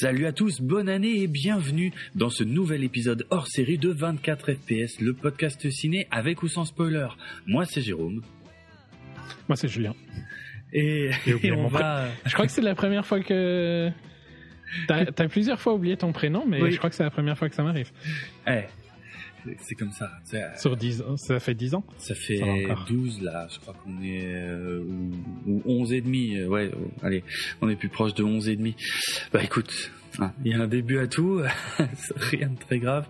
Salut à tous, bonne année et bienvenue dans ce nouvel épisode hors série de 24 FPS, le podcast ciné avec ou sans spoiler. Moi c'est Jérôme. Moi c'est Julien. Et, Et et on va... Je crois que c'est la première fois que. T'as as plusieurs fois oublié ton prénom, mais Oui. je crois que c'est la première fois que ça m'arrive. Eh, c'est- comme ça. Ça, Sur 10 ans, ça fait 10 ans. ça fait Ça va encore. 12 là, je crois qu'on est... euh, ou, ou 11 et demi, euh, ouais, euh, allez, on est plus proche de 11 et demi. Bah écoute, il y a un début à tout, rien de très grave.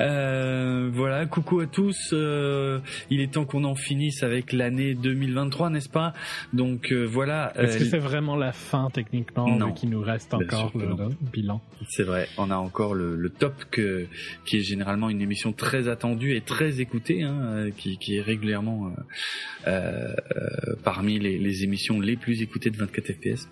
Euh, voilà, coucou à tous. euh, il est temps qu'on en finisse avec l'année 2023, n'est-ce pas? Donc euh, voilà. Est-ce que euh, c'est vraiment la fin techniquement, Non. qu'il nous reste encore le, bilan? C'est vrai, on a encore le, le top que, qui est généralement une émission très attendue et très écoutée, hein, euh, qui, qui est régulièrement euh, euh, euh, parmi les, les émissions les plus écoutées de 24 FPS.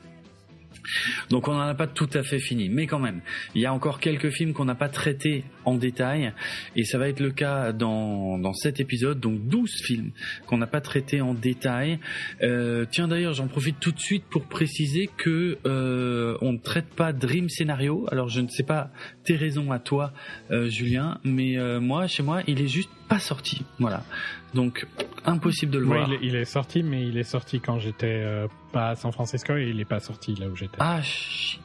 Donc on n'en a pas tout à fait fini, mais quand même, il y a encore quelques films qu'on n'a pas traités en détail, et ça va être le cas dans, dans cet épisode, donc 12 films qu'on n'a pas traités en détail. Euh, tiens d'ailleurs, j'en profite tout de suite pour préciser que euh, on ne traite pas Dream Scénario. Alors je ne sais pas tes raisons à toi, euh, Julien, mais euh, moi, chez moi, il est juste pas sorti. Voilà. Donc impossible de le Ouais, voir. il, est, il est sorti, mais il est sorti quand j'étais euh, pas à San Francisco et il est pas sorti là où j'étais. Ah shit.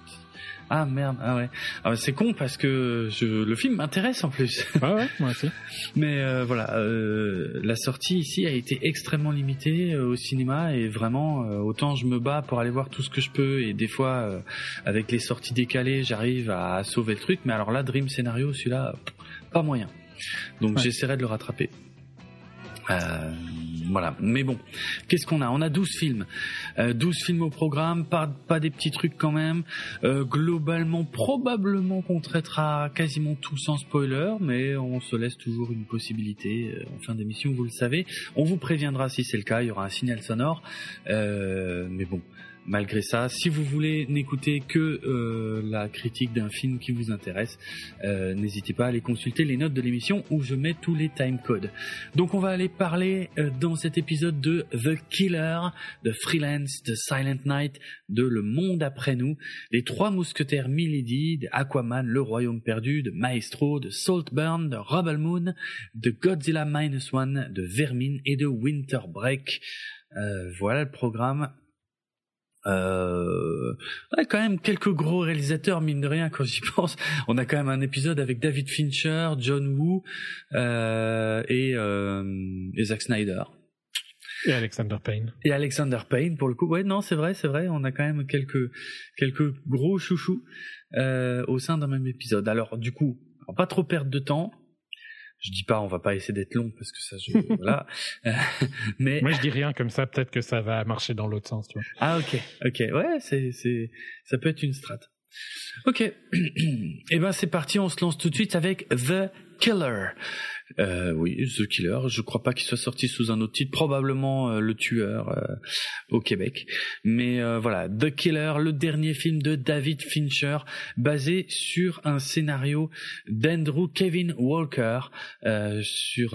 Ah merde, ah ouais. Ah, bah, c'est con parce que je, le film m'intéresse en plus. Ouais, ouais, moi aussi. Mais euh, voilà, euh, la sortie ici a été extrêmement limitée euh, au cinéma et vraiment, autant je me bats pour aller voir tout ce que je peux et des fois, avec les sorties décalées, j'arrive à, sauver le truc. Mais alors là, Dream Scénario, celui-là, pas moyen. Donc Ouais. j'essaierai de le rattraper. Euh, voilà, mais bon, qu'est-ce qu'on a? On a 12 films, euh, 12 films au programme, pas, des petits trucs quand même. Euh, globalement, probablement qu'on traitera quasiment tout sans spoiler, mais on se laisse toujours une possibilité euh, en fin d'émission, vous le savez. On vous préviendra si c'est le cas, il y aura un signal sonore. Euh, mais bon, malgré ça, si vous voulez n'écouter que euh, la critique d'un film qui vous intéresse, euh, n'hésitez pas à aller consulter les notes de l'émission où je mets tous les timecodes. Donc on va aller parler euh, dans cet épisode de The Killer, de Freelance, de Silent Night, de Le Monde après nous, des Trois Mousquetaires Milady, Aquaman, Le Royaume perdu, de Maestro, de Saltburn, de Rebel Moon, de Godzilla Minus One, de Vermine et de Winter Break. Euh, voilà le programme. Euh, ouais, quand même quelques gros réalisateurs mine de rien quand j'y pense. On a quand même un épisode avec David Fincher, John Woo euh, et, euh, et Zack Snyder. Et Alexander Payne. Et Alexander Payne pour le coup. Ouais, non, c'est vrai, c'est vrai. On a quand même quelques quelques gros chouchous euh, au sein d'un même épisode. Alors du coup, on pas trop perdre de temps. Je dis pas, on va pas essayer d'être long parce que ça, je, voilà. Euh, mais Moi je dis rien comme ça, peut-être que ça va marcher dans l'autre sens, tu vois. ah ok, ok, ouais, c'est c'est ça peut être une strat. Ok, et ben c'est parti, on se lance tout de suite avec The Killer. Euh, oui, The Killer. Je crois pas qu'il soit sorti sous un autre titre, probablement euh, le tueur euh, au Québec. Mais voilà, The Killer, le dernier film de David Fincher, basé sur un scénario d'Andrew Kevin Walker. sur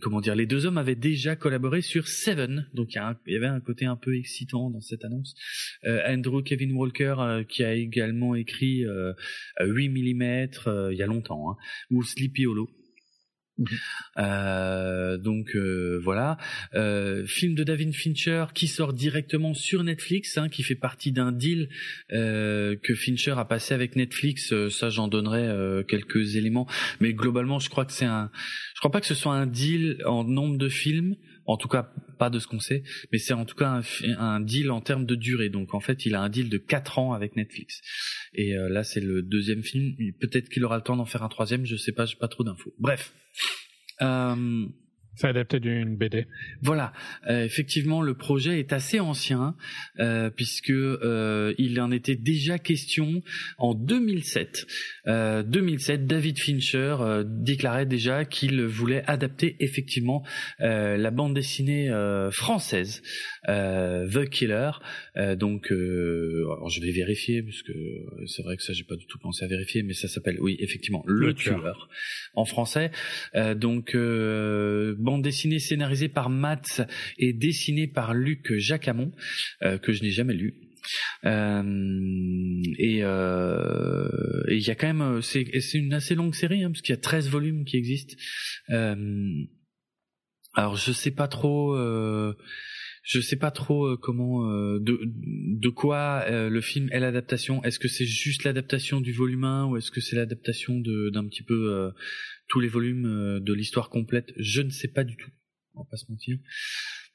comment dire, les deux hommes avaient déjà collaboré sur Seven, donc il y, avait un côté un peu excitant dans cette annonce. Andrew Kevin Walker qui a également écrit euh, 8 mm il y a longtemps, hein, ou Sleepy Hollow. Euh, donc euh, voilà, Euh, film de David Fincher qui sort directement sur Netflix, hein, qui fait partie d'un deal que Fincher a passé avec Netflix. Ça, j'en donnerai quelques éléments, mais globalement, je crois que c'est un, je crois pas que ce soit un deal en nombre de films, en tout cas pas de ce qu'on sait, mais c'est en tout cas un, deal en termes de durée. Donc en fait, il a un deal de 4 ans avec Netflix. Et euh, là, c'est le deuxième film. Peut-être qu'il aura le temps d'en faire un troisième. Je sais pas, j'ai pas trop d'infos. Bref. Euh, C'est adapté d'une BD. voilà, Euh, effectivement, le projet est assez ancien euh, puisque euh, il en était déjà question en 2007. Euh, 2007, David Fincher euh, déclarait déjà qu'il voulait adapter effectivement euh, la bande dessinée euh, française euh, The Killer. Euh, donc, euh, alors je vais vérifier parce que c'est vrai que ça j'ai pas du tout pensé à vérifier, mais ça s'appelle oui effectivement Le, Le tueur. Tueur. en français. Euh, donc euh, bande dessinée scénarisée par Matt et dessinée par Luc Jacamon, euh, que je n'ai jamais lu. et il y a quand même, c'est une assez longue série, hein, parce qu'il y a 13 volumes qui existent. alors je sais pas trop je sais pas trop euh, comment euh, de de quoi euh, le film est l'adaptation. Est-ce que c'est juste l'adaptation du volume 1 ou est-ce que c'est l'adaptation de d'un petit peu tous les volumes de l'histoire complète? Je ne sais pas du tout. On va pas se mentir.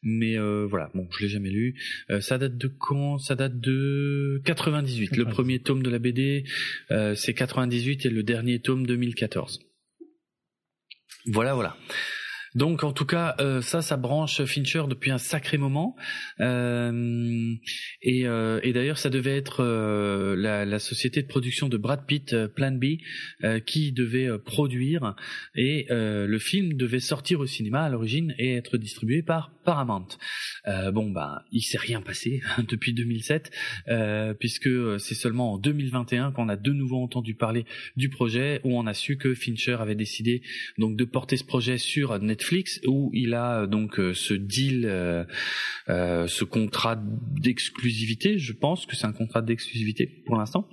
Mais voilà, bon, je l'ai jamais lu. ça date de quand? Ça date de 98. Le premier tome de la BD, c'est 98 et le dernier tome 2014. Voilà, voilà. Donc en tout cas, euh, ça, ça branche Fincher depuis un sacré moment. Euh, et, euh, et d'ailleurs, ça devait être la, la, société de production de Brad Pitt, Plan B, qui devait produire. Et le film devait sortir au cinéma à l'origine et être distribué par Paramount. bon, bah, il s'est rien passé depuis 2007, puisque c'est seulement en 2021 qu'on a de nouveau entendu parler du projet, où on a su que Fincher avait décidé donc de porter ce projet sur Netflix où il a euh, donc euh, ce deal, euh, ce contrat d'exclusivité. Je pense que c'est un contrat d'exclusivité pour l'instant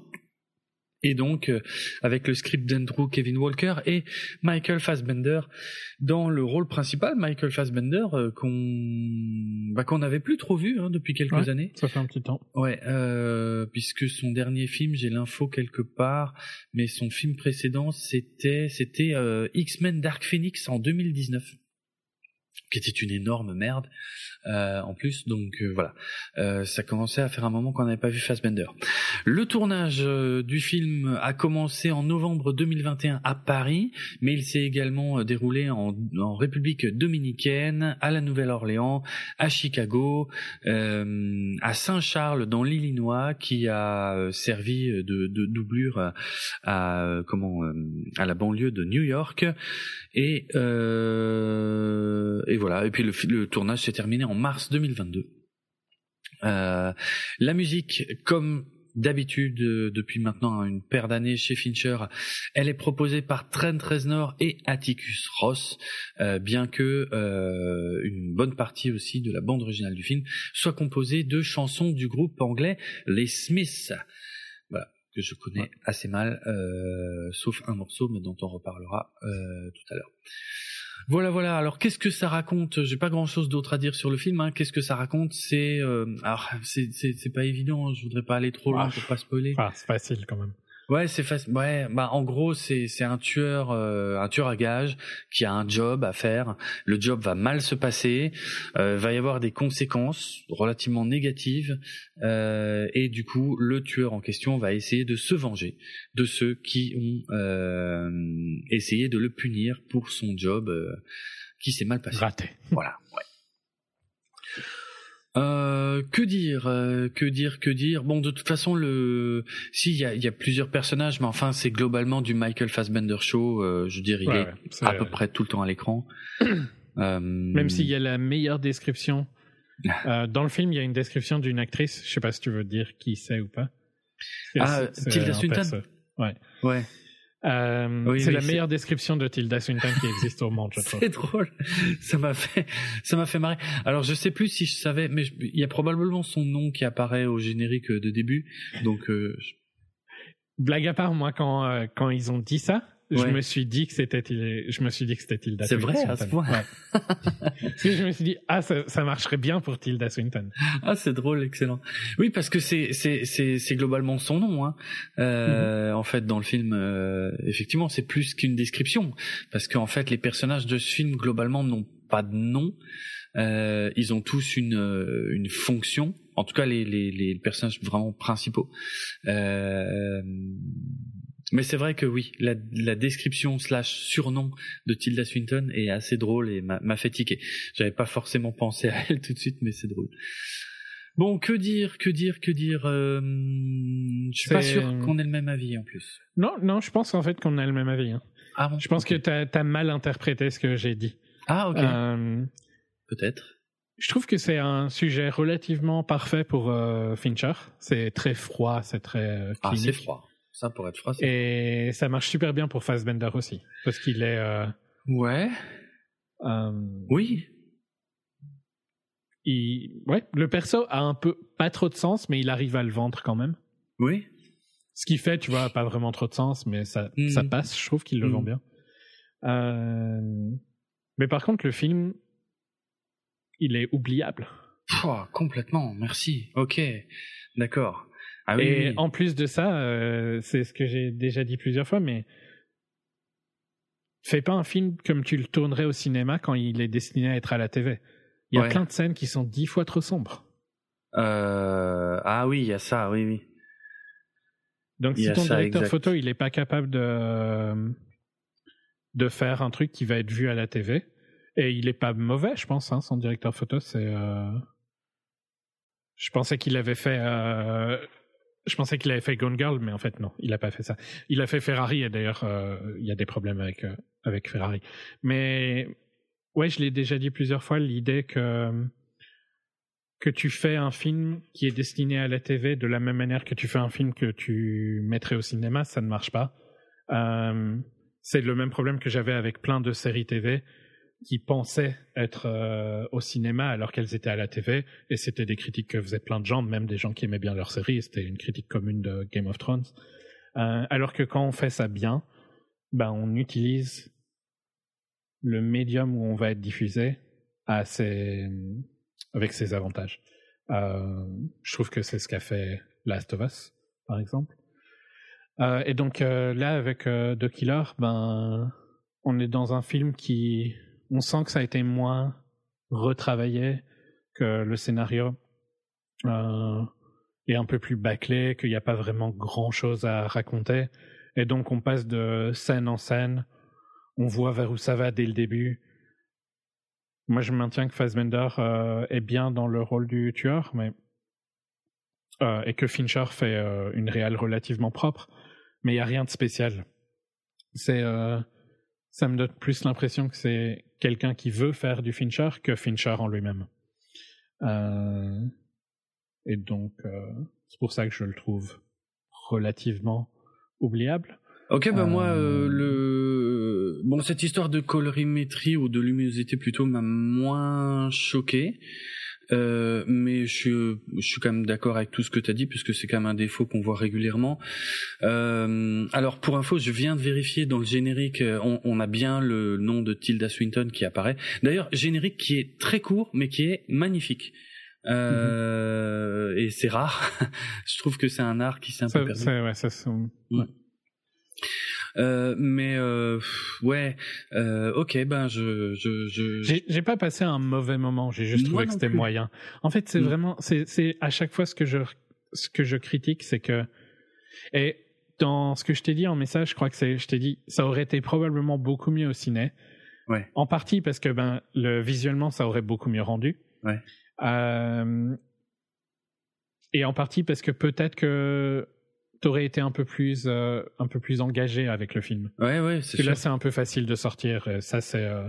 et donc avec le script d'Andrew Kevin Walker et Michael Fassbender dans le rôle principal. Michael Fassbender qu'on bah, qu'on n'avait plus trop vu hein, depuis quelques années. Ça fait un petit temps. Ouais, euh, puisque son dernier film, j'ai l'info quelque part, mais son film précédent c'était c'était X-Men Dark Phoenix en 2019 qui était une énorme merde euh, en plus. Donc euh, voilà, euh, ça commençait à faire un moment qu'on n'avait pas vu Fassbender. Le tournage du film a commencé en novembre 2021 à Paris, mais il s'est également déroulé en, en, République dominicaine, à la Nouvelle-Orléans, à Chicago, à Saint-Charles dans l'Illinois, qui a servi de, de doublure à, comment à la banlieue de New York et et voilà. Et puis le, le tournage s'est terminé en mars 2022. Euh, la musique, comme d'habitude euh, depuis maintenant une paire d'années chez Fincher, elle est proposée par Trent Reznor et Atticus Ross, euh, bien que euh, une bonne partie aussi de la bande originale du film soit composée de chansons du groupe anglais les Smiths. Voilà que je connais assez mal, euh, sauf un morceau, mais dont on reparlera tout à l'heure. Voilà, voilà. Alors, qu'est-ce que ça raconte? J'ai pas grand-chose d'autre à dire sur le film. Hein. Qu'est-ce que ça raconte? C'est, euh, alors, c'est, c'est, pas évident. Hein. Je voudrais pas aller trop loin pour pas spoiler. Ah, c'est facile quand même. Ouais, c'est facile. Ouais, bah en gros, c'est c'est un tueur, euh, un tueur à gage qui a un job à faire. Le job va mal se passer, euh, va y avoir des conséquences relativement négatives, euh, et du coup, le tueur en question va essayer de se venger de ceux qui ont euh, essayé de le punir pour son job euh, qui s'est mal passé. Raté. Voilà. Ouais. Euh, que dire, euh, que dire, que dire. Bon, de toute façon, le, si il y a, y a, plusieurs personnages, mais enfin, c'est globalement du Michael Fassbender show. Euh, je dirais, il est, à peu près tout le temps à l'écran. Même s'il y a la meilleure description dans le film, il y a une description d'une actrice. Je sais pas si tu veux dire qui c'est ou pas. Ah, Tilda Swinton? Ouais. Ouais. Euh, c'est la meilleure description de Tilda Swinton qui existe au monde, je trouve. C'est drôle. Ça m'a fait, ça m'a fait marrer. Alors, je sais plus si je savais, mais il y a probablement son nom qui apparaît au générique de début. Donc, euh, blague à part, moi, quand euh, quand ils ont dit ça, je me suis dit que c'était je me suis dit que c'était Tilda C'est vrai à ce point. que je me suis dit ah ça, ça, marcherait bien pour Tilda Swinton. Ah c'est drôle, excellent. Oui parce que c'est c'est c'est c'est globalement son nom hein. Euh, mm-hmm. en fait dans le film euh, effectivement, c'est plus qu'une description parce qu'en fait les personnages de ce film globalement n'ont pas de nom. Euh, ils ont tous une une fonction en tout cas les les, les personnages vraiment principaux. Euh, mais c'est vrai que oui, la, la, description slash surnom de Tilda Swinton est assez drôle et m'a fait tiquer. J'avais pas forcément pensé à elle tout de suite, mais c'est drôle. Bon, que dire, que dire, que dire euh, Je suis pas sûr qu'on ait le même avis en plus. Non, non, je pense en fait qu'on a le même avis. Hein. Ah bon, je pense que t'as as mal interprété ce que j'ai dit. Ah ok. Euh, Peut-être. Je trouve que c'est un sujet relativement parfait pour euh, Fincher. C'est très froid, c'est très. ah, c'est froid. Ça pour être froid. Et ça marche super bien pour Fassbender aussi, parce qu'il est. Euh, ouais. Euh, oui. il, ouais, le perso a un peu pas trop de sens, mais il arrive à le vendre quand même. Oui. Ce qui fait, tu vois, pas vraiment trop de sens, mais ça, ça passe. Je trouve qu'il le vend bien. Euh... Mais par contre, le film, il est oubliable. Oh, complètement, merci. Ok, d'accord. Ah, oui, Et en plus de ça, euh, c'est ce que j'ai déjà dit plusieurs fois, mais fais pas un film comme tu le tournerais au cinéma quand il est destiné à être à la TV. Il y a plein de scènes qui sont dix fois trop sombres. Euh... Ah oui, il y a ça, oui, oui. Donc si ton directeur photo, il est pas capable de de faire un truc qui va être vu à la TV, et il est pas mauvais, je pense, hein, son directeur photo, c'est... Euh... Je pensais qu'il avait fait... Euh... Je pensais qu'il avait fait Gone Girl, mais en fait non, il a pas fait ça. Il a fait Ferrari et d'ailleurs euh, il y a des problèmes avec euh, avec Ferrari. Mais ouais, je l'ai déjà dit plusieurs fois, l'idée que que tu fais un film qui est destiné à la TV de la même manière que tu fais un film que tu mettrais au cinéma, ça ne marche pas. Euh, c'est le même problème que j'avais avec plein de séries TV qui pensaient être euh, au cinéma alors qu'elles étaient à la TV, et c'était des critiques que faisaient plein de gens, même des gens qui aimaient bien leur série, c'était une critique commune de Game of Thrones. Euh, alors que quand on fait ça bien, ben on utilise le médium où on va être diffusé à ses, avec ses avantages. Euh, je trouve que c'est ce qu'a fait Last of Us, par exemple. Euh, et donc euh, là, avec euh, The Killer, ben, on est dans un film qui on sent que ça a été moins retravaillé, que le scénario euh, est un peu plus bâclé, qu'il n'y a pas vraiment grand-chose à raconter. Et donc on passe de scène en scène, on voit vers où ça va dès le début. Moi je maintiens que Fassbender euh, est bien dans le rôle du tueur, mais euh, et que Fincher fait euh, une réelle relativement propre, mais il n'y a rien de spécial. C'est ça me donne plus l'impression que c'est quelqu'un qui veut faire du Fincher que Fincher en lui-même. Euh, et donc, euh, c'est pour ça que je le trouve relativement oubliable. Ok, bah moi, euh, le bon cette histoire de colorimétrie ou de luminosité plutôt m'a moins choqué. Euh, mais je, je, suis quand même d'accord avec tout ce que tu as dit, puisque c'est quand même un défaut qu'on voit régulièrement. Euh, alors pour info, je viens de vérifier dans le générique, euh, on, on, a bien le nom de Tilda Swinton qui apparaît. D'ailleurs, générique qui est très court, mais qui est magnifique. Euh, Et c'est rare. je trouve que c'est un art qui s'est un peu perdu. Ouais, ça, ouais. Euh, mais euh, ouais, euh, ok, ben je je je. J'ai pas passé un mauvais moment. J'ai juste trouvé que c'était moyen. En fait, c'est mm. vraiment c'est c'est à chaque fois ce que je ce que je critique, c'est que et dans ce que je t'ai dit en message, je crois que c'est je t'ai dit ça aurait été probablement beaucoup mieux au ciné. Ouais. En partie parce que ben le visuellement ça aurait beaucoup mieux rendu. Ouais. Euh, et en partie parce que peut-être que t'aurais été un peu plus euh, un peu plus engagé avec le film. Ouais ouais. C'est que là c'est un peu facile de sortir. ça c'est. Euh...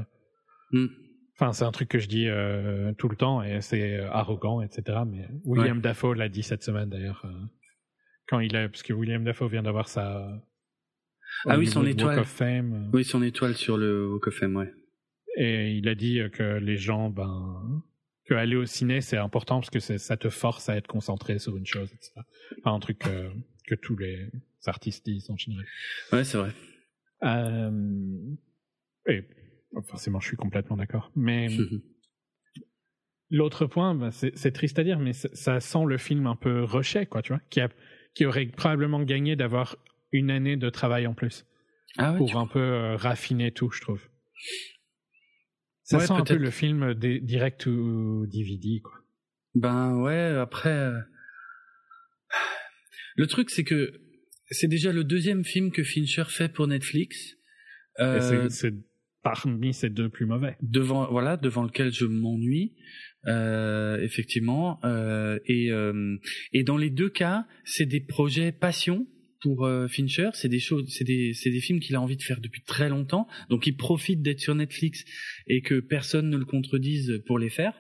Mm. Enfin, c'est un truc que je dis euh, tout le temps et c'est arrogant, etc. Mais William Dafoe l'a dit cette semaine d'ailleurs quand il a parce que William Dafoe vient d'avoir sa ah oui son étoile Walk of Fame. Oui son étoile sur le Walk of Fame ouais. Et il a dit que les gens ben que aller au ciné c'est important parce que ça te force à être concentré sur une chose, etc. Enfin, un truc que tous les artistes disent en général. Ouais, c'est vrai. Euh, et forcément, je suis complètement d'accord. Mais l'autre point, bah, c'est triste à dire, mais ça sent le film un peu rushé, quoi, tu vois, qui, a, qui aurait probablement gagné d'avoir une année de travail en plus. Ah ouais, pour un peu euh, raffiner tout, je trouve. Ça sent un peu le film direct ou DVD, quoi. Ben ouais, après. Euh, le truc, c'est que c'est déjà le deuxième film que Fincher fait pour Netflix. Euh, c'est parmi ces deux plus mauvais. Devant, voilà, devant lequel je m'ennuie. Euh, effectivement, euh, et euh, et dans les deux cas, c'est des projets passion pour euh, Fincher. C'est des choses, c'est des c'est des films qu'il a envie de faire depuis très longtemps. Donc il profite d'être sur Netflix et que personne ne le contredise pour les faire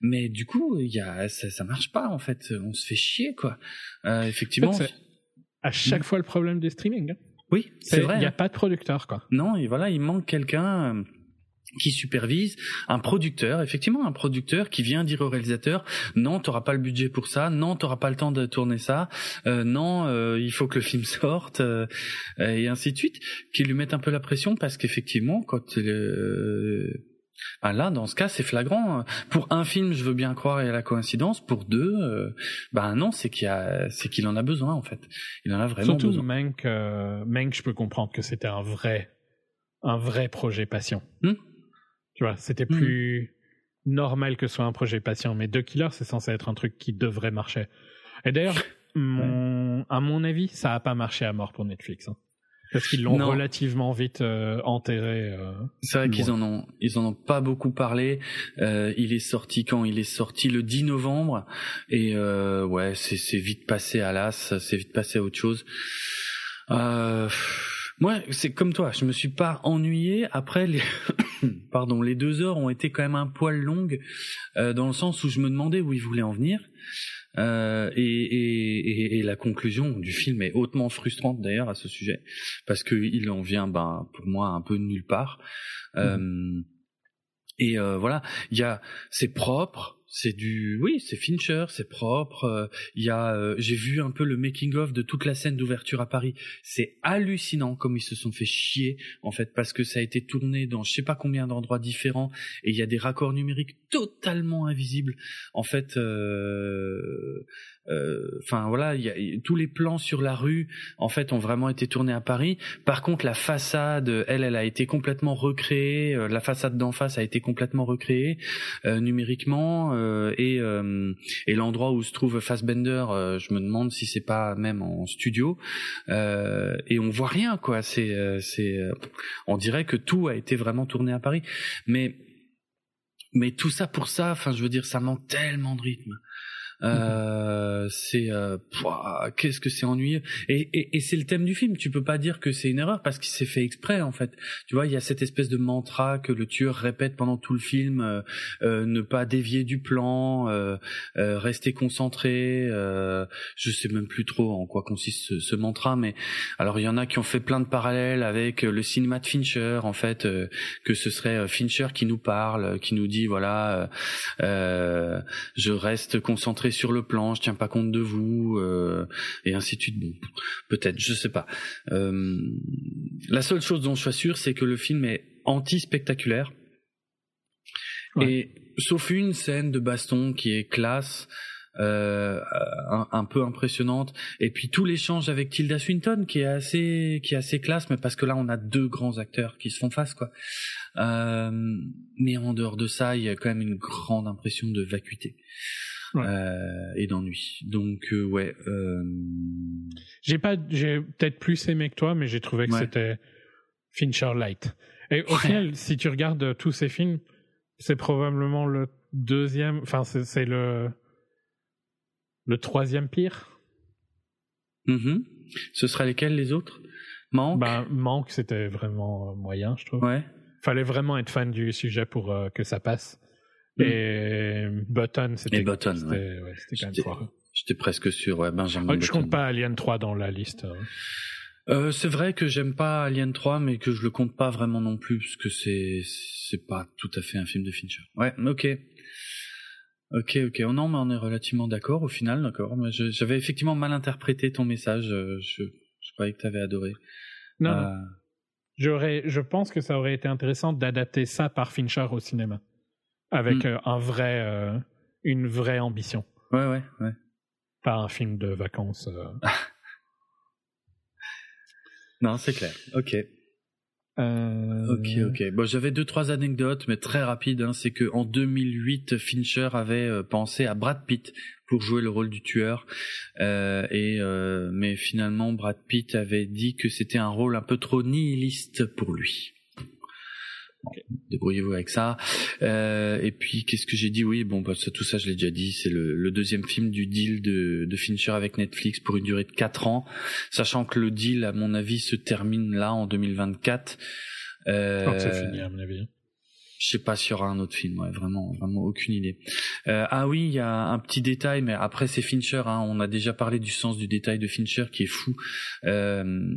mais du coup il y a ça, ça marche pas en fait. On se fait chier quoi. Euh, effectivement à chaque fois le problème des streaming hein. oui c'est vrai. il n'y a hein. pas de producteur quoi. Non et voilà il manque quelqu'un qui supervise. Un producteur, effectivement un producteur qui vient dire au réalisateur non, t'auras pas le budget pour ça, non, t'auras pas le temps de tourner ça, euh, non, euh, il faut que le film sorte. Euh, et ainsi de suite, qui lui mettent un peu la pression parce qu'effectivement quand ben là, dans ce cas, c'est flagrant. Pour un film, je veux bien croire a la coïncidence. Pour deux, ben non, c'est qu'il a, c'est qu'il en a besoin en fait. Il en a vraiment Surtout besoin. Mank, Mank, je peux comprendre que c'était un vrai, un vrai projet passion. Hmm tu vois, c'était hmm. plus normal que ce soit un projet patient. Mais deux killers, c'est censé être un truc qui devrait marcher. Et d'ailleurs, mon, à mon avis, ça n'a pas marché à mort pour Netflix. Hein. Parce qu'ils l'ont relativement vite euh, enterré. Euh, c'est vrai qu'ils en ont, ils en ont pas beaucoup parlé. Euh, il est sorti quand? Il est sorti le 10 novembre et euh, ouais, c'est vite passé à l'as, c'est vite passé à autre chose. Euh, moi, c'est comme toi, je me suis pas ennuyé. Après, les pardon, les deux heures ont été quand même un poil longues euh, dans le sens où je me demandais où ils voulaient en venir. Euh, et, et, et, la conclusion du film est hautement frustrante d'ailleurs à ce sujet parce qu'il en vient, ben, pour moi, un peu de nulle part. Mmh. Euh, et euh, voilà, il y a, c'est propre, c'est du oui c'est Fincher c'est propre euh, il y a euh, j'ai vu un peu le making of de toute la scène d'ouverture à Paris c'est hallucinant comme ils se sont fait chier en fait parce que ça a été tourné dans je sais pas combien d'endroits différents et il y a des raccords numériques totalement invisibles en fait euh, euh, enfin voilà, y a, tous les plans sur la rue en fait ont vraiment été tournés à Paris. Par contre, la façade, elle, elle a été complètement recréée. Euh, la façade d'en face a été complètement recréée euh, numériquement et et l'endroit où se trouve Fassbender, je me demande si c'est pas même en studio. et on voit rien quoi. C'est on dirait que tout a été vraiment tourné à Paris, mais mais tout ça pour ça, enfin je veux dire, ça manque tellement de rythme. Euh, c'est euh, qu'est-ce que c'est ennuyeux. Et, et, et c'est le thème du film. Tu peux pas dire que c'est une erreur parce qu'il s'est fait exprès en fait. Tu vois il y a cette espèce de mantra que le tueur répète pendant tout le film euh, euh ne pas dévier du plan euh, rester concentré je sais même plus trop en quoi consiste ce, ce, mantra mais alors il y en a qui ont fait plein de parallèles avec le cinéma de Fincher en fait que ce serait Fincher qui nous parle qui nous dit voilà je reste concentré sur le plan, je tiens pas compte de vous, euh, et ainsi de suite. Bon, peut-être, je sais pas. Euh, la seule chose dont je suis sûr, c'est que le film est anti-spectaculaire. Et sauf une scène de baston qui est classe, euh, un, peu impressionnante et puis tout l'échange avec Tilda Swinton qui est assez qui est assez classe mais parce que là on a deux grands acteurs qui se font face quoi euh, mais en dehors de ça il y a quand même une grande impression de vacuité euh, et d'ennui. Donc euh, ouais. Euh... J'ai pas, j'ai peut-être plus aimé que toi, mais j'ai trouvé que c'était Fincher light. Et au final, si tu regardes tous ces films, c'est probablement le deuxième, enfin c'est le le troisième pire. Mm Ce sera lesquels les autres? Manque? Ben, Manque, c'était vraiment moyen, je trouve. Ouais. Fallait vraiment être fan du sujet pour euh, que ça passe. Mm. Et Button, c'était Button, ouais. ouais quand même foireux. J'étais presque sûr, ouais, Benjamin. Oh, je compte pas Alien 3 dans la liste. Hein. Euh, c'est vrai que j'aime pas Alien 3, mais que je le compte pas vraiment non plus, parce que c'est c'est pas tout à fait un film de Fincher. Ouais, ok. Ok, ok. Oh non, mais on est relativement d'accord au final, d'accord. J'avais effectivement mal interprété ton message. Euh, je, je croyais que tu avais adoré. Non. Euh... J'aurais, je pense que ça aurait été intéressant d'adapter ça par Fincher au cinéma avec mm. euh, un vrai, euh, une vraie ambition. Ouais, ouais, ouais. Pas un film de vacances. Euh. non, c'est clair. Ok. Ok, ok. Bon, j'avais deux trois anecdotes, mais très rapides. Hein. C'est que en 2008, Fincher avait pensé à Brad Pitt pour jouer le rôle du tueur, et mais finalement Brad Pitt avait dit que c'était un rôle un peu trop nihiliste pour lui. Débrouillez-vous avec ça. Euh, et puis, qu'est-ce que j'ai dit? Oui, bon, bah, tout ça, je l'ai déjà dit. C'est le, le, deuxième film du deal de, de Fincher avec Netflix pour une durée de 4 ans, sachant que le deal, à mon avis, se termine là en 2024. Euh, c'est fini, à mon avis. Je sais pas s'il y aura un autre film, ouais, vraiment, vraiment aucune idée. Euh, ah oui, il y a un petit détail, mais après c'est Fincher. Hein, on a déjà parlé du sens du détail de Fincher qui est fou. Euh,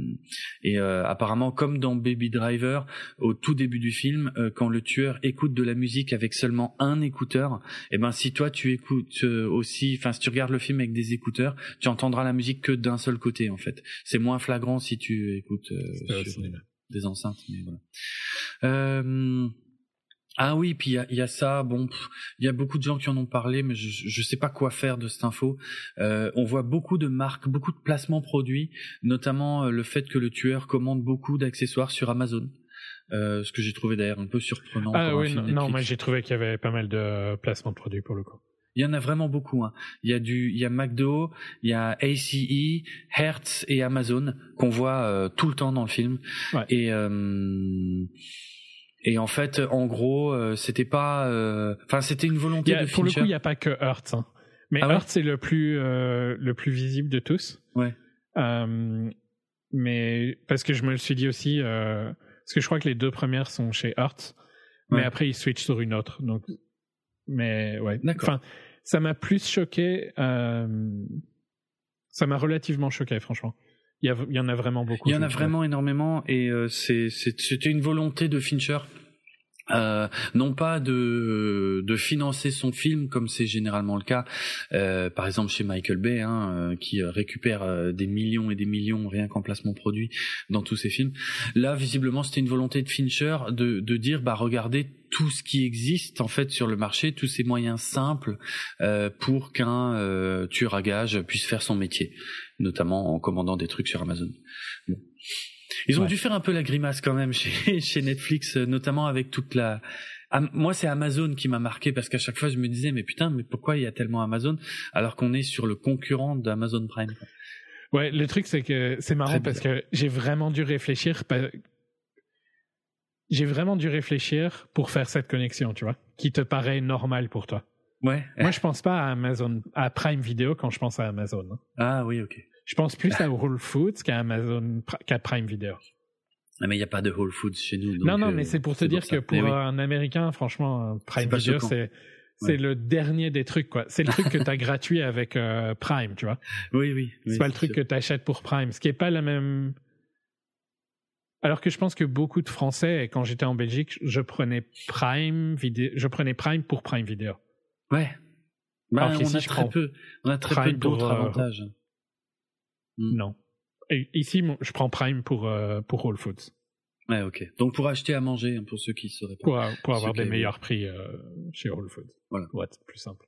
et euh, apparemment, comme dans Baby Driver, au tout début du film, euh, quand le tueur écoute de la musique avec seulement un écouteur, et eh ben si toi tu écoutes euh, aussi, enfin si tu regardes le film avec des écouteurs, tu entendras la musique que d'un seul côté en fait. C'est moins flagrant si tu écoutes sur des enceintes, mais voilà. Ah oui, puis il y a, ça. Bon, il y a beaucoup de gens qui en ont parlé, mais je ne sais pas quoi faire de cette info. Euh, on voit beaucoup de marques, beaucoup de placements produits, notamment euh, le fait que le tueur commande beaucoup d'accessoires sur Amazon. Euh, ce que j'ai trouvé d'ailleurs un peu surprenant. Ah oui, non, moi j'ai trouvé qu'il y avait pas mal de placements de produits pour le coup. Il y en a vraiment beaucoup. Hein. Il y a du, il y a McDo, il y a ACE, Hertz et Amazon qu'on voit tout le temps dans le film. Ouais. Et et en fait, en gros, euh, c'était pas, euh, enfin, c'était une volonté de Pour le coup, il n'y a pas que Hertz, hein. mais ah Hertz est le plus euh, le plus visible de tous. Ouais. mais parce que je me le suis dit aussi, parce que je crois que les deux premières sont chez Hertz, mais après ils switchent sur une autre. Donc, mais ouais. Enfin, ça m'a plus choqué. ça m'a relativement choqué, franchement. Il y, en a vraiment beaucoup. Il y en a vraiment énormément et euh, c'était une volonté de Fincher. Euh, non pas de de financer son film comme c'est généralement le cas, euh, par exemple chez Michael Bay, hein, qui récupère des millions et des millions rien qu'en placement produit dans tous ses films. Là, visiblement, c'était une volonté de Fincher de de dire, bah regardez tout ce qui existe en fait sur le marché, tous ces moyens simples pour qu'un tueur à gage puisse faire son métier notamment en commandant des trucs sur Amazon. Ils ont dû faire un peu la grimace quand même chez, chez Netflix, euh, notamment avec toute la. Moi, c'est Amazon qui m'a marqué parce qu'à chaque fois, je me disais, mais putain, mais pourquoi il y a tellement Amazon alors qu'on est sur le concurrent d'Amazon Prime Ouais, le truc, c'est que c'est marrant parce que j'ai vraiment dû réfléchir. J'ai vraiment dû réfléchir pour faire cette connexion, tu vois, qui te paraît normale pour toi. Ouais. Moi, je pense pas à Amazon, à Prime Video quand je pense à Amazon. Hein. Ah oui, ok. Je pense plus à Whole Foods qu'à Amazon, qu'à Prime Video. Ah, mais il n'y a pas de Whole Foods chez nous. non, non, mais euh, c'est pour te dire que pour un Américain, franchement, Prime Video, c'est c'est le dernier des trucs, quoi. C'est le truc que tu as gratuit avec euh, Prime, tu vois. Oui, oui. c'est pas le truc que tu achètes pour Prime, ce qui est pas la même. Alors que je pense que beaucoup de Français, quand j'étais en Belgique, je prenais Prime vidéo, je prenais Prime pour Prime Video. Ouais. Bah, on, a très peu, on a très peu d'autres euh, avantages. Hmm. Non. Et ici, je prends Prime pour, euh, pour Whole Foods. Ouais, ok. Donc pour acheter à manger, hein, pour ceux qui seraient pas. Pour, pour avoir des meilleurs prix euh, chez Whole Foods. Voilà. Pour être plus simple.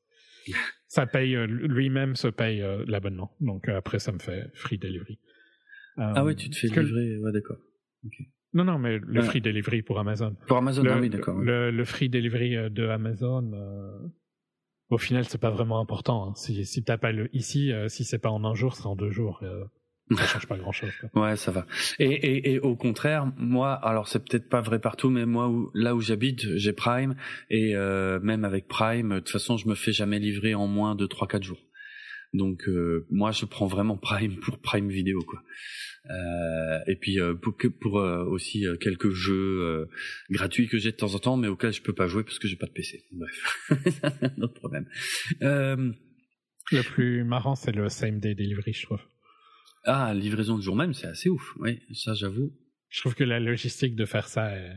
ça paye, lui-même se paye l'abonnement. Donc après, ça me fait free delivery. ah ouais, tu te fais livrer, ouais, d'accord. Non, non, mais le free delivery pour Amazon. Pour Amazon, ah oui, d'accord. Le, le, free delivery de Amazon, au final, c'est pas vraiment important. Hein. Si, si t'as pas le ici, euh, si c'est pas en un jour, c'est en deux jours. Euh, ça change pas grand chose. Ouais, ça va. Et, et, et au contraire, moi, alors c'est peut-être pas vrai partout, mais moi, où, là où j'habite, j'ai Prime et euh, même avec Prime, de toute façon, je me fais jamais livrer en moins de 3-4 jours. Donc euh, moi, je prends vraiment Prime pour Prime Vidéo, quoi. Euh, et puis euh, pour, pour euh, aussi quelques jeux gratuits que j'ai de temps en temps, mais auxquels je peux pas jouer parce que j'ai pas de PC. Bref, c'est un autre problème. Le plus marrant, c'est le same day delivery, je trouve. Ah, livraison de jour même, c'est assez ouf. Oui, ça j'avoue. Je trouve que la logistique de faire ça est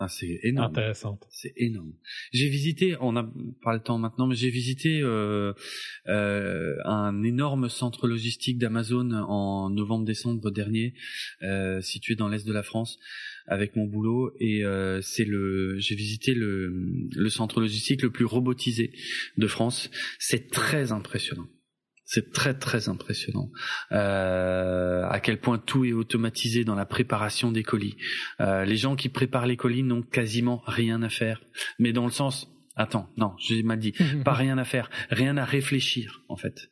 ah, c'est énorme. Intéressante. C'est énorme. J'ai visité, on n'a pas le temps maintenant, mais j'ai visité euh, euh, un énorme centre logistique d'Amazon en novembre-décembre dernier, euh, situé dans l'est de la France, avec mon boulot. Et euh, c'est le, j'ai visité le, le centre logistique le plus robotisé de France. C'est très impressionnant. C'est très très impressionnant euh, à quel point tout est automatisé dans la préparation des colis. Euh, les gens qui préparent les colis n'ont quasiment rien à faire, mais dans le sens attends non j'ai mal dit pas rien à faire, rien à réfléchir en fait.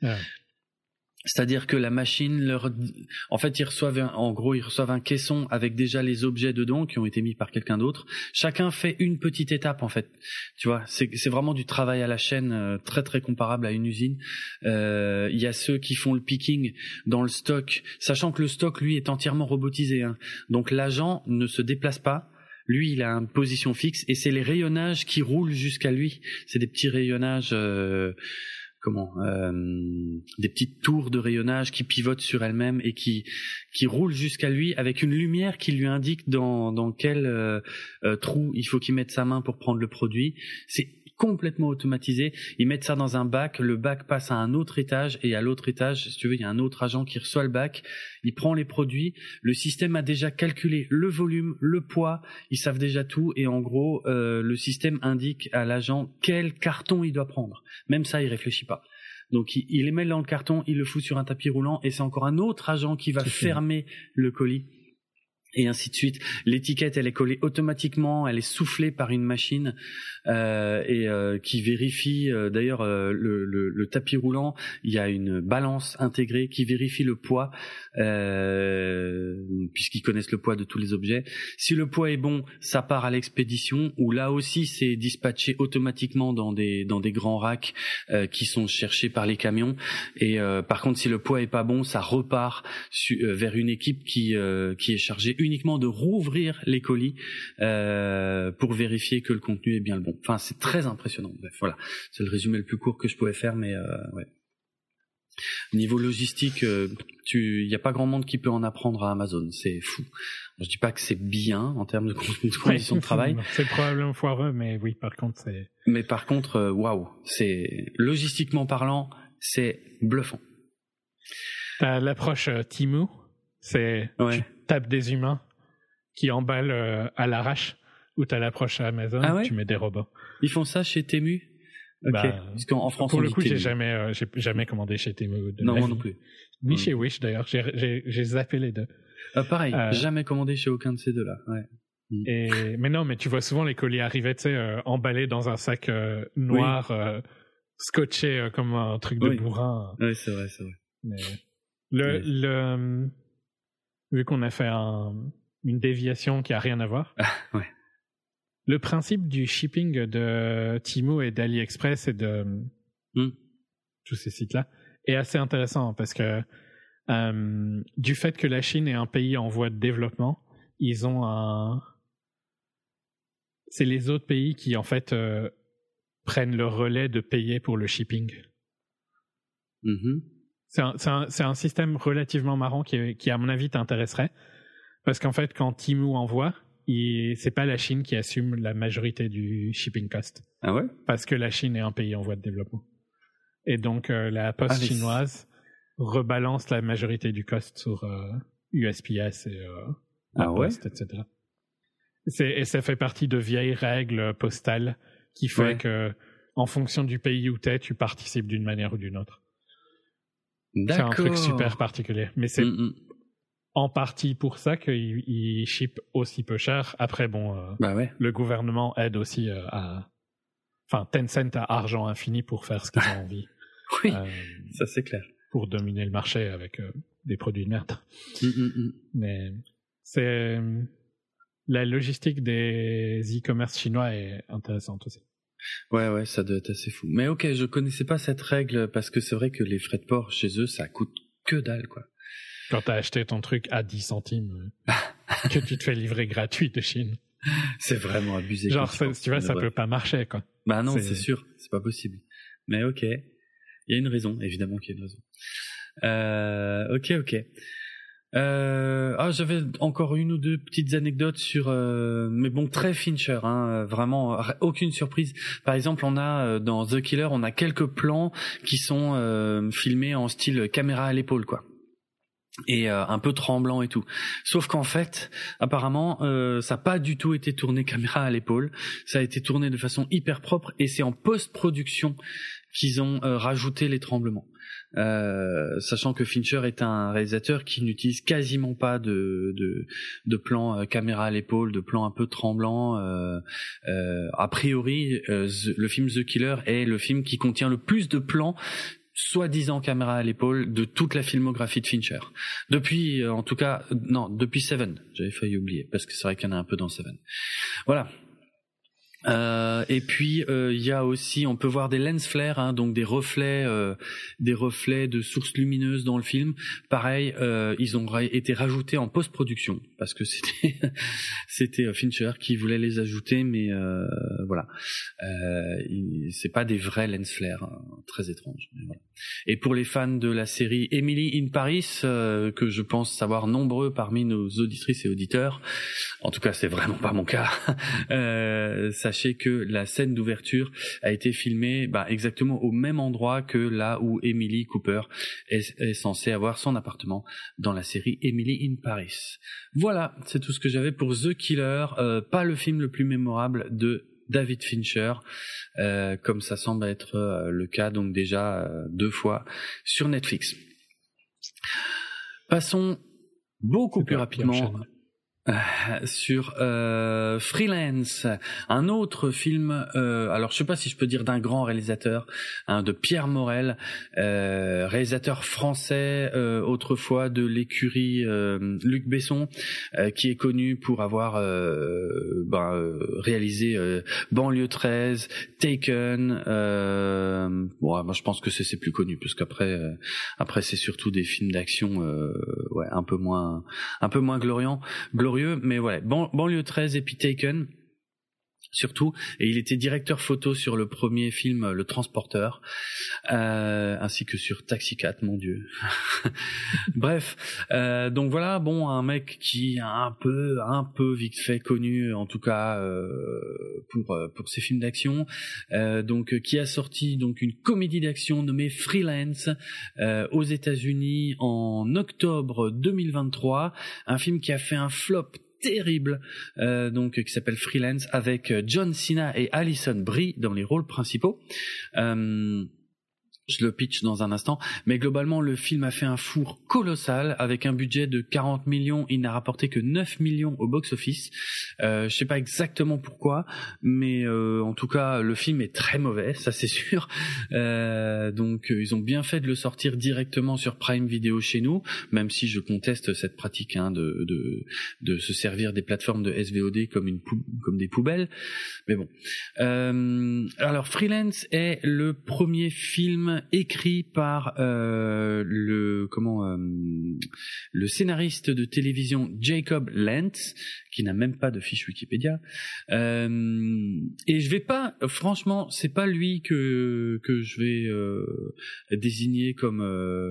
C'est-à-dire que la machine leur, en fait, ils reçoivent, un, en gros, ils reçoivent un caisson avec déjà les objets dedans qui ont été mis par quelqu'un d'autre. Chacun fait une petite étape, en fait. Tu vois, c'est vraiment du travail à la chaîne euh, très très comparable à une usine. Euh, il y a ceux qui font le picking dans le stock, sachant que le stock lui est entièrement robotisé. Hein. Donc l'agent ne se déplace pas Lui, il a une position fixe et c'est les rayonnages qui roulent jusqu'à lui. C'est des petits rayonnages, euh, comment, euh, des petites tours de rayonnage qui pivotent sur elles-mêmes et qui qui roulent jusqu'à lui avec une lumière qui lui indique dans dans quel euh, trou il faut qu'il mette sa main pour prendre le produit. C'est complètement automatisé. Ils mettent ça dans un bac, le bac passe à un autre étage et à l'autre étage, si tu veux, il y a un autre agent qui reçoit le bac, il prend les produits. Le système a déjà calculé le volume, le poids, ils savent déjà tout et en gros, euh, le système indique à l'agent quel carton il doit prendre. Même ça, il réfléchit pas. Donc il, les met dans le carton, il le fout sur un tapis roulant et c'est encore un autre agent qui va fermer le colis et ainsi de suite. L'étiquette, elle est collée automatiquement, elle est soufflée par une machine euh, et euh, qui vérifie. Euh, d'ailleurs, euh, le, le, le, tapis roulant, il y a une balance intégrée qui vérifie le poids, euh, puisqu'ils connaissent le poids de tous les objets. Si le poids est bon, ça part à l'expédition, où là aussi c'est dispatché automatiquement dans des dans des grands racks qui sont cherchés par les camions. Et par contre, si le poids est pas bon, ça repart vers une équipe qui qui est chargée uniquement de rouvrir les colis euh, pour vérifier que le contenu est bien le bon. Enfin, c'est très impressionnant. Bref, voilà, c'est le résumé le plus court que je pouvais faire, mais euh, ouais. Niveau logistique, euh, il n'y a pas grand monde qui peut en apprendre à Amazon. C'est fou. Je dis pas que c'est bien en termes de conditions de travail. c'est probablement foireux, mais oui, par contre, c'est. Mais par contre, euh, waouh, c'est logistiquement parlant, c'est bluffant. L'approche Timu, c'est tu tapes des humains qui emballent euh, à l'arrache ou tu as l'approche à Amazon, ah tu mets des robots. Ils font ça chez Temu? Ok. Bah, Parce qu'en France, pour le coup, j'ai jamais, euh, j'ai jamais commandé chez Temu. non, moi non plus. Ni mm. chez Wish d'ailleurs. J'ai zappé les deux. Euh, pareil, jamais commandé chez aucun de ces deux-là. Ouais. Mm. Et, mais non, mais tu vois souvent les colis arriver, tu sais, emballés dans un sac noir, scotché comme un truc de bourrin. Oui, c'est vrai, c'est vrai. Mais le, le, vu qu'on a fait une déviation qui a rien à voir. ouais. Le principe du shipping de Timo et d'AliExpress et de hmm. tous ces sites-là est assez intéressant parce que euh, du fait que la Chine est un pays en voie de développement, ils ont un. C'est les autres pays qui en fait euh, prennent le relais de payer pour le shipping. Mm c'est un, un, système relativement marrant qui, qui à mon avis, t'intéresserait. Parce qu'en fait, quand Timu envoie, c'est pas la Chine qui assume la majorité du shipping cost. Ah ouais? Parce que la Chine est un pays en voie de développement. Et donc, euh, la poste ah, chinoise rebalance la majorité du cost sur USPS euh, et euh, ah ouais? Poste, etc. Et ça fait partie de vieilles règles postales qui fait que, en fonction du pays où tu es, tu participes d'une manière ou d'une autre. C'est un truc super particulier. Mais c'est mm, mm. en partie pour ça qu'ils ship aussi peu cher. Après, bon, euh, bah le gouvernement aide aussi euh, à. Enfin, Tencent a argent infini pour faire ce qu'ils ont envie. oui, euh, ça c'est clair. Pour dominer le marché avec des produits de merde. Mm, Mais c'est. La logistique des e-commerce chinois est intéressante aussi. Ouais, ouais, ça doit être assez fou. Mais ok, je connaissais pas cette règle parce que c'est vrai que les frais de port chez eux, ça coûte que dalle, quoi. Quand t'as acheté ton truc à 10 centimes, que tu te fais livrer gratuit de Chine. C'est vraiment abusé. Genre, tu vois, ça peut pas marcher, quoi. Bah non, c'est sûr, c'est pas possible. Mais ok, il y a une raison, évidemment qu'il y a une raison. Euh, ok, ok. Euh, ah, j'avais encore une ou deux petites anecdotes sur, euh, mais bon, très Fincher, hein, vraiment aucune surprise. Par exemple, on a euh, dans The Killer, on a quelques plans qui sont euh, filmés en style caméra à l'épaule, quoi et euh, un peu tremblant et tout. Sauf qu'en fait, apparemment, euh, ça n'a pas du tout été tourné caméra à l'épaule. Ça a été tourné de façon hyper propre et c'est en post-production qu'ils ont rajouté les tremblements. Euh, sachant que Fincher est un réalisateur qui n'utilise quasiment pas de de, de plans euh, caméra à l'épaule, de plans un peu tremblants. Euh, euh a priori, le film The Killer est le film qui contient le plus de plans soi-disant caméra à l'épaule de toute la filmographie de Fincher. Depuis, en tout cas, non, depuis Seven. J'avais failli oublier parce que c'est vrai qu'il y en a un peu dans Seven. Voilà. Euh, et puis euh, il y a aussi, on peut voir des lens flares, hein, donc des reflets, euh, des reflets de sources lumineuses dans le film. Pareil, ils ont été rajoutés en post-production parce que c'était c'était Fincher qui voulait les ajouter, mais voilà, c'est pas des vrais lens flares, hein, très étranges. Et pour les fans de la série Emily in Paris, que je pense savoir nombreux parmi nos auditrices et auditeurs, en tout cas c'est vraiment pas mon cas. sachez que la scène d'ouverture a été filmée bah, exactement au même endroit que là où Emily Cooper est, censée avoir son appartement dans la série Emily in Paris. Voilà, c'est tout ce que j'avais pour The Killer. Euh, pas le film le plus mémorable de David Fincher, euh, comme ça semble être euh, le cas donc déjà deux fois sur Netflix. Passons beaucoup plus rapidement euh, sur euh, Freelance, un autre film. Euh, alors je sais pas si je peux dire d'un grand réalisateur, hein, de Pierre Morel, euh, réalisateur français autrefois de l'écurie Luc Besson, qui est connu pour avoir ben, réalisé Banlieue 13, Taken. bon, moi je pense que c'est plus connu parce qu'après après c'est surtout des films d'action ouais un peu moins un peu moins glorieux mais voilà, banlieue 13 et puis Taken surtout. Et il était directeur photo sur le premier film Le Transporteur euh, ainsi que sur Taxi 4 mon dieu. Bref euh, donc voilà bon un mec qui a un peu un peu vite fait connu en tout cas euh, pour pour ses films d'action donc qui a sorti donc une comédie d'action nommée Freelance aux États-Unis en octobre 2023 un film qui a fait un flop terrible euh, donc qui s'appelle Freelance avec euh, John Cena et Alison Brie dans les rôles principaux. Euh, je le pitch dans un instant, mais globalement le film a fait un four colossal avec un budget de 40 millions, il n'a rapporté que 9 millions au box-office. Euh, je sais pas exactement pourquoi, mais euh, en tout cas le film est très mauvais, ça c'est sûr. Euh, donc euh, ils ont bien fait de le sortir directement sur Prime Video chez nous, même si je conteste cette pratique hein, de, de, de se servir des plateformes de SVOD comme une comme des poubelles. Mais bon. Euh, alors Freelance est le premier film écrit par euh, le comment euh, le scénariste de télévision Jacob Lentz qui n'a même pas de fiche Wikipédia. Euh, et je vais pas franchement c'est pas lui que que je vais désigner comme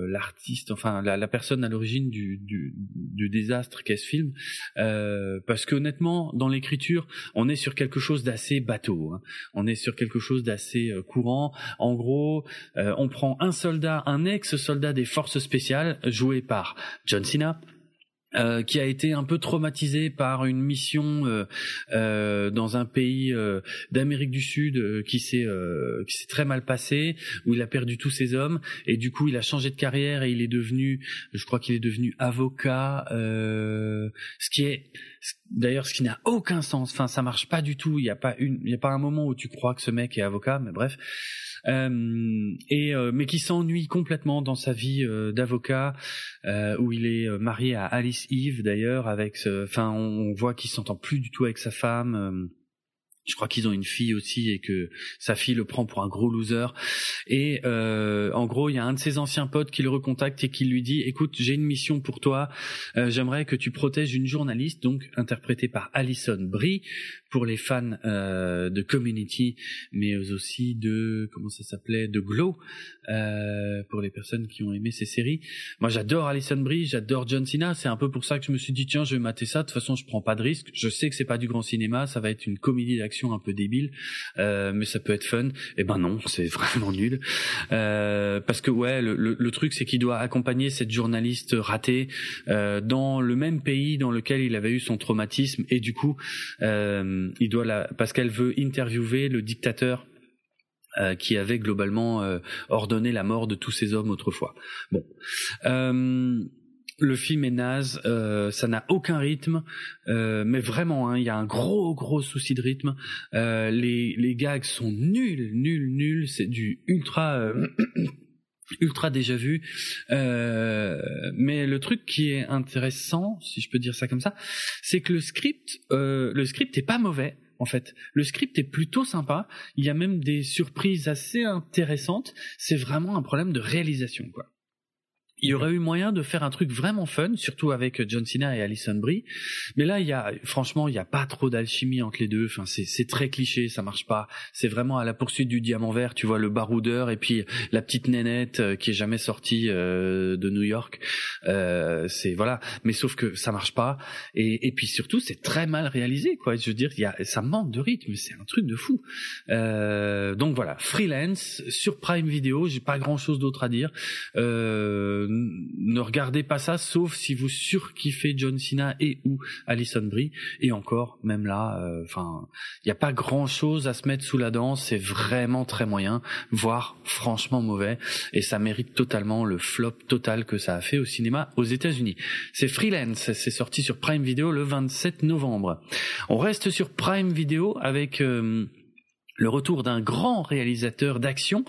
l'artiste enfin la, personne à l'origine du, du, du désastre qu'est ce film. Parce que honnêtement dans l'écriture on est sur quelque chose d'assez bateau hein. on est sur quelque chose d'assez courant. En gros on prend un soldat, un ex-soldat des forces spéciales, joué par John Cena, euh, qui a été un peu traumatisé par une mission euh, euh, dans un pays d'Amérique du Sud qui s'est qui s'est très mal passé où il a perdu tous ses hommes et du coup il a changé de carrière et il est devenu je crois qu'il est devenu avocat ce qui est d'ailleurs ce qui n'a aucun sens. Enfin ça marche pas du tout. Il y a pas une il y a pas un moment où tu crois que ce mec est avocat mais bref. euh, et euh, mais qui s'ennuie complètement dans sa vie euh, d'avocat où il est marié à Alice Eve d'ailleurs avec enfin on, voit qu'il s'entend plus du tout avec sa femme je crois qu'ils ont une fille aussi et que sa fille le prend pour un gros loser. Et euh, en gros, il y a un de ses anciens potes qui le recontacte et qui lui dit "Écoute, j'ai une mission pour toi. Euh, j'aimerais que tu protèges une journaliste, donc interprétée par Alison Brie, pour les fans euh, de Community, mais aussi de comment ça s'appelait, de Glow, euh, pour les personnes qui ont aimé ces séries. Moi, j'adore Alison Brie, j'adore John Cena. C'est un peu pour ça que je me suis dit tiens, je vais mater ça. De toute façon, je prends pas de risque. Je sais que c'est pas du grand cinéma, ça va être une comédie d'action un peu débile, euh, mais ça peut être fun. Et eh ben non, c'est vraiment nul. Euh, parce que ouais, le, le, truc c'est qu'il doit accompagner cette journaliste ratée euh, dans le même pays dans lequel il avait eu son traumatisme, et du coup, euh, il doit parce qu'elle veut interviewer le dictateur euh, qui avait globalement euh, ordonné la mort de tous ces hommes autrefois. Euh, le film est naze, euh, ça n'a aucun rythme, euh, mais vraiment, hein, il y a un gros gros souci de rythme. Euh, les les gags sont nuls, nuls, nuls. C'est du ultra. Ultra déjà vu mais le truc qui est intéressant si je peux dire ça comme ça c'est que le script le script est pas mauvais en fait. Le script est plutôt sympa. Il y a même des surprises assez intéressantes. C'est vraiment un problème de réalisation, quoi il y aurait eu moyen de faire un truc vraiment fun, surtout avec John Cena et Alison Brie. Mais là, il y a, franchement, il n'y a pas trop d'alchimie entre les deux. Enfin, c'est très cliché, ça marche pas. C'est vraiment à la poursuite du diamant vert. Tu vois le baroudeur et puis la petite nénette euh, qui est jamais sortie euh, de New York. Euh, c'est voilà. Mais sauf que ça marche pas. Et, et puis surtout, c'est très mal réalisé, quoi. Je veux dire, il y a, ça manque de rythme. C'est un truc de fou. Euh, donc voilà, freelance sur Prime Video. J'ai pas grand chose d'autre à dire. Euh, ne regardez pas ça sauf si vous surkiffez John Cena et ou Alison Brie. Et encore même là euh, enfin il n'y a pas grand chose à se mettre sous la dent. C'est vraiment très moyen voire franchement mauvais. Et ça mérite totalement le flop total que ça a fait au cinéma aux États-Unis. C'est Freelance. C'est sorti sur Prime Video le 27 novembre. On reste sur Prime Video avec euh, le retour d'un grand réalisateur d'action,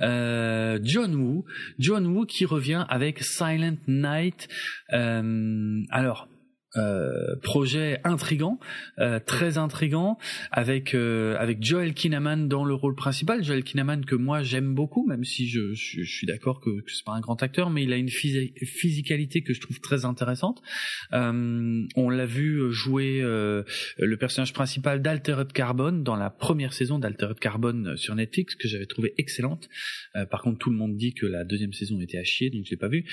euh, John Woo. John Woo qui revient avec Silent Night. Euh, alors, euh, projet intrigant, euh, très intrigant, avec euh, avec Joel Kinnaman dans le rôle principal. Joel Kinnaman que moi j'aime beaucoup, même si je, suis d'accord que, que c'est pas un grand acteur, mais il a une physicalité que je trouve très intéressante. on l'a vu jouer le personnage principal d'Altered Carbon dans la première saison d'Altered Carbon sur Netflix que j'avais trouvé excellente. par contre, tout le monde dit que la deuxième saison était à chier, donc je l'ai pas vu.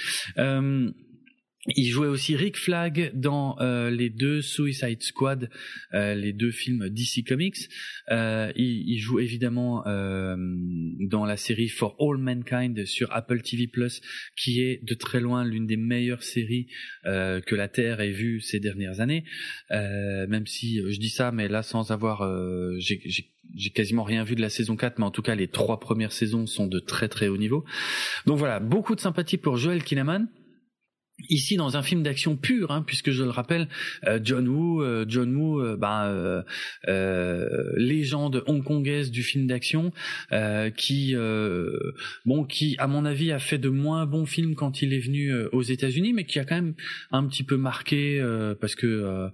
Il jouait aussi Rick Flag dans euh, les deux Suicide Squad, euh, les deux films DC Comics. Euh, il, il, joue évidemment euh, dans la série For All Mankind sur Apple TV Plus, qui est de très loin l'une des meilleures séries euh, que la Terre ait vues ces dernières années. même si je dis ça, mais là sans avoir, j'ai quasiment rien vu de la saison 4, mais en tout cas les trois premières saisons sont de très très haut niveau. Donc voilà, beaucoup de sympathie pour Joel Kinnaman ici dans un film d'action pur, hein, puisque je le rappelle, euh, John Woo, euh, John Woo, euh, bah, légende hongkongaise du film d'action, qui, bon, qui à mon avis a fait de moins bons films quand il est venu aux États-Unis, mais qui a quand même un petit peu marqué parce que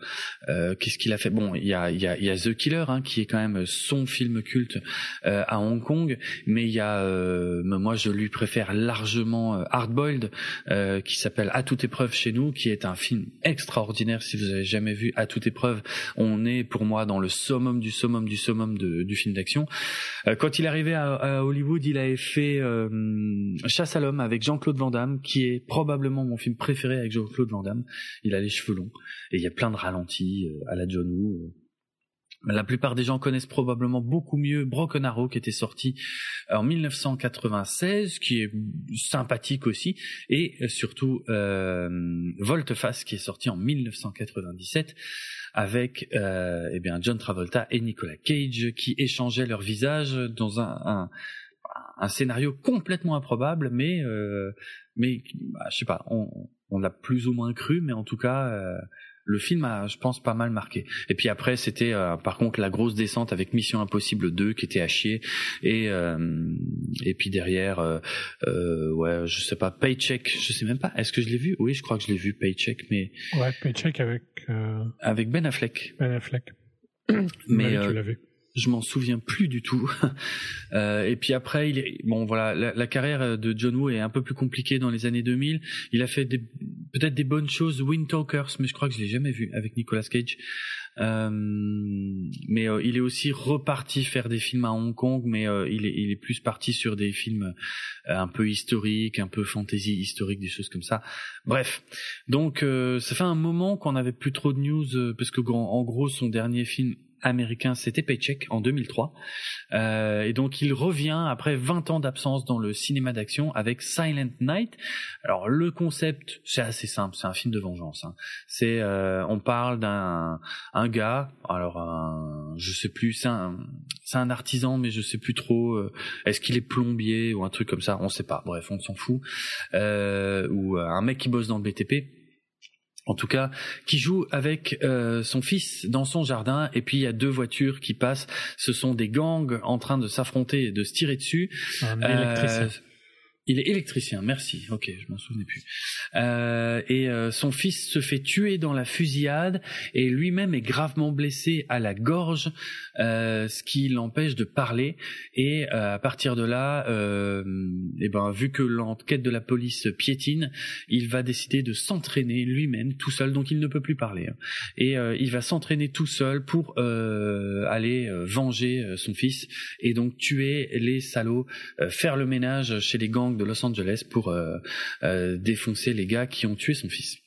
qu'est-ce qu'il a fait? Bon, il y a, y, a, y a The Killer, hein, qui est quand même son film culte à Hong Kong, mais il y a, moi je lui préfère largement Hardboiled, qui s'appelle À toute épreuve chez nous, qui est un film extraordinaire. Si vous avez jamais vu À toute épreuve, on est pour moi dans le summum du summum du summum du film d'action. Euh, quand il est arrivé à, Hollywood, il avait fait euh, Chasse à l'homme avec Jean-Claude Van Damme, qui est probablement mon film préféré avec Jean-Claude Van Damme. Il a les cheveux longs et il y a plein de ralentis euh, à la John Woo. La plupart des gens connaissent probablement beaucoup mieux Broken Arrow qui était sorti en 1996, qui est sympathique aussi, et surtout euh, Volteface qui est sorti en 1997 avec euh, eh bien John Travolta et Nicolas Cage qui échangeaient leurs visages dans un, un, scénario complètement improbable, mais euh, mais bah, je sais pas, on, on l'a plus ou moins cru, mais en tout cas euh, le film a, je pense, pas mal marqué. Et puis après, c'était euh, par contre la grosse descente avec Mission Impossible 2 qui était à chier. Et euh, et puis derrière, euh, euh, ouais, je sais pas, Paycheck, je sais même pas. Est-ce que je l'ai vu? Oui, je crois que je l'ai vu Paycheck, mais ouais, Paycheck avec avec Ben Affleck. Ben Affleck. mais tu l'as vu je m'en souviens plus du tout. euh, et puis après, il est, bon voilà, la, carrière de John Woo est un peu plus compliquée dans les années 2000. Il a fait peut-être des bonnes choses, Wind Talkers, mais je crois que je l'ai jamais vu avec Nicolas Cage. Euh, mais euh, il est aussi reparti faire des films à Hong Kong, mais euh, il, est, il est plus parti sur des films euh, un peu historiques, un peu fantasy historique, des choses comme ça. Bref, donc ça fait un moment qu'on n'avait plus trop de news parce que en gros son dernier film américain, c'était Paycheck en 2003. Euh, et donc il revient après 20 ans d'absence dans le cinéma d'action avec Silent Night. Alors le concept, c'est assez simple, c'est un film de vengeance. Hein. C'est, euh, on parle d'un un gars, alors un, je sais plus, c'est un, c'est un artisan, mais je sais plus trop. Euh, est-ce qu'il est plombier ou un truc comme ça On sait pas. Bref, on s'en fout. Euh, ou un mec qui bosse dans le BTP en tout cas, qui joue avec euh, son fils dans son jardin, et puis il y a deux voitures qui passent. Ce sont des gangs en train de s'affronter et de se tirer dessus. Un euh, Il est électricien, merci. Ok, je m'en souvenais plus. Euh, et euh, son fils se fait tuer dans la fusillade et lui-même est gravement blessé à la gorge, euh, ce qui l'empêche de parler. Et euh, à partir de là, euh, et ben vu que l'enquête de la police piétine, il va décider de s'entraîner lui-même tout seul, donc il ne peut plus parler. Hein. Et il va s'entraîner tout seul pour aller venger son fils et donc tuer les salauds, faire le ménage chez les gangs de Los Angeles pour euh, euh, défoncer les gars qui ont tué son fils.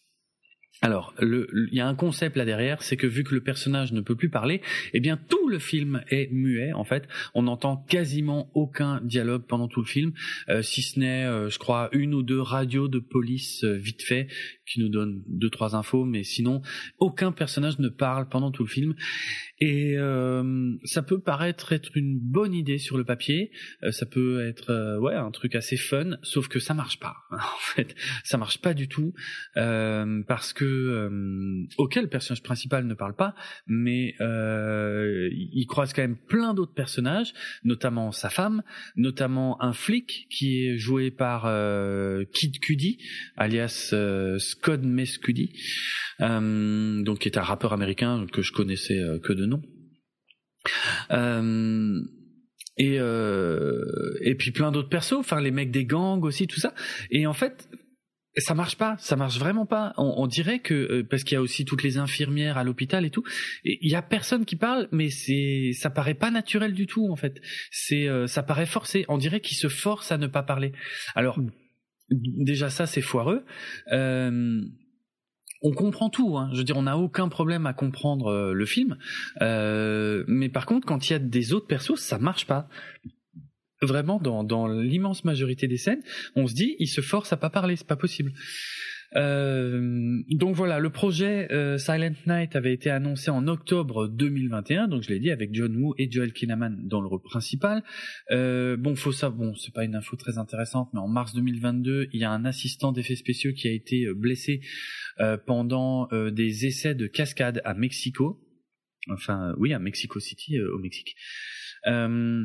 Alors, il y a un concept là derrière, c'est que vu que le personnage ne peut plus parler, eh bien tout le film est muet en fait. On n'entend quasiment aucun dialogue pendant tout le film, euh, si ce n'est, je crois, une ou deux radios de police vite fait qui nous donnent deux trois infos, mais sinon aucun personnage ne parle pendant tout le film. Et euh, ça peut paraître être une bonne idée sur le papier, euh, ça peut être euh, ouais un truc assez fun, sauf que ça marche pas. en fait, ça marche pas du tout parce que auquel le personnage principal ne parle pas, mais il croise quand même plein d'autres personnages, notamment sa femme, notamment un flic qui est joué par Kid Cudi, alias Scott Mescudi, donc qui est un rappeur américain que je connaissais que de nom. Euh, et euh, et puis plein d'autres persos, enfin les mecs des gangs aussi, tout ça. Et en fait, ça marche pas, ça marche vraiment pas. On, dirait que euh, parce qu'il y a aussi toutes les infirmières à l'hôpital et tout, il y a personne qui parle, mais c'est ça paraît pas naturel du tout en fait. C'est ça paraît forcé. On dirait qu'ils se forcent à ne pas parler. Alors hmm. déjà ça c'est foireux. Euh, on comprend tout. Hein. Je veux dire, on n'a aucun problème à comprendre euh, le film. Euh, mais par contre, quand il y a des autres persos, ça marche pas. Vraiment, dans, dans l'immense majorité des scènes, on se dit, il se force à pas parler, c'est pas possible. Euh, donc voilà, le projet euh, Silent Night avait été annoncé en octobre 2021, donc je l'ai dit avec John Woo et Joel Kinnaman dans le rôle principal. Euh, bon, faut ça, bon, c'est pas une info très intéressante, mais en mars 2022, il y a un assistant d'effets spéciaux qui a été blessé pendant des essais de cascade à Mexico. Enfin, oui, à Mexico City, au Mexique. Euh,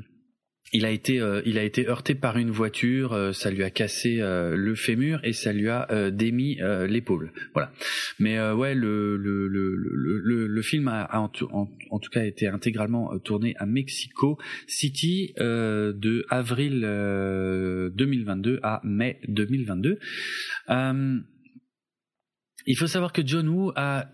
il a été euh, il a été heurté par une voiture, euh, ça lui a cassé euh, le fémur et ça lui a démis l'épaule. Voilà. Mais ouais, le le, le le, film a, en, en, tout cas été intégralement tourné à Mexico City de avril 2022 à mai 2022. il faut savoir que John Woo a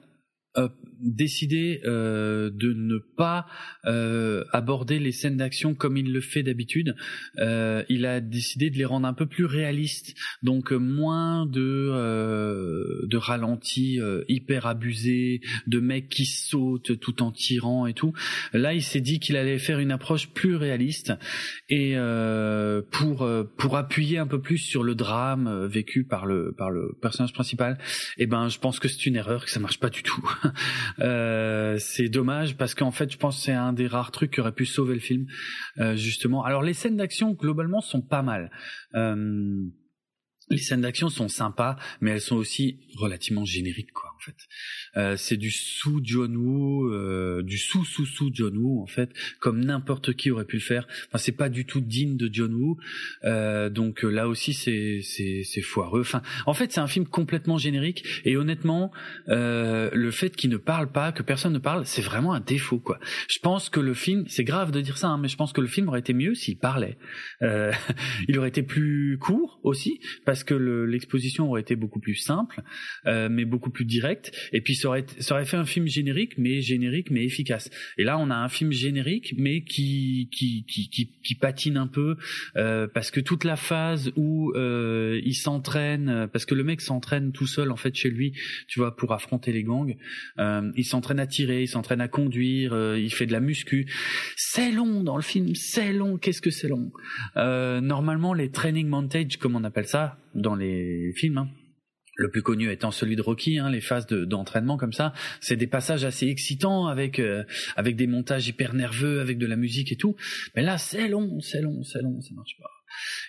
décidé euh, de ne pas euh, aborder les scènes d'action comme il le fait d'habitude. Euh, il a décidé de les rendre un peu plus réalistes, donc moins de euh, de ralentis euh, hyper abusés, de mecs qui sautent tout en tirant et tout. Là, il s'est dit qu'il allait faire une approche plus réaliste et euh, pour pour appuyer un peu plus sur le drame vécu par le par le personnage principal. Et eh ben, je pense que c'est une erreur, que ça marche pas du tout. Euh, c'est dommage parce qu'en fait, je pense que c'est un des rares trucs qui aurait pu sauver le film, euh, justement. Alors, les scènes d'action globalement sont pas mal. Euh, les scènes d'action sont sympas, mais elles sont aussi relativement génériques, quoi, en fait. Euh, c'est du sous John Woo, euh, du sous sous sous John Woo, en fait, comme n'importe qui aurait pu le faire. Enfin, c'est pas du tout digne de John Woo. Euh, donc là aussi, c'est c'est c'est foireux. Enfin, en fait, c'est un film complètement générique. Et honnêtement, le fait qu'il ne parle pas, que personne ne parle, c'est vraiment un défaut, quoi. Je pense que le film, c'est grave de dire ça, hein, mais je pense que le film aurait été mieux s'il parlait. il aurait été plus court aussi, parce que l'exposition aurait été beaucoup plus simple, euh, mais beaucoup plus directe. Et puis ça aurait, fait un film générique, mais générique, mais efficace. Et là, on a un film générique, mais qui patine un peu euh, parce que toute la phase où euh, il s'entraîne, parce que le mec s'entraîne tout seul en fait chez lui, tu vois, pour affronter les gangs. il s'entraîne à tirer, il s'entraîne à conduire, il fait de la muscu. C'est long dans le film, c'est long. Qu'est-ce que c'est long? Normalement, les training montage, comme on appelle ça, dans les films. Hein. Le plus connu étant celui de Rocky, hein, les phases d'entraînement comme ça, c'est des passages assez excitants avec euh, avec des montages hyper nerveux, avec de la musique et tout. Mais là, c'est long, c'est long, c'est long, ça marche pas.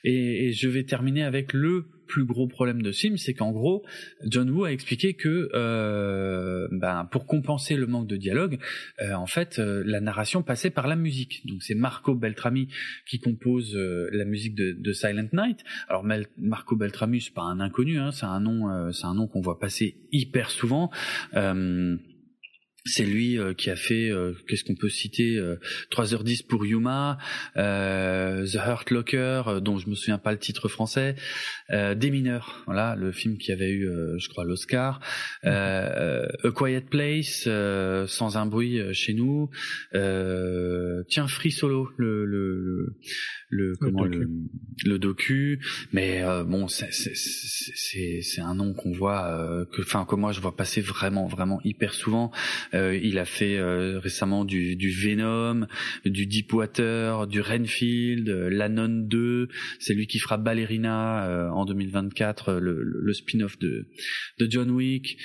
Et, et, je vais terminer avec le plus gros problème de ce film, c'est qu'en gros, John Woo a expliqué que euh, ben, pour compenser le manque de dialogue, euh, en fait, euh, la narration passait par la musique. Donc c'est Marco Beltrami qui compose la musique de, Silent Night. Alors Marco Beltrami, c'est pas un inconnu, hein, c'est un nom, c'est un nom qu'on voit passer hyper souvent. C'est lui euh, qui a fait, euh, qu'est-ce qu'on peut citer, 3h10 euh, pour Yuma, The Hurt Locker, dont je me souviens pas le titre français, Des mineurs, voilà, le film qui avait eu, je crois, l'Oscar, A Quiet Place, Sans un bruit chez nous, tiens, Free Solo, le, le, le, comment, le, le, docu, mais bon, c'est c'est un nom qu'on voit, que, enfin, que moi je vois passer vraiment, vraiment hyper souvent. Euh, il a fait euh, récemment du, Venom, du Deepwater, du Renfield, euh, L'Anon 2. C'est lui qui fera Ballerina en 2024, le, le spin-off de, de John Wick.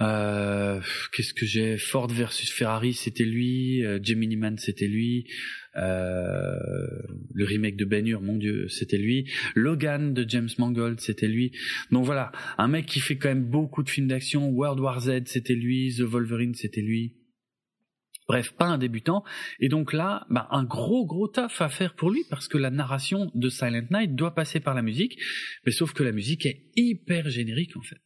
Euh, Qu'est-ce que j'ai? Ford versus Ferrari, c'était lui. Euh, Gemini Man, c'était lui. Euh, le remake de Ben Hur, mon Dieu, c'était lui. Logan de James Mangold, c'était lui. Donc voilà, un mec qui fait quand même beaucoup de films d'action. World War Z, c'était lui. The Wolverine, c'était lui. Bref, pas un débutant. Et donc là, bah, un gros gros taf à faire pour lui parce que la narration de Silent Night doit passer par la musique. Mais sauf que la musique est hyper générique en fait.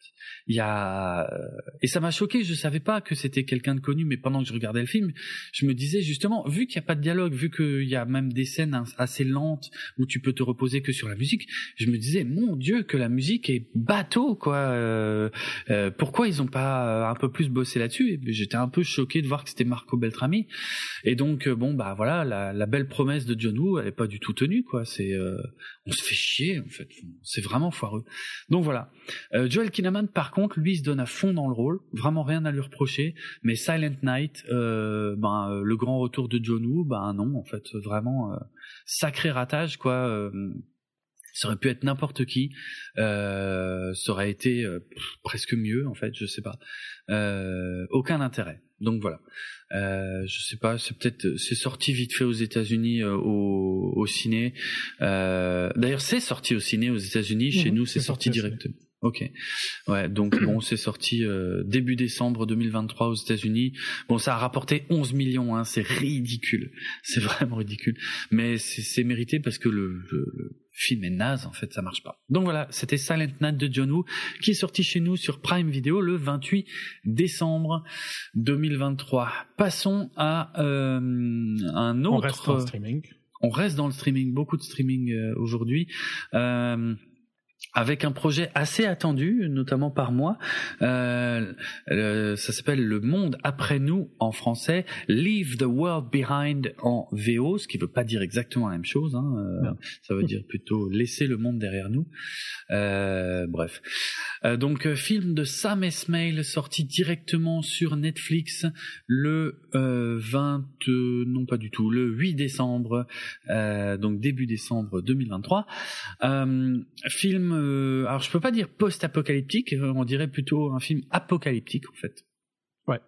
Il y a euh, et ça m'a choqué. Je savais pas que c'était quelqu'un de connu, mais pendant que je regardais le film, je me disais justement, vu qu'il n'y a pas de dialogue, vu qu'il y a même des scènes assez lentes où tu peux te reposer que sur la musique, je me disais, mon Dieu, que la musique est bateau quoi. Euh, euh, pourquoi ils ont pas un peu plus bossé là-dessus? J'étais un peu choqué de voir que c'était Marco Beltrami. Et donc bon bah voilà, la, belle promesse de John Woo, elle pas du tout tenue quoi. C'est on se fait chier en fait. C'est vraiment foireux. Donc voilà. Joel Kinnaman par contre, lui, se donne à fond dans le rôle, vraiment rien à lui reprocher. Mais Silent Night, euh, ben, euh, le grand retour de John Woo, ben non, en fait, vraiment euh, sacré ratage, quoi. ça aurait pu être n'importe qui, ça aurait été presque mieux, en fait, je sais pas. aucun intérêt. Donc voilà. Euh, je sais pas, c'est peut-être c'est sorti vite fait aux États-Unis au, au ciné. D'ailleurs, c'est sorti au ciné aux États-Unis. Chez mhm, nous, c'est sorti, sorti directement. Ok. Ouais, donc bon, c'est sorti euh, début décembre 2023 aux États-Unis. Bon, ça a rapporté 11 millions, hein, c'est ridicule. C'est vraiment ridicule. Mais c'est mérité parce que le, le, film est naze, en fait, ça marche pas. Donc voilà, c'était Silent Night de John Woo qui est sorti chez nous sur Prime Video le 28 décembre 2023. Passons à euh, un autre... On reste dans le streaming. On reste dans le streaming, beaucoup de streaming euh, aujourd'hui. Euh, avec un projet assez attendu, notamment par moi. Euh, ça s'appelle Le Monde après nous en français, Leave the World Behind en VO, ce qui ne veut pas dire exactement la même chose. Hein, euh, ça veut dire plutôt laisser le monde derrière nous. Euh, bref. Donc film de Sam Esmail sorti directement sur Netflix le 20, non pas du tout, le 8 décembre, donc début décembre 2023. film euh, alors je peux pas dire post-apocalyptique, euh, on dirait plutôt un film apocalyptique en fait. Ouais,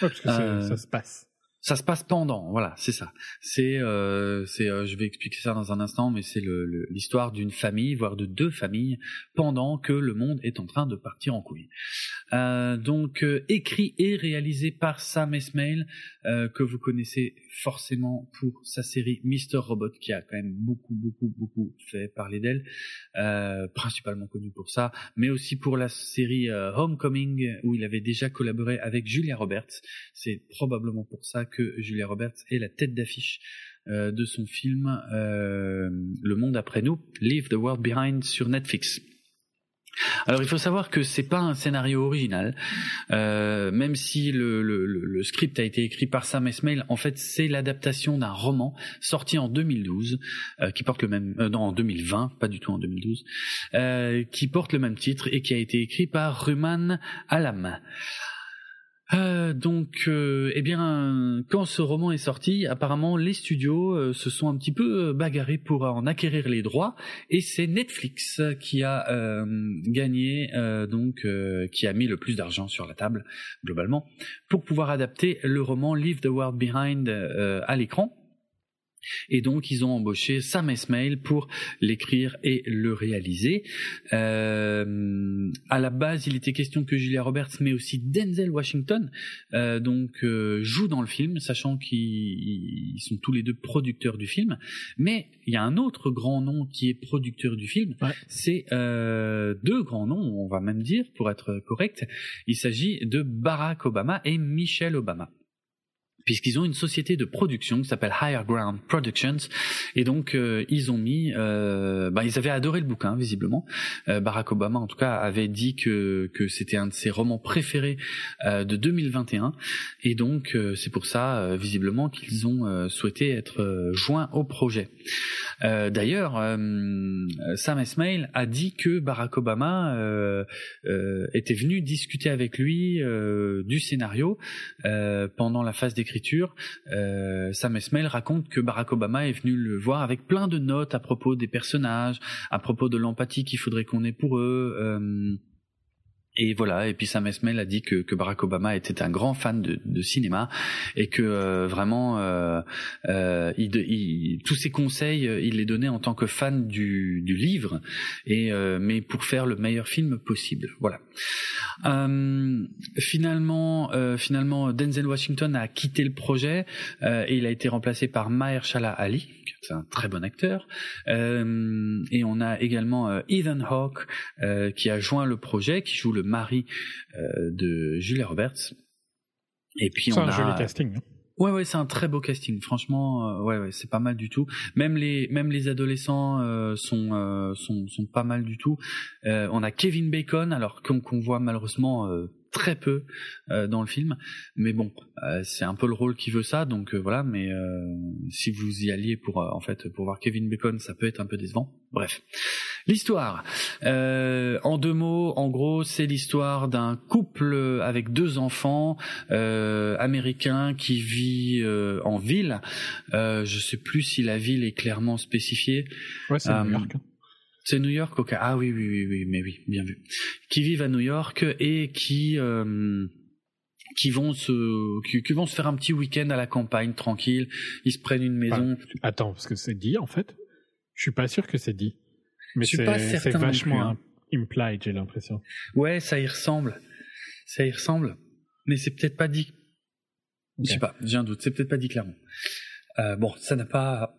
parce que euh, ça se passe. Ça se passe pendant, voilà, c'est ça. C'est, euh, c'est, je vais expliquer ça dans un instant, mais c'est l'histoire d'une famille, voire de deux familles, pendant que le monde est en train de partir en couille. Donc, écrit et réalisé par Sam Esmail, que vous connaissez forcément pour sa série Mr. Robot, qui a quand même beaucoup, beaucoup, beaucoup fait parler d'elle, principalement connu pour ça, mais aussi pour la série Homecoming, où il avait déjà collaboré avec Julia Roberts. C'est probablement pour ça que Julia Roberts est la tête d'affiche euh, de son film euh, Le Monde après nous, Leave the World Behind sur Netflix. Alors il faut savoir que c'est pas un scénario original, euh, même si le, script a été écrit par Sam Esmail. En fait, c'est l'adaptation d'un roman sorti en 2012 euh, qui porte le même, euh, non en 2020, pas du tout en 2012, euh, qui porte le même titre et qui a été écrit par Ruman Alam. Euh, donc, euh, eh bien, quand ce roman est sorti, apparemment les studios euh, se sont un petit peu bagarrés pour en acquérir les droits, et c'est Netflix qui a gagné, donc, qui a mis le plus d'argent sur la table globalement pour pouvoir adapter le roman Leave the World Behind à l'écran. Et donc ils ont embauché Sam Esmail pour l'écrire et le réaliser. Euh, à la base, il était question que Julia Roberts, mais aussi Denzel Washington, euh, donc euh, joue dans le film, sachant qu'ils sont tous les deux producteurs du film. Mais il y a un autre grand nom qui est producteur du film. C'est euh, deux grands noms, on va même dire, pour être correct. Il s'agit de Barack Obama et Michelle Obama puisqu'ils ont une société de production qui s'appelle Higher Ground Productions. Et donc euh, ils ont mis euh, bah, ils avaient adoré le bouquin visiblement. Euh, Barack Obama en tout cas avait dit que que c'était un de ses romans préférés de 2021 et donc c'est pour ça visiblement qu'ils ont souhaité être joints au projet. D'ailleurs Sam Esmail a dit que Barack Obama était venu discuter avec lui du scénario pendant la phase d'écriture euh, Sam Esmail raconte que Barack Obama est venu le voir avec plein de notes à propos des personnages, à propos de l'empathie qu'il faudrait qu'on ait pour eux. Euh, et voilà, et puis Sam Esmail a dit que, Barack Obama était un grand fan de, cinéma et que euh, vraiment euh, euh, tous ses conseils il les donnait en tant que fan du, du livre et mais pour faire le meilleur film possible. Voilà. finalement, finalement, Denzel Washington a quitté le projet et il a été remplacé par Mahershala Ali, qui est un très bon acteur. et on a également Ethan Hawke qui a joint le projet, qui joue le mari euh, de Julia Roberts. Et puis on a un joli casting. Hein. Ouais ouais c'est un très beau casting franchement euh, ouais ouais c'est pas mal du tout même les même les adolescents euh, sont, sont sont pas mal du tout on a Kevin Bacon alors qu'on voit malheureusement très peu dans le film mais bon c'est un peu le rôle qui veut ça donc voilà mais si vous y alliez pour en fait pour voir Kevin Bacon ça peut être un peu décevant bref L'histoire, euh, en deux mots, en gros, c'est l'histoire d'un couple avec deux enfants euh, américains qui vit euh, en ville. Euh, je sais plus si la ville est clairement spécifiée. Ouais, c'est New York. C'est New York, ok. Ah oui, oui, oui, oui, mais oui, bien vu. Qui vivent à New York et qui qui vont se qui, vont se faire un petit week-end à la campagne tranquille. Ils se prennent une maison. attends, parce que c'est dit en fait. Je suis pas sûr que c'est dit. Mais c'est vachement hein. implied, j'ai l'impression. Ouais, ça y ressemble. Ça y ressemble. Mais c'est peut-être pas dit. Je sais pas, j'ai un doute. C'est peut-être pas dit clairement. Euh, bon, ça n'a pas,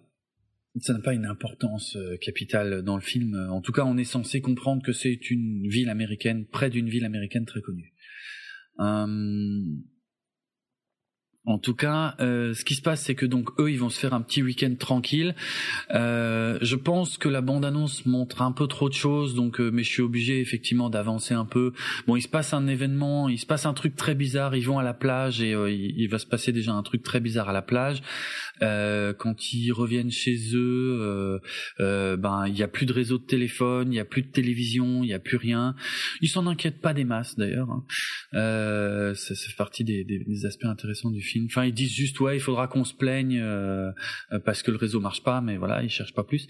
ça n'a pas une importance euh, capitale dans le film. En tout cas, on est censé comprendre que c'est une ville américaine, près d'une ville américaine très connue. Euh, en tout cas, euh, ce qui se passe, c'est que donc eux, ils vont se faire un petit week-end tranquille. Euh, je pense que la bande-annonce montre un peu trop de choses, donc euh, mais je suis obligé effectivement d'avancer un peu. Bon, il se passe un événement, il se passe un truc très bizarre. Ils vont à la plage et il, va se passer déjà un truc très bizarre à la plage. quand ils reviennent chez eux, ben il y a plus de réseau de téléphone, il y a plus de télévision, il y a plus rien. Ils s'en inquiètent pas des masses d'ailleurs. Hein. ça, fait partie des, des, des aspects intéressants du film Enfin, ils disent juste ouais, il faudra qu'on se plaigne euh, parce que le réseau marche pas, mais voilà, ils cherchent pas plus.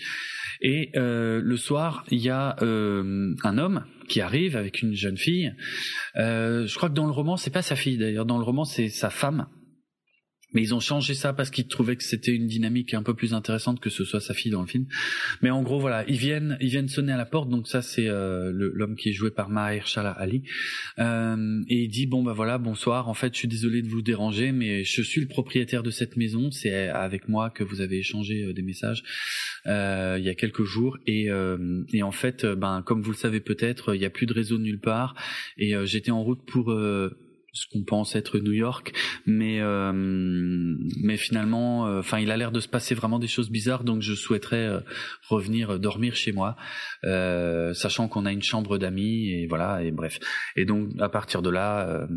Et euh, le soir, il y a euh, un homme qui arrive avec une jeune fille. je crois que dans le roman, c'est pas sa fille d'ailleurs. Dans le roman, c'est sa femme mais ils ont changé ça parce qu'ils trouvaient que c'était une dynamique un peu plus intéressante que ce soit sa fille dans le film. Mais en gros, voilà, ils viennent, ils viennent sonner à la porte. Donc ça, c'est euh, l'homme qui est joué par Mahershala Ali, euh, et il dit bon bah voilà, bonsoir. En fait, je suis désolé de vous déranger, mais je suis le propriétaire de cette maison. C'est avec moi que vous avez échangé euh, des messages euh, il y a quelques jours. Et, euh, et en fait, ben comme vous le savez peut-être, il n'y a plus de réseau nulle part. Et j'étais en route pour ce qu'on pense être New York, mais euh, mais finalement, euh, enfin, il a l'air de se passer vraiment des choses bizarres, donc je souhaiterais euh, revenir dormir chez moi, sachant qu'on a une chambre d'amis et voilà et bref. Et donc à partir de là,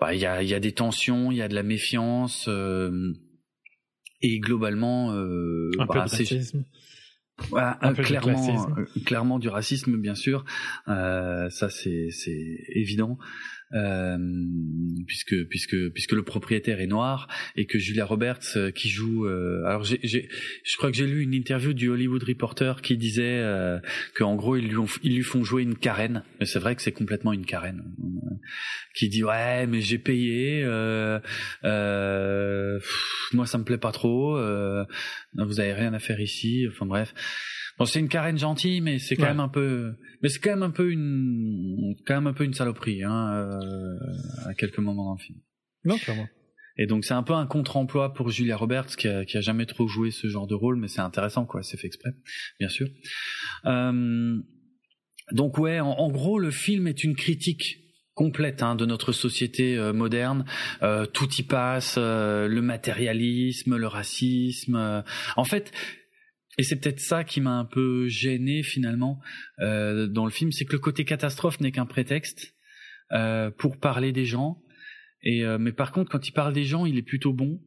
bah, il y a il y a des tensions, il y a de la méfiance et globalement, un peu bah, de racisme. clairement, clairement du racisme, bien sûr. ça, c'est c'est évident. Euh, puisque puisque puisque le propriétaire est noir et que Julia Roberts euh, qui joue. Euh, alors j'ai, je crois que j'ai lu une interview du Hollywood Reporter qui disait euh, qu'en gros ils lui ont, ils lui font jouer une carène. Mais c'est vrai que c'est complètement une carène. qui dit ouais mais j'ai payé. moi ça me plaît pas trop. vous avez rien à faire ici. Enfin bref. Bon, c'est une carène gentille, mais c'est quand même un peu, mais c'est quand même un peu une, quand même un peu une saloperie, hein, euh, à quelques moments dans le film. Non, clairement. Et donc c'est un peu un contre-emploi pour Julia Roberts qui a, qui a jamais trop joué ce genre de rôle, mais c'est intéressant quoi, c'est fait exprès, bien sûr. Euh, donc ouais, en, gros le film est une critique complète hein, de notre société euh, moderne. Euh, tout y passe, euh, le matérialisme, le racisme. en fait, et c'est peut-être ça qui m'a un peu gêné finalement euh, dans le film, c'est que le côté catastrophe n'est qu'un prétexte euh, pour parler des gens. Et euh, mais par contre, quand il parle des gens, il est plutôt bon.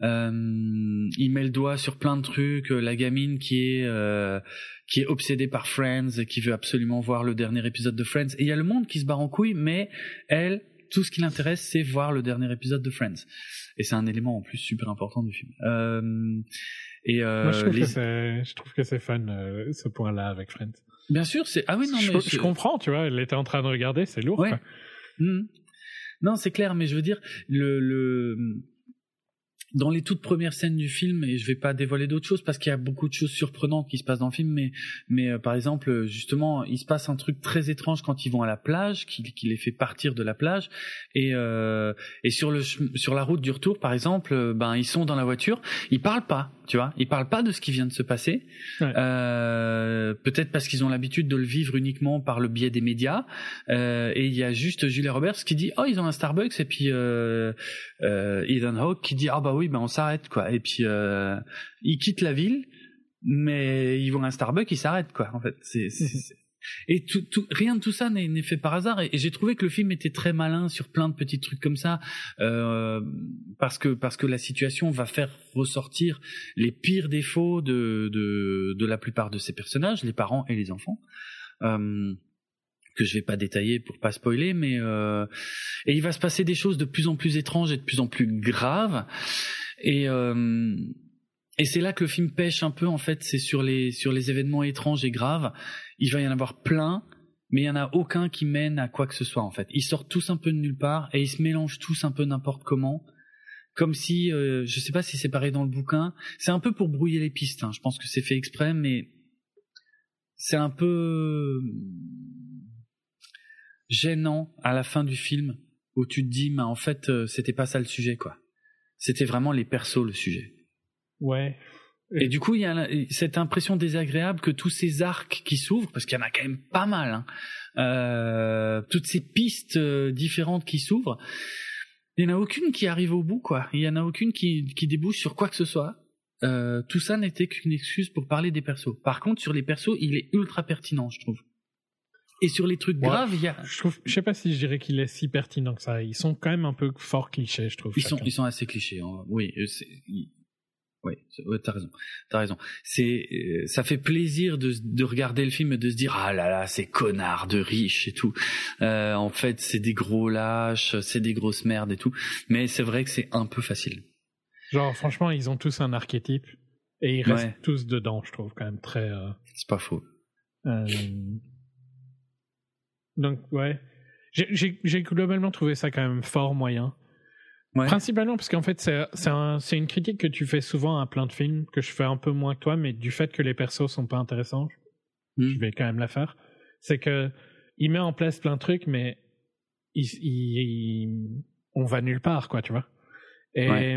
Il met le doigt sur plein de trucs. La gamine qui est qui est obsédée par Friends, et qui veut absolument voir le dernier épisode de Friends. Et il y a le monde qui se barre en couille, mais elle, tout ce qui l'intéresse, c'est voir le dernier épisode de Friends. Et c'est un élément en plus super important du film. Et euh, Moi, je trouve, que c'est, je trouve que c'est fun euh, ce point-là avec Friends. Bien sûr, c'est ah oui non mais je, comprends, tu vois, elle était en train de regarder, c'est lourd. Ouais. Mmh. Non, c'est clair, mais je veux dire le le dans les toutes premières scènes du film, et je vais pas dévoiler d'autres choses parce qu'il y a beaucoup de choses surprenantes qui se passent dans le film, mais mais euh, par exemple justement, il se passe un truc très étrange quand ils vont à la plage, qui, qui les fait partir de la plage, et euh, et sur le sur la route du retour, par exemple, ben ils sont dans la voiture, ils parlent pas, tu vois, ils parlent pas de ce qui vient de se passer, euh, peut-être parce qu'ils ont l'habitude de le vivre uniquement par le biais des médias, euh, et il y a juste Julia Roberts qui dit oh ils ont un Starbucks. Et puis euh, Ethan Hawke qui dit ah bah oui, ben on s'arrête quoi. Et puis euh, ils quittent la ville, mais ils vont à un Starbucks, ils s'arrêtent quoi. En fait, c'est et tout, tout, rien de tout ça n'est fait par hasard. Et, j'ai trouvé que le film était très malin sur plein de petits trucs comme ça, euh, parce que parce que la situation va faire ressortir les pires défauts de de, de la plupart de ces personnages, les parents et les enfants. Euh, que je vais pas détailler pour pas spoiler, mais euh, et il va se passer des choses de plus en plus étranges et de plus en plus graves. Et euh, et c'est là que le film pêche un peu en fait, c'est sur les sur les événements étranges et graves. Il va y en avoir plein, mais il y en a aucun qui mène à quoi que ce soit en fait. Ils sortent tous un peu de nulle part et ils se mélangent tous un peu n'importe comment, comme si euh, je sais pas si c'est pareil dans le bouquin. C'est un peu pour brouiller les pistes. Hein. Je pense que c'est fait exprès, mais c'est un peu gênant à la fin du film où tu te dis mais en fait euh, c'était pas ça le sujet quoi. C'était vraiment les persos le sujet. Ouais. Et du coup, il y a cette impression désagréable que tous ces arcs qui s'ouvrent, parce qu'il y en a quand même pas mal, hein, euh, toutes ces pistes euh, différentes qui s'ouvrent, il n'y en a aucune qui arrive au bout, quoi. Il n'y en a aucune qui, qui débouche sur quoi que ce soit. Euh, tout ça n'était qu'une excuse pour parler des persos. Par contre, sur les persos, il est ultra pertinent, je trouve. Et sur les trucs graves, il y a. Je trouve, je sais pas si je dirais qu'il est si pertinent que ça. Ils sont quand même un peu fort clichés, je trouve. Ils sont, ils sont assez clichés. Hein. Oui, oui, ouais, t'as raison, t'as raison. C'est, euh, ça fait plaisir de, de regarder le film et de se dire ah là là, ces connards de riches et tout. Euh, en fait, c'est des gros lâches, c'est des grosses merdes et tout. Mais c'est vrai que c'est un peu facile. Genre, franchement, ils ont tous un archétype et ils restent tous dedans, je trouve quand même très. Euh... C'est pas faux. Donc, ouais. J'ai globalement trouvé ça quand même fort moyen. Principalement parce qu'en fait, c'est un, une critique que tu fais souvent à plein de films, que je fais un peu moins que toi, mais du fait que les persos sont pas intéressants, je hmm. vais quand même la faire. C'est que il met en place plein de trucs, mais il, il, on va nulle part, quoi, tu vois. Et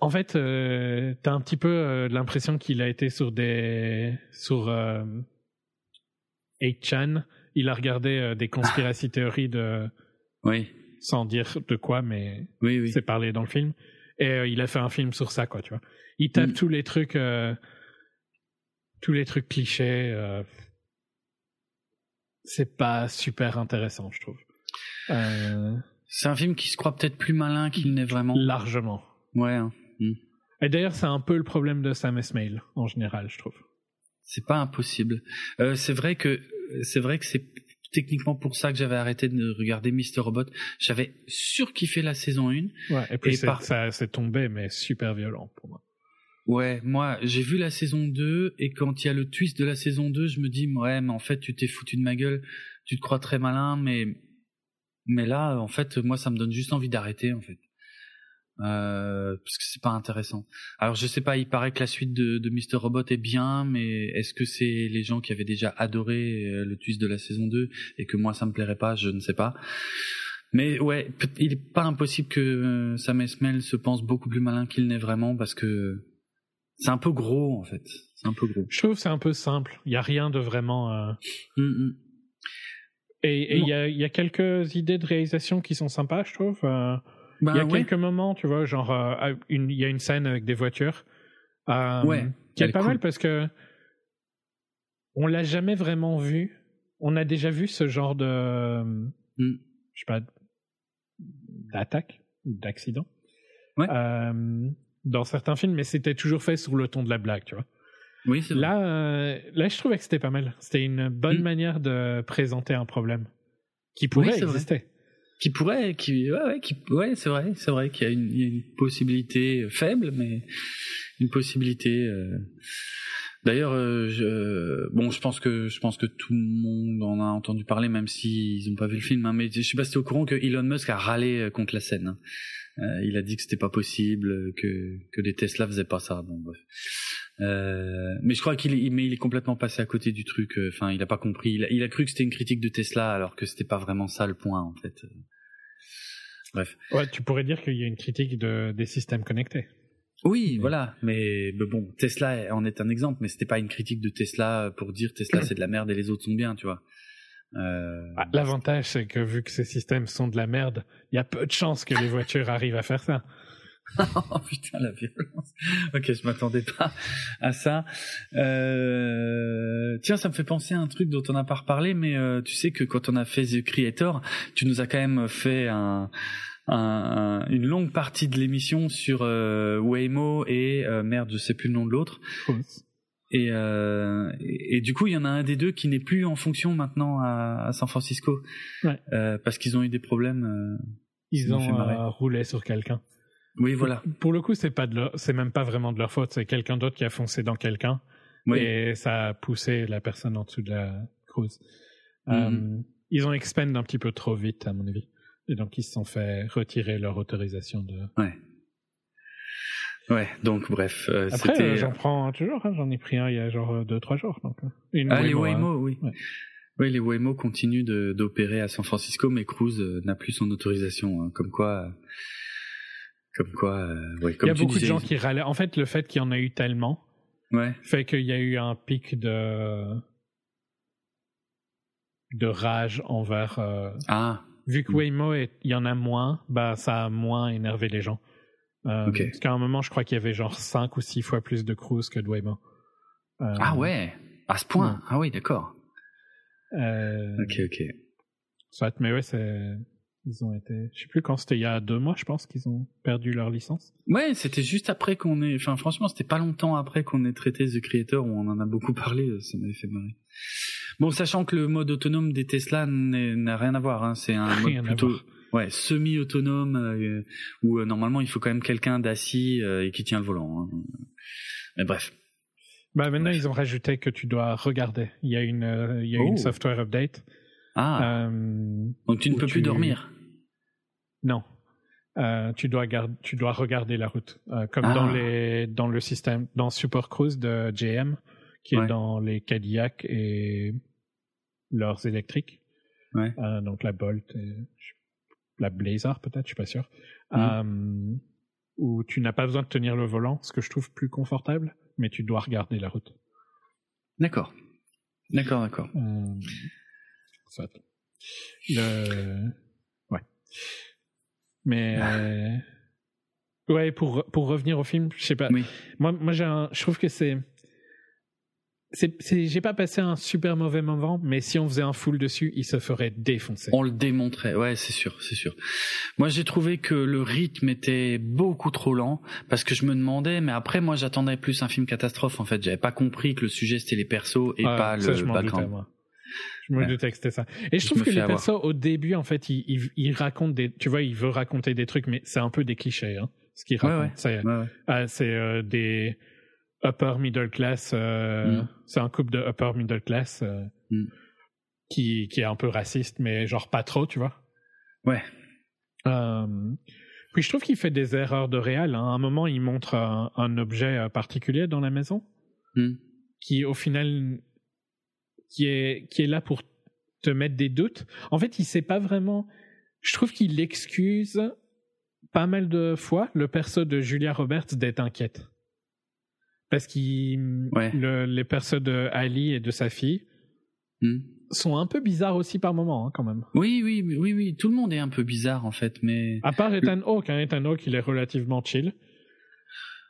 en fait, euh, t'as un petit peu euh, l'impression qu'il a été sur des sur euh, 8chan, il a regardé euh, des conspiracy théories de. Oui. Sans dire de quoi, mais oui, c'est parlé dans le film. Et euh, il a fait un film sur ça, quoi, tu vois. Il tape mm. tous les trucs, euh, tous les trucs clichés. c'est pas super intéressant, je trouve. C'est un film qui se croit peut-être plus malin qu'il n'est vraiment. Largement. Ouais. Hein. Mm. Et d'ailleurs, c'est un peu le problème de Sam Esmail en général, je trouve. C'est pas impossible. Euh, c'est vrai que c'est vrai que c'est techniquement pour ça que j'avais arrêté de regarder Mister Robot. J'avais surkiffé la saison 1. Ouais, et puis ça s'est tombé, mais super violent pour moi. Ouais, moi, j'ai vu la saison 2, et quand il y a le twist de la saison 2, je me dis, ouais, mais en fait, tu t'es foutu de ma gueule, tu te crois très malin, mais, mais là, en fait, moi, ça me donne juste envie d'arrêter, en fait. Euh, parce que c'est pas intéressant. Alors je sais pas, il paraît que la suite de, de Mr. Robot est bien, mais est-ce que c'est les gens qui avaient déjà adoré euh, le twist de la saison 2 et que moi ça me plairait pas, je ne sais pas. Mais ouais, il est pas impossible que euh, Sam Esmail se pense beaucoup plus malin qu'il n'est vraiment parce que c'est un peu gros en fait. C'est un peu gros. Je trouve c'est un peu simple. Il y a rien de vraiment. Euh... Mm, mm. Et il y a, y a quelques idées de réalisation qui sont sympas, je trouve. Euh, bah il y a quelques moments, tu vois, genre, euh, il y a une scène avec des voitures. Euh, ouais, qui est pas mal parce que on l'a jamais vraiment vu. On a déjà vu ce genre de, mm. je sais pas, d'attaque d'accident. Ouais. Euh, dans certains films, mais c'était toujours fait sur le ton de la blague, tu vois. Oui, là, là, je trouvais que c'était pas mal. C'était une bonne mm. manière de présenter un problème qui pourrait exister qui pourrait, qui, ouais, ouais, qui, ouais, c'est vrai, c'est vrai qu'il y a une, possibilité faible, mais une possibilité. Euh... D'ailleurs, euh, je, bon, je pense que je pense que tout le monde en a entendu parler, même s'ils n'ont pas vu le film. Hein, mais je sais pas si au courant que Elon Musk a râlé euh, contre la scène. Hein. Euh, il a dit que c'était pas possible, que que les Tesla faisaient pas ça. Bon, bref. Euh, mais je crois qu'il est, mais il est complètement passé à côté du truc. Enfin, il a pas compris. Il a, il a cru que c'était une critique de Tesla, alors que c'était pas vraiment ça le point en fait. Bref. Ouais, tu pourrais dire qu'il y a une critique de, des systèmes connectés. Oui, voilà. Mais, bon, Tesla en est un exemple, mais c'était pas une critique de Tesla pour dire Tesla c'est de la merde et les autres sont bien, tu vois. Euh... Ah, L'avantage, c'est que vu que ces systèmes sont de la merde, il y a peu de chances que les voitures arrivent à faire ça. oh putain la violence. Ok, je m'attendais pas à ça. Euh... Tiens, ça me fait penser à un truc dont on n'a pas reparlé, mais euh, tu sais que quand on a fait The Creator, tu nous as quand même fait un, un, une longue partie de l'émission sur euh, Waymo et euh, merde, je sais plus le nom de l'autre. Et, euh, et, et, du coup, il y en a un des deux qui n'est plus en fonction maintenant à, à San Francisco, ouais. euh, parce qu'ils ont eu des problèmes. Euh, ils ont euh, roulé sur quelqu'un. Oui, voilà. Pour le coup, c'est pas de leur, c'est même pas vraiment de leur faute. C'est quelqu'un d'autre qui a foncé dans quelqu'un et ça a poussé la personne en dessous de la cruise. Mm-hmm. Euh, ils ont expand un petit peu trop vite, à mon avis, et donc ils se sont fait retirer leur autorisation de. Ouais. Ouais, donc bref. Euh, Après, euh, j'en prends toujours. Hein, j'en ai pris un il y a genre deux trois jours. Donc, une ah, les Waymo, oui. Oui, les Waymo continuent d'opérer à San Francisco, mais Cruise n'a plus son autorisation. Hein, comme quoi, comme quoi, euh, ouais, comme il y a beaucoup de gens qui râlaient. En fait, le fait qu'il y en a eu tellement ouais. fait qu'il y a eu un pic de de rage envers. Euh... Ah. Vu que Waymo, il y en a moins, bah ça a moins énervé les gens. Euh, okay. Parce qu'à un moment, je crois qu'il y avait genre 5 ou 6 fois plus de cruise que de Waymo. Euh... Ah ouais, à ce point. Ouais. Ah oui, d'accord. Ok, ok. Soit, mais ouais, c'est ils ont été, je sais plus quand c'était il y a deux mois, je pense qu'ils ont perdu leur licence. Ouais, c'était juste après qu'on ait, enfin franchement, c'était pas longtemps après qu'on ait traité The Creator où on en a beaucoup parlé, ça m'avait fait marrer. Bon, sachant que le mode autonome des Tesla n'a rien à voir, hein. c'est un mode plutôt ouais semi-autonome euh, où euh, normalement il faut quand même quelqu'un d'assis euh, et qui tient le volant. Hein. Mais bref. Bah maintenant ils ont rajouté que tu dois regarder. Il y a une, euh, il y a oh. une software update ah. Euh, Donc tu ne peux plus dormir Non. Euh, tu dois tu dois regarder la route euh, comme ah. dans les dans le système dans Super Cruise de GM qui est dans les Cadillac et leurs électriques ouais. euh, donc la Bolt et la Blazer peut-être je suis pas sûr mmh. où tu n'as pas besoin de tenir le volant ce que je trouve plus confortable mais tu dois regarder la route d'accord d'accord d'accord Le... Ouais. Mais. Ah. Ouais, pour, pour revenir au film, je sais pas. Oui. Moi, moi j'ai un... je trouve que c'est. J'ai pas passé un super mauvais moment, mais si on faisait un full dessus, il se ferait défoncer. On le démontrait, ouais, c'est sûr, c'est sûr. Moi, j'ai trouvé que le rythme était beaucoup trop lent, parce que je me demandais, mais après, moi, j'attendais plus un film catastrophe, en fait. J'avais pas compris que le sujet c'était les persos et pas le background. Je me doutais que c'était ça. Et je, trouve que les persos au début, en fait, ils, ils, racontent des, tu vois, ils veulent raconter des trucs, mais c'est un peu des clichés, hein, ce qu'ils racontent. c'est ah, euh, des upper middle class. Euh, mm. C'est un couple de upper middle class euh, mm. qui qui est un peu raciste, mais genre pas trop, tu vois. Ouais. puis je trouve qu'il fait des erreurs de réel. Hein. À un moment, il montre un, objet particulier dans la maison, mm. qui au final qui est, qui est là pour te mettre des doutes. En fait, il sait pas vraiment. Je trouve qu'il excuse pas mal de fois le perso de Julia Roberts d'être inquiète. Parce qu'il. les persos de Ali et de sa fille hmm. sont un peu bizarres aussi par moment, hein, quand même. Oui, oui, oui, oui. Tout le monde est un peu bizarre, en fait, mais. À part Ethan Hawke, hein, Ethan Hawke, il est relativement chill.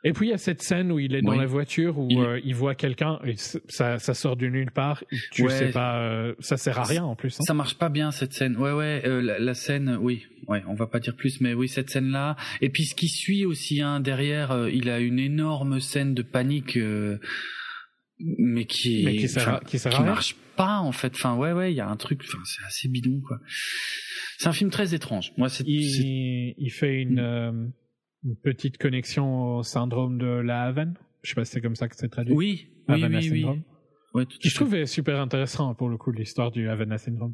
Et puis il y a cette scène où il est dans la voiture où il, euh, voit quelqu'un et ça, ça sort de nulle part. Tu sais pas, euh, ça sert à rien en plus. Hein. Ça marche pas bien cette scène. Ouais ouais, euh, la, scène, oui, ouais, on va pas dire plus, mais oui cette scène là. Et puis ce qui suit aussi, hein, derrière, il a une énorme scène de panique, mais qui, mais qui, sert, qui, qui marche pas en fait. Enfin ouais ouais, il y a un truc, enfin c'est assez bidon quoi. C'est un film très étrange. Moi, c'est il, il fait une. Une petite connexion au syndrome de la Havane. Je sais pas si c'est comme ça que c'est traduit. Oui, oui, oui, syndrome. oui. je trouvais super intéressant pour le coup l'histoire du Havana syndrome.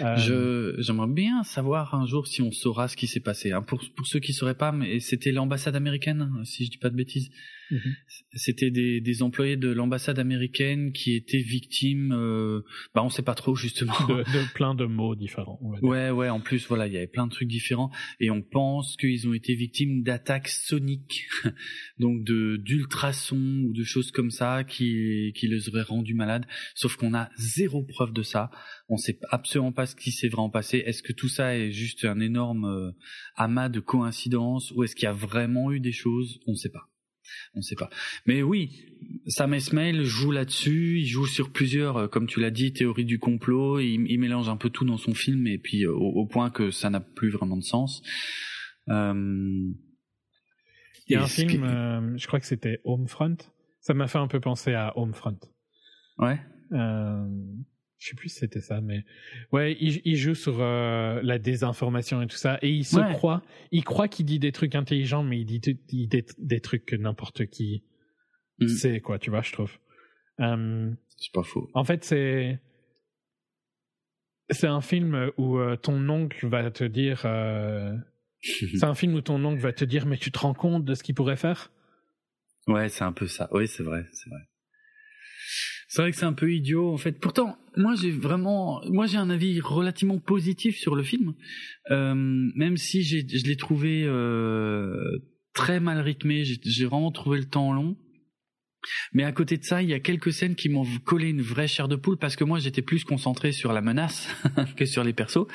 Euh... Je j'aimerais bien savoir un jour si on saura ce qui s'est passé. Hein. Pour pour ceux qui sauraient pas, mais c'était l'ambassade américaine, si je dis pas de bêtises. Mhm. C'était des, des, employés de l'ambassade américaine qui étaient victimes, euh, bah on sait pas trop justement. De, plein de mots différents. Ouais, ouais. En plus, voilà, il y avait plein de trucs différents et on pense qu'ils ont été victimes d'attaques soniques, donc de d'ultrasons ou de choses comme ça qui qui les auraient rendus malades. Sauf qu'on a zéro preuve de ça. On sait absolument pas ce qui s'est vraiment passé. Est-ce que tout ça est juste un énorme euh, amas de coïncidences ou est-ce qu'il y a vraiment eu des choses? On ne sait pas on ne sait pas. Mais oui, Sam Esmail joue là-dessus, il joue sur plusieurs, euh, comme tu l'as dit, théories du complot, il, mélange un peu tout dans son film, et puis euh, au, point que ça n'a plus vraiment de sens. Euh, il y a un film, je crois que c'était Homefront, ça m'a fait un peu penser à Homefront. Ouais. Je sais plus si c'était ça, mais ouais, il, joue sur euh, la désinformation et tout ça, et il se croit, il croit qu'il dit des trucs intelligents, mais il dit, des, trucs que n'importe qui mm. sait, quoi, tu vois, je trouve. Euh, c'est pas faux. En fait, c'est c'est un film où euh, ton oncle va te dire, c'est un film où ton oncle va te dire, mais tu te rends compte de ce qu'il pourrait faire? Ouais, c'est un peu ça. Oui, c'est vrai, c'est vrai. C'est vrai que c'est un peu idiot en fait. Pourtant, moi j'ai vraiment, moi j'ai un avis relativement positif sur le film, euh, même si je l'ai trouvé euh, très mal rythmé. J'ai vraiment trouvé le temps long. Mais à côté de ça, il y a quelques scènes qui m'ont collé une vraie chair de poule parce que moi j'étais plus concentré sur la menace que sur les persos.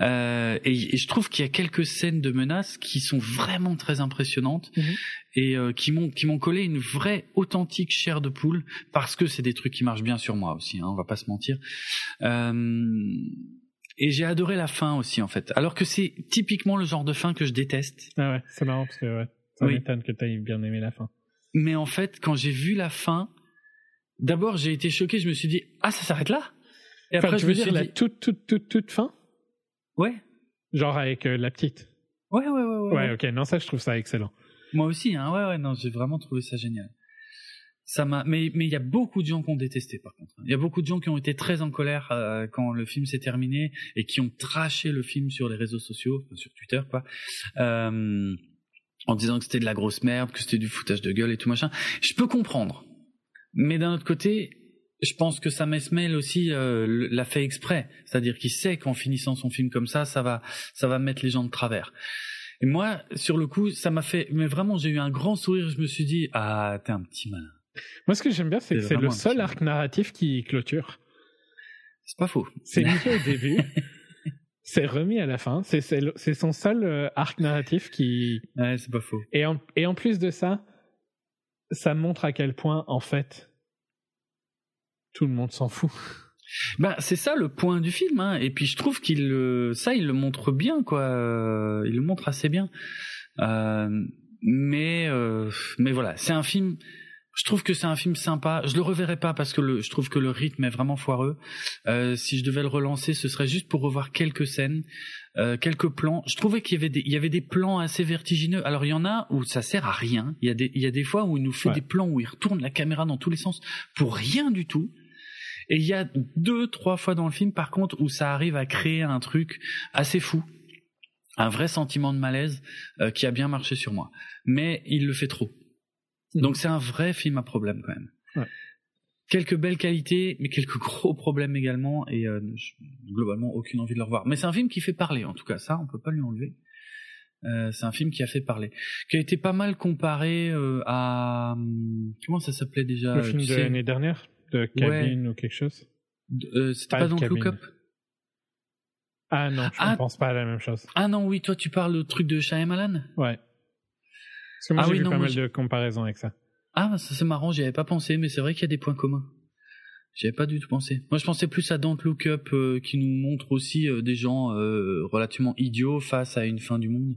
Euh, et, je trouve qu'il y a quelques scènes de menaces qui sont vraiment très impressionnantes mhm. et euh, qui m'ont qui m'ont collé une vraie authentique chair de poule parce que c'est des trucs qui marchent bien sur moi aussi. Hein, on va pas se mentir. Euh, et j'ai adoré la fin aussi en fait. Alors que c'est typiquement le genre de fin que je déteste. Ah ouais, c'est marrant parce que ouais, ça m'étonne que tu aies bien aimé la fin. Mais en fait, quand j'ai vu la fin, d'abord j'ai été choqué, je me suis dit ah ça s'arrête là? Et après je veux me dire la toute toute toute toute fin? Ouais. Genre avec euh, la petite? Ouais, ouais, ouais, ouais. Ouais, ok. Non, ça, je trouve ça excellent. Moi aussi, hein. Ouais, ouais, non, j'ai vraiment trouvé ça génial. Ça m'a, mais mais il y a beaucoup de gens qui ont détesté par contre. Il y a beaucoup de gens qui ont été très en colère euh, quand le film s'est terminé et qui ont traché le film sur les réseaux sociaux, sur Twitter quoi, euh, en disant que c'était de la grosse merde, que c'était du foutage de gueule et tout machin. Je peux comprendre, mais d'un autre côté, je pense que Sam Esmail aussi euh, l'a fait exprès, c'est-à-dire qu'il sait qu'en finissant son film comme ça, ça va, ça va mettre les gens de travers. Et moi, sur le coup, ça m'a fait, mais vraiment, j'ai eu un grand sourire. Je me suis dit, ah, t'es un petit malin. Moi, ce que j'aime bien, c'est que c'est le seul arc narratif qui clôture. C'est pas faux. C'est mis au début. c'est remis à la fin. C'est c'est son seul euh, arc narratif qui. Ouais, c'est pas faux. Et en, et en plus de ça, ça montre à quel point, en fait, tout le monde s'en fout. Ben c'est ça le point du film, hein. et puis je trouve qu'il ça il le montre bien quoi, euh, il le montre assez bien. Euh, mais euh, mais voilà, c'est un film je trouve que c'est un film sympa. Je le reverrai pas parce que le, je trouve que le rythme est vraiment foireux. Euh, si je devais le relancer, ce serait juste pour revoir quelques scènes, euh, quelques plans. Je trouvais qu'il y avait des, il y avait des plans assez vertigineux. Alors il y en a où ça sert à rien. Il y a des, il y a des fois où il nous fait des plans où il retourne la caméra dans tous les sens pour rien du tout. Et il y a deux, trois fois dans le film, par contre, où ça arrive à créer un truc assez fou, un vrai sentiment de malaise euh, qui a bien marché sur moi. Mais il le fait trop. Donc c'est un vrai film à problème quand même. Ouais. Quelques belles qualités, mais quelques gros problèmes également, et euh, globalement aucune envie de le revoir. Mais c'est un film qui fait parler, en tout cas, ça on peut pas lui enlever. Euh, c'est un film qui a fait parler, qui a été pas mal comparé euh, à hum, comment ça s'appelait déjà Le film de l'année dernière, de Cabine ou quelque chose? C'était pas, dans Look Up. Ah non, je ne ah pense pas à la même chose. Ah non, oui, toi tu parles le truc de Shyamalan? Ouais. Parce que moi, ah j'ai vu pas mal de comparaisons avec ça. Ah, ça c'est marrant, j'y avais pas pensé, mais c'est vrai qu'il y a des points communs. J'y avais pas du tout pensé. Moi, je pensais plus à Don't Look Up, euh, qui nous montre aussi euh, des gens euh, relativement idiots face à une fin du monde.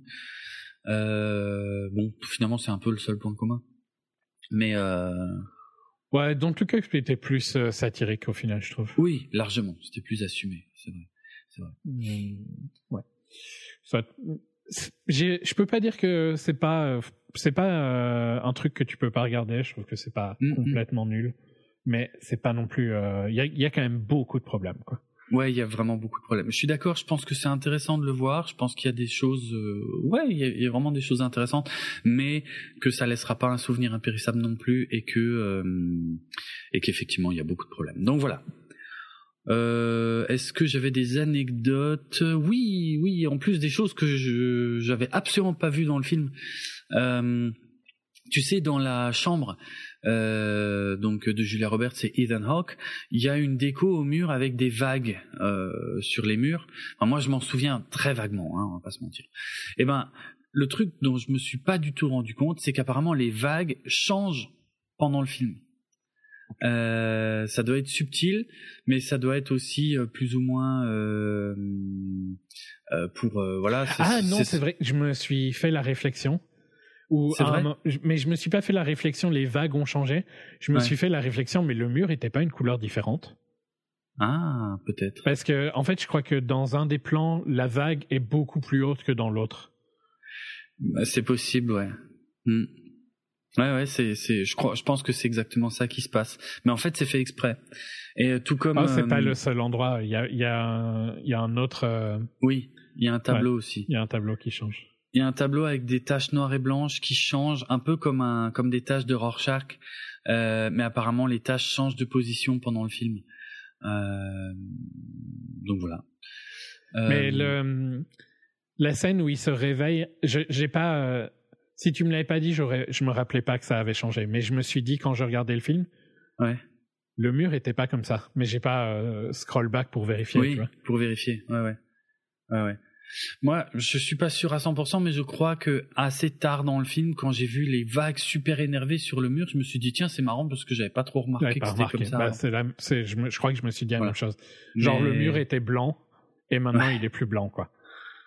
bon, finalement, c'est un peu le seul point commun. Mais ouais, Don't Look Up était plus satirique au final, je trouve. Oui, largement. C'était plus assumé, c'est vrai. C'est vrai. Mmh, ouais. Ça, je peux pas dire que c'est pas c'est pas euh, un truc que tu peux pas regarder. Je trouve que c'est pas mm, complètement nul, mais c'est pas non plus. Euh, il y, a, y, a, quand même beaucoup de problèmes, quoi. Ouais, il y a vraiment beaucoup de problèmes. Je suis d'accord. Je pense que c'est intéressant de le voir. Je pense qu'il y a des choses. Euh, ouais, il y, y, a vraiment des choses intéressantes, mais que ça laissera pas un souvenir impérissable non plus, et que et qu'effectivement il y a beaucoup de problèmes. Donc voilà. Euh, Est-ce que j'avais des anecdotes? Oui, oui. En plus des choses que je j'avais absolument pas vues dans le film. Euh, tu sais, dans la chambre euh, donc de Julia Roberts et Ethan Hawke, il y a une déco au mur avec des vagues euh, sur les murs. Enfin, moi, je m'en souviens très vaguement, hein, on va pas se mentir. Eh ben, le truc dont je me suis pas du tout rendu compte, c'est qu'apparemment les vagues changent pendant le film. Euh, ça doit être subtil, mais ça doit être aussi euh, plus ou moins euh, euh pour voilà. Ah non, c'est vrai. Je me suis fait la réflexion. Ou mais je me suis pas fait la réflexion. Les vagues ont changé. Je me suis fait la réflexion, mais le mur était pas une couleur différente. Ah, peut-être. Parce que en fait, je crois que dans un des plans, la vague est beaucoup plus haute que dans l'autre. Bah, c'est possible, ouais. Hmm. Ouais, ouais, c'est, c'est, je crois, je pense que c'est exactement ça qui se passe. Mais en fait, c'est fait exprès. Et euh, tout comme. Oh, c'est pas euh, le seul endroit. Il y a, il y a, un, il y a un autre. Euh, oui, il y a un tableau aussi. Il y a un tableau qui change. Il y a un tableau avec des taches noires et blanches qui changent, un peu comme un, comme des taches de Rorschach. Euh, mais apparemment, les taches changent de position pendant le film. Euh, donc voilà. Mais le, la scène où il se réveille, j'ai pas si tu me l'avais pas dit, j'aurais, je me rappelais pas que ça avait changé. Mais je me suis dit quand je regardais le film, ouais. le mur était pas comme ça. Mais j'ai pas euh, scroll back pour vérifier. Oui, pour vérifier. Ouais, ouais, ouais, ouais. Moi, je suis pas sûr à 100%, mais je crois que assez tard dans le film, quand j'ai vu les vagues super énervées sur le mur, je me suis dit tiens, c'est marrant parce que j'avais pas trop remarqué que c'était comme ça. Bah, c'est c'est, je, je, crois que je me suis dit la même chose. Genre le mur était blanc et maintenant il est plus blanc, quoi.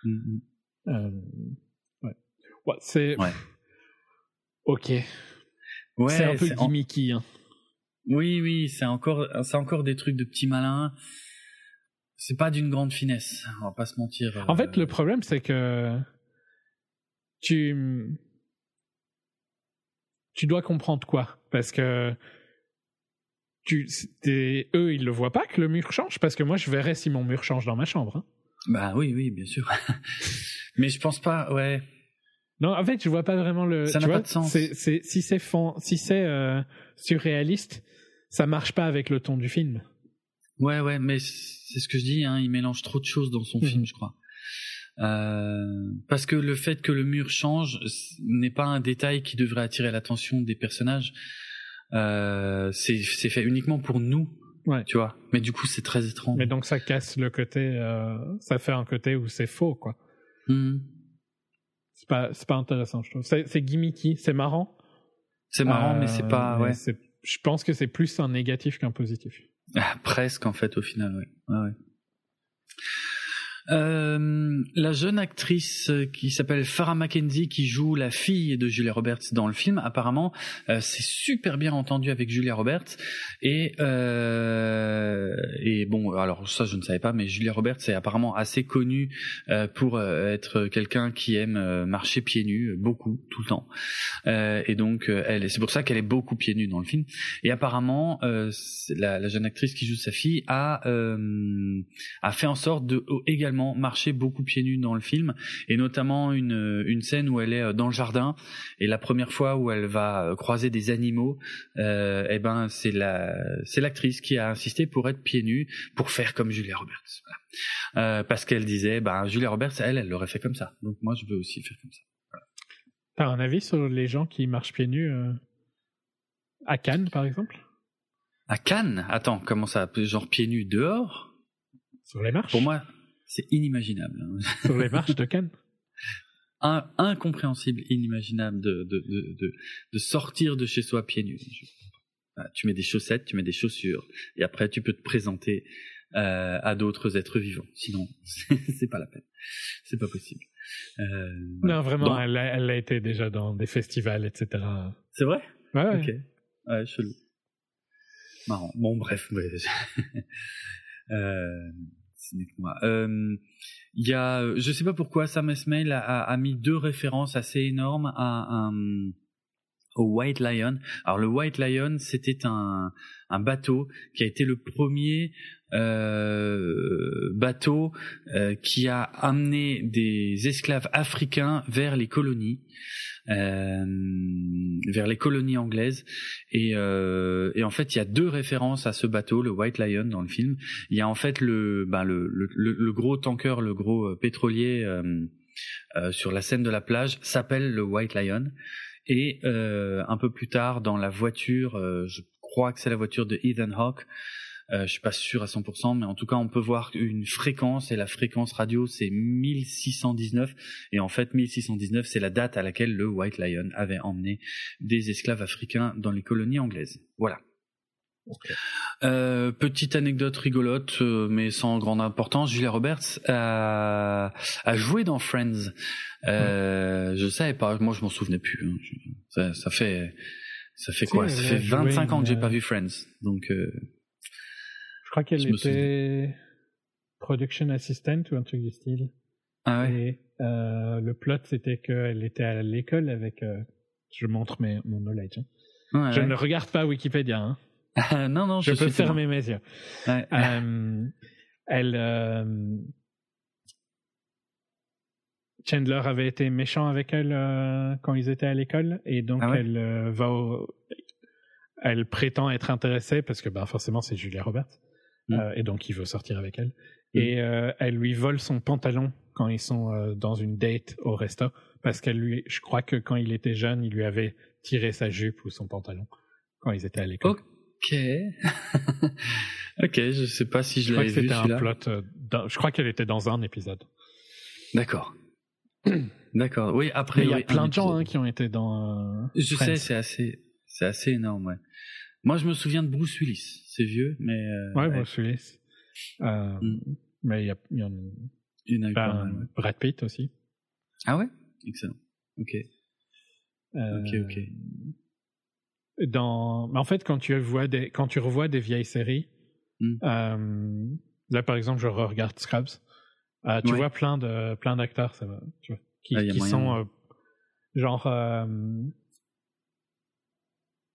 Mm, mm. Euh, c'est. Ok. Ouais, c'est un peu gimmicky. Hein. Oui, oui, c'est encore, c'est encore des trucs de petits malins. C'est pas d'une grande finesse, on va pas se mentir. En fait, le problème, c'est que tu tu dois comprendre quoi, parce que tu, eux, ils le voient pas que le mur change, parce que moi, je verrais si mon mur change dans ma chambre. Hein. Bah oui, oui, bien sûr. Mais je pense pas, ouais. Non, en fait, je vois pas vraiment le. Ça n'a pas de sens. si c'est si c'est euh, surréaliste, ça marche pas avec le ton du film. Ouais, ouais, mais c'est ce que je dis. Hein, il mélange trop de choses dans son mhm. film, je crois. Euh, parce que le fait que le mur change n'est pas un détail qui devrait attirer l'attention des personnages. Euh, c'est fait uniquement pour nous, ouais. tu vois. Mais du coup, c'est très étrange. Mais donc ça casse le côté, euh, ça fait un côté où c'est faux, quoi. Mmh c'est pas c'est pas intéressant je trouve c'est gimmicky c'est marrant c'est marrant mais c'est pas euh, ouais je pense que c'est plus un négatif qu'un positif ah, presque en fait au final ouais, ouais, Euh, la jeune actrice qui s'appelle Farah Mackenzie qui joue la fille de Julia Roberts dans le film, apparemment, euh, c'est super bien entendu avec Julia Roberts. Et euh, et bon, alors ça je ne savais pas, mais Julia Roberts est apparemment assez connue euh, pour être quelqu'un qui aime marcher pieds nus beaucoup tout le temps. Et donc elle, c'est pour ça qu'elle est beaucoup pieds nus dans le film. Et apparemment la, la, jeune actrice qui joue sa fille a a fait en sorte de également marcher beaucoup pieds nus dans le film, et notamment une, une scène où elle est euh, dans le jardin, et la première fois où elle va euh, croiser des animaux, euh, eh ben c'est la c'est l'actrice qui a insisté pour être pieds nus, pour faire comme Julia Roberts, euh, parce qu'elle disait, ben Julia Roberts, elle, elle l'aurait fait comme ça, donc moi je veux aussi faire comme ça. Voilà. T'as un avis sur les gens qui marchent pieds nus à Cannes, par exemple? À Cannes? Attends, comment ça? Genre pieds nus dehors? Sur les marches? Pour moi, c'est inimaginable. Hein. Sur les marches de Cannes Incompréhensible, inimaginable de, de, de, de, sortir de chez soi pieds nus. Tu mets des chaussettes, tu mets des chaussures, et après tu peux te présenter euh, à d'autres êtres vivants. Sinon, c'est pas la peine. C'est pas possible. Euh, non, vraiment, elle, a, elle, a, été déjà dans des festivals, etc. C'est vrai? Ouais. Ok. Ouais, chelou. Marrant. Bon, bref. euh, euh, a, je sais pas pourquoi Sam Esmail a, mis deux références assez énormes à un au White Lion. Alors le White Lion, c'était un, un bateau qui a été le premier euh, bateau euh, qui a amené des esclaves africains vers les colonies euh, vers les colonies anglaises. Et, euh, et, en fait, il y a deux références à ce bateau, le White Lion, dans le film. Il y a en fait le, ben le, le, le, gros tanker, le gros euh, pétrolier euh, sur la scène de la plage s'appelle le White Lion. Et un peu plus tard, dans la voiture, je crois que c'est la voiture de Ethan Hawke, euh, je suis pas sûr à 100%, mais en tout cas, on peut voir une fréquence et la fréquence radio c'est 1619 et en fait 1619 c'est la date à laquelle le White Lion avait emmené des esclaves africains dans les colonies anglaises. Voilà. Euh, petite anecdote rigolote, euh, mais sans grande importance. Julia Roberts a, a joué dans Friends. Euh, Je savais pas, moi je m'en souvenais plus. Hein. Ça, ça, fait, ça fait quoi? Ça fait 25 ans que j'ai pas vu Friends, donc. Euh, je crois qu'elle était production assistant ou un truc du style. Ah ouais. Et euh, le plot, c'était qu'elle était à l'école avec. Euh, je montre mes, mon knowledge. Hein. je ne regarde pas Wikipédia. Hein. Non, non, je, je peux fermer mes yeux. Euh, elle. Euh, Chandler avait été méchant avec elle euh, quand ils étaient à l'école et donc ah elle va au, elle prétend être intéressée parce que bah forcément c'est Julia Roberts Mm. Euh, et donc il veut sortir avec elle. Mm. Et euh, elle lui vole son pantalon quand ils sont euh, dans une date au resto, parce qu'elle lui, je crois que quand il était jeune, il lui avait tiré sa jupe ou son pantalon quand ils étaient à l'école. Ok. ok, je sais pas si je, je l'avais vu. Un plot. Dans, je crois qu'elle était dans un épisode. D'accord. D'accord. Oui, après. il y a plein de gens hein, qui ont été dans. je sais, c'est assez, c'est assez énorme, ouais. Moi, je me souviens de Bruce Willis. C'est vieux, mais. Euh, ouais, Bruce Willis. Euh, mm. Mais il y, a, y en a. Il y en a eu pas mal, Brad Pitt aussi. Ah ouais? Excellent. Ok. Euh, ok, ok. Dans... En fait, quand tu, vois des... quand tu revois des vieilles séries, mm. euh, là par exemple, je re-regarde Scrubs, euh, tu vois plein de plein d'acteurs, ça va, tu vois, qui, ah, qui sont euh, genre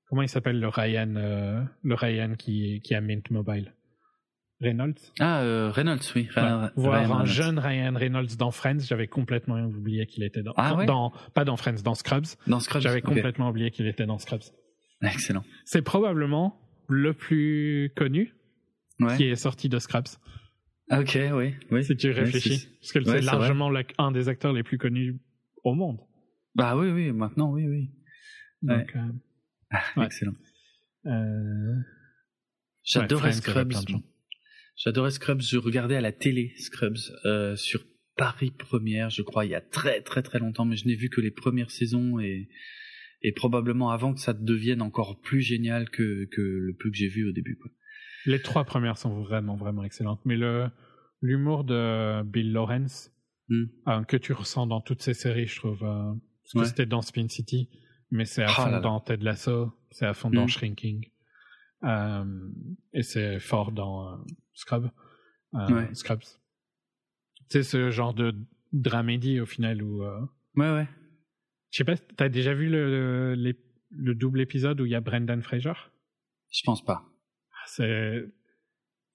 Comment il s'appelle le Ryan, le Ryan qui, qui a Mint Mobile? Reynolds? Ah, euh, Reynolds, oui. Voir un jeune Ryan Reynolds dans Friends, j'avais complètement oublié qu'il était dans, ah, dans. Pas dans Friends, dans Scrubs. Dans Scrubs. J'avais complètement oublié qu'il était dans Scrubs. Excellent. C'est probablement le plus connu qui est sorti de Scrubs. Ok, oui. oui. Si tu réfléchis. Parce que c'est largement un des acteurs les plus connus au monde. Bah oui, oui, maintenant, oui, oui. Donc, euh, Excellent. Euh... J'adorais Scrubs. J'adorais Scrubs. Je regardais à la télé Scrubs euh, sur Paris Première, je crois, il y a très très très longtemps, mais je n'ai vu que les premières saisons et, et probablement avant que ça devienne encore plus génial que, que le peu que j'ai vu au début. Quoi. Les trois premières sont vraiment vraiment excellentes, mais le l'humour de Bill Lawrence hmm. que tu ressens dans toutes ces séries, je trouve. parce que c'était dans Spin City, mais c'est à ah fond dans Ted Lasso, c'est à fond dans hmm. Shrinking. et c'est fort dans Scrub. Scrubs. C'est ce genre de dramédie au final où. ouais, ouais. Je sais pas, t'as déjà vu le, le, double épisode où il y a Brendan Fraser? Je pense pas. Ah, c'est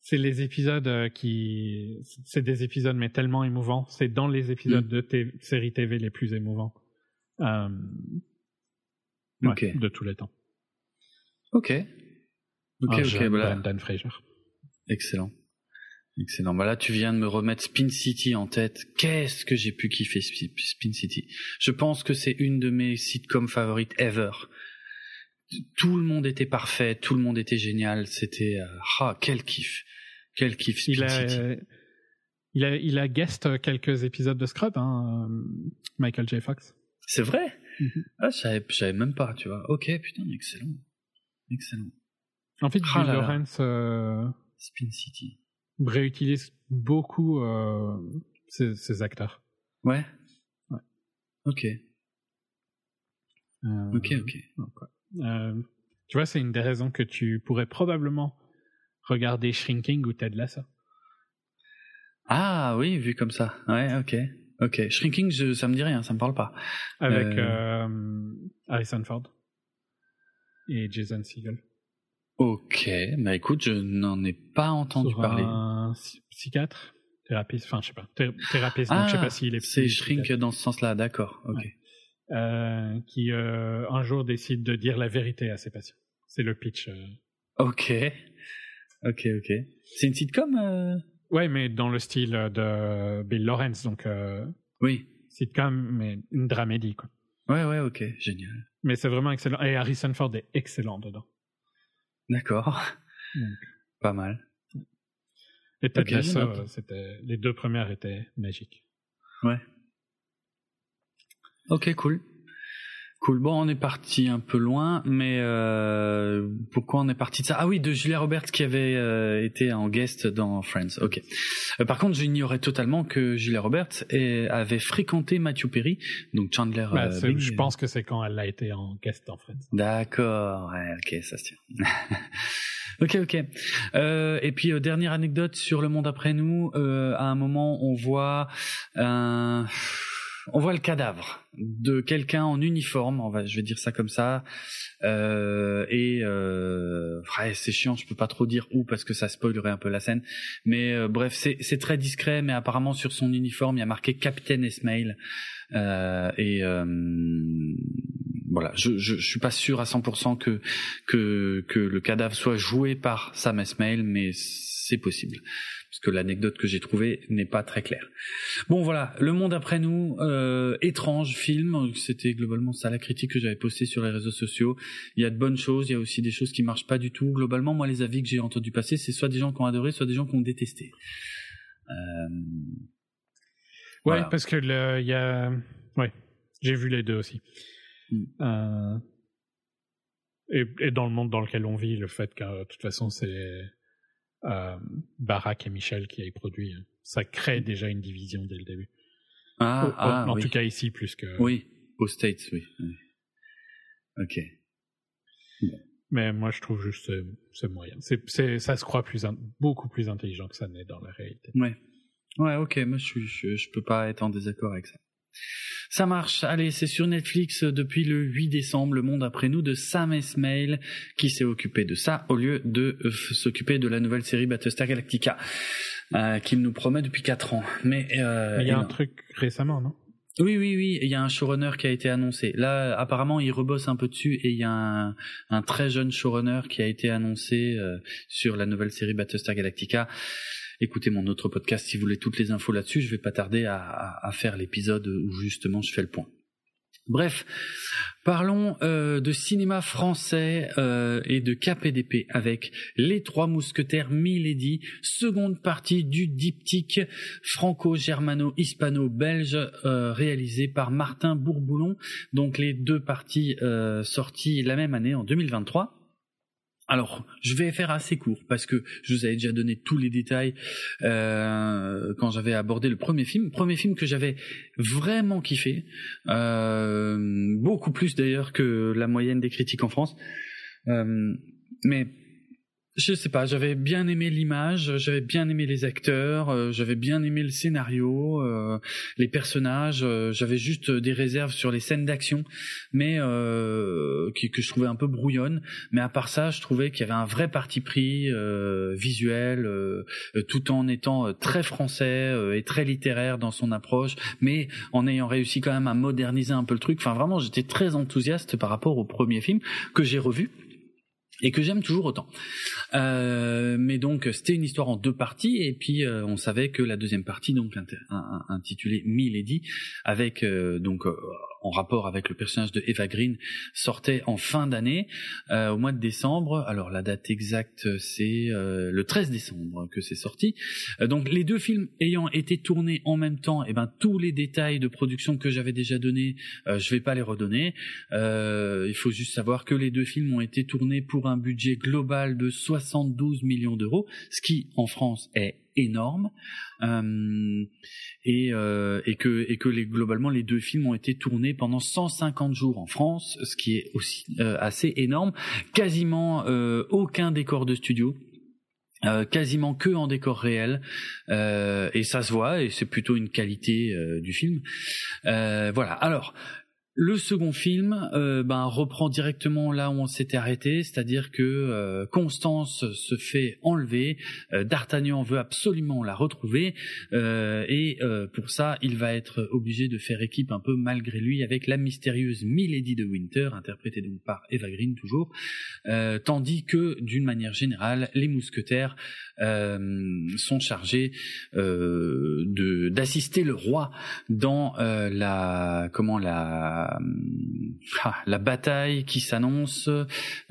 c'est les épisodes euh, qui c'est des épisodes mais tellement émouvants. C'est dans les épisodes mm. de séries TV les plus émouvants. Euh, de tous les temps. Ok. Ok, ok. Brendan Fraser. Excellent. Excellent. Bah là, tu viens de me remettre Spin City en tête. Qu'est-ce que j'ai pu kiffer Spin City? Je pense que c'est une de mes sitcoms favorites ever. Tout le monde était parfait, tout le monde était génial. C'était euh, ah quel kiff, quel kiff Spin il a, City. il a il a guest quelques épisodes de Scrub, hein, euh, Michael J. Fox. C'est vrai? Mm-hmm. Ah, je savais, même pas, tu vois. Ok, putain, excellent, excellent. En fait, ah Lawrence. Euh, Spin City réutilise beaucoup euh, ces, acteurs. Ouais. ouais. Ok. Euh, ok, ok. Euh, tu vois, c'est une des raisons que tu pourrais probablement regarder Shrinking ou Ted Lasso. Ah oui, vu comme ça. Ouais, ok. Ok. Shrinking, je, ça me dit rien, ça me parle pas. Avec Harrison Ford et Jason Segel. Ok, bah écoute, je n'en ai pas entendu parler. Un psychiatre, thérapeute, enfin je sais pas, thérapeute, donc je sais pas s'il est. C'est Shrink dans ce sens-là, d'accord. Ok. Euh, qui euh, un jour décide de dire la vérité à ses patients. C'est le pitch. Euh. Ok, ok, ok. C'est une sitcom. Ouais, mais dans le style de Bill Lawrence, donc. oui. Sitcom, mais une dramédie quoi. Ouais, ouais, ok, génial. Mais c'est vraiment excellent. Et Harrison Ford est excellent dedans. D'accord. Pas mal. Et okay, ça, c'était les deux premières étaient magiques. Ouais. Ok, cool. Cool. Bon, on est parti un peu loin, mais euh, pourquoi on est parti de ça? Ah oui, de Julia Roberts qui avait euh, été en guest dans Friends. Ok. Euh, par contre, j'ignorais totalement que Julia Roberts avait fréquenté Matthew Perry, donc Chandler. Bah, je pense que c'est quand elle a été en guest dans Friends. D'accord. Ouais, ok, ça se tient. Ok, ok. Euh, et puis dernière anecdote sur le monde après nous. Euh, à un moment, on voit un on voit le cadavre de quelqu'un en uniforme, on va, je vais dire ça comme ça. Euh, et euh, c'est chiant, je peux pas trop dire où parce que ça spoilerait un peu la scène. Mais euh, bref, c'est très discret, mais apparemment sur son uniforme, il y a marqué Capitaine Esmail. Euh, et euh, voilà, je, je, je, suis pas sûr à 100% que que que le cadavre soit joué par Sam Esmail, mais c'est possible parce que l'anecdote que j'ai trouvée n'est pas très claire. Bon voilà, Le Monde après nous, euh, étrange film, c'était globalement ça la critique que j'avais postée sur les réseaux sociaux. Il y a de bonnes choses, il y a aussi des choses qui marchent pas du tout. Globalement, moi les avis que j'ai entendu passer, c'est soit des gens qui ont adoré, soit des gens qui ont détesté. Euh... Ouais, parce que il y a, ouais, j'ai vu les deux aussi. Hmm. Euh... Et, et, dans le monde dans lequel on vit, le fait que de toute façon c'est euh, Barack et Michel qui a produit, ça crée déjà une division dès le début. Ah, ah en tout cas ici plus que. Oui, aux States, oui. Ok. Mais moi je trouve juste ce moyen. C'est, ça se croit plus beaucoup plus intelligent que ça n'est dans la réalité. Ouais. Ouais, ok. Moi je, je, je peux pas être en désaccord avec ça. Ça marche. Allez, c'est sur Netflix depuis le 8 décembre, Le Monde après nous de Sam Esmail qui s'est occupé de ça au lieu de euh, s'occuper de la nouvelle série Battlestar Galactica euh, qu'il nous promet depuis 4 ans. Mais euh, il y a un truc récemment, non? Oui, oui, oui, il y a un showrunner qui a été annoncé. Là, apparemment, il rebosse un peu dessus et il y a un, un très jeune showrunner qui a été annoncé euh, sur la nouvelle série Battlestar Galactica écoutez mon autre podcast si vous voulez toutes les infos là-dessus. Je vais pas tarder à, faire l'épisode où justement je fais le point. Bref, parlons euh, de cinéma français euh, et de KPDP avec Les Trois Mousquetaires Milady, seconde partie du diptyque franco-germano-hispano-belge euh, réalisé par Martin Bourboulon. Donc les deux parties sorties la même année en 2023. Alors, je vais faire assez court parce que je vous avais déjà donné tous les détails euh, quand j'avais abordé le premier film. Premier film que j'avais vraiment kiffé, euh, beaucoup plus d'ailleurs que la moyenne des critiques en France. Euh, mais je sais pas, j'avais bien aimé l'image, j'avais bien aimé les acteurs, euh, j'avais bien aimé le scénario, euh, les personnages, euh, j'avais juste des réserves sur les scènes d'action, mais qui, que je trouvais un peu brouillonne. Mais à part ça, je trouvais qu'il y avait un vrai parti pris visuel, tout en étant très français et très littéraire dans son approche, mais en ayant réussi quand même à moderniser un peu le truc. Enfin, vraiment, j'étais très enthousiaste par rapport au premier film que j'ai revu et que j'aime toujours autant. Euh, mais donc c'était une histoire en deux parties et puis euh, on savait que la deuxième partie donc intitulée Milady avec euh, donc en rapport avec le personnage de Eva Green sortait en fin d'année au mois de décembre. Alors la date exacte c'est le 13 décembre que c'est sorti. donc les deux films ayant été tournés en même temps, et eh ben tous les détails de production que j'avais déjà donnés, je vais pas les redonner. il faut juste savoir que les deux films ont été tournés pour un budget global de 72 millions d'euros, ce qui en France est énorme euh, et, euh, et, que globalement les deux films ont été tournés pendant 150 jours en France, ce qui est aussi euh, assez énorme. Quasiment aucun décor de studio. quasiment que en décor réel et ça se voit et c'est plutôt une qualité du film voilà alors le second film euh, ben, reprend directement là où on s'était arrêté, c'est-à-dire que euh, Constance se fait enlever, euh, D'Artagnan veut absolument la retrouver, et pour ça, il va être obligé de faire équipe un peu malgré lui avec la mystérieuse Milady de Winter, interprétée donc par Eva Green toujours, tandis que d'une manière générale, les mousquetaires sont chargés de d'assister le roi dans la comment la ah, la bataille qui s'annonce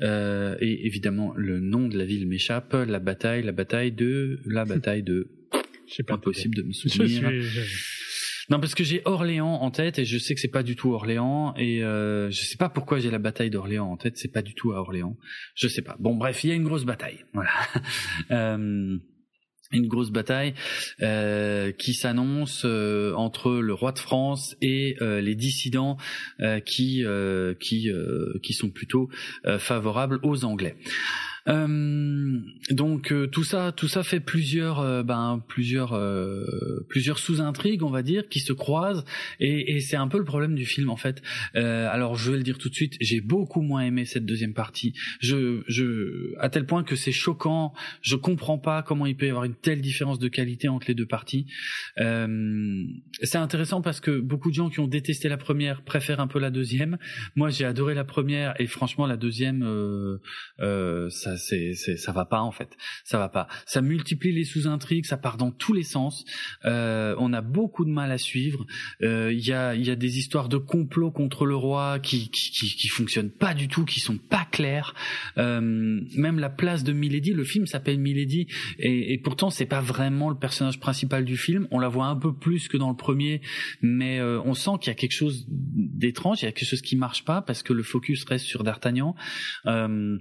euh, et évidemment le nom de la ville m'échappe. La bataille, la bataille de, la bataille de. Pas possible de me souvenir. Non, parce que j'ai Orléans en tête et je sais que c'est pas du tout Orléans et euh, je sais pas pourquoi j'ai la bataille d'Orléans en tête. C'est pas du tout à Orléans. Je sais pas. Bon, bref, il y a une grosse bataille. Voilà. euh, une grosse bataille euh, qui s'annonce euh, entre le roi de France et les dissidents qui qui qui sont plutôt favorables aux Anglais. Euh, donc euh, tout ça, tout ça fait plusieurs, euh, ben plusieurs, plusieurs sous-intrigues, on va dire, qui se croisent, et, et c'est un peu le problème du film en fait. alors je vais le dire tout de suite, j'ai beaucoup moins aimé cette deuxième partie. Je, je, à tel point que c'est choquant. Je comprends pas comment il peut y avoir une telle différence de qualité entre les deux parties. c'est intéressant parce que beaucoup de gens qui ont détesté la première préfèrent un peu la deuxième. Moi, j'ai adoré la première et franchement la deuxième, ça c'est, ça va pas en fait, ça va pas. Ça multiplie les sous-intrigues, ça part dans tous les sens. Euh, on a beaucoup de mal à suivre. Euh, il y a, y a des histoires de complot contre le roi qui, qui, qui, qui fonctionnent pas du tout, qui sont pas claires. Euh, même la place de Milady, le film s'appelle Milady et, et pourtant c'est pas vraiment le personnage principal du film. On la voit un peu plus que dans le premier, mais euh, on sent qu'il y a quelque chose d'étrange, il y a quelque chose qui marche pas parce que le focus reste sur D'Artagnan. Euh,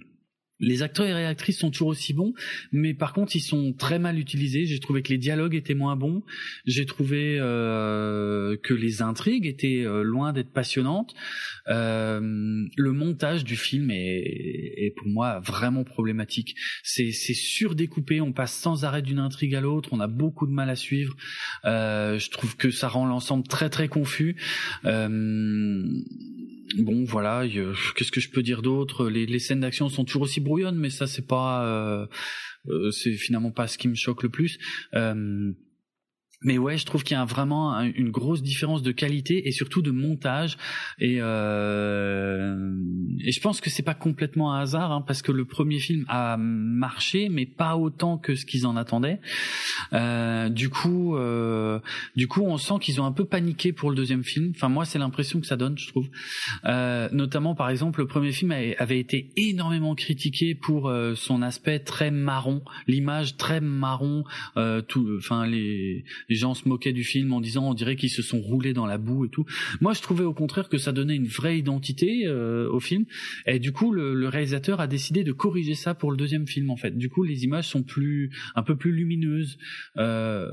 les acteurs et les actrices sont toujours aussi bons, mais par contre ils sont très mal utilisés. J'ai trouvé que les dialogues étaient moins bons. J'ai trouvé euh, que les intrigues étaient euh, loin d'être passionnantes. Euh, le montage du film est, est, pour moi vraiment problématique. C'est surdécoupé, on passe sans arrêt d'une intrigue à l'autre, on a beaucoup de mal à suivre. je trouve que ça rend l'ensemble très très confus. Bon, voilà. Qu'est-ce que je peux dire d'autre? Les, scènes d'action sont toujours aussi brouillonnes, mais ça c'est pas, euh, euh, c'est finalement pas ce qui me choque le plus. Euh, mais ouais, je trouve qu'il y a vraiment une grosse différence de qualité et surtout de montage. Et, euh, et je pense que c'est pas complètement un hasard, hein, parce que le premier film a marché, mais pas autant que ce qu'ils en attendaient. Euh, du coup, euh, du coup, on sent qu'ils ont un peu paniqué pour le deuxième film. Enfin, moi, c'est l'impression que ça donne, je trouve. Euh, notamment, par exemple, le premier film avait été énormément critiqué pour euh, son aspect très marron, l'image très marron, euh, tout, enfin les Les gens se moquaient du film en disant on dirait qu'ils se sont roulés dans la boue et tout. Moi, je trouvais au contraire que ça donnait une vraie identité au film. Et du coup, le, le, réalisateur a décidé de corriger ça pour le deuxième film en fait. Du coup, les images sont plus un peu plus lumineuses. Euh,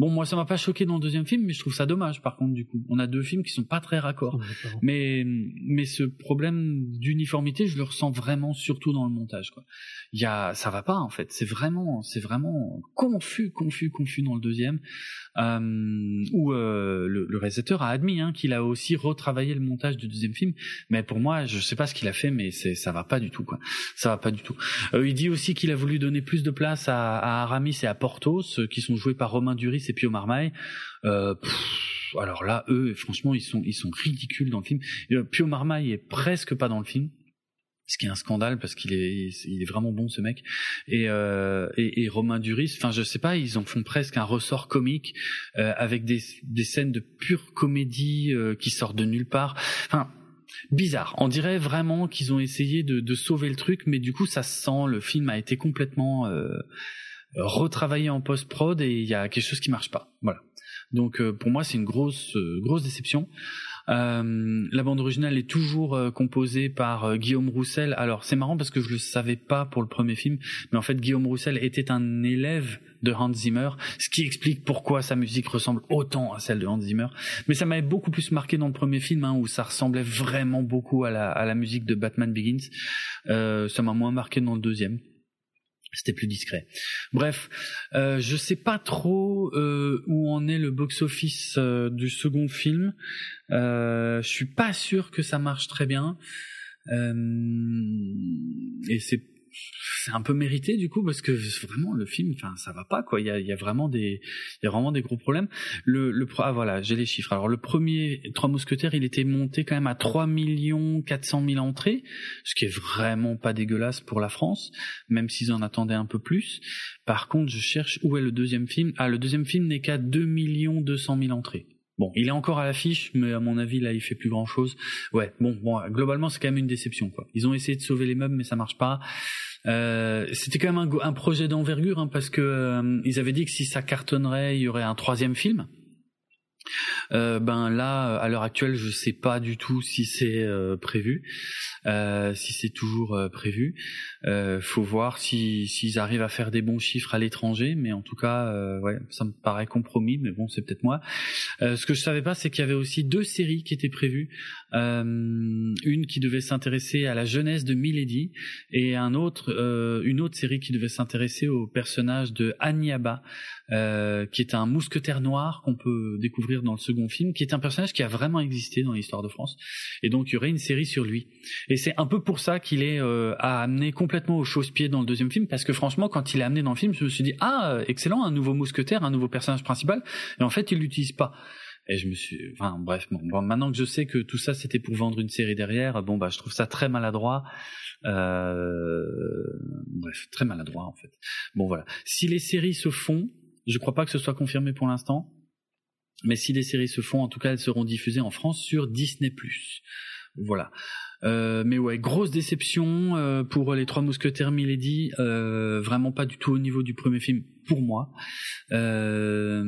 Bon, moi, ça m'a pas choqué dans le deuxième film, mais je trouve ça dommage. Par contre, du coup, on a deux films qui sont pas très raccords. mais mais ce problème d'uniformité, je le ressens vraiment surtout dans le montage. Quoi. Il y a, ça va pas en fait. C'est vraiment, c'est vraiment confus, confus, confus dans le deuxième. Euh, où euh, le, le, réalisateur a admis hein, qu'il a aussi retravaillé le montage du deuxième film. Mais pour moi, je sais pas ce qu'il a fait, mais c'est ça va pas du tout. Quoi. Ça va pas du tout. Euh, il dit aussi qu'il a voulu donner plus de place à, à Aramis et à Portos, qui sont joués par Romain Duris et Pio Marmaille. Euh, alors là, eux, franchement, ils sont, ils sont ridicules dans le film. Euh, Pio Marmaille est presque pas dans le film ce qui est un scandale parce qu'il est il est vraiment bon ce mec et euh, et, et, Romain Duris enfin je sais pas ils en font presque un ressort comique euh, avec des des scènes de pure comédie euh, qui sortent de nulle part enfin bizarre on dirait vraiment qu'ils ont essayé de, de sauver le truc mais du coup ça sent le film a été complètement euh, retravailler en post prod et il y a quelque chose qui marche pas. Voilà. Donc euh, pour moi c'est une grosse euh, grosse déception. Euh, la bande originale est toujours euh, composée par Guillaume Roussel. Alors c'est marrant parce que je le savais pas pour le premier film, mais en fait Guillaume Roussel était un élève de Hans Zimmer, ce qui explique pourquoi sa musique ressemble autant à celle de Hans Zimmer. Mais ça m'avait beaucoup plus marqué dans le premier film, hein, où ça ressemblait vraiment beaucoup à la, à la musique de Batman Begins. ça m'a moins marqué dans le deuxième c'était plus discret. Bref, euh, je sais pas trop euh, où en est le box-office euh, du second film. Euh, je suis pas sûr que ça marche très bien. Euh, et c'est c'est un peu mérité du coup parce que vraiment le film enfin ça va pas quoi. Il y a, y a vraiment des il y a vraiment des gros problèmes. Le, le ah voilà j'ai les chiffres. Alors le premier trois mousquetaires il était monté quand même à 3 millions 400 000 entrées ce qui est vraiment pas dégueulasse pour la France même s'ils en attendaient un peu plus. Par contre je cherche où est le deuxième film. Ah le deuxième film n'est qu'à 2 millions 200 000 entrées Bon, il est encore à l'affiche, mais à mon avis là, il fait plus grand chose. Ouais, bon, bon, globalement, c'est quand même une déception, quoi. Ils ont essayé de sauver les meubles, mais ça marche pas. Euh, c'était quand même un, projet d'envergure, hein, parce que euh, ils avaient dit que si ça cartonnerait, il y aurait un troisième film. Euh, ben là, à l'heure actuelle, je sais pas du tout si c'est euh, prévu, euh, si c'est toujours euh, prévu. faut voir si s'ils arrivent à faire des bons chiffres à l'étranger, mais en tout cas, ouais, ça me paraît compromis. Mais bon, c'est peut-être moi. ce que je savais pas, c'est qu'il y avait aussi deux séries qui étaient prévues. une qui devait s'intéresser à la jeunesse de Milady et un autre, une autre série qui devait s'intéresser au personnage de Anyaba, qui est un mousquetaire noir qu'on peut découvrir dans le second film, qui est un personnage qui a vraiment existé dans l'histoire de France. Et donc il y aurait une série sur lui. Et c'est un peu pour ça qu'il est euh, amené complètement au chausse-pied dans le deuxième film, parce que franchement, quand il est amené dans le film, je me suis dit ah excellent, un nouveau mousquetaire, un nouveau personnage principal. Et en fait, il l'utilise pas. Et je me suis, enfin bref, bon, maintenant que je sais que tout ça c'était pour vendre une série derrière, bon bah je trouve ça très maladroit. Euh... Bref, très maladroit en fait. Bon voilà. Si les séries se font, je crois pas que ce soit confirmé pour l'instant. Mais si les séries se font, en tout cas, elles seront diffusées en France sur Disney+. Voilà. Euh, mais ouais, grosse déception euh, pour les Trois Mousquetaires Milady. Euh, vraiment pas du tout au niveau du premier film pour moi. Euh,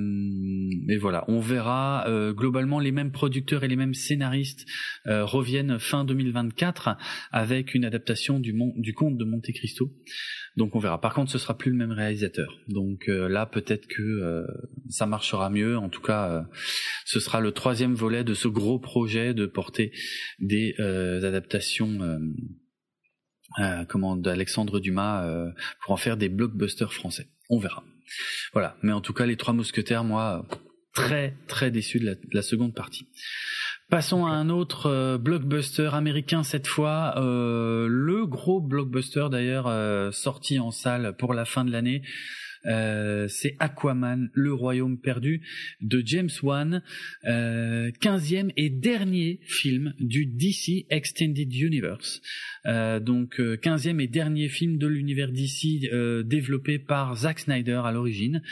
et voilà, on verra. Euh, globalement, les mêmes producteurs et les mêmes scénaristes euh, reviennent fin 2024 avec une adaptation du, du conte de Monte Cristo. Donc on verra. Par contre, ce sera plus le même réalisateur. Donc là, peut-être que ça marchera mieux. En tout cas, ce sera le troisième volet de ce gros projet de porter des adaptations. Euh, comment d'Alexandre Dumas pour en faire des blockbusters français. On verra. Voilà. Mais en tout cas, les trois mousquetaires, moi, très très déçu de la, seconde partie. Passons à un autre euh, blockbuster américain cette fois, euh, le gros blockbuster d'ailleurs euh, sorti en salle pour la fin de l'année. C'est Aquaman, le royaume perdu de James Wan, quinzième et dernier film du DC Extended Universe. Euh, donc euh, quinzième et dernier film de l'univers euh, développé par Zack Snyder à l'origine.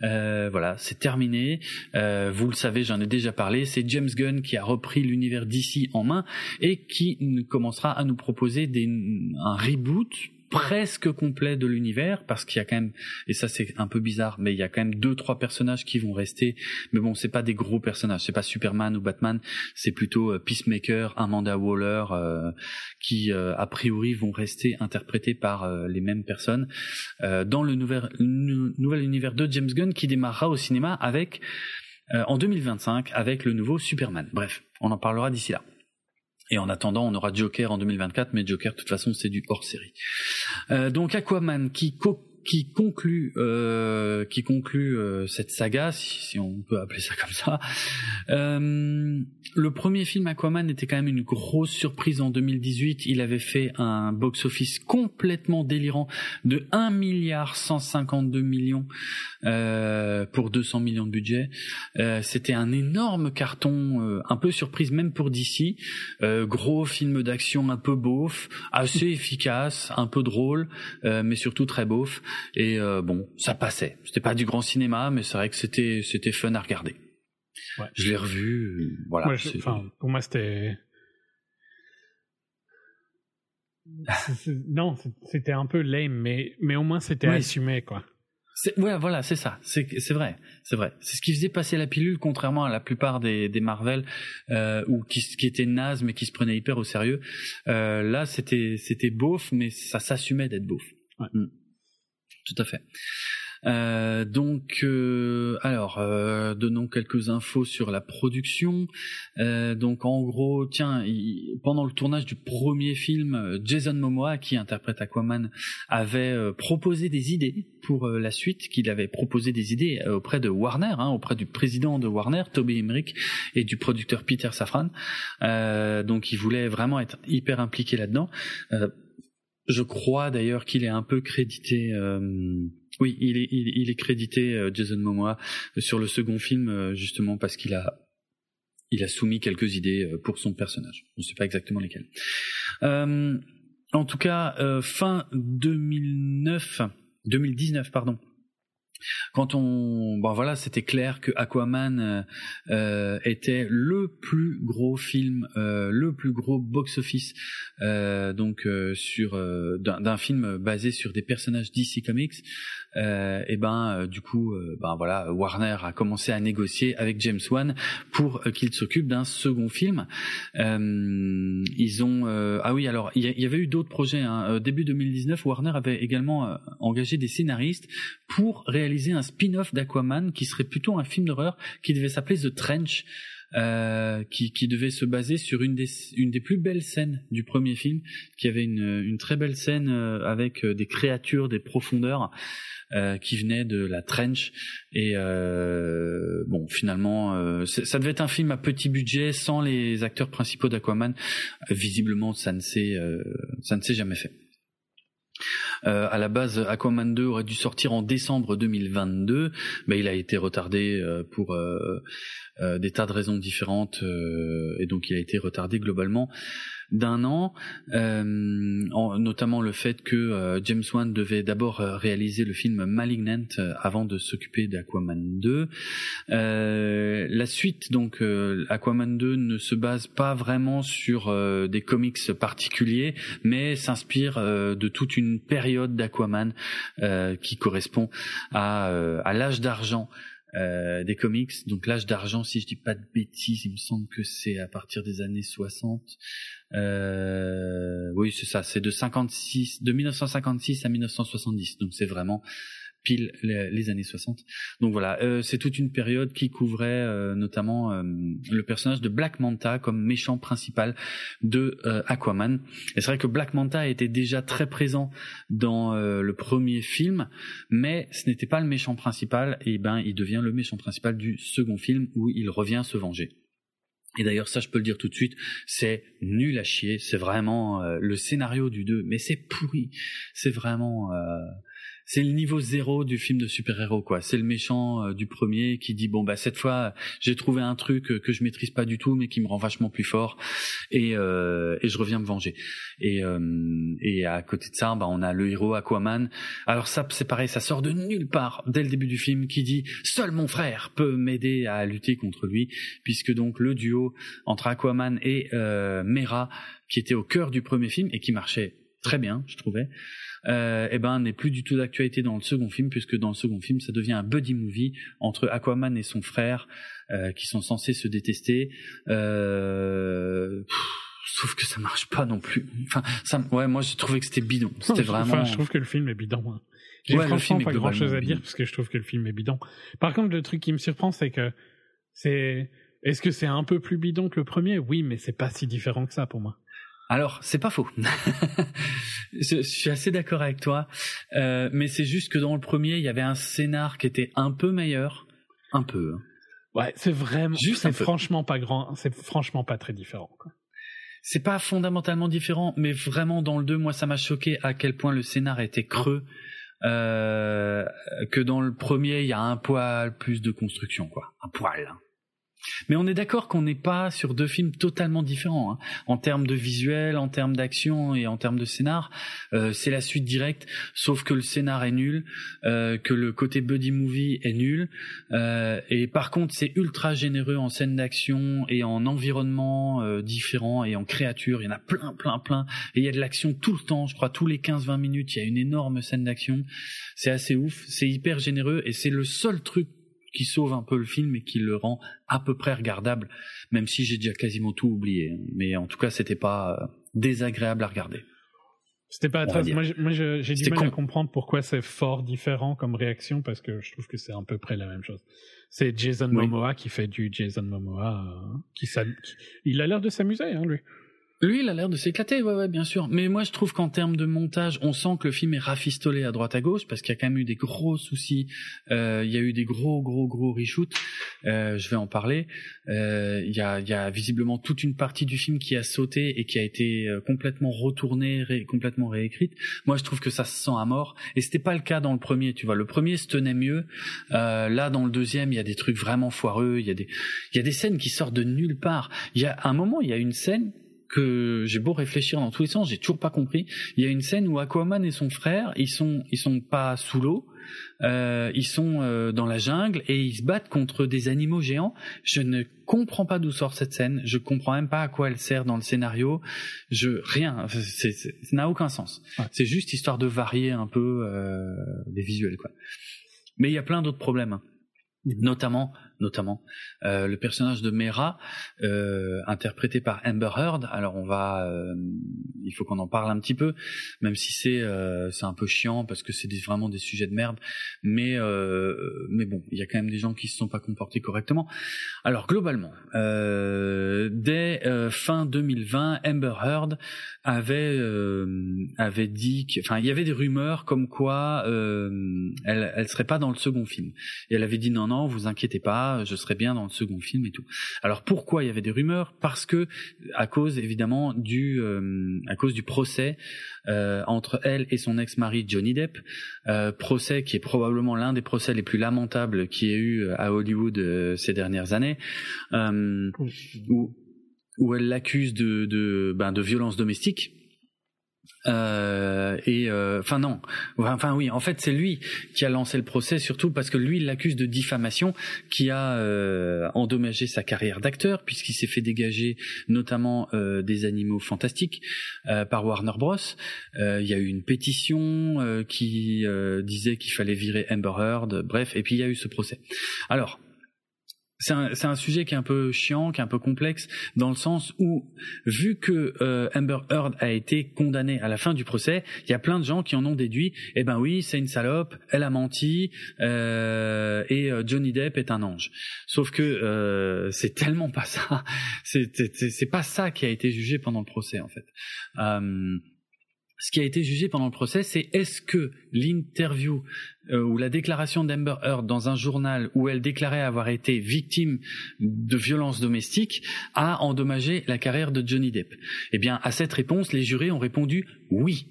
voilà, c'est terminé. vous le savez, j'en ai déjà parlé. C'est James Gunn qui a repris l'univers d'ici en main et qui commencera à nous proposer des, un reboot presque complet de l'univers parce qu'il y a quand même et ça c'est un peu bizarre mais il y a quand même deux trois personnages qui vont rester. Mais bon c'est pas des gros personnages. C'est pas Superman ou Batman. C'est plutôt euh, Peacemaker Amanda Waller euh, qui euh, a priori vont rester interprétés par les mêmes personnes. Dans le nouvel, nouvel univers de James Gunn qui démarrera au cinéma avec en 2025 avec le nouveau Superman. Bref on en parlera d'ici là et en attendant, on aura Joker en 2024, mais Joker, de toute façon, c'est du hors série. Euh, donc Aquaman qui qui conclut euh, qui conclut euh, cette saga, si, on peut appeler ça comme ça. Euh, le premier film Aquaman était quand même une grosse surprise en 2018. Il avait fait un box-office complètement délirant de 1 milliard 152 millions euh, pour 200 millions de budget. Euh, C'était un énorme carton, euh, un peu surprise même pour DC. gros film d'action un peu beauf, assez efficace, un peu drôle, mais surtout très beauf. Et euh, bon, ça passait. C'était pas du grand cinéma, mais c'est vrai que c'était c'était fun à regarder. Ouais. Je l'ai revu, voilà. pour moi, c'était non, c'était un peu lame, mais mais au moins c'était assumé, quoi. Ouais, voilà, c'est ça. C'est c'est vrai, c'est vrai. C'est ce qui faisait passer la pilule, contrairement à la plupart des, des Marvel euh, ou qui qui étaient nazes mais qui se prenaient hyper au sérieux. Euh, là, c'était c'était beauf, mais ça s'assumait d'être beauf. Ouais. Mm tout à fait. Euh, donc, euh, alors, euh, donnons quelques infos sur la production. Donc, en gros, tiens, pendant le tournage du premier film, Jason Momoa, qui interprète Aquaman, avait proposé des idées pour la suite, qu'il avait proposé des idées auprès de Warner, hein, auprès du président de Warner, Toby Emmerich, et du producteur Peter Safran. donc, il voulait vraiment être hyper impliqué là-dedans. Je crois d'ailleurs qu'il est un peu crédité. Euh, oui, il est, il, est crédité euh, Jason Momoa sur le second film euh, justement parce qu'il a il a soumis quelques idées pour son personnage. On ne sait pas exactement lesquelles. en tout cas, fin 2009, 2019 pardon. Quand on, bon voilà, c'était clair que Aquaman euh, euh, était le plus gros film, euh, le plus gros box-office, donc sur d'un film basé sur des personnages DC Comics. Et ben, du coup, ben voilà, Warner a commencé à négocier avec James Wan pour qu'il s'occupe d'un second film. ils ont, ah oui, alors il y, avait eu d'autres projets. Hein. Début 2019, Warner avait également engagé des scénaristes pour réaliser un spin-off d'Aquaman qui serait plutôt un film d'horreur qui devait s'appeler The Trench. Euh, qui, qui, devait se baser sur une des, une des plus belles scènes du premier film, qui avait une, une très belle scène euh, avec euh, des créatures, des profondeurs euh, qui venaient de la trench. Et euh, bon, finalement, euh, ça devait être un film à petit budget sans les acteurs principaux d'Aquaman. Visiblement, ça ne s'est ça ne s'est jamais fait. Euh, à la base, Aquaman 2 aurait dû sortir en décembre 2022, mais il a été retardé euh, pour euh, euh, des tas de raisons différentes euh, et donc il a été retardé globalement d'un an, euh, notamment le fait que James Wan devait d'abord réaliser le film Malignant avant de s'occuper d'Aquaman 2. la suite, donc Aquaman 2 ne se base pas vraiment sur des comics particuliers, mais s'inspire de toute une période d'Aquaman qui correspond à, à l'âge d'argent euh, des comics. Donc l'âge d'argent, si je dis pas de bêtises, il me semble que c'est à partir des années 60. Euh, oui, c'est ça, c'est de 56, de 1956 à 1970. Donc c'est vraiment pile les, années 60. Donc voilà, euh, c'est toute une période qui couvrait euh, notamment euh, le personnage de Black Manta comme méchant principal de Aquaman. Et c'est vrai que Black Manta était déjà très présent dans le premier film, mais ce n'était pas le méchant principal. Et ben, il devient le méchant principal du second film où il revient se venger. Et d'ailleurs, ça, je peux le dire tout de suite, c'est nul à chier. C'est vraiment le scénario du 2, mais c'est pourri. C'est vraiment c'est le niveau zéro du film de super-héros quoi. C'est le méchant euh, du premier qui dit bon bah cette fois j'ai trouvé un truc euh, que je maîtrise pas du tout mais qui me rend vachement plus fort et, euh, et je reviens me venger. Et, et à côté de ça bah on a le héros Aquaman. Alors ça c'est pareil, ça sort de nulle part dès le début du film qui dit seul mon frère peut m'aider à lutter contre lui puisque donc le duo entre Aquaman et Mera qui était au cœur du premier film et qui marchait très bien, je trouvais, euh, eh ben n'est plus du tout d'actualité dans le second film puisque dans le second film ça devient un buddy movie entre Aquaman et son frère euh, qui sont censés se détester. Euh, sauf que ça marche pas non plus. Enfin, ça, ouais, moi j'ai trouvé que c'était bidon. C'était vraiment. Enfin, je trouve que le film est bidon. Hein. J'ai franchement pas grand chose à dire parce que je trouve que le film est bidon. Par contre, le truc qui me surprend, c'est que c'est. Est-ce que c'est un peu plus bidon que le premier? Oui, mais c'est pas si différent que ça pour moi. Alors, c'est pas faux. je, suis assez d'accord avec toi, euh, mais c'est juste que dans le premier, il y avait un scénar qui était un peu meilleur, un peu. Hein. Ouais, c'est vraiment. Juste c'est franchement pas grand. C'est franchement pas très différent. C'est pas fondamentalement différent, mais vraiment dans le 2, moi, ça m'a choqué à quel point le scénar était creux. Euh, que dans le premier, il y a un poil plus de construction, quoi. Un poil. Hein. Mais on est d'accord qu'on n'est pas sur deux films totalement différents hein. en termes de visuel, en termes d'action et en termes de scénar. Euh, c'est la suite directe, sauf que le scénar est nul, euh, que le côté buddy movie est nul. Euh, et par contre, c'est ultra généreux en scène d'action et en environnement euh, différents et en créatures. Il y en a plein, plein, plein. Et il y a de l'action tout le temps. Je crois tous les 15-20 minutes, il y a une énorme scène d'action. C'est assez ouf. C'est hyper généreux et c'est le seul truc qui sauve un peu le film et qui le rend à peu près regardable, même si j'ai déjà quasiment tout oublié. Mais en tout cas, c'était pas euh, désagréable à regarder. C'était pas. Moi, j'ai du mal à comprendre pourquoi c'est fort différent comme réaction parce que je trouve que c'est à peu près la même chose. C'est Jason Momoa qui fait du Jason Momoa, euh, qui, il a l'air de s'amuser, hein, lui. Lui, il a l'air de s'éclater, ouais, ouais, bien sûr. Mais moi, je trouve qu'en termes de montage, on sent que le film est rafistolé à droite à gauche parce qu'il y a quand même eu des gros soucis. Euh, il y a eu des gros, gros, gros reshoots. Euh, je vais en parler. Euh, il y, a, il y a visiblement toute une partie du film qui a sauté et qui a été euh, complètement retournée, complètement réécrite. Moi, je trouve que ça se sent à mort. Et c'était pas le cas dans le premier. Tu vois, le premier se tenait mieux. Euh, là, dans le deuxième, il y a des trucs vraiment foireux. Il y a des, il y a des scènes qui sortent de nulle part. Il y a un moment, il y a une scène que j'ai beau réfléchir dans tous les sens, j'ai toujours pas compris. Il y a une scène où Aquaman et son frère, ils sont ils sont pas sous l'eau, euh, ils sont euh, dans la jungle et ils se battent contre des animaux géants. Je ne comprends pas d'où sort cette scène. Je comprends même pas à quoi elle sert dans le scénario. Je rien, ça n'a aucun sens. C'est juste histoire de varier un peu euh, les visuels quoi. Mais il y a plein d'autres problèmes. Hein. Notamment notamment. Euh, le personnage de Mera euh, interprété par Amber Heard alors on va euh, il faut qu'on en parle un petit peu même si c'est euh, c'est un peu chiant parce que c'est vraiment des sujets de merde mais euh, mais bon il y a quand même des gens qui se sont pas comportés correctement. Alors globalement dès fin 2020 Amber Heard avait avait dit enfin il y avait des rumeurs comme quoi elle elle serait pas dans le second film. Et elle avait dit non non vous inquiétez pas je serais bien dans le second film et tout. Alors pourquoi il y avait des rumeurs? Parce que à cause évidemment du euh, à cause du procès euh, entre elle et son ex-mari Johnny Depp, euh, procès qui est probablement l'un des procès les plus lamentables qu'il y ait eu à Hollywood ces dernières années, où où elle l'accuse de de, ben, de violence domestique euh, et euh, enfin non, enfin oui, en fait c'est lui qui a lancé le procès surtout parce que lui il l'accuse de diffamation qui a euh, endommagé sa carrière d'acteur puisqu'il s'est fait dégager notamment euh, des animaux fantastiques euh, par Warner Bros. Il y a eu une pétition qui disait qu'il fallait virer Amber Heard, bref, et puis il y a eu ce procès. Alors c'est un, un, sujet qui est un peu chiant, qui est un peu complexe, dans le sens où, vu que euh, Amber Heard a été condamnée à la fin du procès, il y a plein de gens qui en ont déduit, eh ben oui, c'est une salope, elle a menti, euh, et euh, Johnny Depp est un ange. Sauf que euh, c'est tellement pas ça, c'est pas ça qui a été jugé pendant le procès en fait. Ce qui a été jugé pendant le procès, c'est est-ce que l'interview euh, ou la déclaration d'Amber Heard dans un journal où elle déclarait avoir été victime de violences domestiques a endommagé la carrière de Johnny Depp? Eh bien, à cette réponse, les jurés ont répondu oui.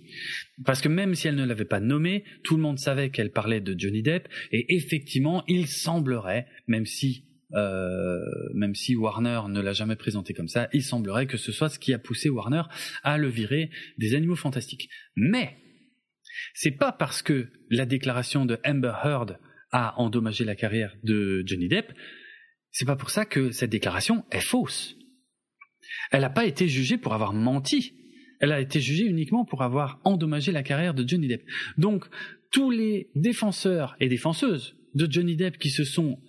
Parce que même si elle ne l'avait pas nommé, tout le monde savait qu'elle parlait de Johnny Depp, et effectivement, il semblerait, même si euh, même si Warner ne l'a jamais présenté comme ça, il semblerait que ce soit ce qui a poussé Warner à le virer des animaux fantastiques. Mais c'est pas parce que la déclaration de Amber Heard a endommagé la carrière de Johnny Depp, c'est pas pour ça que cette déclaration est fausse. Elle n'a pas été jugée pour avoir menti. elle a été jugée uniquement pour avoir endommagé la carrière de Johnny Depp. Donc, tous les défenseurs et défenseuses de Johnny Depp qui se sont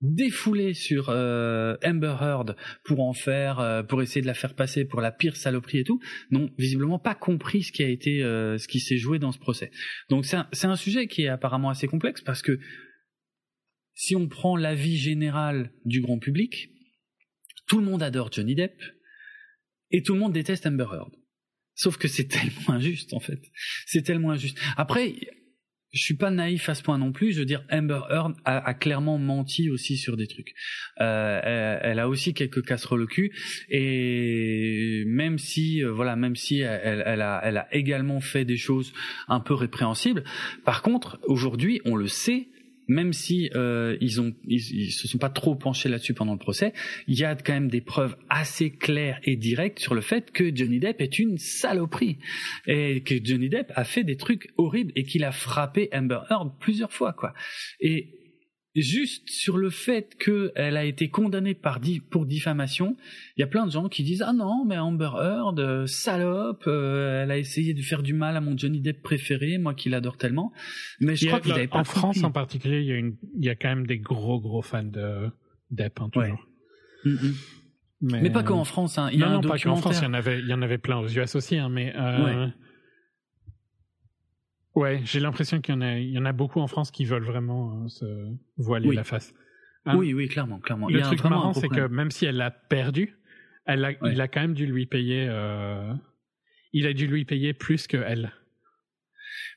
défoulés sur euh, Amber Heard pour en faire, euh, pour essayer de la faire passer pour la pire saloperie et tout, n'ont visiblement pas compris ce qui a été, euh, ce qui s'est joué dans ce procès. Donc c'est un, un, sujet qui est apparemment assez complexe parce que si on prend l'avis général du grand public, tout le monde adore Johnny Depp et tout le monde déteste Amber Heard. Sauf que c'est tellement injuste en fait. C'est tellement injuste. Après, je suis pas naïf à ce point non plus. Je veux dire, Amber Heard a, clairement menti aussi sur des trucs. Euh, elle, a aussi quelques casseroles au cul. Et même si, euh, voilà, même si elle, a, elle a également fait des choses un peu répréhensibles. Par contre, aujourd'hui, on le sait, même si euh, ils ont ils, se sont pas trop penchés là-dessus pendant le procès, il y a quand même des preuves assez claires et directes sur le fait que Johnny Depp est une saloperie et que Johnny Depp a fait des trucs horribles et qu'il a frappé Amber Heard plusieurs fois quoi. Et juste sur le fait qu'elle a été condamnée par pour diffamation, il y a plein de gens qui disent ah non mais Amber Heard euh, salope, euh, elle a essayé de faire du mal à mon Johnny Depp préféré, moi qui l'adore tellement. Mais je crois que en France en particulier, il y a une, il y a quand même des gros gros fans de Depp hein, toujours. Mm, mm. Mais, pas qu'en France, hein. il y a non, pas qu'en France, il y en avait, il y en avait plein aux US aussi, hein, mais. Euh, Ouais, j'ai l'impression qu'il y en a, il y en a beaucoup en France qui veulent vraiment euh, se voiler la face. Hein? oui, oui, clairement, clairement. Le truc marrant, c'est que même si elle l'a perdu, elle a, il a quand même dû lui payer. Euh, il a dû lui payer plus que elle.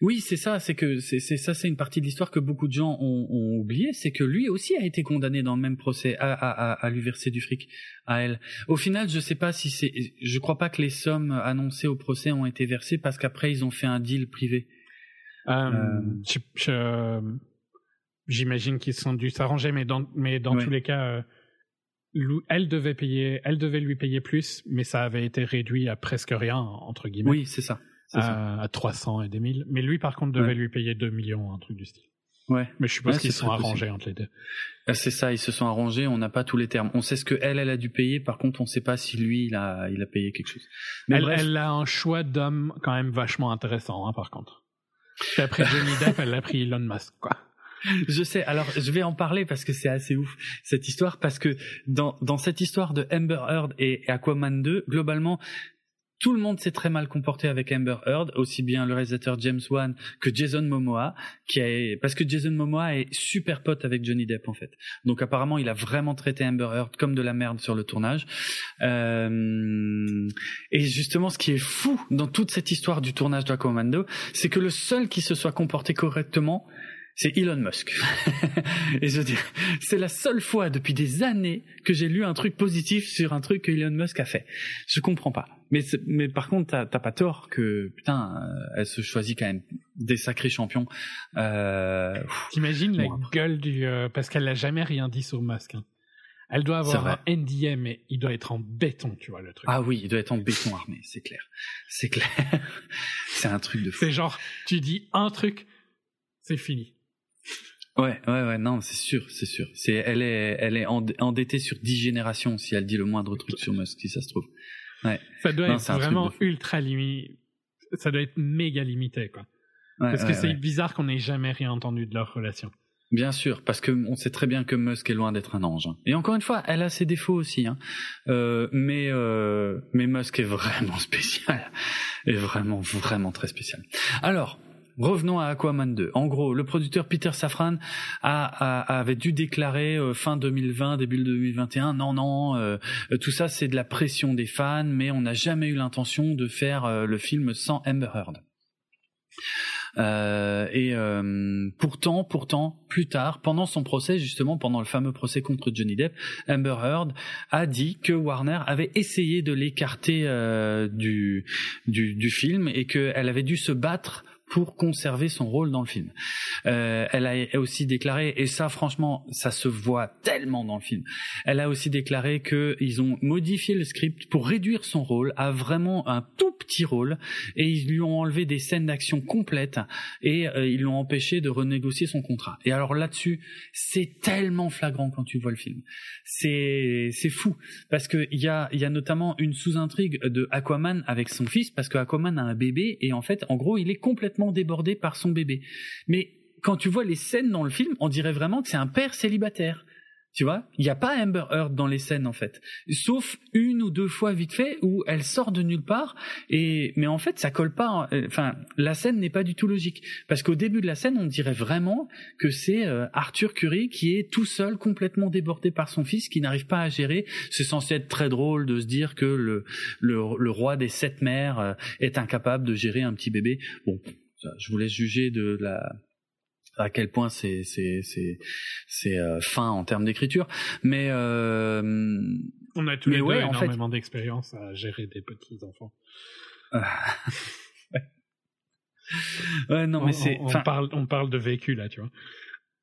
Oui, c'est ça, c'est que c'est ça, c'est une partie de l'histoire que beaucoup de gens ont, ont oublié, c'est que lui aussi a été condamné dans le même procès à, à, à, lui verser du fric à elle. Au final, je sais pas si c'est, je crois pas que les sommes annoncées au procès ont été versées parce qu'après ils ont fait un deal privé. Euh, euh, j'imagine qu'ils sont dû s'arranger, mais dans, mais dans tous les cas, euh, elle devait payer, elle devait lui payer plus, mais ça avait été réduit à presque rien entre guillemets. Oui, c'est ça. À, à, 300 et des 1000. Mais lui, par contre, devait lui payer 2 millions, un truc du style. Ouais. Mais je suppose qu'ils se sont arrangés entre les deux. C'est ça, ils se sont arrangés. On n'a pas tous les termes. On sait ce que elle, elle a dû payer. Par contre, on ne sait pas si lui, il a, il a payé quelque chose. Mais elle, elle a un choix d'homme quand même vachement intéressant, hein, par contre. Après Johnny Depp, elle a pris Elon Musk, quoi. Je sais. Alors, je vais en parler parce que c'est assez ouf cette histoire parce que dans dans cette histoire de Amber Heard et Aquaman 2, globalement, tout le monde s'est très mal comporté avec Amber Heard, aussi bien le réalisateur James Wan que Jason Momoa, qui a, parce que Jason Momoa est super pote avec Johnny Depp en fait. Donc apparemment, il a vraiment traité Amber Heard comme de la merde sur le tournage. Euh, et justement, ce qui est fou dans toute cette histoire du tournage de Commando, c'est que le seul qui se soit comporté correctement, c'est Elon Musk. et je veux dire, c'est la seule fois depuis des années que j'ai lu un truc positif sur un truc que Elon Musk a fait. Je comprends pas. Mais, mais par contre, t'as pas tort que, putain, euh, elle se choisit quand même des sacrés champions. Euh, T'imagines la gueule du... Euh, parce qu'elle n'a jamais rien dit sur Musk. Hein. Elle doit avoir un NDA, mais il doit être en béton, tu vois, le truc. Ah oui, il doit être en béton armé, c'est clair. C'est clair. c'est un truc de fou. C'est genre, tu dis un truc, c'est fini. Ouais, ouais, ouais, non, c'est sûr, c'est sûr. C'est, elle est, elle est endettée sur dix générations si elle dit le moindre truc sur Musk, si ça se trouve. Ouais. Ça doit être vraiment ultra limité. Ça doit être méga limité, quoi. parce que c'est bizarre qu'on n'ait jamais rien entendu de leur relation. Bien sûr, parce que on sait très bien que Musk est loin d'être un ange. Hein. Et encore une fois, elle a ses défauts aussi, hein. Euh, mais euh, mais Musk est vraiment spécial, est vraiment vraiment très spécial. Alors, revenons à Aquaman 2. En gros, le producteur Peter Safran a, avait dû déclarer euh, fin 2020, début 2021, non, non, euh, tout ça c'est de la pression des fans, mais on n'a jamais eu l'intention de faire euh, le film sans Amber Heard. et pourtant, pourtant, plus tard, pendant son procès, justement, pendant le fameux procès contre Johnny Depp, Amber Heard a dit que Warner avait essayé de l'écarter du, du, du film et qu'elle avait dû se battre pour conserver son rôle dans le film. Euh, elle a aussi déclaré, et ça franchement, ça se voit tellement dans le film. Elle a aussi déclaré qu'ils ont modifié le script pour réduire son rôle à vraiment un tout petit rôle, et ils lui ont enlevé des scènes d'action complètes et euh, ils l'ont empêché de renégocier son contrat. Et alors là-dessus, c'est tellement flagrant quand tu vois le film. C'est c'est fou parce que il y a il y a notamment une sous-intrigue de Aquaman avec son fils parce que Aquaman a un bébé et en fait, en gros, il est complètement débordé par son bébé. Mais quand tu vois les scènes dans le film, on dirait vraiment que c'est un père célibataire. Tu vois, il n'y a pas Amber Heard dans les scènes en fait, sauf une ou deux fois vite fait où elle sort de nulle part et mais en fait ça colle pas. Euh, enfin, la scène n'est pas du tout logique parce qu'au début de la scène on dirait vraiment que c'est euh, Arthur Curry qui est tout seul, complètement débordé par son fils, qui n'arrive pas à gérer. C'est censé être très drôle de se dire que le roi des sept mers euh, est incapable de gérer un petit bébé. Bon, je vous laisse juger de la à quel point c'est c'est c'est c'est euh, fin en termes d'écriture. Mais euh, on a tous les deux énormément d'expérience à gérer des petits enfants. Ouais. non mais c'est on, parle on parle de vécu là tu vois.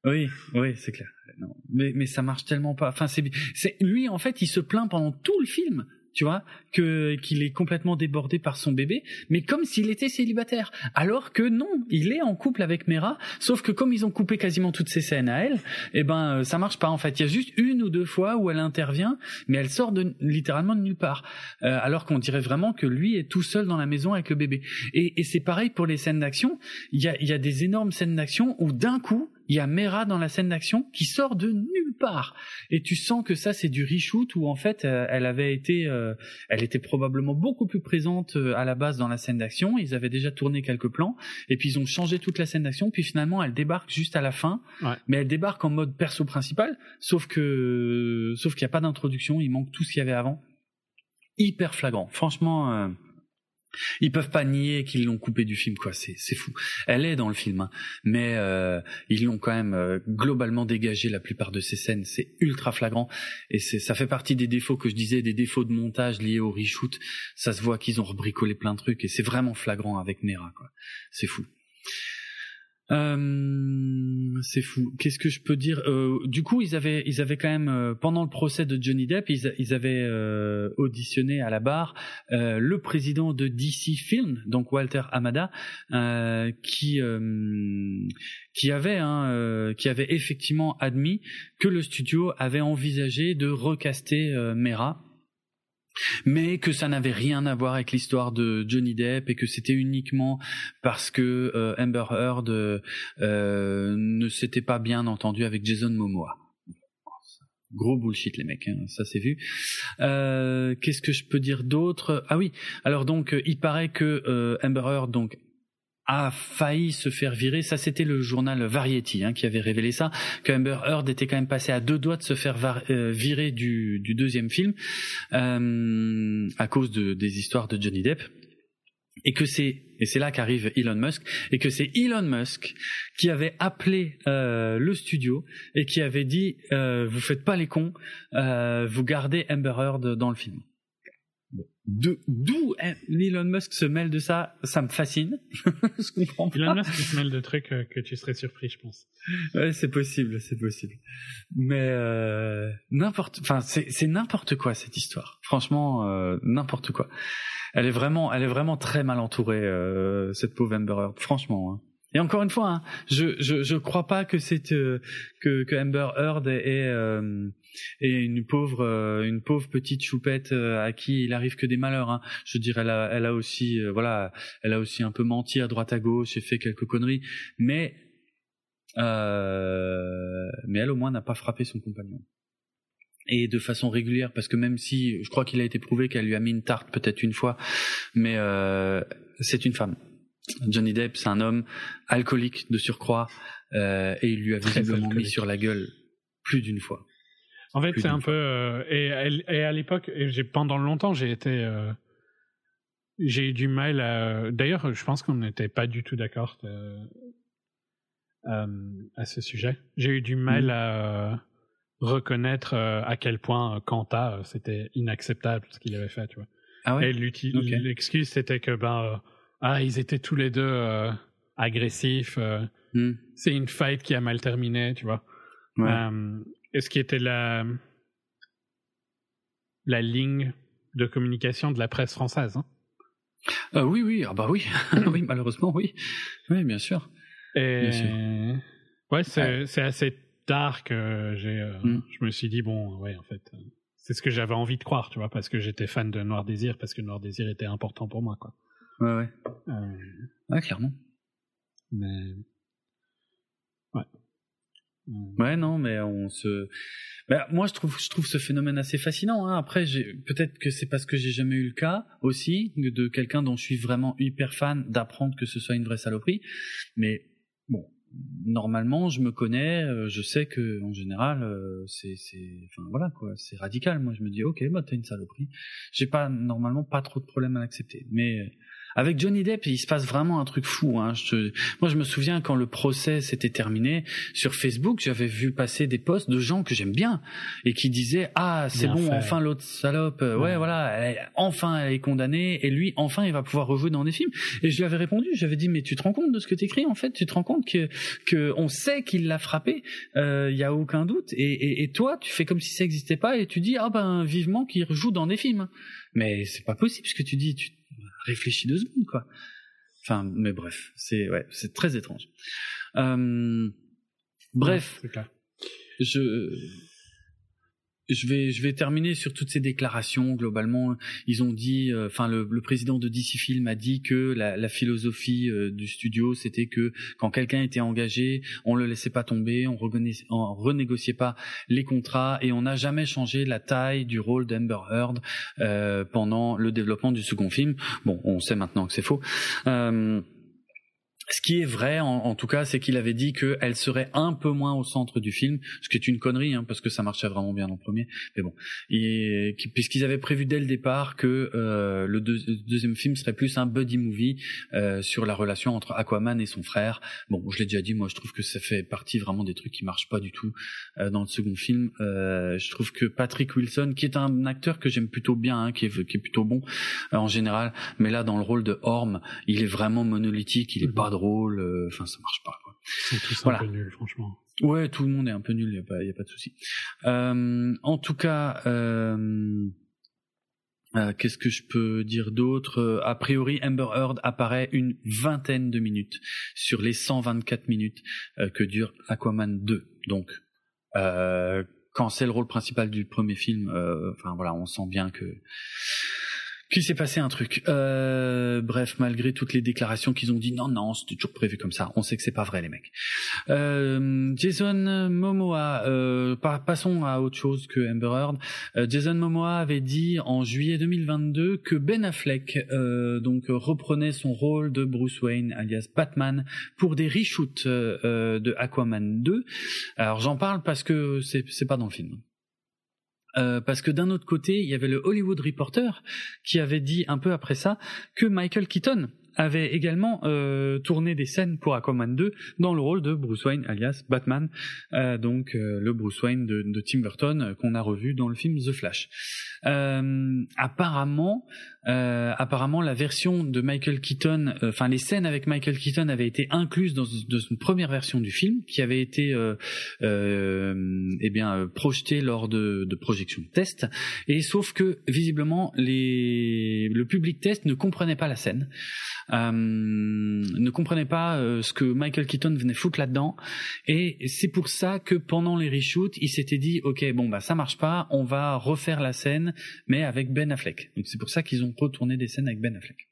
Oui oui c'est clair. Non mais mais ça marche tellement pas. Enfin c'est c'est lui en fait il se plaint pendant tout le film tu vois, que qu'il est complètement débordé par son bébé, mais comme s'il était célibataire. Alors que non, il est en couple avec Mera, sauf que comme ils ont coupé quasiment toutes ses scènes à elle, eh ben euh, ça marche pas en fait. Il y a juste une ou deux fois où elle intervient, mais elle sort de littéralement de nulle part. Euh, alors qu'on dirait vraiment que lui est tout seul dans la maison avec le bébé. Et, et c'est pareil pour les scènes d'action. Il y a, y a des énormes scènes d'action où d'un coup il y a Mera dans la scène d'action qui sort de nulle part. Et tu sens que ça c'est du reshoot où en fait euh, elle avait été euh, elle était probablement beaucoup plus présente euh, à la base dans la scène d'action. Ils avaient déjà tourné quelques plans et puis ils ont changé toute la scène d'action. Puis finalement elle débarque juste à la fin. Mais elle débarque en mode perso principal sauf que sauf qu'il n'y a pas d'introduction. Il manque tout ce qu'il y avait avant. Hyper flagrant. Franchement ils peuvent pas nier qu'ils l'ont coupé du film, quoi. C'est c'est fou. Elle est dans le film, hein. mais euh, ils l'ont quand même euh, globalement dégagé la plupart de ces scènes. C'est ultra flagrant et c'est ça fait partie des défauts que je disais, des défauts de montage liés au reshoot. Ça se voit qu'ils ont rebricolé plein de trucs et c'est vraiment flagrant avec Mera, quoi. C'est fou. Euh, c'est fou. Qu'est-ce que je peux dire euh, Du coup, ils avaient, ils avaient quand même euh, pendant le procès de Johnny Depp, ils, ils avaient euh, auditionné à la barre euh, le président de DC Film, donc Walter Hamada, qui qui avait, hein, qui avait effectivement admis que le studio avait envisagé de recaster Mera mais que ça n'avait rien à voir avec l'histoire de Johnny Depp et que c'était uniquement parce que euh, Amber Heard euh, ne s'était pas bien entendu avec Jason Momoa. Gros bullshit les mecs, hein, ça c'est vu. Euh, Qu'est-ce que je peux dire d'autre? Ah oui, alors donc il paraît que Amber Heard donc a failli se faire virer. Ça, c'était le journal Variety hein, qui avait révélé ça, que Amber Heard était quand même passé à deux doigts de se faire euh, virer du, du, deuxième film euh, à cause de, des histoires de Johnny Depp. Et que c'est et c'est là qu'arrive Elon Musk et que c'est Elon Musk qui avait appelé euh, le studio et qui avait dit euh, vous faites pas les cons, euh, vous gardez Amber Heard dans le film d'où Elon Musk se mêle de ça, ça me fascine. je comprends pas. Elon Musk se mêle de trucs euh, que tu serais surpris, je pense. Ouais, c'est possible, c'est possible. Mais euh, n'importe, enfin, c'est n'importe quoi cette histoire. Franchement, euh, n'importe quoi. Elle est vraiment, elle est vraiment très mal entourée euh, cette pauvre Amber Heard. Franchement. Hein. Et encore une fois, hein, je, je je crois pas que c'est euh, que que Amber Heard est, euh, une pauvre euh, une pauvre petite choupette à qui il arrive que des malheurs. Hein. Je dirais elle a elle a aussi voilà elle a aussi un peu menti à droite à gauche et fait quelques conneries, mais mais elle au moins n'a pas frappé son compagnon et de façon régulière parce que même si je crois qu'il a été prouvé qu'elle lui a mis une tarte peut-être une fois, mais c'est une femme Johnny Depp, c'est un homme alcoolique de surcroît, euh, et il lui a visiblement mis sur la gueule plus d'une fois. En fait, c'est un peu euh, et, et, à l'époque, pendant longtemps, j'ai été, euh, j'ai eu du mal. à... D'ailleurs, je pense qu'on n'était pas du tout d'accord à ce sujet. J'ai eu du mal mm. à reconnaître à quel point Kanta c'était inacceptable ce qu'il avait fait, tu vois. Ah ouais? Et l'excuse c'était que ben ah, ils étaient tous les deux euh, agressif. Hmm. C'est une fight qui a mal terminé, tu vois. Est-ce qui était la la ligne de communication de la presse française hein Oui, oui, ah bah oui, oui, malheureusement, oui, oui, bien sûr. Et... Ouais, c'est assez tard que j'ai. Hmm. Je me suis dit bon, ouais, en fait c'est ce que j'avais envie de croire, tu vois, parce que j'étais fan de Noir Désir, parce que Noir Désir était important pour moi, quoi. Ouais, ouais. Euh... Ouais, clairement. Mais. Ouais. Ouais, non, mais on se. Bah, moi, je trouve, je trouve ce phénomène assez fascinant. Hein. Après, peut-être que c'est parce que j'ai jamais eu le cas aussi de quelqu'un dont je suis vraiment hyper fan d'apprendre que ce soit une vraie saloperie. Mais bon, normalement, je me connais, euh, je sais que en général, euh, c'est, c'est, enfin voilà quoi, c'est radical. Moi, je me dis, ok, bah t'es une saloperie. J'ai pas normalement pas trop de problème à l'accepter, mais avec Johnny Depp, il se passe vraiment un truc fou. Hein. Je, moi, je me souviens quand le procès s'était terminé sur Facebook, j'avais vu passer des posts de gens que j'aime bien et qui disaient ah c'est bon, enfin l'autre salope, euh, ouais, voilà, enfin elle est condamnée et lui enfin il va pouvoir rejouer dans des films. Et je lui avais répondu, j'avais dit mais tu te rends compte de ce que t'écris en fait, tu te rends compte que que on sait qu'il l'a frappé, il euh, y a aucun doute. Et, et, et, toi, tu fais comme si ça n'existait pas et tu dis ah ben vivement qu'il rejoue dans des films. Mais c'est pas possible ce que tu dis. Tu, réfléchis deux secondes, quoi. Enfin, mais bref, c'est ouais, c'est très étrange. Euh, bref, je je vais, je vais terminer sur toutes ces déclarations. Globalement, ils ont dit, euh, enfin, le, le, président de DC Film a dit que la, la philosophie euh, du studio, c'était que quand quelqu'un était engagé, on le laissait pas tomber, on, on renégociait pas les contrats et on n'a jamais changé la taille du rôle d'Amber Heard euh, pendant le développement du second film. Bon, on sait maintenant que c'est faux. Euh, ce qui est vrai, en, tout cas, c'est qu'il avait dit qu'elle serait un peu moins au centre du film, ce qui est une connerie, hein, parce que ça marchait vraiment bien en premier. Mais bon, puisqu'ils avaient prévu dès le départ que euh, le, deuxième film serait plus un buddy movie euh, sur la relation entre Aquaman et son frère. Bon, je l'ai déjà dit, moi, je trouve que ça fait partie vraiment des trucs qui marchent pas du tout euh, dans le second film. je trouve que Patrick Wilson, qui est un acteur que j'aime plutôt bien, hein, qui, est, qui est plutôt bon en général, mais là dans le rôle de Orm, il est vraiment monolithique, il est pas drôle rôle. Euh, enfin, ça marche pas. Quoi. Ils tous voilà. un peu nuls, franchement. Ouais, tout le monde est un peu nul. Il y a pas, y a pas de souci. Euh, en tout cas. Euh, euh, Qu'est-ce que je peux dire d'autre? A priori, Amber Heard apparaît une vingtaine de minutes sur les 124 minutes que dure Aquaman 2. Donc, quand c'est le rôle principal du premier film, enfin voilà, on sent bien que qu'il s'est passé un truc. Euh, bref, malgré toutes les déclarations qu'ils ont dit, non, non, c'était toujours prévu comme ça. On sait que c'est pas vrai, les mecs. Euh, Jason Momoa, euh, passons à autre chose que Amber Heard. Euh, Jason Momoa avait dit en juillet 2022 que Ben Affleck euh, donc reprenait son rôle de Bruce Wayne, alias Batman, pour des reshoots de Aquaman 2. Alors j'en parle parce que c'est pas dans le film. Euh, parce que d'un autre côté, il y avait le Hollywood Reporter qui avait dit un peu après ça que Michael Keaton avait également euh, tourné des scènes pour Aquaman 2 dans le rôle de Bruce Wayne alias Batman, euh, donc le Bruce Wayne de, de Tim Burton qu'on a revu dans le film The Flash. apparemment, euh, apparemment, la version de Michael Keaton, euh, enfin les scènes avec Michael Keaton avaient été incluses dans, une première version du film, qui avait été euh, euh eh bien projetée lors de, de projections de test. Et sauf que visiblement, les, le public test ne comprenait pas la scène, ne comprenait pas ce que Michael Keaton venait foutre là-dedans. Et c'est pour ça que pendant les reshoots, il s'était dit, ok, bon bah ça marche pas, on va refaire la scène, mais avec Ben Affleck. Donc c'est pour ça qu'ils ont retourner des scènes avec Ben Affleck.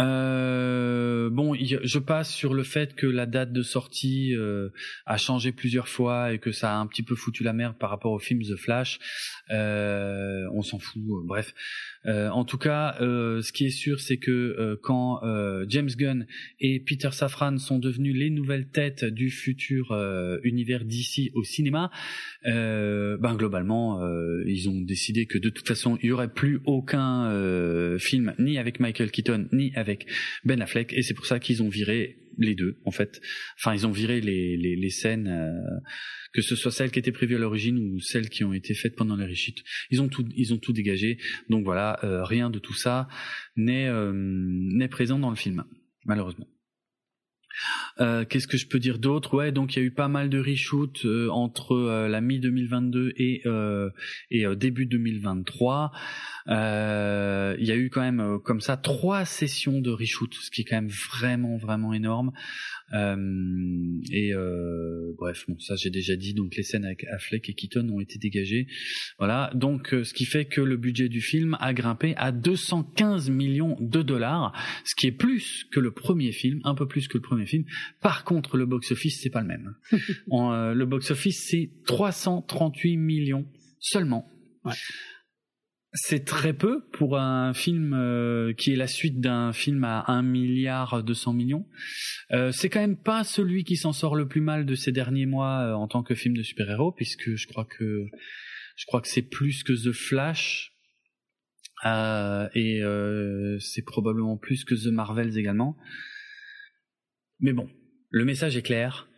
Euh, bon, je passe sur le fait que la date de sortie euh, a changé plusieurs fois et que ça a un petit peu foutu la merde par rapport au film The Flash. Euh, on s'en fout. Bref, euh, en tout cas, euh, ce qui est sûr, c'est que euh, quand James Gunn et Peter Safran sont devenus les nouvelles têtes du futur univers d'ici au cinéma, ben globalement, ils ont décidé que de toute façon, il y aurait plus aucun film ni avec Michael Keaton ni avec Ben Affleck, et c'est pour ça qu'ils ont viré les deux en fait. Enfin, ils ont viré les, les, scènes, euh, que ce soit celles qui étaient prévues à l'origine ou celles qui ont été faites pendant les reshoots. Ils ont tout, ils ont tout dégagé. Donc voilà, euh, rien de tout ça n'est euh, n'est présent dans le film, malheureusement. Euh, Qu'est-ce que je peux dire d'autre? Ouais, donc il y a eu pas mal de reshoots euh, entre euh, la mi 2022 et euh, et début 2023. Il y a eu quand même comme ça trois sessions de reshoot, ce qui est quand même vraiment vraiment énorme. Euh, et euh, bref, bon, ça j'ai déjà dit. Donc les scènes avec Affleck et Keaton ont été dégagées. Voilà. Donc euh, ce qui fait que le budget du film a grimpé à 215 millions de dollars, ce qui est plus que le premier film, un peu plus que le premier film. Par contre, le box-office c'est pas le même. en, le box-office c'est 338 millions seulement. Ouais. C'est très peu pour un film euh, qui est la suite d'un film à 1 milliard 200 millions. Euh, c'est quand même pas celui qui s'en sort le plus mal de ces derniers mois euh, en tant que film de super-héros, puisque je crois que je crois que c'est plus que The Flash et c'est probablement plus que The Marvels également. Mais bon, le message est clair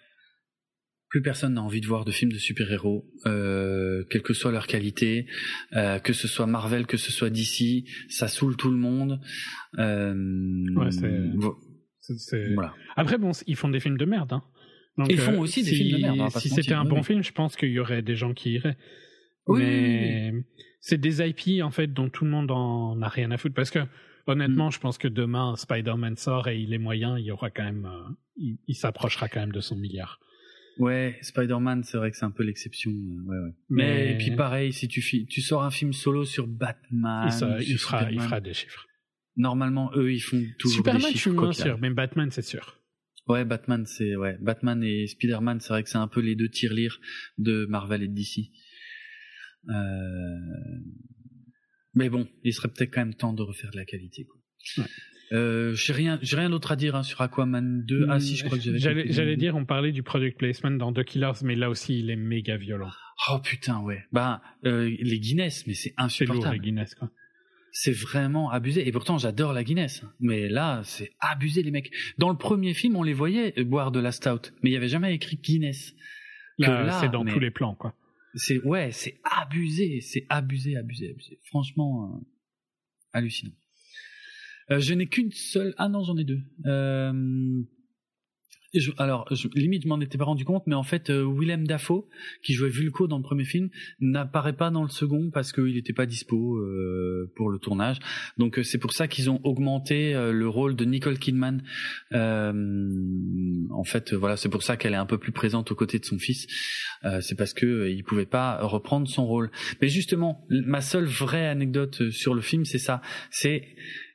plus personne n'a envie de voir de films de super-héros, euh, quelle que soit leur qualité, euh, que ce soit Marvel, que ce soit DC, ça saoule tout le monde. Euh, ouais, c'est, voilà. Après, bon, ils font des films de merde. Hein. ils font aussi des films de merde. Hein, si c'était un bon film, je pense qu'il y aurait des gens qui iraient. Oui. Mais c'est des IP en fait dont tout le monde en a rien à foutre parce que honnêtement, mm. je pense que demain Spider-Man sort et il est moyen, il y aura quand même, il, il s'approchera quand même de son milliard. Ouais, Spider-Man, c'est vrai que c'est un peu l'exception. Euh, ouais, ouais. Mais, et puis pareil, si tu, tu sors un film solo sur Batman, il, fera, il fera des chiffres. Normalement, eux, ils font toujours Superman, des chiffres. Superman, je suis moins sûr, mais Batman, c'est sûr. Ouais, Batman, c'est ouais, Batman et Spider-Man, c'est vrai que c'est un peu les deux tirelires de Marvel et de DC. Euh... Mais bon, il serait peut-être quand même temps de refaire de la qualité. Quoi. Ouais. Euh, j'ai rien, j'ai rien d'autre à dire hein, sur Aquaman 2. Ah si, je crois que j'avais. J'allais, j'allais dire, on parlait du product placement dans The Killers, mais là aussi, il est méga violent. Oh putain, ouais. Bah, euh, les Guinness, mais c'est insupportable. C'est lourd, les Guinness, quoi. C'est vraiment abusé. Et pourtant, j'adore la Guinness. Mais là, c'est abusé, les mecs. Dans le premier film, on les voyait boire de la stout, mais il y avait jamais écrit Guinness. Là, c'est dans tous les plans, quoi. C'est ouais, c'est abusé, c'est abusé, abusé, abusé. Franchement, euh, hallucinant. Euh, je n'ai qu'une seule. Ah non, j'en ai deux. Euh, alors, je, limite, je m'en étais pas rendu compte, mais en fait, euh, Willem Dafoe, qui jouait Vulco dans le premier film, n'apparaît pas dans le second parce qu'il n'était pas dispo euh, pour le tournage. Donc, euh, c'est pour ça qu'ils ont augmenté le rôle de Nicole Kidman. en fait, voilà, c'est pour ça qu'elle est un peu plus présente aux côtés de son fils. c'est parce que il pouvait pas reprendre son rôle. Mais justement, ma seule vraie anecdote sur le film, c'est ça. C'est,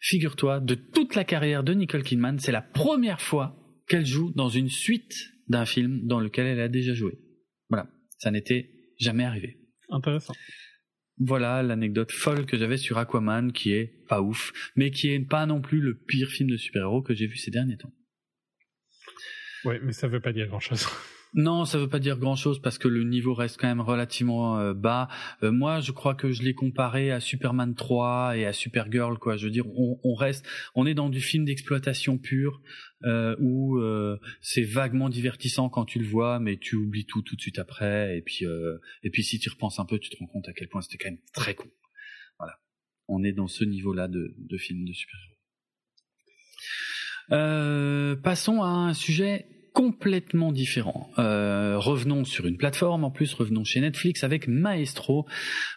figure-toi, de toute la carrière de Nicole Kidman, c'est la première fois qu'elle joue dans une suite d'un film dans lequel elle a déjà joué. Voilà, ça n'était jamais arrivé. Intéressant. Voilà l'anecdote folle que j'avais sur Aquaman, qui est pas ouf, mais qui est pas non plus le pire film de super-héros que j'ai vu ces derniers temps. Ouais, mais ça veut pas dire grand-chose. Non, ça veut pas dire grand-chose parce que le niveau reste quand même relativement euh, bas. Euh, moi, je crois que je l'ai comparé à Superman 3 et à Supergirl, quoi. Je veux dire, on, on reste, on est dans du film d'exploitation pure euh, où euh, c'est vaguement divertissant quand tu le vois, mais tu oublies tout tout de suite après. Et puis, et puis si tu repenses un peu, tu te rends compte à quel point c'était quand même très con. Voilà, on est dans ce niveau-là de, de film de super-héros. passons à un sujet complètement différent. Euh, revenons sur une plateforme, en plus revenons chez Netflix avec Maestro.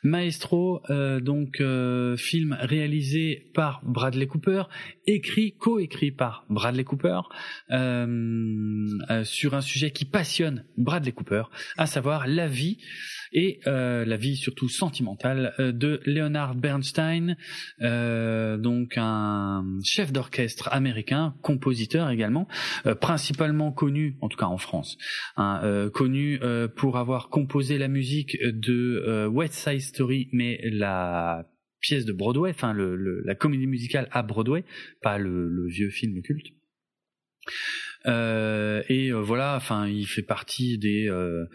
Maestro, euh, donc euh, film réalisé par Bradley Cooper, écrit, coécrit par Bradley Cooper, sur un sujet qui passionne Bradley Cooper, à savoir la vie et euh, la vie surtout sentimentale euh, de Leonard Bernstein, euh, donc un chef d'orchestre américain, compositeur également, principalement connu, en tout cas en France, hein, connu pour avoir composé la musique de West Side Story, mais la pièce de Broadway, enfin le, la comédie musicale à Broadway, pas le, le vieux film culte. Euh, et euh, voilà, enfin, il fait partie des euh,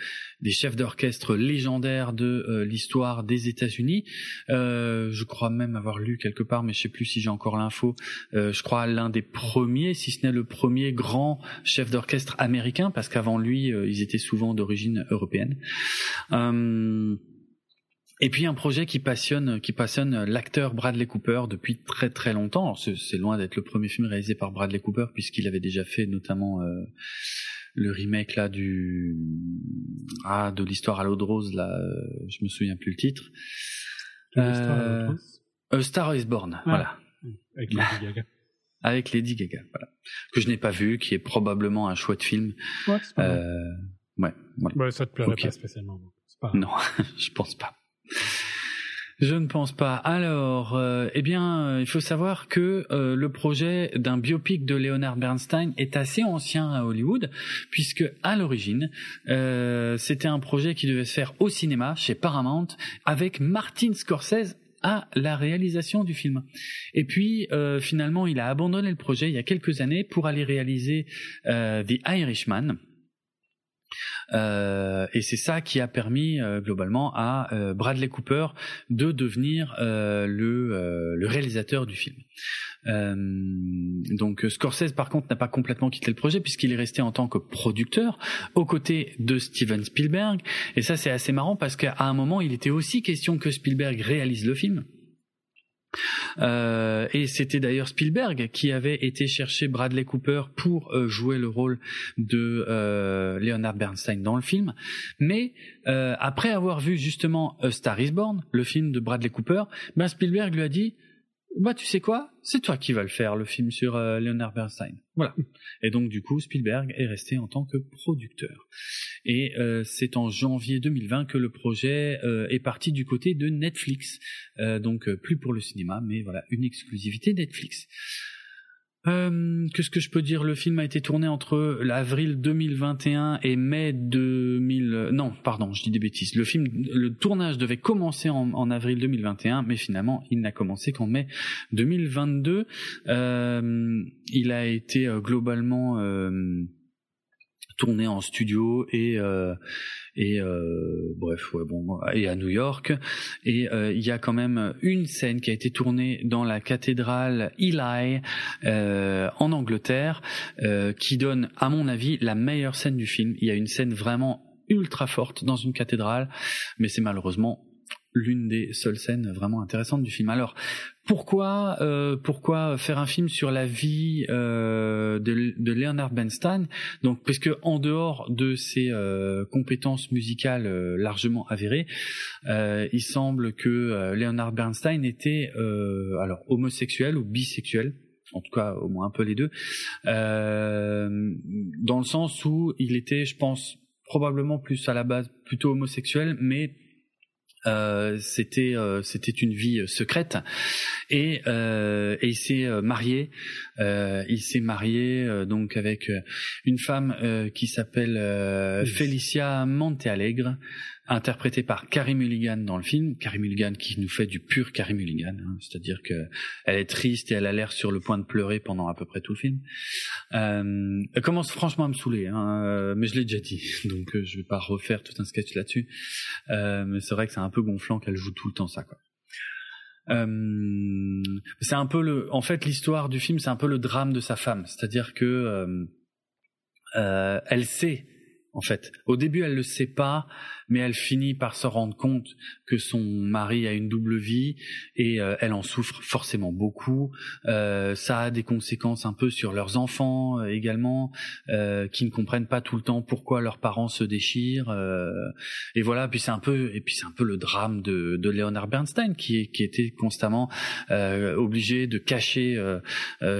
des chefs d'orchestre légendaires de l'histoire des États-Unis. je crois même avoir lu quelque part, mais je sais plus si j'ai encore l'info. je crois l'un des premiers, si ce n'est le premier grand chef d'orchestre américain, parce qu'avant lui, ils étaient souvent d'origine européenne. Et puis un projet qui passionne, qui passionne l'acteur Bradley Cooper depuis très très longtemps. C'est loin d'être le premier film réalisé par Bradley Cooper puisqu'il avait déjà fait notamment euh, le remake là du ah de l'histoire à l'eau de rose là, euh, je me souviens plus le titre. Euh, Star is Born, ah. voilà. Avec Lady Gaga. Avec Lady Gaga, voilà. Que je n'ai pas vu, qui est probablement un chouette film. Ouais, c'est pas ouais, ouais, ça te plairait pas spécialement. Pas non, je pense pas. Je ne pense pas. Alors, euh, eh bien, euh, il faut savoir que euh, le projet d'un biopic de Leonard Bernstein est assez ancien à Hollywood, puisque à l'origine, c'était un projet qui devait se faire au cinéma chez Paramount avec Martin Scorsese à la réalisation du film. Et puis finalement, il a abandonné le projet il y a quelques années pour aller réaliser The Irishman euh, et c'est ça qui a permis euh, globalement à euh, Bradley Cooper de devenir le, le réalisateur du film. donc Scorsese par contre n'a pas complètement quitté le projet puisqu'il est resté en tant que producteur aux côtés de Steven Spielberg. Et ça c'est assez marrant parce qu'à un moment il était aussi question que Spielberg réalise le film. Euh, et c'était d'ailleurs Spielberg qui avait été chercher Bradley Cooper pour euh, jouer le rôle de euh, Leonard Bernstein dans le film. Mais après avoir vu justement Star Is Born, le film de Bradley Cooper, ben Spielberg lui a dit bah tu sais quoi, c'est toi qui vas le faire le film sur euh, Leonard Bernstein. Voilà. Et donc du coup Spielberg est resté en tant que producteur. Et euh, c'est en janvier 2020 que le projet euh, est parti du côté de Netflix. donc plus pour le cinéma, mais voilà une exclusivité Netflix. Euh, Qu'est-ce que je peux dire Le film a été tourné entre avril 2021 et mai 2000. Non, pardon, je dis des bêtises. Le film, le tournage devait commencer en, avril 2021, mais finalement, il n'a commencé qu'en mai 2022. Euh, il a été euh, globalement euh, tourné en studio et euh, et euh, bref ouais, bon et à New York. Et euh, il y a quand même une scène qui a été tournée dans la cathédrale Eli en Angleterre qui donne à mon avis la meilleure scène du film. Il y a une scène vraiment ultra forte dans une cathédrale mais c'est malheureusement l'une des seules scènes vraiment intéressantes du film. Alors pourquoi euh, pourquoi faire un film sur la vie euh, de, de, Leonard Bernstein? Donc parce que en dehors de ses euh, compétences musicales euh, largement avérées, euh, il semble que Leonard Bernstein était alors homosexuel ou bisexuel en tout cas au moins un peu les deux, dans le sens où il était, je pense, probablement plus à la base plutôt homosexuel, mais euh, c'était euh, c'était une vie euh, secrète. Et, et il s'est marié il s'est marié donc avec une femme qui s'appelle Felicia Montealegre interprétée par Carrie Mulligan dans le film. Carrie Mulligan qui nous fait du pur Carrie Mulligan, hein, c'est-à-dire que elle est triste et elle a l'air sur le point de pleurer pendant à peu près tout le film. Euh, elle commence franchement à me saouler, hein, euh, mais je l'ai déjà dit, donc euh, je vais pas refaire tout un sketch là-dessus. Euh, mais c'est vrai que c'est un peu gonflant qu'elle joue tout le temps ça, quoi. Euh, c'est un peu le, en fait, l'histoire du film, c'est un peu le drame de sa femme, c'est-à-dire que euh, elle sait en fait. Au début, elle le sait pas, mais elle finit par se rendre compte que son mari a une double vie et euh, elle en souffre forcément beaucoup. Euh, ça a des conséquences un peu sur leurs enfants euh, également, qui ne comprennent pas tout le temps pourquoi leurs parents se déchirent. et voilà, puis c'est un peu, et puis c'est un peu le drame de, de Leonard Bernstein qui, qui était constamment obligé de cacher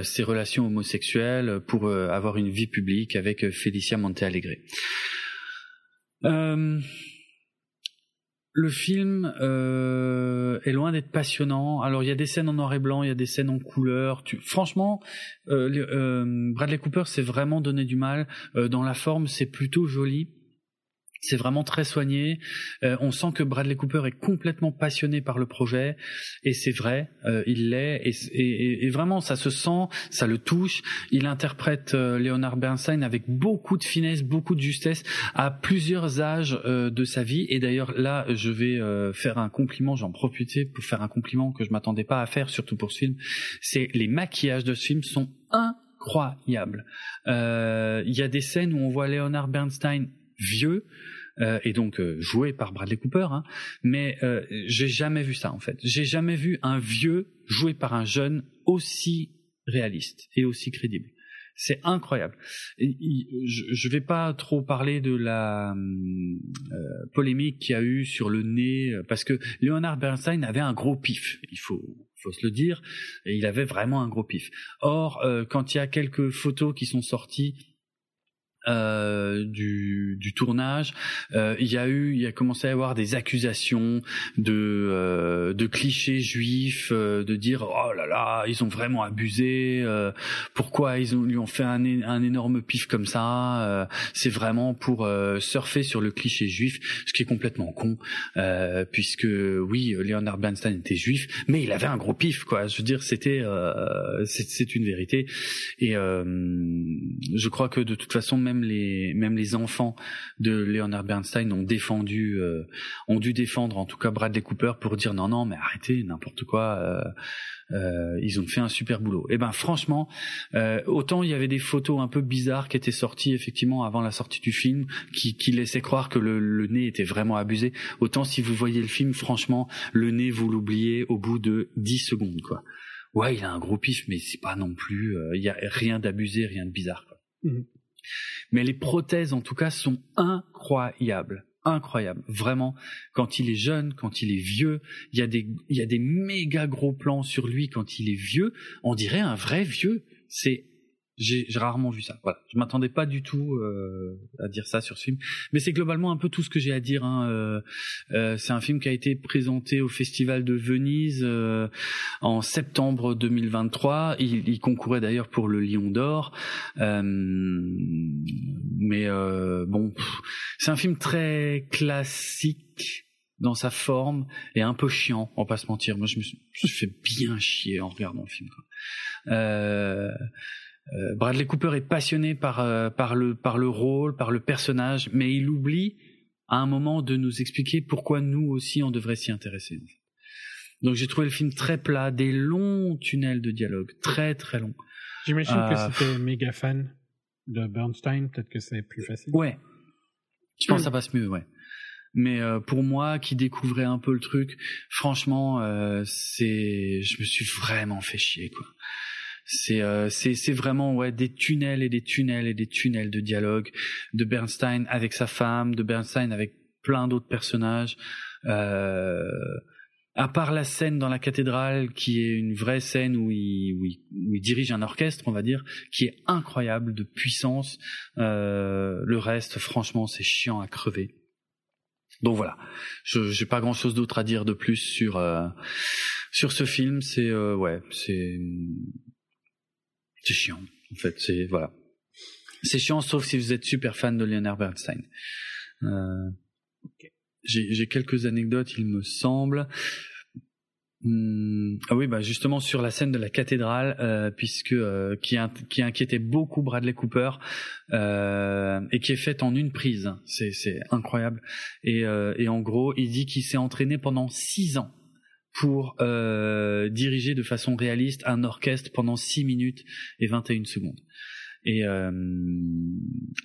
ses relations homosexuelles pour avoir une vie publique avec Felicia Montealegre. Euh, le film euh, est loin d'être passionnant. Alors il y a des scènes en noir et blanc, il y a des scènes en couleur. Franchement, euh, euh Bradley Cooper s'est vraiment donné du mal. Euh, dans la forme, c'est plutôt joli. C'est vraiment très soigné. Euh, on sent que Bradley Cooper est complètement passionné par le projet, et c'est vrai, euh, il l'est, et, vraiment ça se sent, ça le touche. Il interprète euh, Leonard Bernstein avec beaucoup de finesse, beaucoup de justesse, à plusieurs âges de sa vie. Et d'ailleurs là, je vais faire un compliment, j'en profiter pour faire un compliment que je m'attendais pas à faire, surtout pour ce film. C'est les maquillages de ce film sont incroyables. Il y a des scènes où on voit Leonard Bernstein vieux et donc joué par Bradley Cooper. Hein, mais j'ai jamais vu ça en fait. J'ai jamais vu un vieux joué par un jeune aussi réaliste et aussi crédible. C'est incroyable. je ne vais pas trop parler de la euh, polémique qu'il y a eu sur le nez, parce que Leonard Bernstein avait un gros pif, il faut, faut se le dire, et il avait vraiment un gros pif. Or, euh, quand il y a quelques photos qui sont sorties euh, du, du, tournage, euh, il y a eu, il a commencé à y avoir des accusations de, euh, de clichés juifs, euh, de dire oh là là, ils ont vraiment abusé, euh, pourquoi ils ont, lui ont fait un, un énorme pif comme ça, c'est vraiment pour surfer sur le cliché juif, ce qui est complètement con, puisque oui, Leonard Bernstein était juif, mais il avait un gros pif quoi. Je veux dire, c'était c'est une vérité, et je crois que de toute façon les même les enfants de Leonard Bernstein ont défendu euh, ont dû défendre en tout cas Bradley Cooper pour dire non non mais arrêtez n'importe quoi euh, euh, ils ont fait un super boulot. Et eh ben franchement, autant il y avait des photos un peu bizarres qui étaient sorties effectivement avant la sortie du film, qui, qui laissaient croire que le, le, nez était vraiment abusé. Autant si vous voyez le film, franchement, le nez vous l'oubliez au bout de 10 secondes quoi. Ouais, il a un gros pif, mais c'est pas non plus, il y a rien d'abusé, rien de bizarre. Quoi. Mmh. Mais les prothèses, en tout cas, sont incroyables incroyables. Vraiment, quand il est jeune, quand il est vieux, il y a des, il y a des méga gros plans sur lui quand il est vieux. On dirait un vrai vieux. C'est j'ai rarement vu ça. Voilà, je m'attendais pas du tout euh, à dire ça sur ce film, mais c'est globalement un peu tout ce que j'ai à dire. Hein. Euh, euh, c'est un film qui a été présenté au Festival de Venise euh, en septembre 2023. Il, il concourait d'ailleurs pour le Lion d'Or, euh, mais euh, bon, c'est un film très classique dans sa forme et un peu chiant, on va pas se mentir. Moi, je me suis, je fait bien chier en regardant le film. Quoi. Euh, Bradley Cooper est passionné par euh, par le par le rôle, par le personnage, mais il oublie à un moment de nous expliquer pourquoi nous aussi on devrait s'y intéresser. Donc j'ai trouvé le film très plat, des longs tunnels de dialogue, très très longs. J'imagine que euh, c'était méga fan de Bernstein, peut-être que c'est plus facile. Ouais, je pense que ça passe mieux, ouais. Mais pour moi, qui découvrais un peu le truc, franchement, c'est, je me suis vraiment fait chier, quoi. Euh, c'est c'est vraiment ouais des tunnels et des tunnels et des tunnels de dialogue de Bernstein avec sa femme, de Bernstein avec plein d'autres personnages. Euh, à part la scène dans la cathédrale, qui est une vraie scène où il, où il, dirige un orchestre, on va dire, qui est incroyable de puissance. Euh, le reste, franchement, c'est chiant à crever. Donc voilà, je j'ai pas grand chose d'autre à dire de plus sur euh, sur ce film. C'est euh, ouais, c'est c'est chiant, en fait. C'est voilà. C'est chiant, sauf si vous êtes super fan de Leonard Bernstein. Euh, J'ai quelques anecdotes, il me semble. Hum, ah oui, bah justement sur la scène de la cathédrale, euh, puisque euh, qui, qui inquiétait beaucoup Bradley Cooper euh, et qui est faite en une prise. C'est incroyable. Et, euh, et en gros, il dit qu'il s'est entraîné pendant six ans pour euh, diriger de façon réaliste un orchestre pendant 6 minutes et 21 secondes. Et, euh,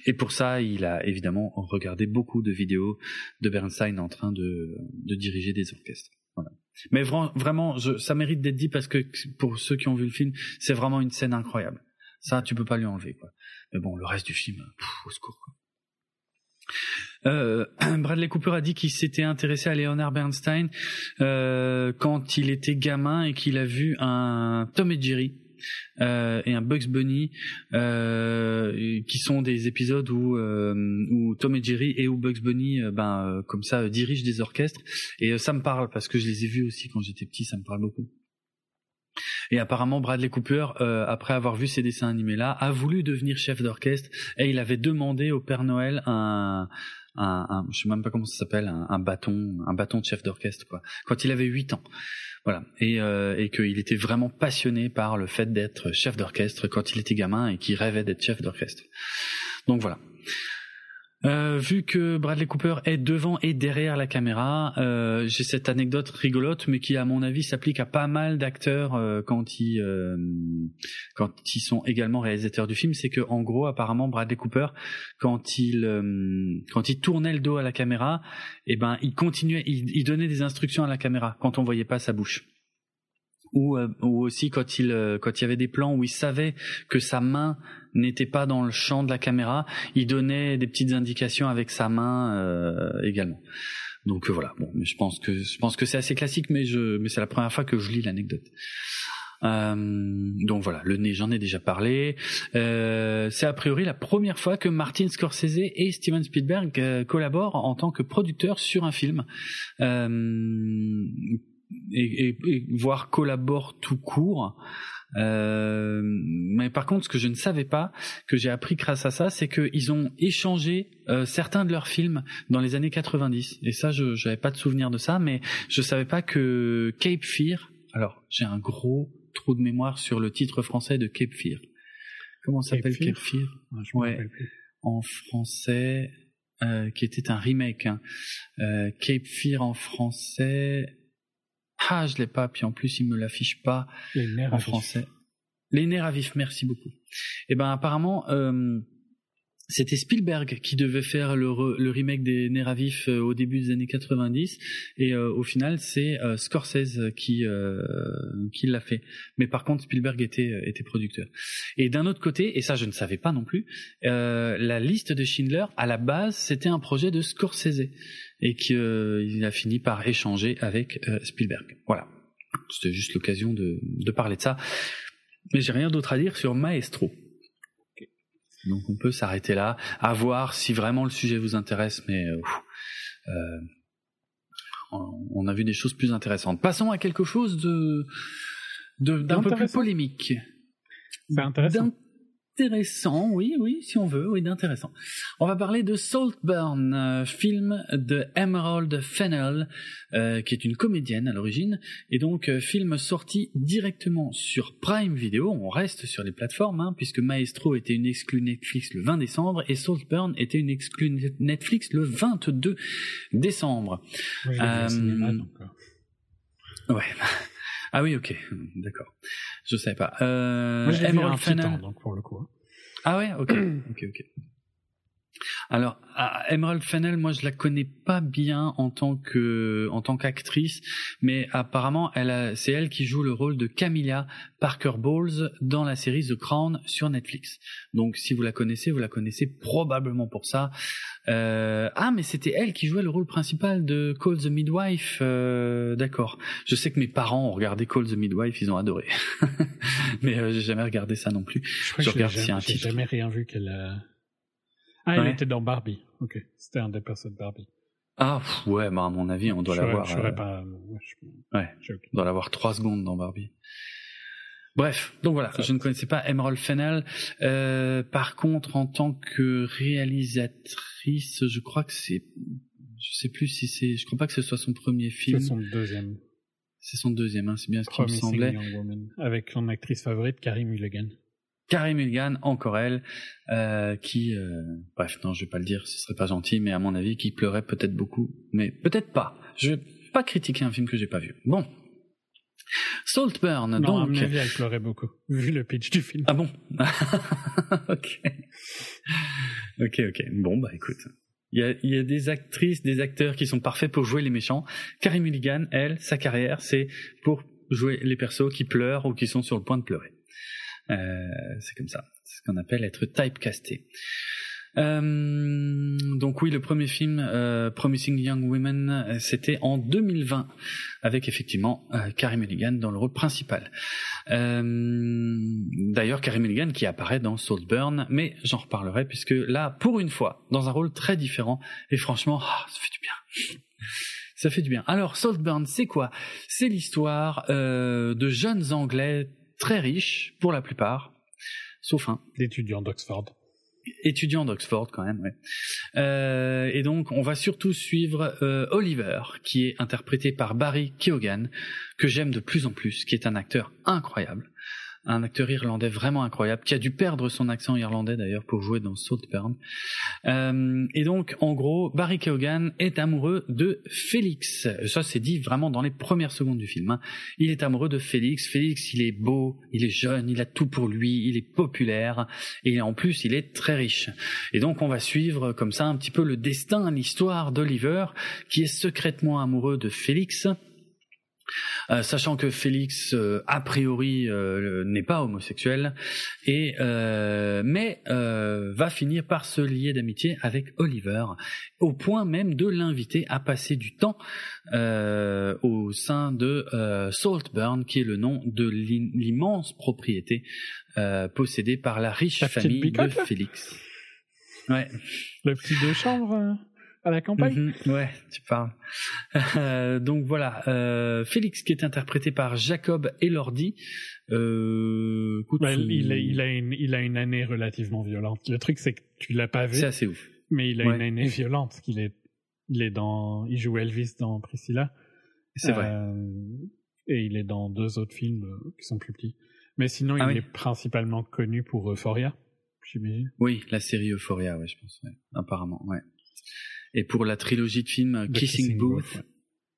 et pour ça, il a évidemment regardé beaucoup de vidéos de Bernstein en train de, de diriger des orchestres. Voilà. Mais vraiment, je, ça mérite d'être dit parce que pour ceux qui ont vu le film, c'est vraiment une scène incroyable. Ça, tu peux pas lui enlever. Quoi. Mais bon, le reste du film, au secours. Quoi. Euh, Bradley Cooper a dit qu'il s'était intéressé à Leonard Bernstein euh, quand il était gamin et qu'il a vu un Tom et Jerry euh, et un Bugs Bunny euh, qui sont des épisodes où, euh, où Tom et Jerry et où Bugs Bunny euh, ben comme ça dirigent des orchestres. Et ça me parle parce que je les ai vus aussi quand j'étais petit ça me parle beaucoup. Et apparemment, Bradley Cooper, euh, après avoir vu ces dessins animés-là, a voulu devenir chef d'orchestre et il avait demandé au Père Noël un, un, je sais même pas comment ça s'appelle, un, un, bâton, un bâton de chef d'orchestre, quoi. Quand il avait 8 ans. Voilà. Et, euh, et qu'il était vraiment passionné par le fait d'être chef d'orchestre quand il était gamin et qu'il rêvait d'être chef d'orchestre. Donc voilà. Euh, vu que Bradley Cooper est devant et derrière la caméra, euh, j'ai cette anecdote rigolote, mais qui à mon avis s'applique à pas mal d'acteurs euh, quand ils euh, quand ils sont également réalisateurs du film. C'est que en gros, apparemment, Bradley Cooper, quand il euh, quand il tournait le dos à la caméra, eh ben il continuait, il, il donnait des instructions à la caméra quand on voyait pas sa bouche ou, euh, ou aussi quand il euh, quand il y avait des plans où il savait que sa main n'était pas dans le champ de la caméra, il donnait des petites indications avec sa main euh, également. Donc voilà, bon, mais je pense que je pense que c'est assez classique, mais c'est la première fois que je lis l'anecdote. Euh, donc voilà, le nez, j'en ai déjà parlé. Euh, c'est a priori la première fois que Martin Scorsese et Steven Spielberg collaborent en tant que producteurs sur un film. Euh, et, voire collabore tout court. Euh, mais par contre, ce que je ne savais pas, que j'ai appris grâce à ça, c'est qu'ils ont échangé euh, certains de leurs films dans les années 90. Et ça, je n'avais pas de souvenir de ça, mais je savais pas que Cape Fear. Alors, j'ai un gros trou de mémoire sur le titre français de Cape Fear. Comment s'appelle Cape Fear, ah, ouais, En français, euh, qui était un remake. Hein. Euh, Cape Fear en français. Ah, je l'ai pas, puis en plus il me l'affiche pas en français. Les nerfs à vif, merci beaucoup. Et eh ben apparemment, euh, c'était Spielberg qui devait faire le, le remake des nerfs à vif euh, au début des années 90 et euh, au final c'est euh, Scorsese qui euh, qui l'a fait. Mais par contre Spielberg était était producteur. Et d'un autre côté, et ça je ne savais pas non plus, la liste de Schindler à la base c'était un projet de Scorsese et qu'il a fini par échanger avec Spielberg. Voilà. C'était juste l'occasion de, de parler de ça. Mais j'ai rien d'autre à dire sur Maestro. Donc on peut s'arrêter là, à voir si vraiment le sujet vous intéresse, mais euh, euh, on a vu des choses plus intéressantes. Passons à quelque chose de d'un peu plus polémique. C'est intéressant intéressant, oui, oui, si on veut, oui, d'intéressant. On va parler de Saltburn, euh, film de Emerald Fennell, euh, qui est une comédienne à l'origine, et donc euh, film sorti directement sur Prime Video. On reste sur les plateformes, hein, puisque Maestro était une exclue Netflix le 20 décembre et Saltburn était une exclue Netflix le 22 décembre. Oui, cinéma, donc, ouais. Ah oui, ok, d'accord. Je savais pas. Euh, Moi, j'ai vu un Fennell... donc pour le coup. Hein. Ah ouais, ok, ok, ok. Alors, Emerald Fennell, moi je la connais pas bien en tant que en tant qu'actrice, mais apparemment elle c'est elle qui joue le rôle de Camilla Parker Bowles dans la série The Crown sur Netflix. Donc si vous la connaissez, vous la connaissez probablement pour ça. Euh, ah mais c'était elle qui jouait le rôle principal de Call the Midwife. Euh, D'accord. Je sais que mes parents ont regardé Call the Midwife, ils ont adoré. mais euh, j'ai jamais regardé ça non plus. Je, je regarde si un titre. J'ai jamais rien vu qu'elle. A... Ah, elle était dans Barbie. Ok, c'était un des personnes de Barbie. Ah ouais, bah à mon avis, on doit l'avoir. Je euh... pas. Ouais, je... on doit l'avoir trois secondes dans Barbie. Bref, donc voilà, je ne connaissais pas Emerald Fennell. Euh, par contre, en tant que réalisatrice, je crois que c'est, je sais plus si c'est, je crois pas que ce soit son premier film. C'est son deuxième. C'est son deuxième, hein, c'est bien ce qui me semblait. avec son actrice favorite, Carrie Mulligan. Carrie Mulligan, encore elle, euh, qui, euh, bref, non, je vais pas le dire, ce serait pas gentil, mais à mon avis, qui pleurait peut-être beaucoup, mais peut-être pas. Je vais pas critiquer un film que j'ai pas vu. Bon. Saltburn, non, donc. À mon avis, elle pleurait beaucoup, vu le pitch du film. Ah bon? Ok. Ok, ok. Bon, bah écoute. Il y, a, il y a des actrices, des acteurs qui sont parfaits pour jouer les méchants. Carrie Mulligan, elle, sa carrière, c'est pour jouer les persos qui pleurent ou qui sont sur le point de pleurer. Euh, c'est comme ça. C'est ce qu'on appelle être typecasté. Euh, donc oui, le premier film, euh, Promising Young Women, euh, c'était en 2020, avec effectivement euh, Carrie Mulligan dans le rôle principal. Euh, D'ailleurs, Carrie Mulligan qui apparaît dans Saltburn, mais j'en reparlerai puisque là, pour une fois, dans un rôle très différent, et franchement, ah, ça fait du bien. Ça fait du bien. Alors, Saltburn, c'est quoi? C'est l'histoire de jeunes Anglais très riches pour la plupart, sauf un. L'étudiant d'Oxford. Étudiant d'Oxford quand même, ouais. Euh, et donc on va surtout suivre euh, Oliver, qui est interprété par Barry Keoghan, que j'aime de plus en plus, qui est un acteur incroyable. Un acteur irlandais vraiment incroyable, qui a dû perdre son accent irlandais d'ailleurs pour jouer dans Saltburn. Euh, et donc, en gros, Barry Keoghan est amoureux de Félix. Ça, c'est dit vraiment dans les premières secondes du film. Hein. Il est amoureux de Félix. Félix, il est beau, il est jeune, il a tout pour lui, il est populaire, et en plus, il est très riche. Et donc, on va suivre comme ça un petit peu le destin, l'histoire d'Oliver, qui est secrètement amoureux de Félix. Euh, sachant que Félix euh, a priori euh, n'est pas homosexuel et mais va finir par se lier d'amitié avec Oliver au point même de l'inviter à passer du temps au sein de Saltburn qui est le nom de l'immense propriété possédée par la riche famille de Félix. Ouais. Le petit deux chambres à la campagne. Mhm, ouais, tu parles. Euh, donc voilà, euh, Félix qui est interprété par Jacob Elordi. Euh, il, a, il, a une, il a une année relativement violente. Le truc c'est que tu l'as pas vu. C'est assez ouf. Mais il a une année violente. Qu'il est, il est dans, il joue Elvis dans Priscilla. C'est vrai. Euh, et il est dans deux autres films qui sont plus petits. Mais sinon, ah il est principalement connu pour Euphoria, j'imagine. Oui, la série Euphoria, ouais, je pense. Ouais. Apparemment, ouais et pour la trilogie de films Kissing, Booth.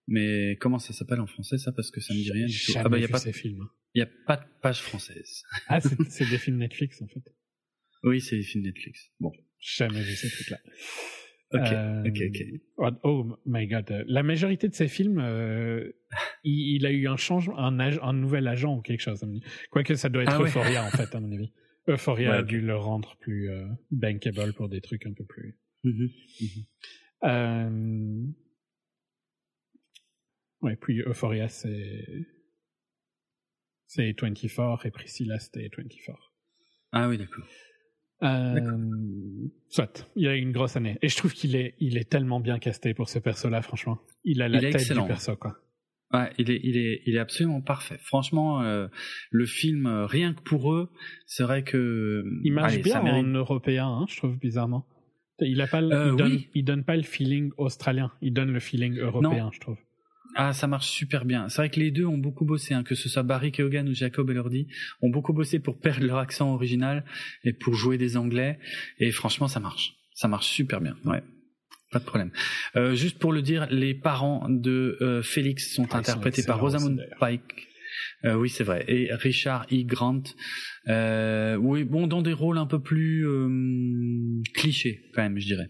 Mais comment ça s'appelle en français ça? Parce que ça me dit rien du tout. Ah bah il y a pas ces films. Il y a pas de page française. Ah c'est des films Netflix en fait. Oui, c'est des films Netflix. Bon. Jamais vu ces trucs là. Ok, euh, ok, ok. Oh, my god. La majorité de ces films, euh, il, a eu un changement, un, un nouvel agent ou quelque chose. Quoique ça doit être ah Euphoria en fait, à mon avis. Euphoria a dû le rendre plus euh, bankable pour des trucs un peu plus. Mm-hmm. Mm-hmm. Euh... Ouais, puis Euphoria, c'est. C'est 24 et Priscilla, c'était 24. Ah oui, d'accord. Euh... Soit, il a eu une grosse année. Et je trouve qu'il est, il est tellement bien casté pour ce perso-là, franchement. Il a la tête du perso, quoi. Ouais, il est, il est, il est absolument parfait. Franchement, euh, le film, euh, rien que pour eux, c'est vrai que. Il marche bien en européen, hein, je trouve bizarrement. Il a pas, euh, donne, il donne pas le feeling australien, il donne le feeling européen, je trouve. Ah, ça marche super bien. C'est vrai que les deux ont beaucoup bossé, hein, que ce soit Barry Keoghan ou Jacob Elordi, ont beaucoup bossé pour perdre leur accent original et pour jouer des Anglais. Et franchement, ça marche. Ça marche super bien. Ouais. Pas de problème. Euh, juste pour le dire, les parents de euh, Félix sont ah, interprétés par Rosamund Pike euh, oui, c'est vrai. Et Richard E. Grant, euh, oui, bon, dans des rôles un peu plus euh, clichés, quand même, je dirais.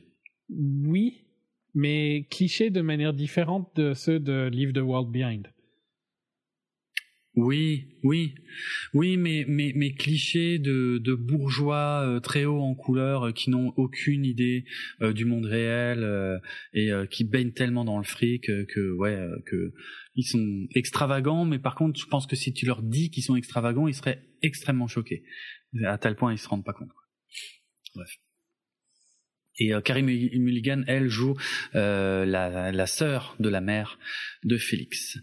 Oui, mais clichés de manière différente de ceux de Leave the World Behind. Oui, oui, oui, mais mais mais clichés de, de bourgeois euh, très hauts en couleur euh, qui n'ont aucune idée euh, du monde réel et qui baignent tellement dans le fric que ouais que ils sont extravagants, mais par contre, je pense que si tu leur dis qu'ils sont extravagants, ils seraient extrêmement choqués à tel point ils se rendent pas compte. Bref. Et Karim Mulligan, elle joue la la sœur de la mère de Félix.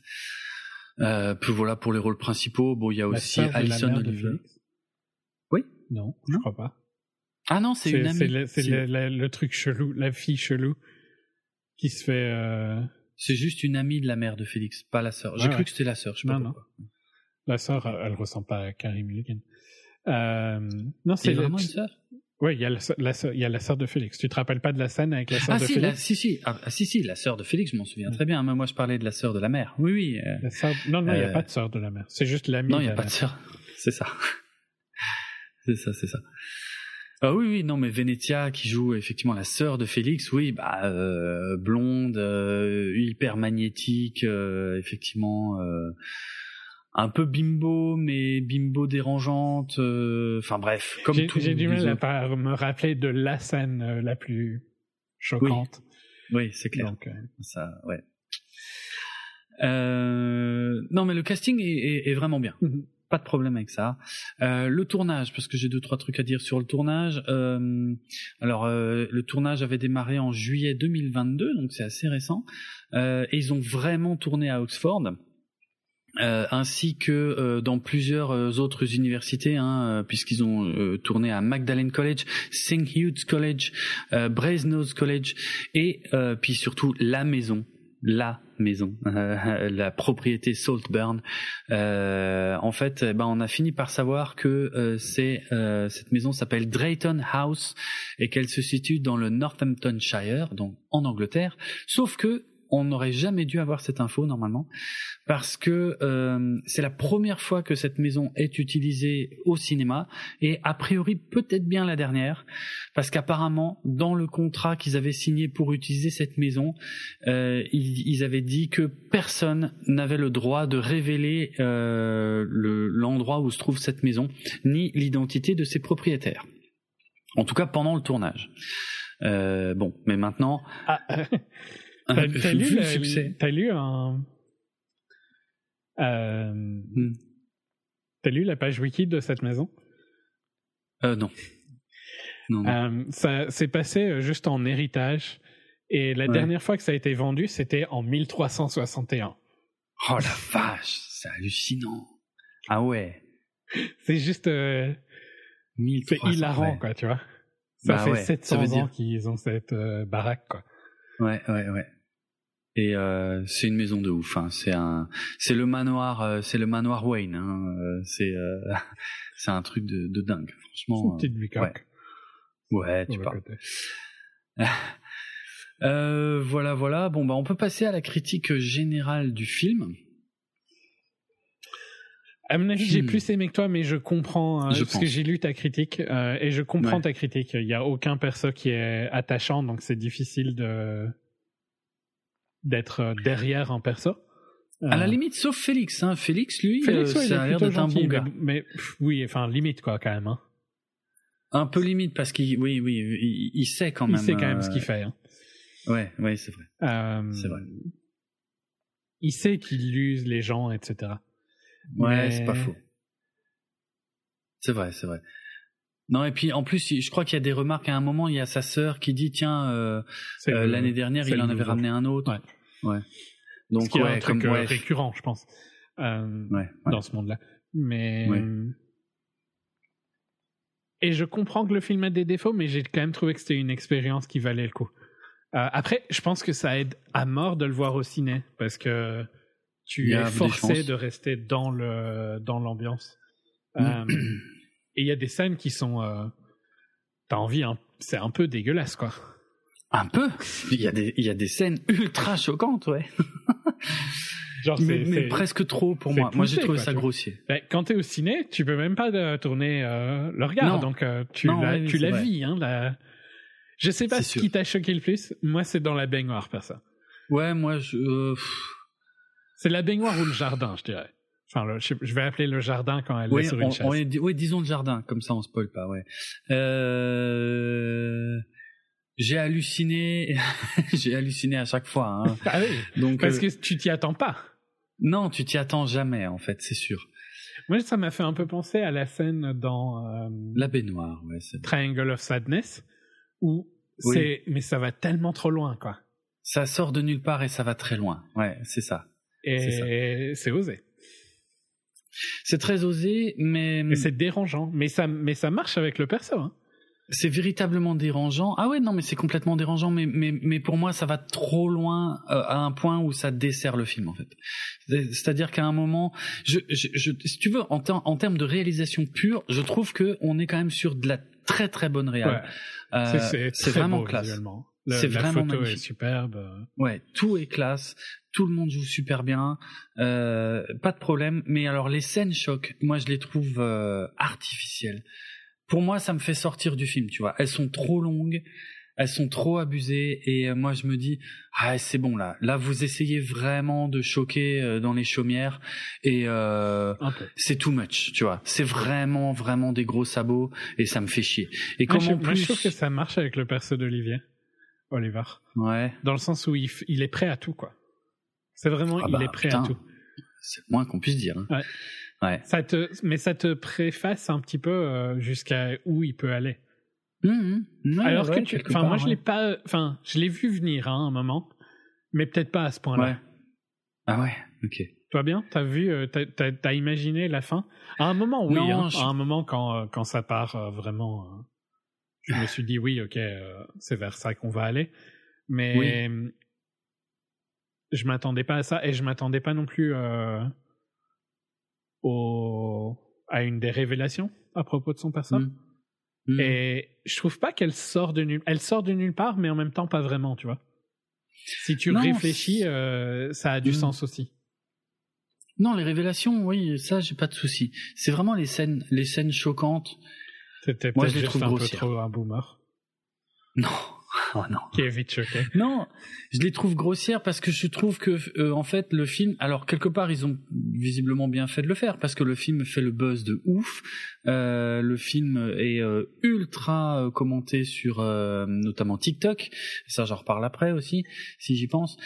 Euh, puis voilà pour les rôles principaux. Bon, il y a aussi Alison Olivier. Oui Non, je crois pas. Ah non, c'est une amie. C'est le, truc chelou, la fille chelou qui se fait. C'est juste une amie de la mère de Félix, pas la sœur. J'ai cru que c'était la sœur. Je sais pas non, pourquoi. Non. La sœur, elle, elle ressemble pas à Carrie Mulligan. Euh, non, c'est vraiment une sœur? Oui, il y, a la, il y a la sœur de Félix. Tu te rappelles pas de la scène avec la sœur ah, de si, Félix? Si, si, ah, si, si, la sœur de Félix, je m'en souviens très bien. Moi, je parlais de la sœur de la mère. Oui, oui. Euh, Non, non, il n'y a euh, pas de sœur de la mère. C'est juste l'amie. Non, il n'y a pas de sœur. C'est ça. c'est ça, c'est ça. Ah oui, oui, non, mais Venetia qui joue effectivement la sœur de Félix, oui, bah euh, blonde, euh, hyper magnétique, euh, effectivement un peu bimbo, mais bimbo dérangeante. Euh, enfin bref, comme tout. J'ai du mal à me rappeler de la scène euh, la plus choquante. Oui, c'est clair. Donc, euh, ça, ouais. non, mais le casting est, est, vraiment bien. Mhm. Pas de problème avec ça. le tournage, parce que j'ai deux trois trucs à dire sur le tournage. alors, le tournage avait démarré en juillet 2022, donc c'est assez récent. et ils ont vraiment tourné à Oxford. Euh, ainsi que euh, dans plusieurs euh, autres universités, hein, puisqu'ils ont tourné à Magdalen College, St. Hugh's College, Brasenose College et puis surtout la maison la maison, la propriété Saltburn. Euh, en fait, eh ben, on a fini par savoir que euh, c'est euh, cette maison s'appelle Drayton House et qu'elle se situe dans le Northamptonshire, donc en Angleterre. Sauf que on n'aurait jamais dû avoir cette info normalement parce que euh, c'est la première fois que cette maison est utilisée au cinéma et a priori peut-être bien la dernière parce qu'apparemment dans le contrat qu'ils avaient signé pour utiliser cette maison euh, ils, avaient dit que personne n'avait le droit de révéler euh, l'endroit où se trouve cette maison ni l'identité de ses propriétaires. En tout cas pendant le tournage. Bon mais maintenant ah, T'as lu, as lu un. Euh. T'as lu la page wiki de cette maison? Euh, Non. non, Euh, ça s'est passé euh, juste en héritage. Et la dernière fois que ça a été vendu, c'était en 1361. Oh la vache, c'est hallucinant. Ah ouais. C'est juste. Euh, c'est hilarant, quoi, tu vois. Ça bah fait 700 ans qu'ils ont cette euh, baraque, quoi. Ouais, ouais, ouais. Et euh, c'est une maison de ouf. Hein. C'est un, c'est le manoir, euh, c'est le manoir Wayne. Hein. Euh, c'est, c'est un truc de, de dingue. Franchement. Une petite ouais. ouais, tu parles. voilà, voilà. Bon, bah, on peut passer à la critique générale du film. À mon avis, j'ai hmm. plus aimé que toi, mais je comprends je parce que j'ai lu ta critique et je comprends ta critique. Il n'y a aucun perso qui est attachant, donc c'est difficile de d'être euh, derrière un perso. À la euh, limite, sauf Félix. Hein. Félix, lui, Félix, euh, ça a l'air d'être un bon gars. Mais, oui, enfin, limite, quoi, quand même. Hein. Un peu limite, parce qu'il oui, oui, il, sait quand même. Il sait quand même ce qu'il fait. Hein. Ouais, ouais, c'est vrai. c'est vrai. Il sait qu'il use les gens, etc. Ouais, c'est pas faux. C'est vrai, c'est vrai. Non, et puis en plus, je crois qu'il y a des remarques. À un moment, il y a sa sœur qui dit Tiens, euh, euh, l'année dernière, il en avait ramené un autre. Ouais. ouais. Donc, Ce un truc euh, récurrent, je pense, dans ce monde-là. Mais. Et je comprends que le film a des défauts, mais j'ai quand même trouvé que c'était une expérience qui valait le coup. après, je pense que ça aide à mort de le voir au ciné, parce que tu es forcé de rester dans le dans l'ambiance. Et il y a des scènes qui sont. Euh, T'as envie, hein, c'est un peu dégueulasse, quoi. Un peu Il y, a des, il y a des scènes ultra choquantes, ouais. Genre mais, presque trop pour moi. moi, j'ai trouvé ça grossier. Ben, quand t'es au ciné, tu peux même pas euh, tourner euh, le regard, donc euh, tu la, tu la vis. Hein, la... Je sais pas ce qui t'a choqué le plus. Moi, c'est dans la baignoire, ça. Ouais, moi, je. C'est la baignoire ou le jardin, je dirais. Enfin, je, vais appeler le jardin quand elle est sur une chaise. oui, disons le jardin, comme ça on spoil pas, ouais. Euh, j'ai halluciné, j'ai halluciné à chaque fois. Hein. Ah oui, Donc, parce euh, que tu t'y attends pas. Non, tu t'y attends jamais, en fait, c'est sûr. Moi, ça m'a fait un peu penser à la scène dans euh, La baignoire, ouais. Triangle of Sadness, où c'est, mais ça va tellement trop loin, quoi. Ça sort de nulle part et ça va très loin. Ouais, c'est ça. Et c'est osé. C'est très osé, mais. Mais c'est dérangeant. Mais ça, mais ça marche avec le perso. Hein. C'est véritablement dérangeant. Ah ouais, non, mais c'est complètement dérangeant. Mais, mais, mais pour moi, ça va trop loin euh, à un point où ça dessert le film, en fait. C'est-à-dire qu'à un moment, je, je, si tu veux, en, en termes de réalisation pure, je trouve que on est quand même sur de la très très bonne réal. Euh, c'est vraiment beau, classe. C'est vraiment photo est superbe. Ouais, tout est classe tout le monde joue super bien, euh, pas de problème. Mais alors les scènes choc, moi je les trouve euh, artificielles. Pour moi, ça me fait sortir du film, tu vois. Elles sont trop longues, elles sont trop abusées, et euh, moi je me dis ah c'est bon là, là vous essayez vraiment de choquer euh, dans les chaumières et euh, c'est too much, tu vois. C'est vraiment vraiment des gros sabots et ça me fait chier. Et comment je, plus... je trouve que ça marche avec le perso d'Olivier. Oliver. Ouais. Dans le sens où il, il est prêt à tout, quoi. C'est vraiment, ah il bah, est prêt à tout. C'est le moins qu'on puisse dire. Hein. Ouais. Ça te, mais ça te préface un petit peu euh, jusqu'à où il peut aller. Mmh, mmh. Alors que tu, enfin moi je l'ai pas, enfin je l'ai vu venir hein, un moment, mais peut-être pas à ce point-là. Ah ouais, ok. Toi bien, t'as vu, euh, t'as as, imaginé la fin? À un moment, oui. Hein. À un moment quand euh, quand ça part vraiment, je me suis dit oui, ok, c'est vers ça qu'on va aller. Mais je m'attendais pas à ça et je m'attendais pas non plus euh, au, à une des révélations à propos de son personnage. Mm. Mm. Et je trouve pas qu'elle sort de nulle, elle sort de nulle part, mais en même temps pas vraiment, tu vois. Si tu réfléchis, euh, ça a du mm. sens aussi. Non, les révélations, oui, ça j'ai pas de souci. C'est vraiment les scènes, les scènes choquantes. C'était peut-être juste un peu trop un boomer. Non, Oh non. Qui est vite choqué. Non, je les trouve grossières parce que je trouve que euh, en fait le film, alors quelque part ils ont visiblement bien fait de le faire parce que le film fait le buzz de ouf. Euh, le film est euh, ultra commenté sur notamment TikTok. Ça j'en reparle après aussi si j'y pense.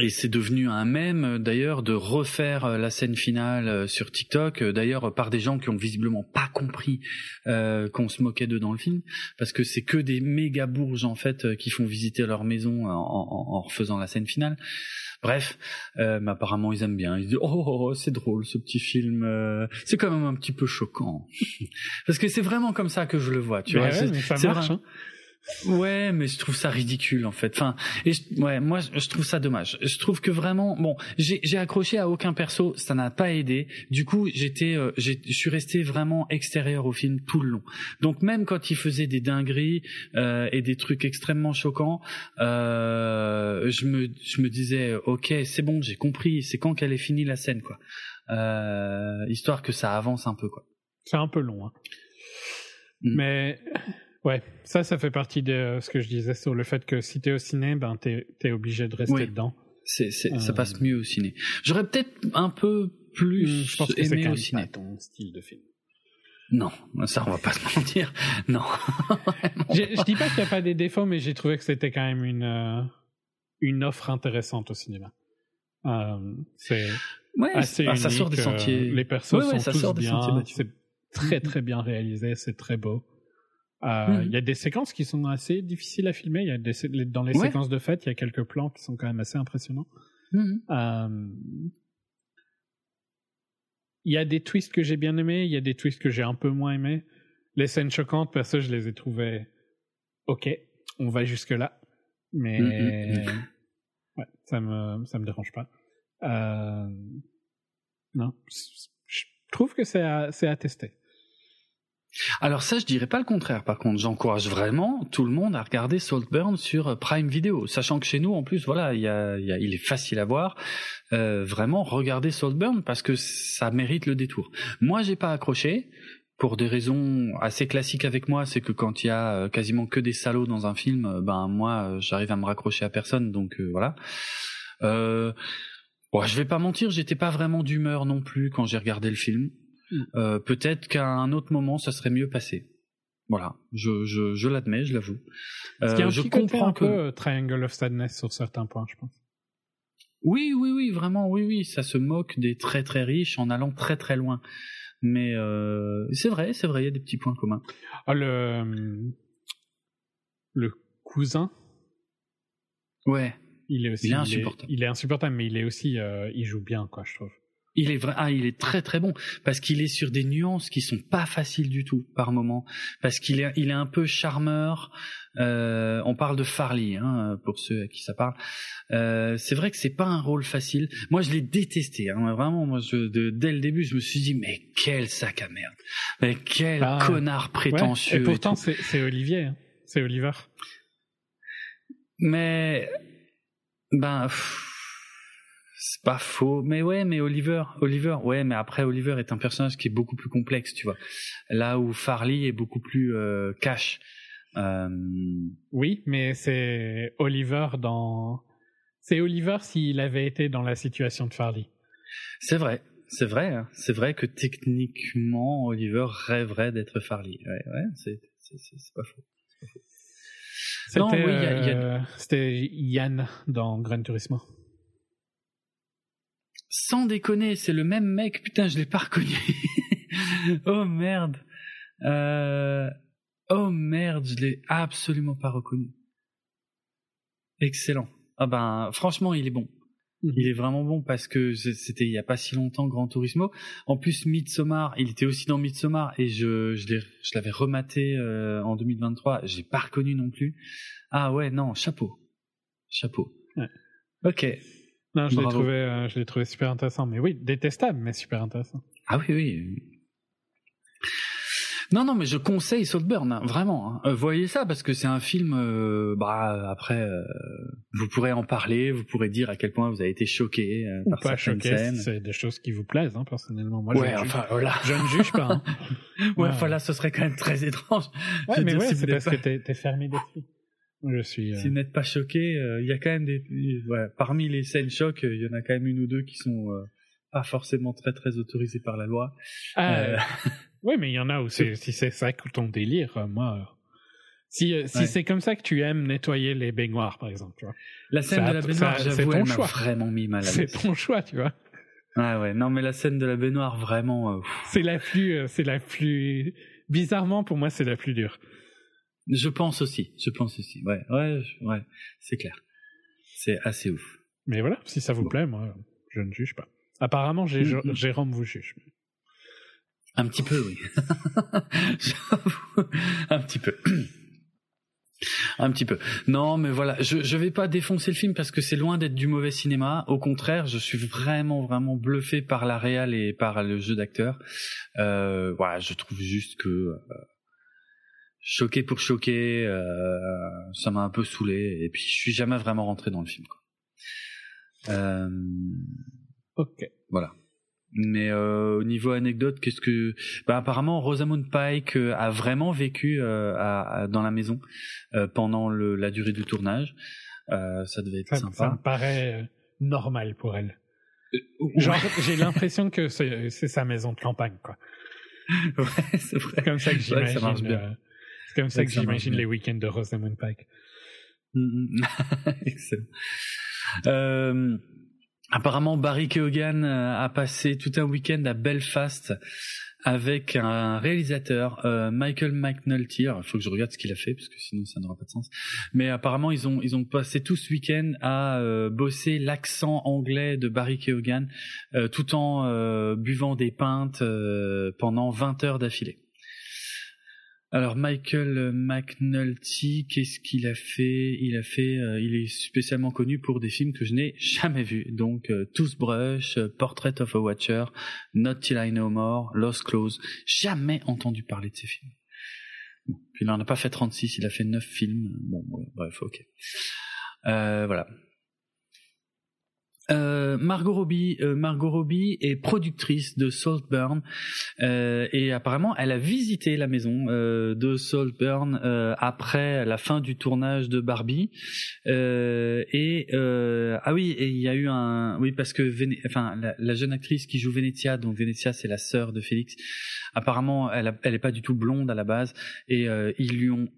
Et c'est devenu un mème d'ailleurs de refaire euh, la scène finale euh, sur TikTok, euh, d'ailleurs par des gens qui ont visiblement pas compris euh, qu'on se moquait d'eux dans le film, parce que c'est que des méga bourges en fait qui font visiter leur maison en, en, en refaisant la scène finale. Bref, euh, mais apparemment ils aiment bien. Ils disent oh, oh, oh c'est drôle ce petit film, c'est quand même un petit peu choquant, parce que c'est vraiment comme ça que je le vois. Tu vois, ouais, mais ça marche. Hein. Ouais, mais je trouve ça ridicule en fait. Enfin, et ouais, moi je trouve ça dommage. Je trouve que vraiment, bon, j'ai accroché à aucun perso, ça n'a pas aidé. Du coup, j'étais, euh, je suis resté vraiment extérieur au film tout le long. Donc même quand il faisait des dingueries euh, et des trucs extrêmement choquants, euh, je me, je me disais, ok, c'est bon, j'ai compris. C'est quand qu'elle est finie la scène, quoi. Euh, histoire que ça avance un peu, quoi. C'est un peu long, hein. Mm. Mais Ouais, ça, ça fait partie de ce que je disais sur le fait que si t'es au ciné, ben t'es es obligé de rester dedans. C'est, c'est, ça passe mieux au ciné. J'aurais peut-être un peu plus hmm, je pense que aimé au ciné. Pas ton style de film. Non, ça on va pas se mentir. Non. je dis pas qu'il n'y a pas des défauts, mais j'ai trouvé que c'était quand même une euh, une offre intéressante au cinéma. Euh, c'est ouais, assez bah, ça sort des sentiers. Les personnes sont ça tous sort bien. C'est très très bien réalisé, c'est très beau. Euh, mhm. Il y a des séquences qui sont assez difficiles à filmer. Il y a des, dans les séquences de fête, il y a quelques plans qui sont quand même assez impressionnants. Mhm. Euh, il y a des twists que j'ai bien aimés, il y a des twists que j'ai un peu moins aimés. Les scènes choquantes, perso, je les ai trouvées ok, on va jusque là, mais mhm. ouais, ça me ça me dérange pas. Euh... Non, je trouve que c'est à, c'est à tester. Alors ça, je dirais pas le contraire. Par contre, j'encourage vraiment tout le monde à regarder Saltburn sur euh, Prime Video, sachant que chez nous, en plus, voilà, il, est facile à voir. Euh, vraiment, regardez Saltburn parce que ça mérite le détour. Moi, j'ai pas accroché pour des raisons assez classiques avec moi, c'est que quand il y a euh, quasiment que des salauds dans un film, ben moi, j'arrive à me raccrocher à personne, donc voilà. Euh, bon, je vais pas mentir, j'étais pas vraiment d'humeur non plus quand j'ai regardé le film. Euh, peut-être qu'à un autre moment, ça serait mieux passé. Voilà, je, je, je l'admets, je l'avoue. Euh, je comprends un que peu euh, Triangle of Sadness sur certains points, je pense. Oui, oui, oui, vraiment, oui, oui, ça se moque des très très riches en allant très très loin. Mais euh, c'est vrai, c'est vrai, il y a des petits points communs. Ah, le le cousin. Ouais. Il est aussi. Il est insupportable. Il est, insupportable, mais il est aussi, euh, il joue bien, quoi, je trouve. Il est vrai, ah, il est très très bon parce qu'il est sur des nuances qui sont pas faciles du tout par moment parce qu'il est il est un peu charmeur. Euh, on parle de Farley hein, pour ceux à qui ça parle. Euh, c'est vrai que c'est pas un rôle facile. Moi, je l'ai détesté. Hein, vraiment, moi, je, dès le début, je me suis dit mais quel sac à merde, mais quel ah, connard prétentieux. Et pourtant, c'est Olivier, hein. c'est Oliver. Mais ben. C'est pas faux, mais ouais, mais Oliver, Oliver, ouais, mais après Oliver est un personnage qui est beaucoup plus complexe, tu vois. Là où Farley est beaucoup plus euh, cash. Euh... Oui, mais c'est Oliver dans. C'est Oliver s'il avait été dans la situation de Farley. C'est vrai, c'est vrai, hein. c'est vrai que techniquement Oliver rêverait d'être Farley. Ouais, ouais, c'est pas faux. C'était oui, euh, Yann dans Gran Turismo. Sans déconner, c'est le même mec. Putain, je l'ai pas reconnu. oh merde. Euh... Oh merde, je l'ai absolument pas reconnu. Excellent. Ah ben, franchement, il est bon. Mhm. Il est vraiment bon parce que c'était il y a pas si longtemps Grand Turismo. En plus, Midsommar, il était aussi dans Midsommar et je je l'avais rematé euh, en 2023. J'ai pas reconnu non plus. Ah ouais, non, chapeau, chapeau. Ok. Non, je l'ai trouvé, je l'ai trouvé super intéressant. Mais oui, détestable, mais super intéressant. Ah oui, oui. Non, non, mais je conseille Saltburn, hein, vraiment. Hein. Euh, voyez ça parce que c'est un film. Euh, bah après, euh, vous pourrez en parler, vous pourrez dire à quel point vous avez été choqué Ou par pas choqué, C'est des choses qui vous plaisent, hein, personnellement. Moi, ouais, je enfin voilà. Je ne juge pas. Hein. ouais, enfin là, ce serait quand même très étrange. Ouais, mais ouais, c'est parce que t'es es fermé d'esprit. Je suis. Si vous n'êtes pas choqué, il y a quand même des. Parmi les scènes chocs, il y en a quand même une ou deux qui sont pas forcément très très autorisées par la loi. Ah, oui, mais il y en a où si c'est ça ton délire, euh, moi. Euh, si, euh, si c'est comme ça que tu aimes nettoyer les baignoires, par exemple, tu vois. La scène de la baignoire, j'avoue, elle m'a vraiment mis mal à l'aise. C'est ton choix, tu vois. Ah ouais, non, mais la scène de la baignoire, vraiment. c'est la plus, c'est la plus. Bizarrement, pour moi, c'est la plus dure. Je pense aussi, je pense aussi. Ouais, ouais, ouais, c'est clair. C'est assez ouf. Mais voilà, si ça vous plaît, moi, je ne juge pas. Apparemment, mm, mm. Jérôme vous juge. Un petit peu, oui. un petit peu. Un petit peu. Non, mais voilà, je je vais pas défoncer le film parce que c'est loin d'être du mauvais cinéma. Au contraire, je suis vraiment vraiment bluffé par la réal et par le jeu d'acteur. Euh, voilà, je trouve juste que euh, choqué pour choquer, euh, ça m'a un peu saoulé et puis je suis jamais vraiment rentré dans le film. Quoi. Euh, ok. Voilà. Mais euh, au niveau anecdote, qu'est-ce que bah, apparemment Rosamund Pike euh, a vraiment vécu euh, à, dans la maison euh, pendant le, la durée du tournage. Euh, ça devait être ça, sympa. Ça me paraît normal pour elle. Genre, j'ai l'impression que c'est sa maison de campagne, quoi. ouais, c'est vrai. Comme ça que j'imagine. C'est comme ça que, j'imagine les week-ends de Rosamund Pike. Mm, mm. Excellent. Euh, Apparemment, Barry Keoghan euh, a passé tout un week-end à Belfast avec un réalisateur, euh, Michael McNulty. Il faut que je regarde ce qu'il a fait parce que sinon ça n'aura pas de sens. Mais apparemment, ils ont ils ont passé tout ce week-end à euh, bosser l'accent anglais de Barry Keoghan tout en buvant des pintes pendant 20 heures d'affilée. Alors Michael McNulty, qu'est-ce qu'il a fait? Il a fait, euh, il est spécialement connu pour des films que je n'ai jamais vus. Donc euh, Toothbrush, euh, Portrait of a Watcher, Not Till I Know More, Lost Clothes. Jamais entendu parler de ces films. Bon, puis il n'en a pas fait 36, il a fait 9 films. Bon, bref, ok. Euh, voilà. Euh, Margot Robbie, euh, Margot Robbie est productrice de Saltburn euh, et apparemment elle a visité la maison euh, de Saltburn euh, après la fin du tournage de Barbie. Et ah oui et il y a eu un oui parce que enfin la, la, jeune actrice qui joue Venezia donc Venezia c'est la sœur de Félix apparemment elle a, elle est pas du tout blonde à la base et ils lui ont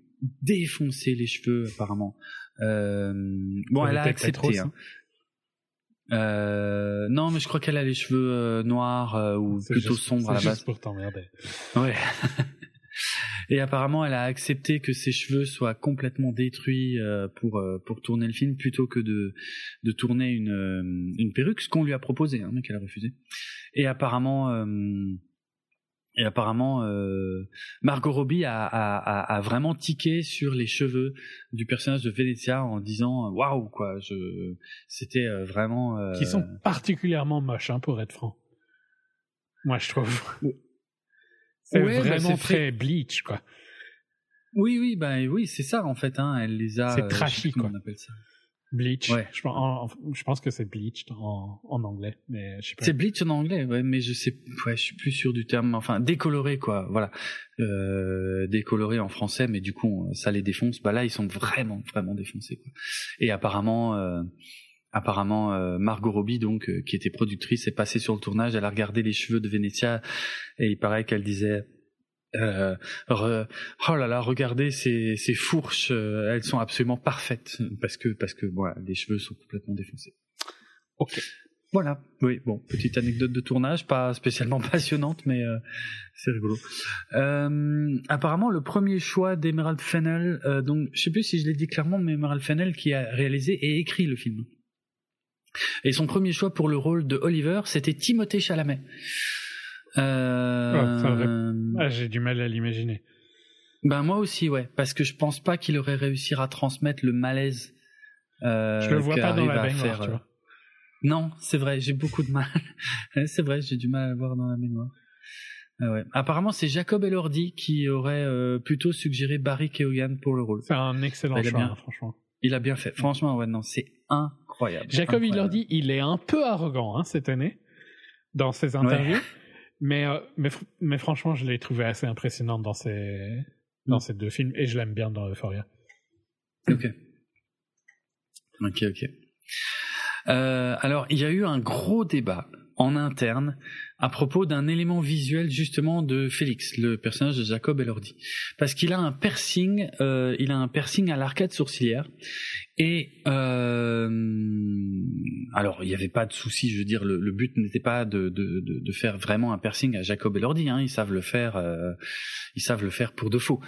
défoncé les cheveux apparemment. Bon elle a accepté hein. Euh, non, mais je crois qu'elle a les cheveux euh, noirs euh, ou plutôt sombres à la base. pour t'emmerder. Ouais. Et apparemment, elle a accepté que ses cheveux soient complètement détruits euh, pour pour tourner le film plutôt que de de tourner une une perruque, ce qu'on lui a proposé, hein, mais qu'elle a refusé. Et apparemment et apparemment, euh, Margot Robbie a, a, a, vraiment tiqué sur les cheveux du personnage de Venezia en disant waouh quoi. Je c'était euh, vraiment. Euh... Qui sont particulièrement moches hein, pour être franc. Moi je trouve. C'est ouais, bah, vraiment très bleach quoi. Oui oui bah oui c'est ça en fait hein. Elle les a. C'est trashy quoi. On appelle ça. Bleach. Ouais. Je, je, pense que c'est bleached en, en, anglais, mais je sais pas. C'est bleach en anglais, ouais, mais je sais, ouais, je suis plus sûr du terme. Enfin, décoloré, quoi. Voilà, euh, décoloré en français, mais du coup, ça les défonce. Bah là, ils sont vraiment, vraiment défoncés, quoi. Et apparemment. Euh, apparemment euh, Margot Robbie donc euh, qui était productrice est passée sur le tournage elle a regardé les cheveux de Venezia et il paraît qu'elle disait euh, oh là là, regardez ces, ces fourches, euh, elles sont absolument parfaites parce que parce que voilà, les cheveux sont complètement défoncés. Ok. Voilà. Oui, bon, petite anecdote de tournage, pas spécialement passionnante, mais euh, c'est rigolo. Euh, apparemment, le premier choix d'Emerald Fennel, donc je sais plus si je l'ai dit clairement, mais Emerald Fennel qui a réalisé et écrit le film. Et son premier choix pour le rôle de Oliver, c'était Timothée Chalamet. Euh... Ah, J'ai du mal à l'imaginer. Ben moi aussi, ouais, parce que je pense pas qu'il aurait réussi à transmettre le malaise je le vois pas dans la baignoire, tu vois. Non, c'est vrai, j'ai beaucoup de mal. c'est vrai, j'ai du mal à le voir dans la baignoire. Ah ouais. Apparemment, c'est Jacob Elordi qui aurait plutôt suggéré Barry Keoghan pour le rôle. C'est un excellent choix, hein, franchement. Il a bien fait. Franchement, ouais, non, c'est incroyable. Jacob Elordi, il est un peu arrogant hein, cette année dans ses interviews. Mais, euh, mais, mais franchement, je l'ai trouvé assez impressionnant dans ces, dans mm. ces deux films et je l'aime bien dans Euphoria. Ok. Ok, ok. Euh, alors, il y a eu un gros débat en interne à propos d'un élément visuel justement de Félix, le personnage de Jacob Elordi, parce qu'il a un piercing, euh, il a un piercing à l'arcade sourcilière. Et euh, alors il n'y avait pas de souci, je veux dire, le, but n'était pas de, faire vraiment un piercing à Jacob Elordi, hein, ils savent le faire, euh, ils savent le faire pour de faux.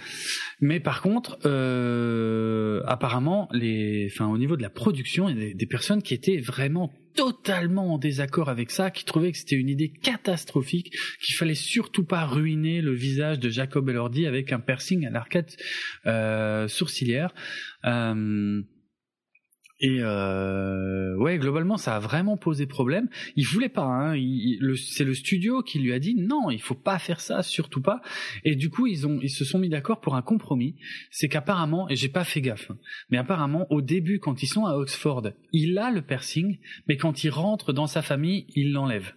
Mais par contre, euh, apparemment, les, au niveau de la production, il y a des personnes qui étaient vraiment totalement en désaccord avec ça, qui trouvait que c'était une idée qu'il fallait surtout pas ruiner le visage de Jacob Elordi avec un piercing à l'arcade euh, sourcilière. Euh, et euh, ouais, globalement, ça a vraiment posé problème. Il voulait pas. Hein, c'est le studio qui lui a dit non, il faut pas faire ça, surtout pas. Et du coup, ils se sont mis d'accord pour un compromis. C'est qu'apparemment, et j'ai pas fait gaffe, hein, mais apparemment, au début, quand ils sont à Oxford, il a le piercing, mais quand il rentre dans sa famille, il l'enlève.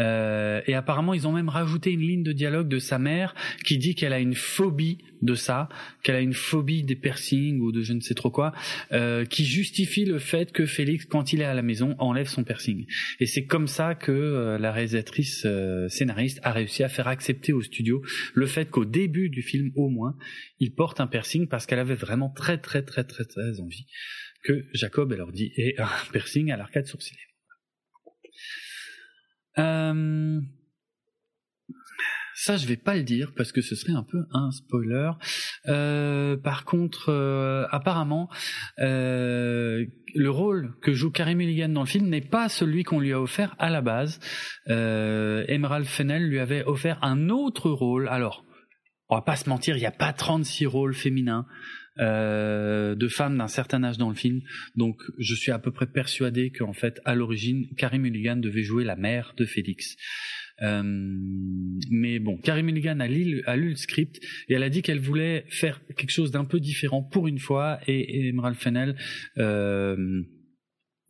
Euh, et apparemment, ils ont même rajouté une ligne de dialogue de sa mère qui dit qu'elle a une phobie de ça, qu'elle a une phobie des piercings ou de je ne sais trop quoi, euh, qui justifie le fait que Félix, quand il est à la maison, enlève son piercing. Et c'est comme ça que euh, la réalisatrice scénariste a réussi à faire accepter au studio le fait qu'au début du film, au moins, il porte un piercing parce qu'elle avait vraiment très très très très très envie que Jacob, elle leur dit, ait un piercing à l'arcade sourcilière. Euh, ça, je vais pas le dire parce que ce serait un peu un spoiler. Euh, par contre, euh, apparemment, le rôle que joue Carey Mulligan dans le film n'est pas celui qu'on lui a offert à la base. Emerald Fennell lui avait offert un autre rôle. Alors, on va pas se mentir, il n'y a pas 36 rôles féminins. Euh, de femmes d'un certain âge dans le film. Donc je suis à peu près persuadé qu'en fait, à l'origine, Carrie Mulligan devait jouer la mère de Félix. Euh, mais bon, Carrie Mulligan a lu, le script et elle a dit qu'elle voulait faire quelque chose d'un peu différent pour une fois et, Emerald Fennell euh,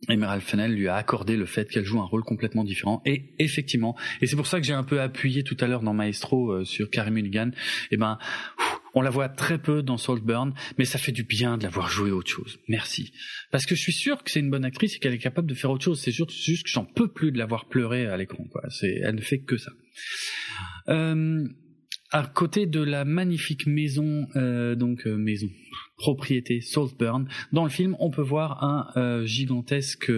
Emerald Fennell lui a accordé le fait qu'elle joue un rôle complètement différent et effectivement et c'est pour ça que j'ai un peu appuyé tout à l'heure dans Maestro euh, sur Carrie Mulligan et eh ben on la voit très peu dans Saltburn, mais ça fait du bien de la voir jouer autre chose. Merci. Parce que je suis sûr que c'est une bonne actrice et qu'elle est capable de faire autre chose. C'est juste, juste que j'en peux plus de la voir pleurer à l'écran. Quoi. C'est, elle ne fait que ça. Euh, à côté de la magnifique maison, euh, donc euh, maison, propriété Saltburn, dans le film, on peut voir un euh, gigantesque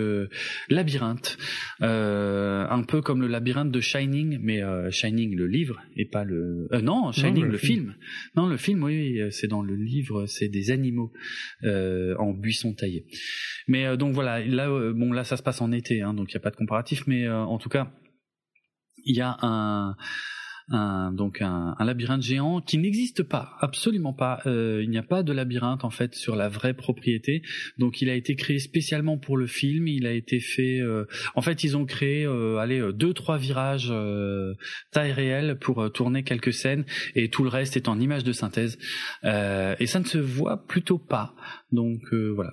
labyrinthe, un peu comme le labyrinthe de Shining, mais Shining le livre et pas le, non, Shining le, film. Non, le film, oui, c'est dans le livre, c'est des animaux en buisson taillé. Mais donc voilà, là, bon là, ça se passe en été, hein, donc il n'y a pas de comparatif, mais en tout cas, il y a un un, donc un, un, labyrinthe géant qui n'existe pas, absolument pas. Euh, il n'y a pas de labyrinthe en fait sur la vraie propriété. Donc il a été créé spécialement pour le film. Il a été fait. Euh, en fait, ils ont créé, euh, allez, euh, deux trois virages euh, taille réelle pour tourner quelques scènes et tout le reste est en image de synthèse. et ça ne se voit plutôt pas. Donc voilà.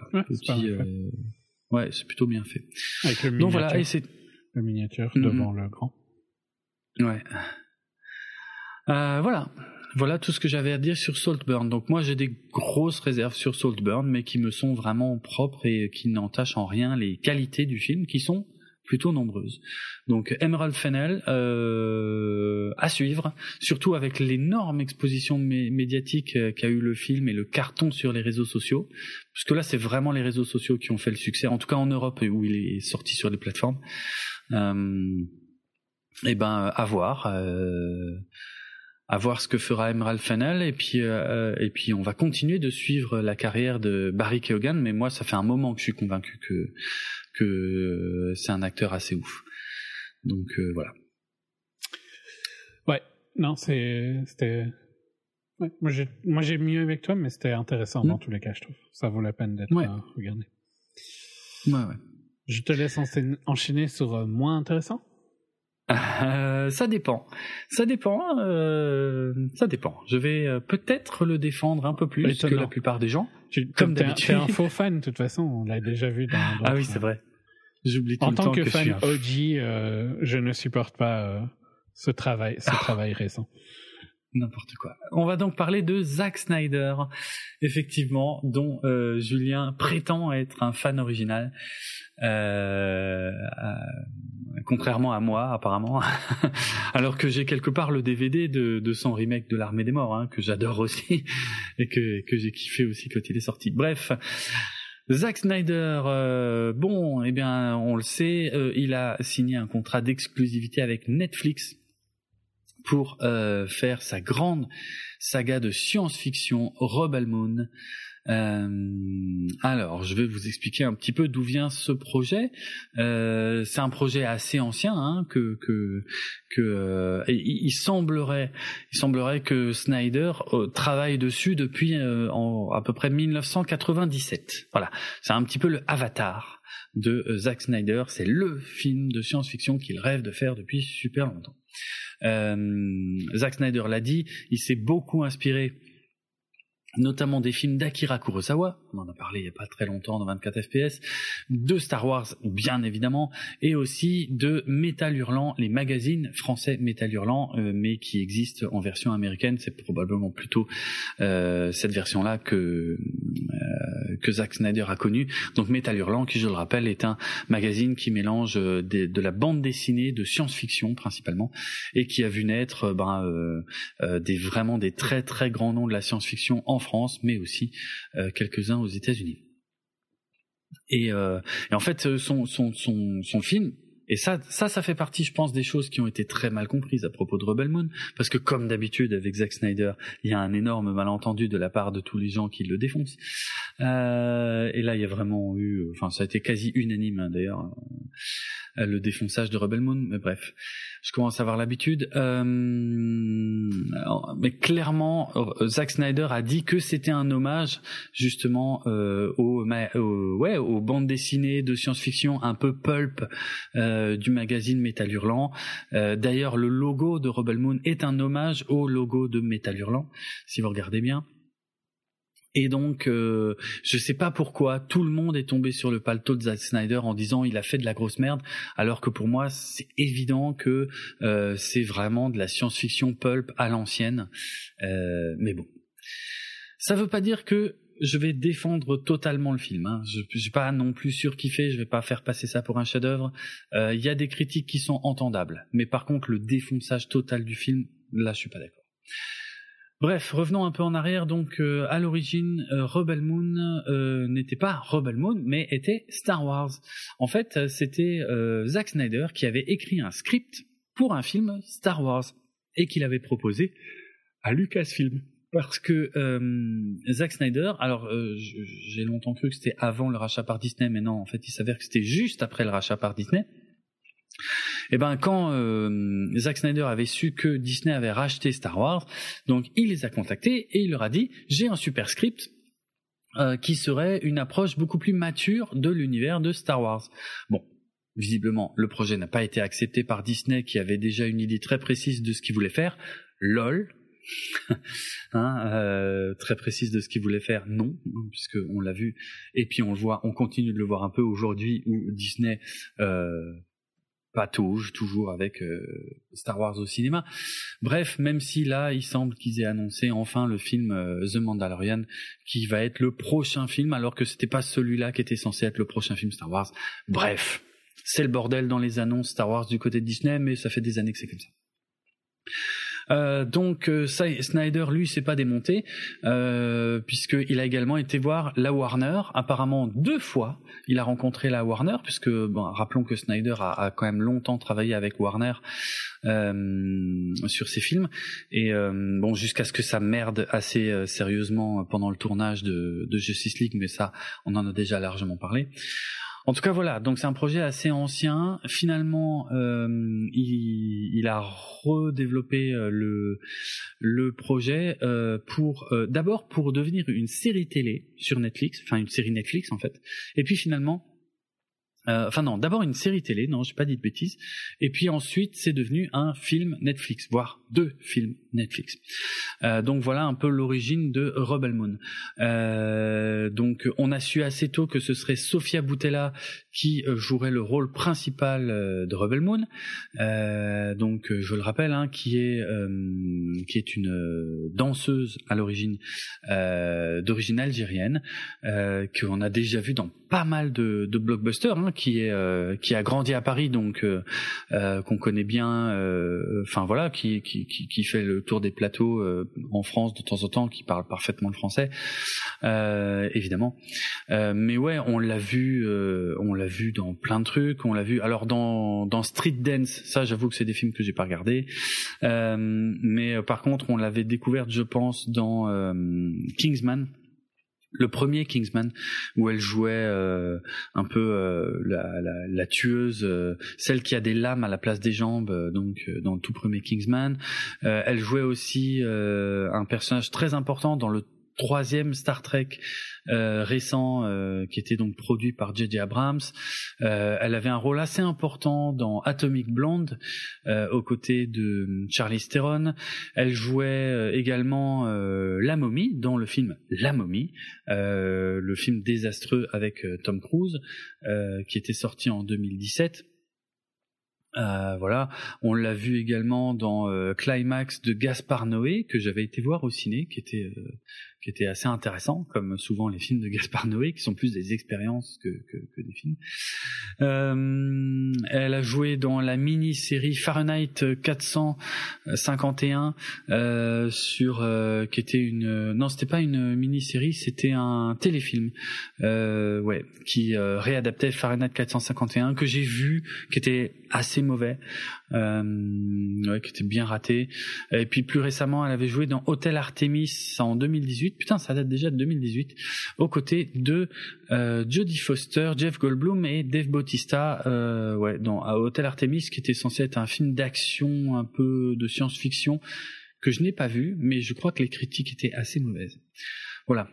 Ouais, c'est plutôt bien fait. Avec le Donc voilà, et c'est le miniature devant mm-hmm. le grand. Ouais. Euh, voilà. Voilà tout ce que j'avais à dire sur Saltburn. Donc moi j'ai des grosses réserves sur Saltburn, mais qui me sont vraiment propres et qui n'entachent en rien les qualités du film, qui sont plutôt nombreuses. Donc Emerald Fennell euh, à suivre, surtout avec l'énorme exposition médiatique euh, qu'a eu le film et le carton sur les réseaux sociaux, parce que là c'est vraiment les réseaux sociaux qui ont fait le succès, en tout cas en Europe où il est sorti sur les plateformes. Euh, et eh ben à voir. À voir ce que fera Emerald Fennell et puis euh, et puis on va continuer de suivre la carrière de Barry Keoghan. Mais moi ça fait un moment que je suis convaincu que que c'est un acteur assez ouf. Donc euh, voilà. Ouais. Non c'est c'était ouais, moi j'ai moi j'ai mieux avec toi mais c'était intéressant dans mm. tous les cas je trouve. Ça vaut la peine d'être regardé. Ouais, ouais. Je te laisse enchaîner sur moins intéressant. Euh, ça dépend. Ça dépend. Euh, ça dépend. Je vais euh, peut-être le défendre un peu plus que la plupart des gens. comme d'habitude. Tu es un faux fan, de toute façon. On l'a déjà vu dans. ah oui, c'est vrai. J'oublie tout en le tant que, fan OG, je ne supporte pas ce travail, ce travail récent. N'importe quoi. On va donc parler de Zack Snyder, effectivement, dont Julien prétend être un fan original. Euh, contrairement à moi apparemment, alors que j'ai quelque part le DVD de, de son remake de l'Armée des Morts, hein, que j'adore aussi et que, que j'ai kiffé aussi quand il est sorti. Bref. Zack Snyder, euh, bon, eh bien, on le sait, euh, il a signé un contrat d'exclusivité avec Netflix pour euh, faire sa grande saga de science-fiction Rebel Moon, euh, alors, je vais vous expliquer un petit peu d'où vient ce projet. Euh, c'est un projet assez ancien hein, que que que euh, il, semblerait il semblerait que Snyder euh, travaille dessus depuis euh, en, à peu près 1997. Voilà, c'est un petit peu le Avatar de Zack Snyder. C'est le film de science-fiction qu'il rêve de faire depuis super longtemps. Zack Snyder l'a dit, il s'est beaucoup inspiré notamment des films d'Akira Kurosawa, on en a parlé il n'y a pas très longtemps dans 24 FPS, de Star Wars bien évidemment, et aussi de Metal Hurlant, les magazines français Metal Hurlant, euh, mais qui existent en version américaine, c'est probablement plutôt euh, cette version-là que euh, que Zack Snyder a connu. Donc Metal Hurlant, qui je le rappelle est un magazine qui mélange de la bande dessinée, de science-fiction principalement, et qui a vu naître ben, des vraiment des très très grands noms de la science-fiction en France, mais aussi euh, quelques-uns aux États-Unis. Et, euh, en fait, euh, son, film, et ça, ça, ça fait partie, je pense, des choses qui ont été très mal comprises à propos de Rebel Moon, parce que comme d'habitude avec Zack Snyder, il y a un énorme malentendu de la part de tous les gens qui le défoncent. Et là, il y a vraiment eu, enfin, ça a été quasi unanime hein, d'ailleurs, le défonçage de Rebel Moon. Mais bref, je commence à avoir l'habitude. Euh, mais clairement, Zack Snyder a dit que c'était un hommage justement euh, aux, ouais, aux bandes dessinées de science-fiction un peu pulp euh, du magazine Metal Hurlant. Euh, d'ailleurs, le logo de Rebel Moon est un hommage au logo de Metal Hurlant, si vous regardez bien. Et donc, euh, je sais pas pourquoi tout le monde est tombé sur le paletot de Zack Snyder en disant il a fait de la grosse merde, alors que pour moi c'est évident que euh, c'est vraiment de la science-fiction pulp à l'ancienne. Euh, mais bon, ça veut pas dire que je vais défendre totalement le film. Hein. Je ne suis pas non plus surkiffé, je vais pas faire passer ça pour un chef-d'œuvre. Il y a des critiques qui sont entendables, mais par contre le défonçage total du film, là je suis pas d'accord. Bref, revenons un peu en arrière. Donc, euh, à l'origine, euh, Rebel Moon euh, n'était pas Rebel Moon, mais était Star Wars. En fait, c'était Zack Snyder qui avait écrit un script pour un film Star Wars et qu'il avait proposé à Lucasfilm. Parce que Zack Snyder, alors j'ai longtemps cru que c'était avant le rachat par Disney, mais non, en fait, il s'avère que c'était juste après le rachat par Disney. Et eh ben quand euh, Zack Snyder avait su que Disney avait racheté Star Wars, donc il les a contactés et il leur a dit j'ai un super script euh, qui serait une approche beaucoup plus mature de l'univers de Star Wars. Bon, visiblement le projet n'a pas été accepté par Disney qui avait déjà une idée très précise de ce qu'il voulait faire. Lol, hein, euh, très précise de ce qu'il voulait faire, non, puisque on l'a vu, et puis on le voit, on continue de le voir un peu aujourd'hui où Disney euh, patauge toujours avec euh, Star Wars au cinéma. Bref, même si là, il semble qu'ils aient annoncé enfin le film euh, The Mandalorian qui va être le prochain film alors que c'était pas celui-là qui était censé être le prochain film Star Wars. Bref, c'est le bordel dans les annonces Star Wars du côté de Disney, mais ça fait des années que c'est comme ça. Euh, donc euh, Snyder, lui, s'est pas démonté euh, puisqu'il a également été voir la Warner, apparemment deux fois. Il a rencontré la Warner, puisque bon, rappelons que Snyder a, quand même longtemps travaillé avec Warner euh, sur ses films et euh, bon jusqu'à ce que ça merde assez sérieusement pendant le tournage de Justice League, mais ça, on en a déjà largement parlé. En tout cas, voilà. Donc c'est un projet assez ancien. Finalement, euh, il, a redéveloppé euh, le projet euh, pour d'abord pour devenir une série télé sur Netflix, enfin une série Netflix en fait. Et puis finalement enfin non, d'abord une série télé, non, j'ai pas dit de bêtises, et puis ensuite c'est devenu un film Netflix, voire deux films Netflix. Euh, donc voilà un peu l'origine de Rebel Moon. Euh, donc on a su assez tôt que ce serait Sofia Boutella qui jouerait le rôle principal de Rebel Moon. donc je le rappelle, hein, qui est qui est une danseuse à l'origine d'origine algérienne qu'on a déjà vu dans pas mal de, de blockbusters. Hein, qui est euh, qui a grandi à Paris, donc euh, euh, qu'on connaît bien. Enfin voilà, qui, qui, qui fait le tour des plateaux en France de temps en temps, qui parle parfaitement le français, évidemment. mais ouais, on l'a vu, on l'a vu dans plein de trucs. On l'a vu. Alors dans dans Street Dance, ça j'avoue que c'est des films que j'ai pas regardés. mais par contre, on l'avait découverte, je pense, dans Kingsman le premier Kingsman où elle jouait euh, un peu euh, la, la, la, tueuse, euh, celle qui a des lames à la place des jambes, donc dans le tout premier Kingsman. elle jouait aussi un personnage très important dans le troisième Star Trek euh, récent euh, qui était donc produit par J.J. Abrams. Euh, elle avait un rôle assez important dans Atomic Blonde aux côtés de Charlie Theron. Elle jouait également la momie dans le film La momie, le film désastreux avec Tom Cruise qui était sorti en 2017. Euh, voilà, on l'a vu également dans euh, Climax de Gaspar Noé que j'avais été voir au ciné, qui était euh, qui était assez intéressant, comme souvent les films de Gaspar Noé, qui sont plus des expériences que, que, que des films. elle a joué dans la mini-série Fahrenheit 451 sur qui était une non c'était pas une mini-série, c'était un téléfilm, ouais, qui réadaptait Fahrenheit 451 que j'ai vu, qui était assez mauvais, euh, qui était bien raté. Et puis plus récemment, elle avait joué dans Hotel Artemis en 2018. Putain, ça date déjà de 2018. Aux côtés de euh, Jodie Foster, Jeff Goldblum et Dave Bautista. Euh, ouais, dans Hotel Artemis, qui était censé être un film d'action, un peu de science-fiction que je n'ai pas vu, mais je crois que les critiques étaient assez mauvaises. Voilà.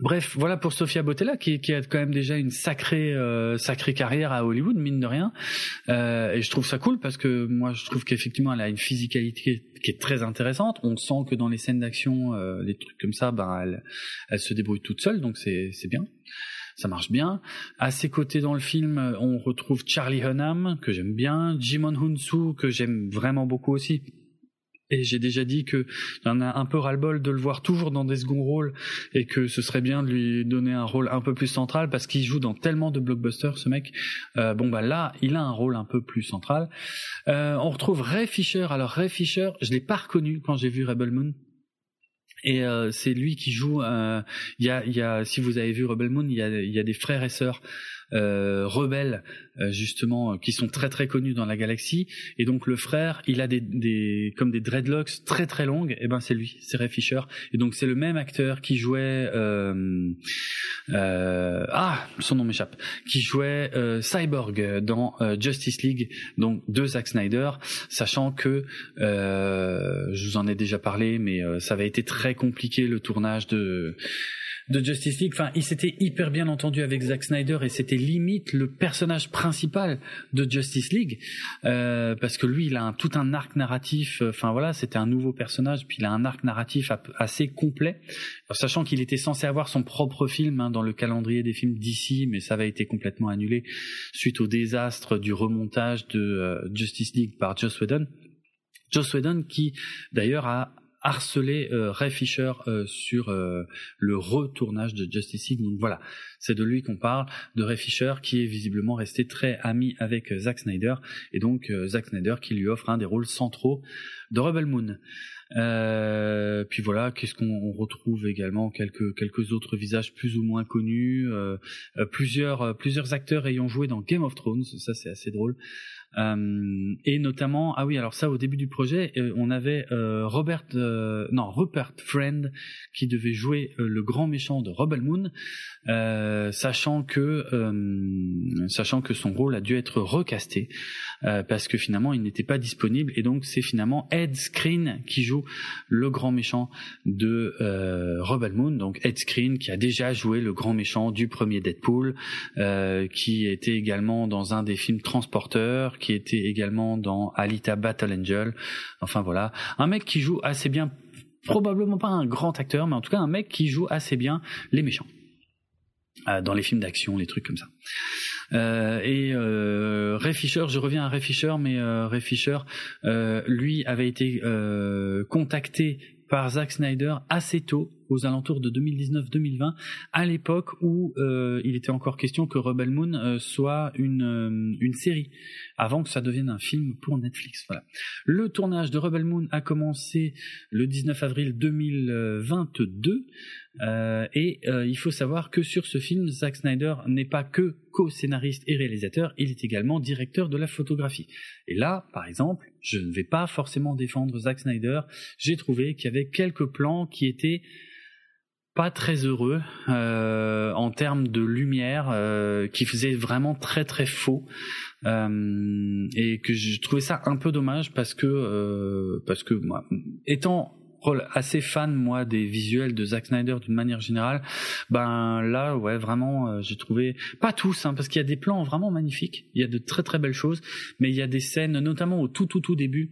Bref, voilà pour Sofia Botella qui, qui, a quand même déjà une sacrée euh, sacrée carrière à Hollywood mine de rien. Euh, et je trouve ça cool parce que moi je trouve qu'effectivement elle a une physicalité qui est très intéressante. On sent que dans les scènes d'action, euh, les trucs comme ça, ben elle, elle se débrouille toute seule, donc c'est c'est bien. Ça marche bien. À ses côtés dans le film, on retrouve Charlie Hunnam que j'aime bien, Jimon Hunsu que j'aime vraiment beaucoup aussi et j'ai déjà dit que j'en a un peu ras-le-bol de le voir toujours dans des seconds rôles et que ce serait bien de lui donner un rôle un peu plus central parce qu'il joue dans tellement de blockbusters ce mec. Euh, bon bah là, il a un rôle un peu plus central. Euh, on retrouve Ray Fisher. Alors Ray Fisher, je l'ai pas reconnu quand j'ai vu Rebel Moon. Et euh, c'est lui qui joue. Il y a, y a, si vous avez vu Rebel Moon, il y a, y des frères et sœurs euh, rebelles euh, justement euh, qui sont très très connus dans la galaxie. Et donc le frère il a des, des comme des dreadlocks très très longues. Et ben c'est lui c'est Ray Fisher. Et donc c'est le même acteur qui jouait euh, ah son nom m'échappe qui jouait Cyborg dans Justice League. Donc de Zack Snyder sachant que je vous en ai déjà parlé mais ça avait été très compliqué le tournage de de Justice League. Enfin, il s'était hyper bien entendu avec Zack Snyder et c'était limite le personnage principal de Justice League euh, parce que lui, il a un, tout un arc narratif. Euh, enfin voilà, c'était un nouveau personnage, puis il a un arc narratif assez complet, sachant qu'il était censé avoir son propre film hein, dans le calendrier des films d'ici, mais ça avait été complètement annulé suite au désastre du remontage de euh, Justice League par Joss Whedon. Joss Whedon qui d'ailleurs a harcelé euh, Ray Fisher euh, sur euh, le retournage de Justice League. Donc voilà, c'est de lui qu'on parle, de Ray Fisher qui est visiblement resté très ami avec Zack Snyder et donc Zack Snyder qui lui offre un des rôles centraux de Rebel Moon. Euh, puis voilà, qu'est-ce qu'on retrouve également quelques quelques autres visages plus ou moins connus, euh, plusieurs plusieurs acteurs ayant joué dans Game of Thrones, ça c'est assez drôle. Euh, et notamment, ah oui, alors ça au début du projet, euh, on avait euh, Robert, non Rupert Friend qui devait jouer le grand méchant de Rebel Moon, sachant que sachant que son rôle a dû être recasté parce que finalement il n'était pas disponible. Et donc c'est finalement Ed Screen qui joue le grand méchant de Rebel Moon, donc Ed Screen qui a déjà joué le grand méchant du premier Deadpool, qui était également dans un des films Transporteurs qui était également dans Alita Battle Angel. Enfin voilà, un mec qui joue assez bien, probablement pas un grand acteur, mais en tout cas un mec qui joue assez bien les méchants. euh, dans les films d'action, les trucs comme ça. Euh, et euh, Ray Fisher, je reviens à Ray Fisher, mais euh, Ray Fisher, lui avait été contacté par Zack Snyder assez tôt, aux alentours de 2019-2020, à l'époque où euh, il était encore question que Rebel Moon euh, soit une, euh, une série, avant que ça devienne un film pour Netflix. Voilà. Le tournage de Rebel Moon a commencé le 19 avril 2022. Euh, et il faut savoir que sur ce film, Zack Snyder n'est pas que co-scénariste et réalisateur, il est également directeur de la photographie. Et là, par exemple, je ne vais pas forcément défendre Zack Snyder, j'ai trouvé qu'il y avait quelques plans qui étaient pas très heureux euh, en termes de lumière euh, qui faisait vraiment très très faux euh, et que je trouvais ça un peu dommage parce que parce que moi étant assez fan moi des visuels de Zack Snyder d'une manière générale ben là ouais vraiment j'ai trouvé pas tous hein, parce qu'il y a des plans vraiment magnifiques il y a de très très belles choses mais il y a des scènes notamment au tout tout tout début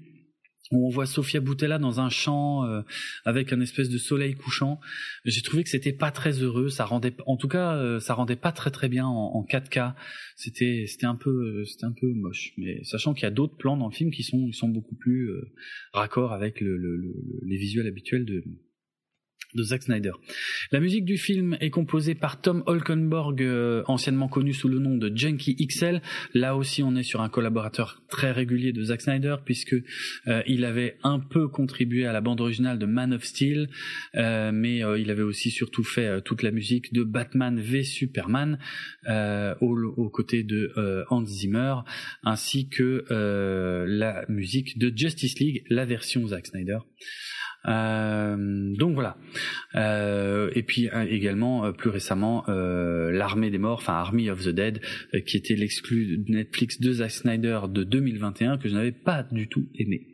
où on voit Sofia Boutella dans un champ euh, avec un espèce de soleil couchant. J'ai trouvé que c'était pas très heureux. Ça rendait, en tout cas, euh, ça rendait pas très très bien en, 4K. C'était c'était un peu c'était un peu moche. Mais sachant qu'il y a d'autres plans dans le film qui sont ils sont beaucoup plus euh, raccords avec le, les visuels habituels de de Zack Snyder. La musique du film est composée par Tom Holkenborg, euh, anciennement connu sous le nom de Junkie XL. Là aussi, on est sur un collaborateur très régulier de Zack Snyder puisque euh, il avait un peu contribué à la bande originale de Man of Steel, euh, mais il avait aussi surtout fait toute la musique de Batman v Superman aux, côtés de Hans Zimmer, ainsi que la musique de Justice League, la version Zack Snyder. Euh, donc voilà. Euh, et puis euh, également plus récemment l'armée des morts, enfin Army of the Dead, qui était l'exclu de Netflix de Zack Snyder de 2021 que je n'avais pas du tout aimé.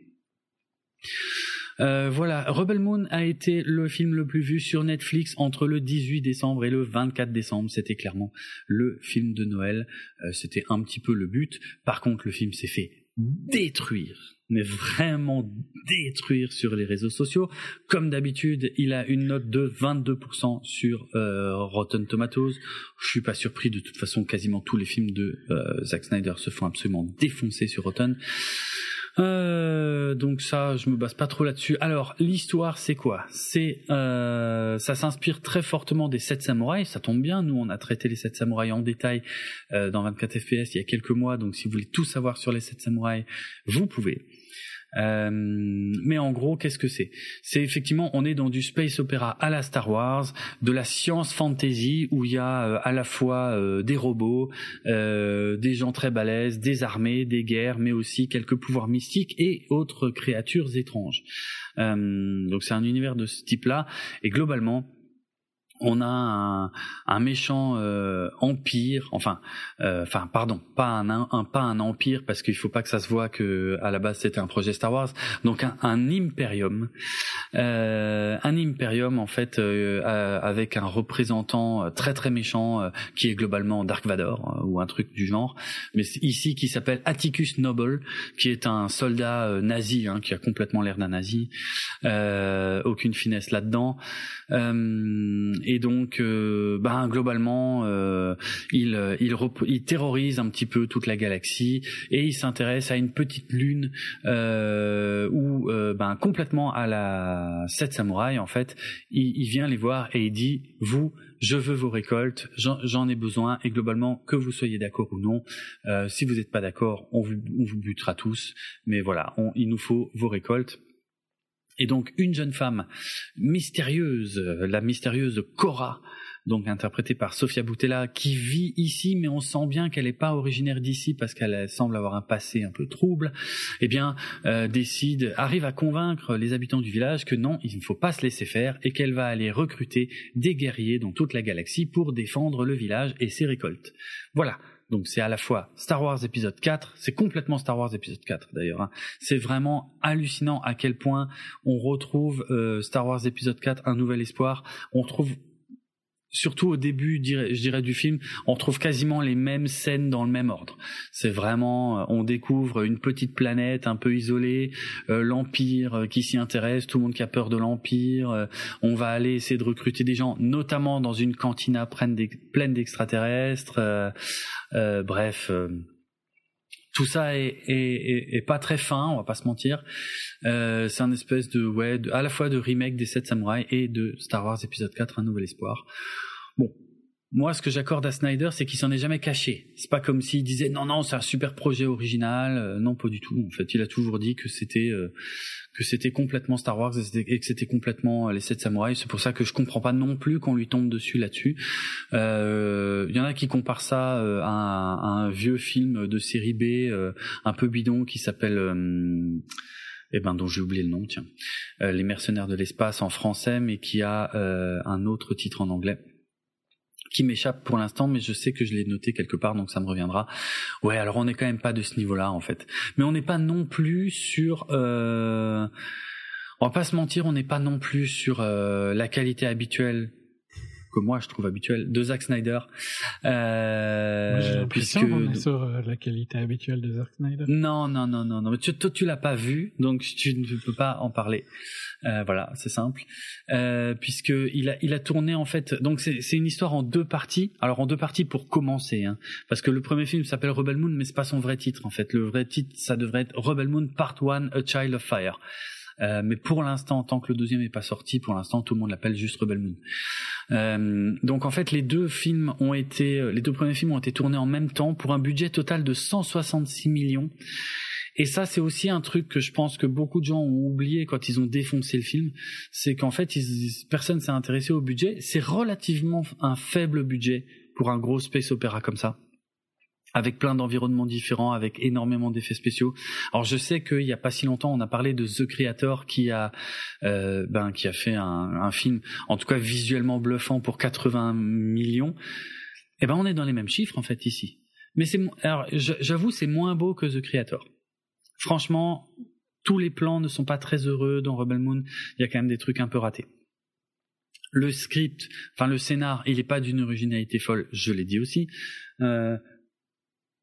voilà, Rebel Moon a été le film le plus vu sur Netflix entre le 18 décembre et le 24 décembre. C'était clairement le film de Noël. C'était un petit peu le but. Par contre, le film s'est fait détruire mais vraiment détruire sur les réseaux sociaux. Comme d'habitude, il a une note de 22% sur euh, Rotten Tomatoes. Je suis pas surpris, de toute façon, quasiment tous les films de euh, Zack Snyder se font absolument défoncer sur Rotten. Euh, donc ça, je me base pas trop là-dessus. Alors l'histoire, c'est quoi? C'est euh, ça s'inspire très fortement des 7 samouraïs. Ça tombe bien. Nous, on a traité les 7 samouraïs en détail euh, dans 24 FPS il y a quelques mois. Donc si vous voulez tout savoir sur les 7 samouraïs, vous pouvez. Euh, mais en gros, qu'est-ce que c'est? C'est effectivement, on est dans du space opéra à la Star Wars, de la science fantasy où il y a euh, à la fois euh, des robots, des gens très balèzes, des armées, des guerres, mais aussi quelques pouvoirs mystiques et autres créatures étranges. donc c'est un univers de ce type-là, et globalement, on a un, méchant euh, empire, enfin, euh, pardon, pas un, un, pas un empire parce qu'il faut pas que ça se voit que à la base c'était un projet Star Wars, donc un, un imperium, euh, un imperium en fait avec un représentant très très méchant qui est globalement Dark Vador ou un truc du genre, mais ici qui s'appelle Atticus Noble, qui est un soldat nazi, hein, qui a complètement l'air d'un nazi, aucune finesse là-dedans. Donc, euh, ben globalement, euh, il, il, il, terrorise un petit peu toute la galaxie et il s'intéresse à une petite lune euh, où, ben complètement à la 7 samouraïs en fait, il, vient les voir et il dit vous je veux vos récoltes, j'en ai besoin, et globalement, que vous soyez d'accord ou non, si vous n'êtes pas d'accord, on vous, butera tous, mais voilà, il nous faut vos récoltes. Et donc une jeune femme mystérieuse, la mystérieuse Cora, donc interprétée par Sofia Boutella, qui vit ici, mais on sent bien qu'elle n'est pas originaire d'ici parce qu'elle semble avoir un passé un peu trouble, eh bien, euh, décide, arrive à convaincre les habitants du village que non, il ne faut pas se laisser faire et qu'elle va aller recruter des guerriers dans toute la galaxie pour défendre le village et ses récoltes. Voilà. Donc c'est à la fois Star Wars épisode 4, c'est complètement Star Wars épisode 4 d'ailleurs. Hein. C'est vraiment hallucinant à quel point on retrouve euh, Star Wars épisode 4, un nouvel espoir. On retrouve surtout au début, je dirais, du film, on trouve quasiment les mêmes scènes dans le même ordre. C'est vraiment, euh, on découvre une petite planète un peu isolée, euh, l'Empire euh, qui s'y intéresse, tout le monde qui a peur de l'Empire. on va aller essayer de recruter des gens, notamment dans une cantina pleine d'extraterrestres. bref tout ça est, est, est, pas très fin, on va pas se mentir. Euh, c'est un espèce de ouais, à la fois de remake des 7 samouraïs et de Star Wars épisode 4 Un nouvel espoir. Bon, moi, ce que j'accorde à Snyder, c'est qu'il s'en est jamais caché. C'est pas comme s'il disait non, non, c'est un super projet original. Euh, non, pas du tout. En fait, il a toujours dit que c'était euh, que c'était complètement Star Wars et que c'était complètement euh, les sept samouraïs. C'est pour ça que je comprends pas non plus qu'on lui tombe dessus là-dessus. Il y en a qui comparent ça à un, vieux film de série B, un peu bidon, qui s'appelle eh ben dont j'ai oublié le nom, tiens, Les mercenaires de l'espace en français, mais qui a un autre titre en anglais qui m'échappe pour l'instant, mais je sais que je l'ai noté quelque part, donc ça me reviendra. Ouais, alors on n'est quand même pas de ce niveau-là en fait, mais on n'est pas non plus sur. Euh... On va pas se mentir, on n'est pas non plus sur euh, la qualité habituelle que moi je trouve habituel de Zack Snyder. Euh, J'ai l'impression qu'on est sur euh, la qualité habituelle de Zack Snyder. Non, non, non, non, non. Mais tu, toi, tu l'as pas vu, donc tu ne peux pas en parler. Euh, voilà, c'est simple. Euh, puisque il a, il a tourné en fait. Donc c'est, c'est une histoire en deux parties. Alors en deux parties pour commencer, hein, parce que le premier film s'appelle Rebel Moon, mais c'est pas son vrai titre en fait. Le vrai titre, ça devrait être Rebel Moon Part 1, A Child of Fire. Euh, mais pour l'instant, tant que le deuxième n'est pas sorti, pour l'instant, tout le monde l'appelle juste Rebel Moon. Euh, donc en fait, les deux films ont été, les deux premiers films ont été tournés en même temps pour un budget total de 166 millions. Et ça, c'est aussi un truc que je pense que beaucoup de gens ont oublié quand ils ont défoncé le film, c'est qu'en fait, ils, personne s'est intéressé au budget. C'est relativement un faible budget pour un gros space opéra comme ça avec plein d'environnements différents, avec énormément d'effets spéciaux. Alors je sais qu'il n'y a pas si longtemps, on a parlé de The Creator qui a, euh, ben, qui a fait un, un, film, en tout cas visuellement bluffant pour 80 millions. Eh ben on est dans les mêmes chiffres en fait ici. Mais c'est, alors j'avoue, c'est moins beau que The Creator. Franchement, tous les plans ne sont pas très heureux dans Rebel Moon. Il y a quand même des trucs un peu ratés. Le script, enfin le scénar, il n'est pas d'une originalité folle, je l'ai dit aussi. Euh,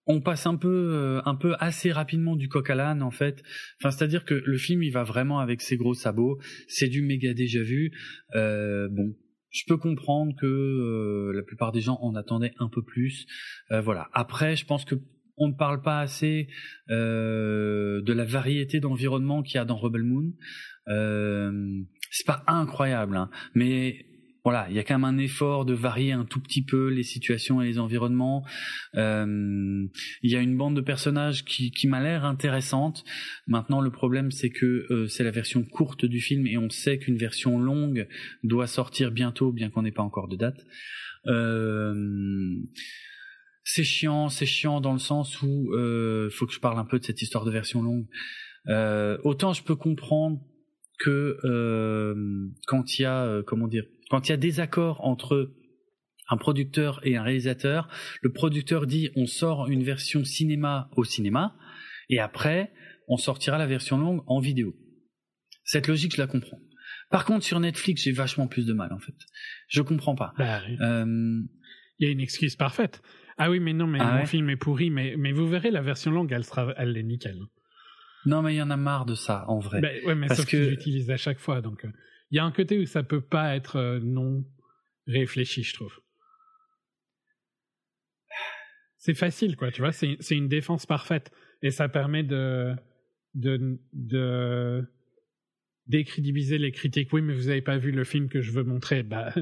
on passe un peu, euh, un peu assez rapidement du coq à l'âne en fait. Enfin, c'est-à-dire que le film il va vraiment avec ses gros sabots. C'est du méga déjà vu. Euh, bon, je peux comprendre que euh, la plupart des gens en attendaient un peu plus. voilà. Après, je pense que on ne parle pas assez de la variété d'environnement qu'il y a dans Rebel Moon. c'est pas incroyable, hein, mais voilà, il y a quand même un effort de varier un tout petit peu les situations et les environnements. Euh, il y a une bande de personnages qui, m'a l'air intéressante. Maintenant, le problème, c'est que euh, c'est la version courte du film et on sait qu'une version longue doit sortir bientôt, bien qu'on n'ait pas encore de date. Euh, c'est chiant, c'est chiant dans le sens où euh, faut que je parle un peu de cette histoire de version longue. Euh, autant je peux comprendre que euh, quand il y a, euh, comment dire, quand il y a des accords entre un producteur et un réalisateur, le producteur dit on sort une version cinéma au cinéma et après on sortira la version longue en vidéo. Cette logique, je la comprends. Par contre, sur Netflix, j'ai vachement plus de mal en fait. Je comprends pas. Bah, euh... Il y a une excuse parfaite. Ah oui, mais non, mais ah mon film est pourri, mais, mais vous verrez, la version longue, elle, sera, elle est nickel. Non, mais il y en a marre de ça, en vrai. Ouais, mais Parce sauf que j'utilise à chaque fois, donc. Euh, il y a un côté où ça peut pas être euh, non réfléchi, je trouve. C'est facile, quoi, tu vois, c'est une défense parfaite. Et ça permet de, de, de décrédibiliser les critiques. Oui, mais vous avez pas vu le film que je veux montrer. Bah,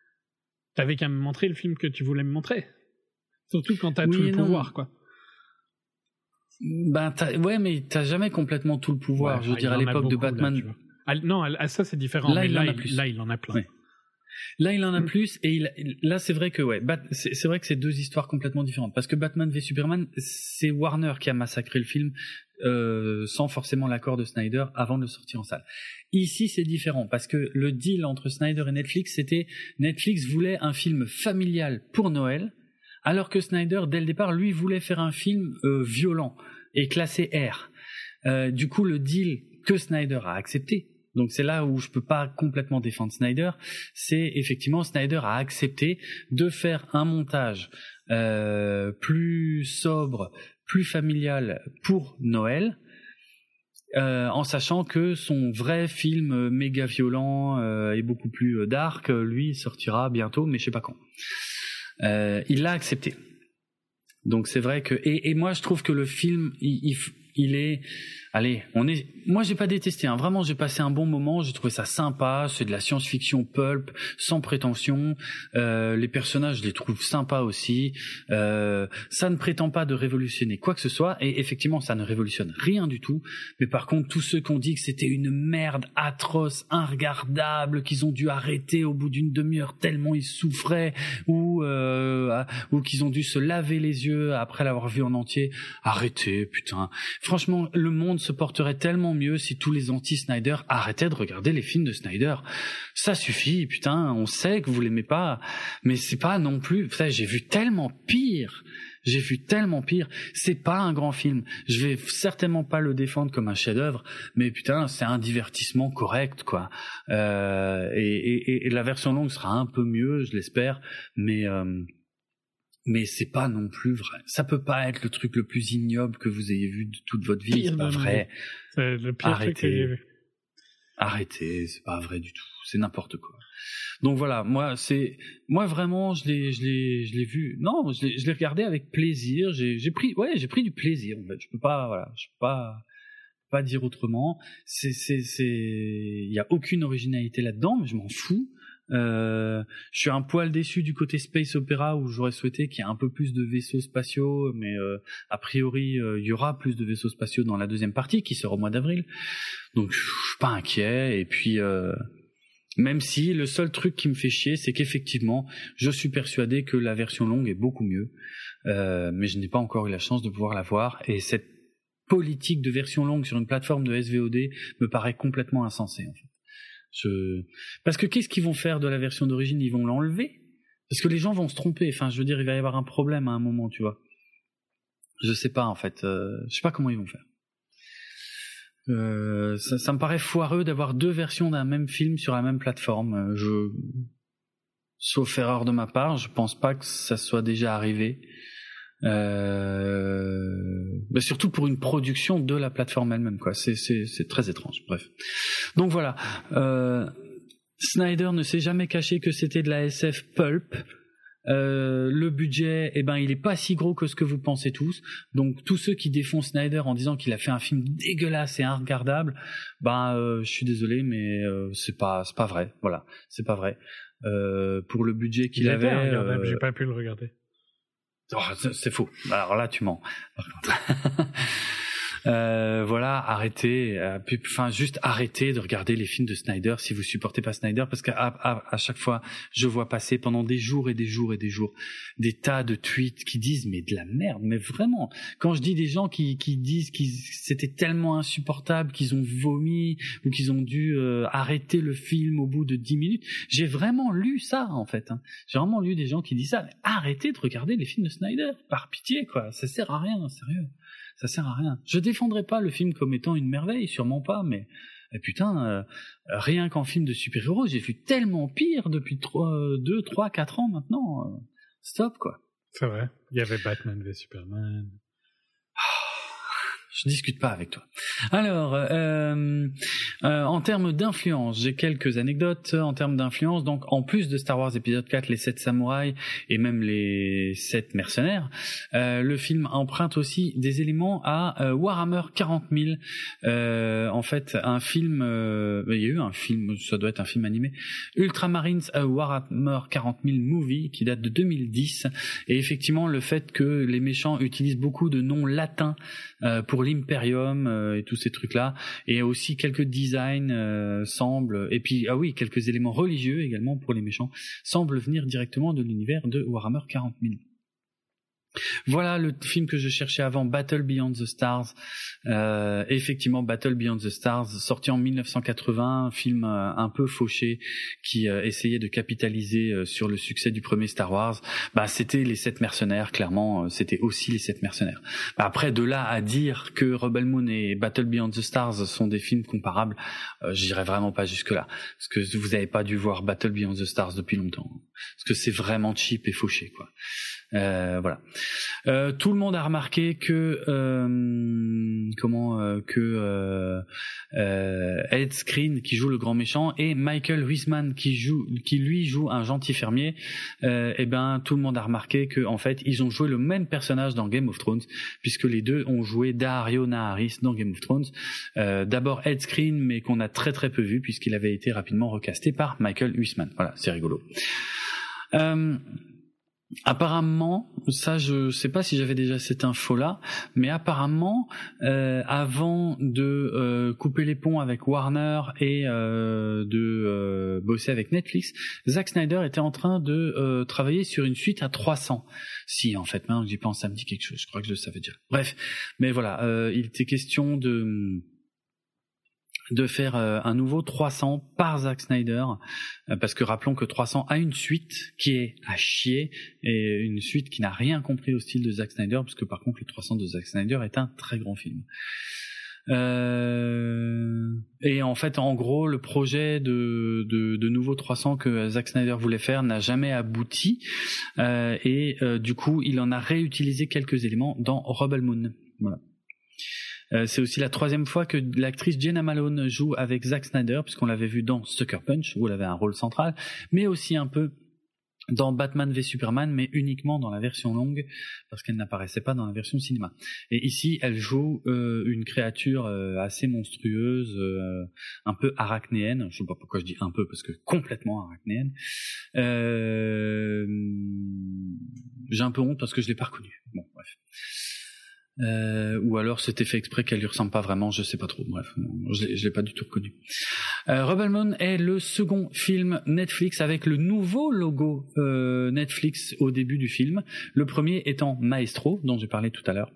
t'avais qu'à me montrer le film que tu voulais me montrer. Surtout quand t'as tout le pouvoir, quoi. Ben, ouais, mais t'as jamais complètement tout le pouvoir. je veux dire, à l'époque de Batman. non, ça c'est différent. Là, mais il là, en a plus. là, il en a plein. Là, il en a plus et là, c'est vrai que ouais, c'est vrai que c'est deux histoires complètement différentes parce que Batman v Superman, c'est Warner qui a massacré le film euh, sans forcément l'accord de Snyder avant de le sortir en salle. Ici, c'est différent parce que le deal entre Snyder et Netflix, c'était Netflix voulait un film familial pour Noël, alors que Snyder, dès le départ, lui voulait faire un film euh, violent et classé R. Euh, du coup, le deal que Snyder a accepté, donc c'est là où je peux pas complètement défendre Snyder, c'est effectivement Snyder a accepté de faire un montage euh, plus sobre, plus familial pour Noël, euh, en sachant que son vrai film méga violent euh, et beaucoup plus dark, lui, sortira bientôt, mais je sais pas quand. Il l'a accepté. Donc c'est vrai que et, moi je trouve que le film il, il est allez, on est. Moi, j'ai pas détesté. Hein. Vraiment, j'ai passé un bon moment. J'ai trouvé ça sympa. C'est de la science-fiction pulp, sans prétention. Euh, les personnages, je les trouve sympas aussi. Euh, ça ne prétend pas de révolutionner quoi que ce soit. Et effectivement, ça ne révolutionne rien du tout. Mais par contre, tous ceux qui ont dit que c'était une merde atroce, inregardable, qu'ils ont dû arrêter au bout d'une demi-heure tellement ils souffraient, ou euh, ou qu'ils ont dû se laver les yeux après l'avoir vu en entier. Arrêtez, putain. Franchement, le monde se porterait tellement mieux si tous les anti-Snyder arrêtaient de regarder les films de Snyder. Ça suffit, putain, on sait que vous l'aimez pas, mais c'est pas non plus, putain, j'ai vu tellement pire. J'ai vu tellement pire. C'est pas un grand film. Je vais certainement pas le défendre comme un chef-d'œuvre, mais putain, c'est un divertissement correct, quoi. Euh, et, la version longue sera un peu mieux, je l'espère, mais euh, mais c'est pas non plus vrai. Ça peut pas être le truc le plus ignoble que vous ayez vu de toute votre vie. C'est pas vrai. C'est le pire Arrêtez. truc que vu. Arrêtez, c'est pas vrai du tout. C'est n'importe quoi. Donc voilà, moi c'est, moi vraiment, je l'ai, je l'ai, je l'ai vu. Non, je l'ai, je l'ai regardé avec plaisir. J'ai, j'ai pris, ouais, j'ai pris du plaisir. En fait, je peux pas, voilà, je peux pas, pas dire autrement. C'est, c'est, c'est, il y a aucune originalité là-dedans, mais je m'en fous. Euh, je suis un poil déçu du côté space opéra où j'aurais souhaité qu'il y ait un peu plus de vaisseaux spatiaux, mais euh, a priori euh, il y aura plus de vaisseaux spatiaux dans la deuxième partie qui sera au mois d'avril. Donc je suis pas inquiet et puis même si le seul truc qui me fait chier, c'est qu'effectivement, je suis persuadé que la version longue est beaucoup mieux, mais je n'ai pas encore eu la chance de pouvoir la voir et cette politique de version longue sur une plateforme de SVOD me paraît complètement insensée. Parce que qu'est-ce qu'ils vont faire de la version d'origine? Ils vont l'enlever? Parce que les gens vont se tromper. Enfin, je veux dire, il va y avoir un problème à un moment, tu vois. Je sais pas en fait. Euh, je sais pas comment ils vont faire. Euh, ça, me paraît foireux d'avoir deux versions d'un même film sur la même plateforme. Euh, je, sauf erreur de ma part, je pense pas que ça soit déjà arrivé. Euh, mais surtout pour une production de la plateforme elle-même, quoi. C'est c'est très étrange. Bref. Donc voilà. Euh, Snyder ne s'est jamais caché que c'était de la SF pulp. Euh, le budget, eh ben, il est pas si gros que ce que vous pensez tous. Donc, tous ceux qui défont Snyder en disant qu'il a fait un film dégueulasse et inregardable, ben, euh, je suis désolé, mais euh, c'est pas, c'est pas vrai. Voilà, c'est pas vrai. Euh, pour le budget qu'il avait, j'ai pas pu le regarder. Oh, c'est faux. Alors là, tu mens. Euh, voilà, arrêtez, euh, enfin juste arrêtez de regarder les films de Snyder si vous supportez pas Snyder, parce qu'à à, chaque fois, je vois passer pendant des jours et des jours et des jours des tas de tweets qui disent mais de la merde, mais vraiment. Quand je dis des gens qui, qui disent que c'était tellement insupportable qu'ils ont vomi ou qu'ils ont dû euh, arrêter le film au bout de dix minutes, j'ai vraiment lu ça en fait. Hein. J'ai vraiment lu des gens qui disent ça. Mais arrêtez de regarder les films de Snyder, par pitié quoi. Ça sert à rien, sérieux ça sert à rien. Je défendrai pas le film comme étant une merveille, sûrement pas, mais eh, putain, euh, rien qu'en film de super-héros, j'ai vu tellement pire depuis 3, 2, 3, 4 ans maintenant. Euh, stop, quoi. C'est vrai. Il y avait Batman v Superman je discute pas avec toi. Alors, euh, euh, en termes d'influence, j'ai quelques anecdotes en termes d'influence. Donc, en plus de Star Wars épisode 4, les 7 samouraïs et même les 7 mercenaires, euh, le film emprunte aussi des éléments à euh, Warhammer 40 000. Euh, en fait, un film, euh, il y a eu un film, ça doit être un film animé, Ultramarines Warhammer 40 000 Movie, qui date de 2010. Et effectivement, le fait que les méchants utilisent beaucoup de noms latins pour l'Imperium et tous ces trucs-là, et aussi quelques designs semblent, et puis ah oui, quelques éléments religieux également pour les méchants semblent venir directement de l'univers de Warhammer 40 000. Voilà le film que je cherchais avant, Battle Beyond the Stars. Euh, effectivement, Battle Beyond the Stars, sorti en 1980, un film euh, un peu fauché qui euh, essayait de capitaliser sur le succès du premier Star Wars. Bah, c'était les sept mercenaires, clairement, c'était aussi les sept mercenaires. Bah, après, de là à dire que Rebel Moon et Battle Beyond the Stars sont des films comparables, j'irai vraiment pas jusque là, parce que vous n'avez pas dû voir Battle Beyond the Stars depuis longtemps, parce que c'est vraiment cheap et fauché, quoi. Euh, voilà. Euh, tout le monde a remarqué que euh, comment euh, que euh, Ed Screen qui joue le grand méchant et Michael Wiseman qui joue qui lui joue un gentil fermier. et eh ben tout le monde a remarqué que en fait ils ont joué le même personnage dans Game of Thrones puisque les deux ont joué Dario Naharis dans Game of Thrones. D'abord Ed Screen mais qu'on a très très peu vu puisqu'il avait été rapidement recasté par Michael Wiseman. Voilà, c'est rigolo. Euh, Apparemment, ça je sais pas si j'avais déjà cette info là, mais apparemment euh, avant de euh, couper les ponts avec Warner et euh, de bosser avec Netflix, Zack Snyder était en train de travailler sur une suite à 300. Si en fait, maintenant j'y pense, ça me dit quelque chose. Je crois que je le savais déjà. Bref, mais voilà, il était question de de faire euh, un nouveau 300 par Zack Snyder, euh, parce que rappelons que 300 a une suite qui est à chier, et une suite qui n'a rien compris au style de Zack Snyder, parce que par contre le 300 de Zack Snyder est un très grand film. Euh, et en fait, en gros, le projet de, de, de, nouveau 300 que Zack Snyder voulait faire n'a jamais abouti, et du coup, il en a réutilisé quelques éléments dans Rebel Moon. Euh, c'est aussi la troisième fois que l'actrice Jenna Malone joue avec Zack Snyder, puisqu'on l'avait vu dans Sucker Punch, où elle avait un rôle central, mais aussi un peu dans Batman v Superman, mais uniquement dans la version longue, parce qu'elle n'apparaissait pas dans la version cinéma. Et ici, elle joue euh, une créature euh, assez monstrueuse, un peu arachnéenne. Je sais pas pourquoi je dis un peu, parce que complètement arachnéenne. J'ai un peu honte parce que je l'ai pas reconnue. Bon, bref. Euh, ou alors c'était fait exprès qu'elle lui ressemble pas vraiment, je sais pas trop. Bref, je l'ai pas du tout reconnu. Euh, Rebel Moon est le second film Netflix avec le nouveau logo euh, Netflix au début du film. Le premier étant Maestro, dont j'ai parlé tout à l'heure.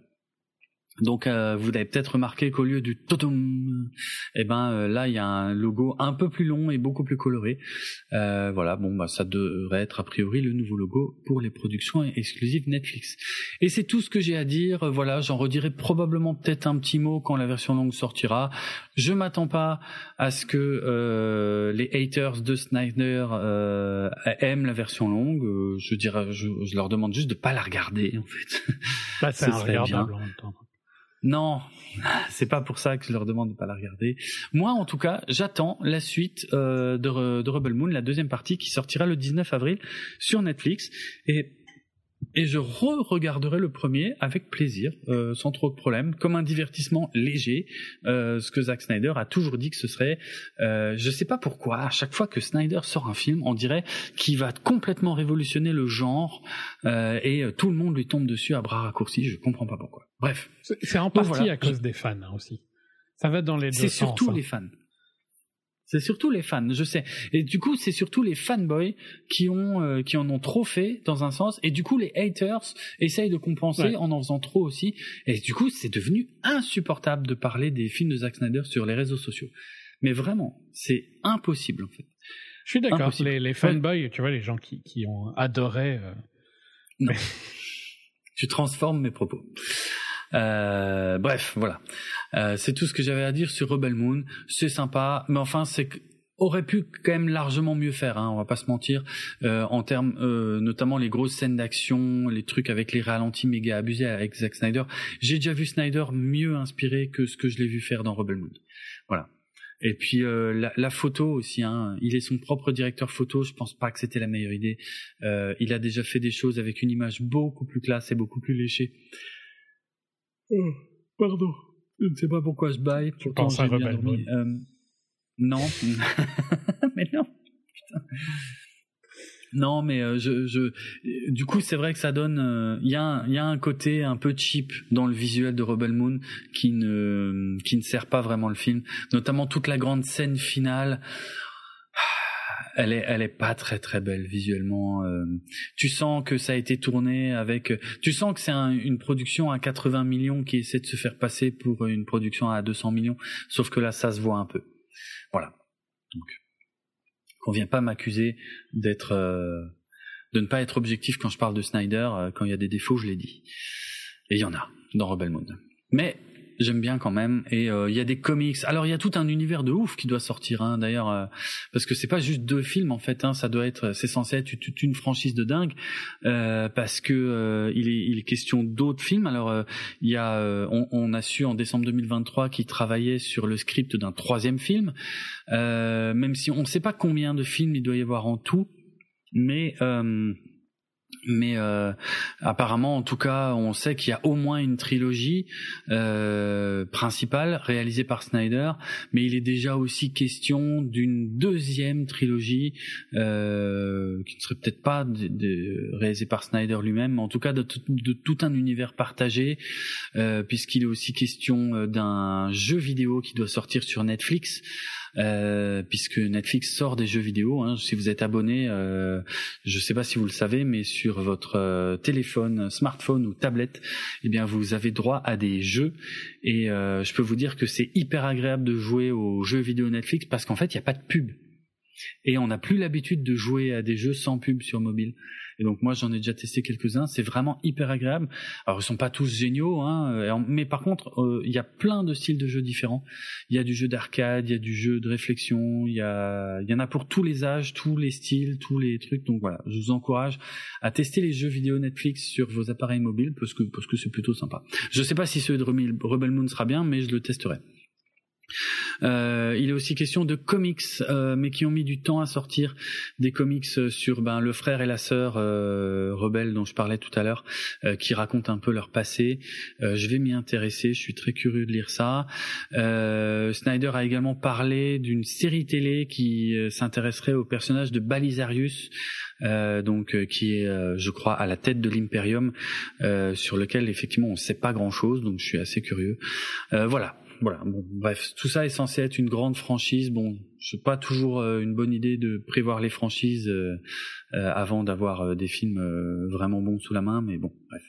Donc euh, vous avez peut-être remarqué qu'au lieu du totum, eh ben euh, là il y a un logo un peu plus long et beaucoup plus coloré. Euh, voilà, bon bah ça devrait être a priori le nouveau logo pour les productions exclusives Netflix. Et c'est tout ce que j'ai à dire. Voilà, j'en redirai probablement peut-être un petit mot quand la version longue sortira. Je m'attends pas à ce que les haters de Snyder aiment la version longue. je dirais, je, leur demande juste de pas la regarder en fait. Bah, c'est regardable en même temps. Non, c'est pas pour ça que je leur demande de pas la regarder. Moi, en tout cas, j'attends la suite euh, de, de Rebel Moon, la deuxième partie qui sortira le 19 avril sur Netflix. Et et je re-regarderai le premier avec plaisir, euh, sans trop de problème, comme un divertissement léger, euh, ce que Zack Snyder a toujours dit que ce serait. Euh, je sais pas pourquoi, à chaque fois que Snyder sort un film, on dirait qu'il va complètement révolutionner le genre euh, et euh, tout le monde lui tombe dessus à bras raccourcis. Je comprends pas pourquoi. Bref. C'est en partie à cause des fans hein, aussi. Ça va dans les deux C'est surtout hein. les fans. C'est surtout les fans, je sais. Et du coup, c'est surtout les fanboys qui ont euh, qui en ont trop fait dans un sens. Et du coup, les haters essayent de compenser en en faisant trop aussi. Et du coup, c'est devenu insupportable de parler des films de Zack Snyder sur les réseaux sociaux. Mais vraiment, c'est impossible en fait. Je suis d'accord. Les, les fanboys, tu vois, les gens qui, qui ont adoré. Euh... Non. je transforme mes propos. Euh, bref, voilà. Euh, c'est tout ce que j'avais à dire sur Rebel Moon. C'est sympa, mais enfin, c'est aurait pu quand même largement mieux faire, hein, on va pas se mentir, euh, en termes euh, notamment les grosses scènes d'action, les trucs avec les ralentis méga abusés avec Zack Snyder. J'ai déjà vu Snyder mieux inspiré que ce que je l'ai vu faire dans Rebel Moon. Voilà. Et puis euh, la, la, photo aussi, hein, il est son propre directeur photo. Je pense pas que c'était la meilleure idée. Euh, il a déjà fait des choses avec une image beaucoup plus classe et beaucoup plus léchée. Oh, pardon. Je ne sais pas pourquoi je baille. Tu penses à Rebel Moon euh, Non. mais non. Putain. Non, mais euh, je, je, du coup, c'est vrai que ça donne. Euh, il y, a y a un côté un peu cheap dans le visuel de Rebel Moon qui ne qui ne sert pas vraiment le film, notamment toute la grande scène finale. Elle est, elle est pas très très belle visuellement. Euh. tu sens que ça a été tourné avec. Tu sens que c'est une production à 80 millions qui essaie de se faire passer pour une production à 200 millions. Sauf que là, ça se voit un peu. Voilà. Donc qu'on vient pas m'accuser d'être euh, de ne pas être objectif quand je parle de Snyder. Euh, quand il y a des défauts, je l'ai dit. Et il y en a dans Rebel Moon. Mais j'aime bien quand même. Et euh, il y a des comics. Alors il y a tout un univers de ouf qui doit sortir hein, d'ailleurs euh, parce que c'est pas juste deux films en fait hein, ça doit être c'est censé être une franchise de dingue euh, parce que il est, il est question d'autres films. Alors il y a on, on, a su en décembre 2023 qu'il travaillait sur le script d'un troisième film. Même si on ne sait pas combien de films il doit y avoir en tout mais mais euh, apparemment, en tout cas, on sait qu'il y a au moins une trilogie euh, principale réalisée par Snyder, mais il est déjà aussi question d'une deuxième trilogie euh, qui ne serait peut-être pas réalisée par Snyder lui-même, mais en tout cas de, tout un univers partagé, puisqu'il est aussi question d'un jeu vidéo qui doit sortir sur Netflix. Euh, puisque Netflix sort des jeux vidéo. Hein. Si vous êtes abonné, euh, je ne sais pas si vous le savez, mais sur votre euh, téléphone, smartphone ou tablette, eh bien vous avez droit à des jeux. Et je peux vous dire que c'est hyper agréable de jouer aux jeux vidéo Netflix parce qu'en fait, il n'y a pas de pub. Et on n'a plus l'habitude de jouer à des jeux sans pub sur mobile. Et donc moi j'en ai déjà testé quelques-uns, c'est vraiment hyper agréable. Alors ils sont pas tous géniaux, hein, mais par contre euh, il y a plein de styles de jeux différents. Il y a du jeu d'arcade, il y a du jeu de réflexion, il y a, y en a pour tous les âges, tous les styles, tous les trucs. Donc voilà, je vous encourage à tester les jeux vidéo Netflix sur vos appareils mobiles parce que parce que c'est plutôt sympa. Je sais pas si ce de Rebel Moon sera bien, mais je le testerai. Euh, il est aussi question de comics, euh, mais qui ont mis du temps à sortir des comics sur ben, le frère et la sœur euh, rebelles dont je parlais tout à l'heure, euh, qui racontent un peu leur passé. Euh, je vais m'y intéresser, je suis très curieux de lire ça. Snyder a également parlé d'une série télé qui s'intéresserait au personnage de Balisarius. donc qui est, je crois, à la tête de l'Imperium, sur lequel effectivement on ne sait pas grand-chose, donc je suis assez curieux. voilà, voilà. Bref, tout ça est censé être une grande franchise. Bon, c'est pas toujours euh, une bonne idée de prévoir les franchises euh, euh, avant d'avoir des films vraiment bons sous la main, mais bon, bref.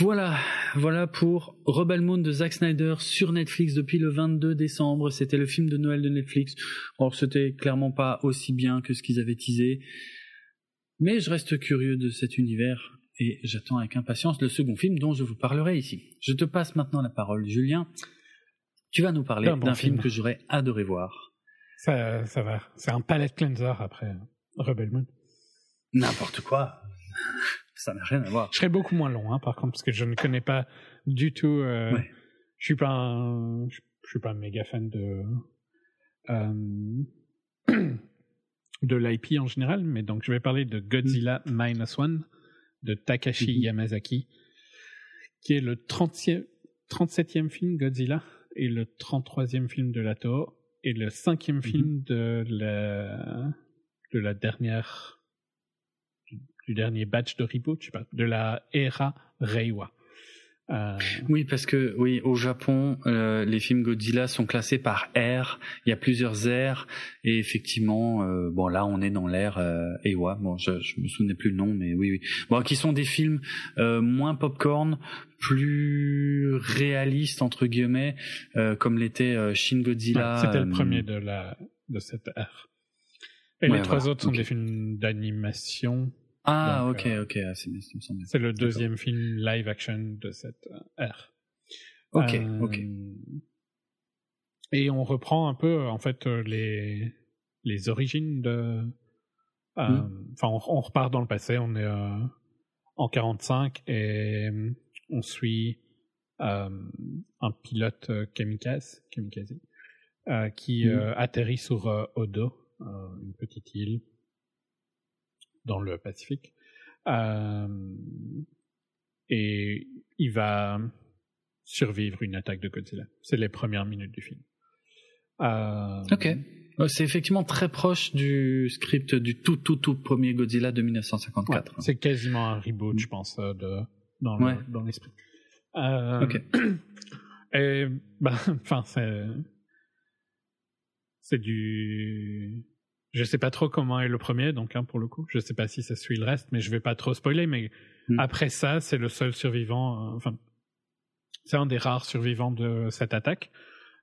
Voilà, voilà pour Rebel Moon de Zack Snyder sur Netflix depuis le 22 décembre. C'était le film de Noël de Netflix. Or, c'était clairement pas aussi bien que ce qu'ils avaient teasé. Mais je reste curieux de cet univers et j'attends avec impatience le second film dont je vous parlerai ici. Je te passe maintenant la parole, Julien. Tu vas nous parler d'un film. que j'aurais adoré voir. Ça, ça va. C'est un palette cleanser après Rebel Moon. N'importe quoi. ça n'a rien à voir. Je serais beaucoup moins long, hein, par contre, parce que je ne connais pas du tout. Euh, Je suis pas un, je, suis pas un méga fan de euh, de l'IP en général, mais donc je vais parler de Godzilla Minus One de Takashi mhm. Yamazaki, qui est le 30e, 37e film Godzilla et le 33e film de la Toho et le cinquième mhm. film de la, de la dernière, du, dernier batch de reboot, je sais pas, de la era Reiwa. Euh, oui, parce que oui, au Japon, euh, les films Godzilla sont classés par ère. Il y a plusieurs aires et effectivement, euh, bon là, on est dans l'ère Ewa. Bon, je, je me souvenais plus le nom, mais oui, oui. Bon, qui sont des films moins popcorn, plus réalistes entre guillemets, comme l'était Shin Godzilla. C'était le premier de la de cette ère. Et les trois autres sont des films d'animation ah, ok, euh, ok, ah, c'est le deuxième film live action de cette euh, ère. Ok, euh, ok. Et on reprend un peu, en fait, les, les origines de. Hmm. Enfin, on, repart dans le passé, on est en 45 et on suit un pilote kamikaze, kamikaze qui hmm. atterrit sur Odo, une petite île dans le Pacifique. Euh, et il va survivre une attaque de Godzilla. C'est les premières minutes du film. Euh, ok. C'est effectivement très proche du script du tout tout tout premier Godzilla de 1954. c'est quasiment un reboot, je pense, de dans l'esprit. ok. Et bah, enfin c'est c'est du je sais pas trop comment est le premier, donc hein, pour le coup, je sais pas si ça suit le reste, mais je vais pas trop spoiler. Mais mm. après ça, c'est le seul survivant. Euh, enfin, c'est un des rares survivants de cette attaque,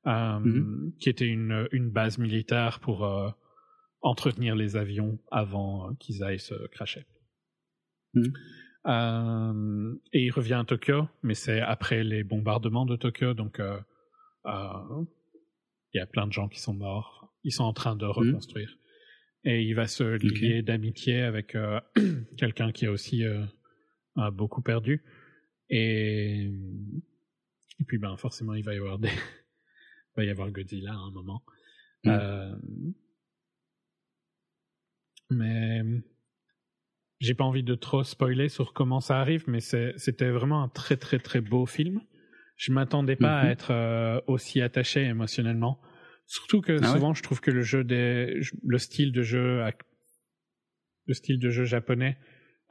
euh, mm-hmm. qui était une, une base militaire pour euh, entretenir les avions avant qu'ils aillent se cracher. Mm. et il revient à Tokyo, mais c'est après les bombardements de Tokyo, donc il y a plein de gens qui sont morts. Ils sont en train de reconstruire et il va se lier d'amitié avec euh, quelqu'un qui a aussi euh, a beaucoup perdu. Et, et puis ben forcément il va y avoir des il va y avoir Godzilla à un moment. Mm. euh, mais j'ai pas envie de trop spoiler sur comment ça arrive mais c'était vraiment un très très très beau film. Je m'attendais pas à mm-hmm. être aussi attaché émotionnellement Surtout que ah souvent, je trouve que le jeu des, le style de jeu, le style de jeu japonais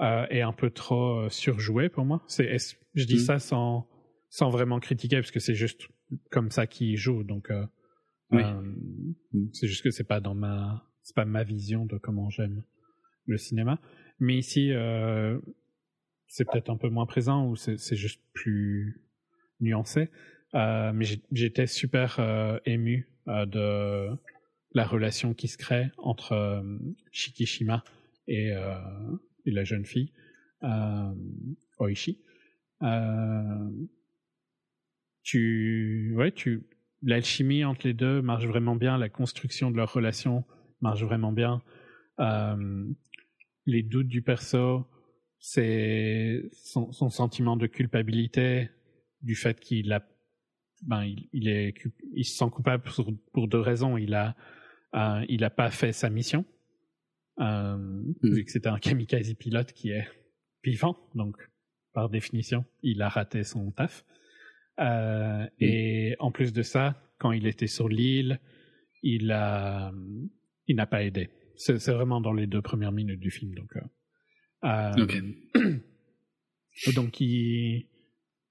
euh, est un peu trop euh, surjoué pour moi. C'est, je dis mm. ça sans, sans vraiment critiquer parce que c'est juste comme ça qu'ils jouent. Donc, euh, mm. c'est juste que c'est pas dans ma, c'est pas ma vision de comment j'aime le cinéma. Mais ici, c'est peut-être un peu moins présent ou c'est juste plus nuancé. mais j'étais super ému de la relation qui se crée entre euh, Shikishima et, euh, et, la jeune fille Oishi. tu, ouais, tu, l'alchimie entre les deux marche vraiment bien, la construction de leur relation marche vraiment bien. les doutes du perso, c'est son, sentiment de culpabilité du fait qu'il a ben, il, il, est, il se sent coupable pour, pour deux raisons. Il a, euh, il a pas fait sa mission, euh, mm. vu que c'était un kamikaze pilote qui est vivant, donc par définition, il a raté son taf. Euh, mm. Et en plus de ça, quand il était sur l'île, il a, il n'a pas aidé. C'est vraiment dans les deux premières minutes du film, donc. Euh donc il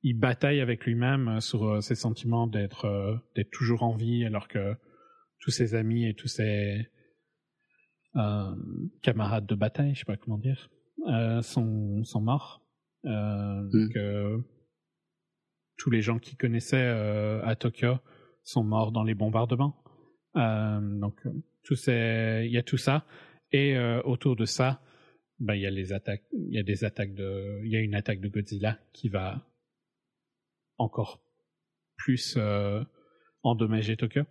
il bataille avec lui-même euh, sur euh, ses sentiments d'être euh, d'être toujours en vie alors que tous ses amis et tous ses camarades de bataille, je sais pas comment dire, sont sont morts. Mm. que tous les gens qu'il connaissait à Tokyo sont morts dans les bombardements. donc tout il y a tout ça et autour de ça, ben il y a les attaques, il y a des attaques de, il y a une attaque de Godzilla qui va encore plus euh, endommager Tokyo.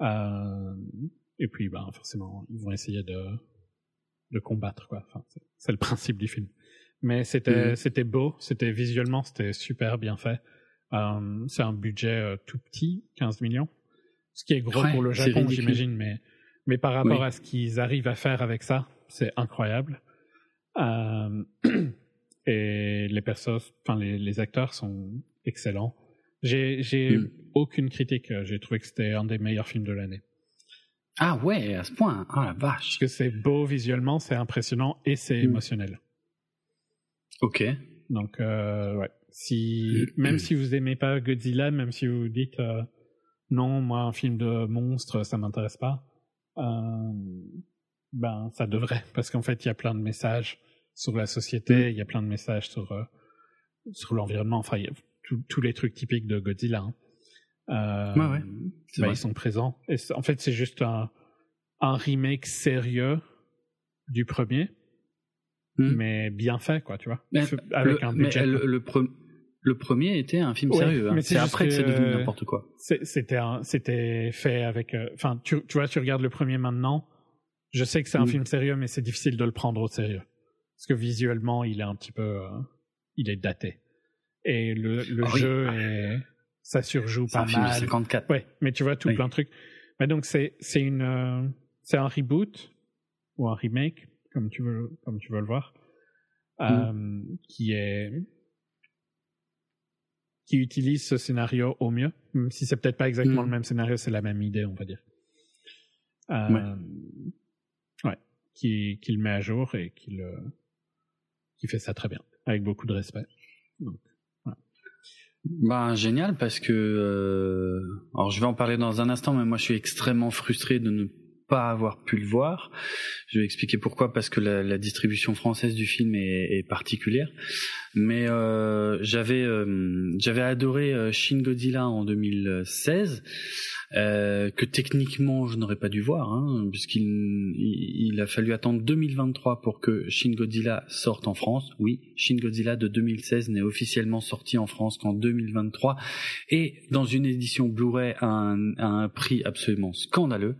Euh, et puis, ben, forcément, ils vont essayer de, de combattre, quoi. Enfin, c'est le principe du film. Mais c'était mhm. c'était beau, c'était visuellement, c'était super bien fait. Euh, c'est un budget euh, tout petit, 15 millions. Ce qui est gros pour le Japon, j'imagine, mais, mais par rapport à ce qu'ils arrivent à faire avec ça, c'est incroyable. Euh, et les personnes, enfin les, les acteurs sont excellent. J'ai j'ai hmm. aucune critique. J'ai trouvé que c'était un des meilleurs films de l'année. Ah ouais, à ce point. Ah la vache. Parce que c'est beau visuellement, c'est impressionnant et c'est hmm. émotionnel. Ok. Donc euh, ouais. Si même si vous aimez pas Godzilla, même si vous dites euh, non, moi un film de monstre ça m'intéresse pas, euh, ben ça devrait parce qu'en fait il y a plein de messages sur la société, hmm. il y a plein de messages sur euh, sur l'environnement. Enfin, il y a tous les trucs typiques de Godzilla. Hein. Euh, ouais, bah, ils sont présents. Et en fait, c'est juste un, un remake sérieux du premier, hmm. mais bien fait, quoi, tu vois, avec un budget. le, le, premier était un film sérieux. Hein. C'est après que, c'est devenu n'importe quoi. C'était c'était fait avec. Euh, enfin, tu, tu vois, tu regardes le premier maintenant. Je sais que c'est un hmm. film sérieux, mais c'est difficile de le prendre au sérieux parce que visuellement, il est un petit peu, euh, il est daté et le, le ah jeu est, ça surjoue pas mal. 54. Ouais, mais tu vois tout plein de trucs. Mais donc c'est c'est une euh, c'est un reboot ou un remake comme tu veux comme tu veux le voir mm. euh, qui est qui utilise ce scénario au mieux, même si c'est peut-être pas exactement mm. le même scénario, c'est la même idée, on va dire. ouais. ouais. Qui, qui, le met à jour et qui le qui fait ça très bien, avec beaucoup de respect. Donc, Ben génial parce que euh, alors je vais en parler dans un instant, mais moi je suis extrêmement frustré de ne pas avoir pu le voir. Je vais expliquer pourquoi parce que la, distribution française du film est, est particulière. Mais euh, j'avais euh, j'avais adoré euh, Shin Godzilla en 2016 euh, que techniquement je n'aurais pas dû voir, hein, puisqu'il il, a fallu attendre 2023 pour que Shin Godzilla sorte en France. Oui, Shin Godzilla de 2016 n'est officiellement sorti en France qu'en 2023 et dans une édition Blu-ray à un, un prix absolument scandaleux,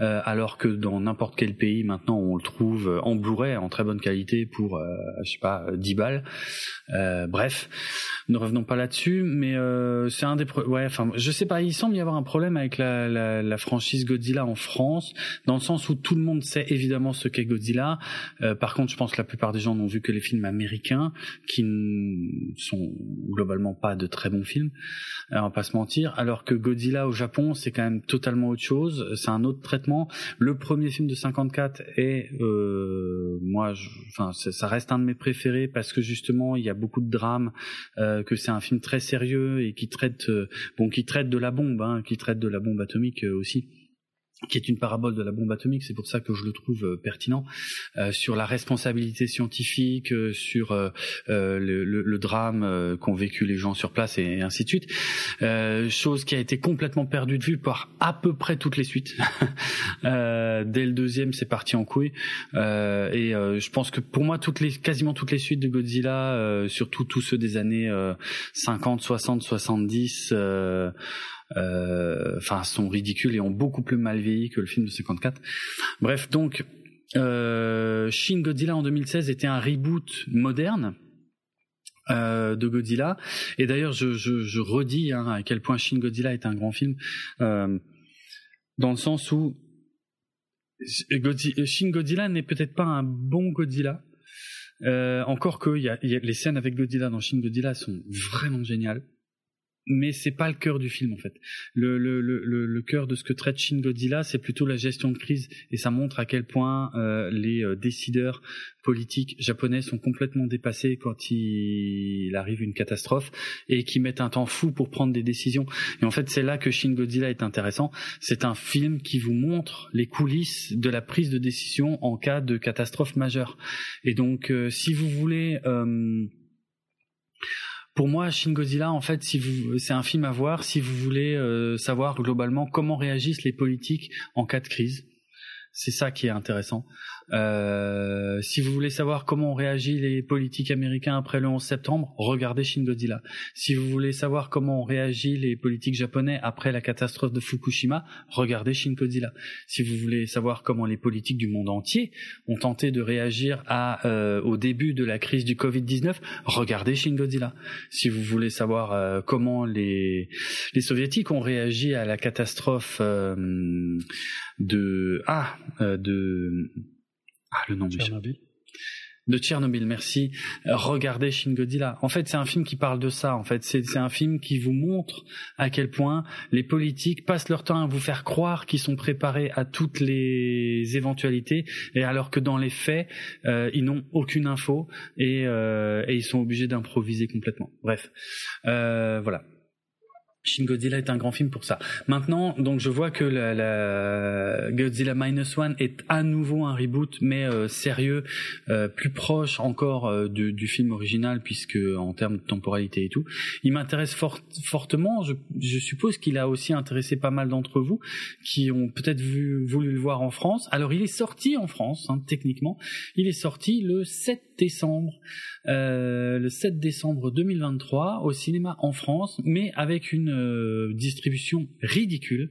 euh, alors que dans n'importe quel pays maintenant on le trouve en Blu-ray en très bonne qualité pour euh, je sais pas 10 balles. Euh, bref, ne revenons pas là-dessus, mais euh, c'est un des ouais, enfin je sais pas, il semble y avoir un problème avec la, la, la, franchise Godzilla en France, dans le sens où tout le monde sait évidemment ce qu'est Godzilla. Euh, par contre, je pense que la plupart des gens n'ont vu que les films américains, qui ne sont globalement pas de très bons films, euh, on va pas se mentir. Alors que Godzilla au Japon, c'est quand même totalement autre chose, c'est un autre traitement. Le premier film de 54 est, euh, moi, enfin, ça reste un de mes préférés parce que justement, il y a beaucoup de drames, euh, que c'est un film très sérieux et qui traite, euh, bon, qui traite de la bombe, hein, qui traite de la bombe atomique euh, aussi qui est une parabole de la bombe atomique, c'est pour ça que je le trouve euh, pertinent, euh, sur la responsabilité scientifique, euh, sur euh, euh le, le, le, drame qu'ont vécu les gens sur place et, ainsi de suite. chose qui a été complètement perdue de vue par à peu près toutes les suites. dès le deuxième, c'est parti en couille. et je pense que pour moi, toutes les, quasiment toutes les suites de Godzilla, surtout tous ceux des années 50, 60, 70, euh, enfin sont ridicules et ont beaucoup plus mal vieilli que le film de 54. Bref, donc euh, Shin Godzilla en 2016 était un reboot moderne. Euh, de Godzilla et d'ailleurs je, redis hein, à quel point Shin Godzilla est un grand film euh, dans le sens où Shin Godzilla n'est peut-être pas un bon Godzilla euh, encore que les scènes avec Godzilla dans Shin Godzilla sont vraiment géniales mais c'est pas le cœur du film en fait. Le, le, le, le cœur de ce que traite Shin Godzilla, c'est plutôt la gestion de crise et ça montre à quel point euh, les euh, décideurs politiques japonais sont complètement dépassés quand il, arrive une catastrophe et qui mettent un temps fou pour prendre des décisions. Et en fait, c'est là que Shin Godzilla est intéressant. C'est un film qui vous montre les coulisses de la prise de décision en cas de catastrophe majeure. Et donc, euh, si vous voulez euh, pour moi, Shin Godzilla, en fait, c'est un film à voir si vous voulez euh, savoir globalement comment réagissent les politiques en cas de crise. C'est ça qui est intéressant. Euh, si vous voulez savoir comment ont réagi les politiques américains après le 11 septembre, regardez Shin Godzilla. Si vous voulez savoir comment ont réagi les politiques japonais après la catastrophe de Fukushima, regardez Shin Godzilla. Si vous voulez savoir comment les politiques du monde entier ont tenté de réagir à, euh, au début de la crise du Covid-19, regardez Shin Godzilla. Si vous voulez savoir euh, comment les, les soviétiques ont réagi à la catastrophe euh, de ah euh, de ah, le nom Tchernobyl. De Tchernobyl, merci. Regardez Shin Godzilla. En fait, c'est un film qui parle de ça. En fait, c'est un film qui vous montre à quel point les politiques passent leur temps à vous faire croire qu'ils sont préparés à toutes les éventualités, et alors que dans les faits, euh, ils n'ont aucune info et, euh, et, ils sont obligés d'improviser complètement. Bref, euh, voilà. Shin Godzilla est un grand film pour ça. Maintenant, donc je vois que la, la Godzilla Minus One est à nouveau un reboot, mais euh, sérieux, euh, plus proche encore euh, du, du, film original, puisque en termes de temporalité et tout, il m'intéresse fort, fortement. Je, je suppose qu'il a aussi intéressé pas mal d'entre vous qui ont peut-être voulu le voir en France. Alors, il est sorti en France, hein, techniquement. Il est sorti le 7 décembre, euh, le 7 décembre 2023 au cinéma en France, mais avec une euh, distribution ridicule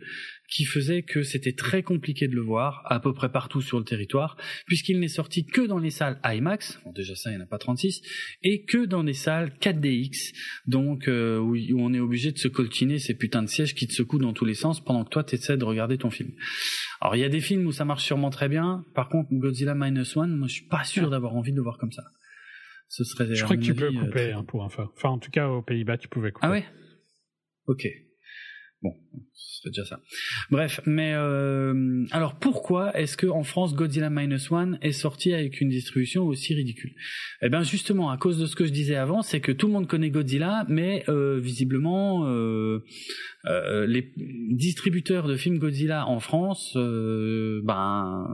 qui faisait que c'était très compliqué de le voir à peu près partout sur le territoire, puisqu'il n'est sorti que dans les salles IMAX, bon déjà ça il n'y en a pas 36, et que dans des salles 4DX, donc euh, où, où, on est obligé de se coltiner ces putains de sièges qui te secouent dans tous les sens pendant que toi tu essaies de regarder ton film. Alors il y a des films où ça marche sûrement très bien, par contre Godzilla Minus One, moi je suis pas sûr d'avoir envie de le voir comme ça. Ce serait. Je crois que tu peux couper euh, hein, pour enfin. Enfin en tout cas aux Pays-Bas tu pouvais couper. Ah ouais? Ok. Bon, c'est déjà ça. Bref, mais euh, alors pourquoi est-ce que en France Godzilla Minus One est sorti avec une distribution aussi ridicule? Eh bien justement à cause de ce que je disais avant, c'est que tout le monde connaît Godzilla, mais euh, visiblement euh, euh, les distributeurs de films Godzilla en France, euh, ben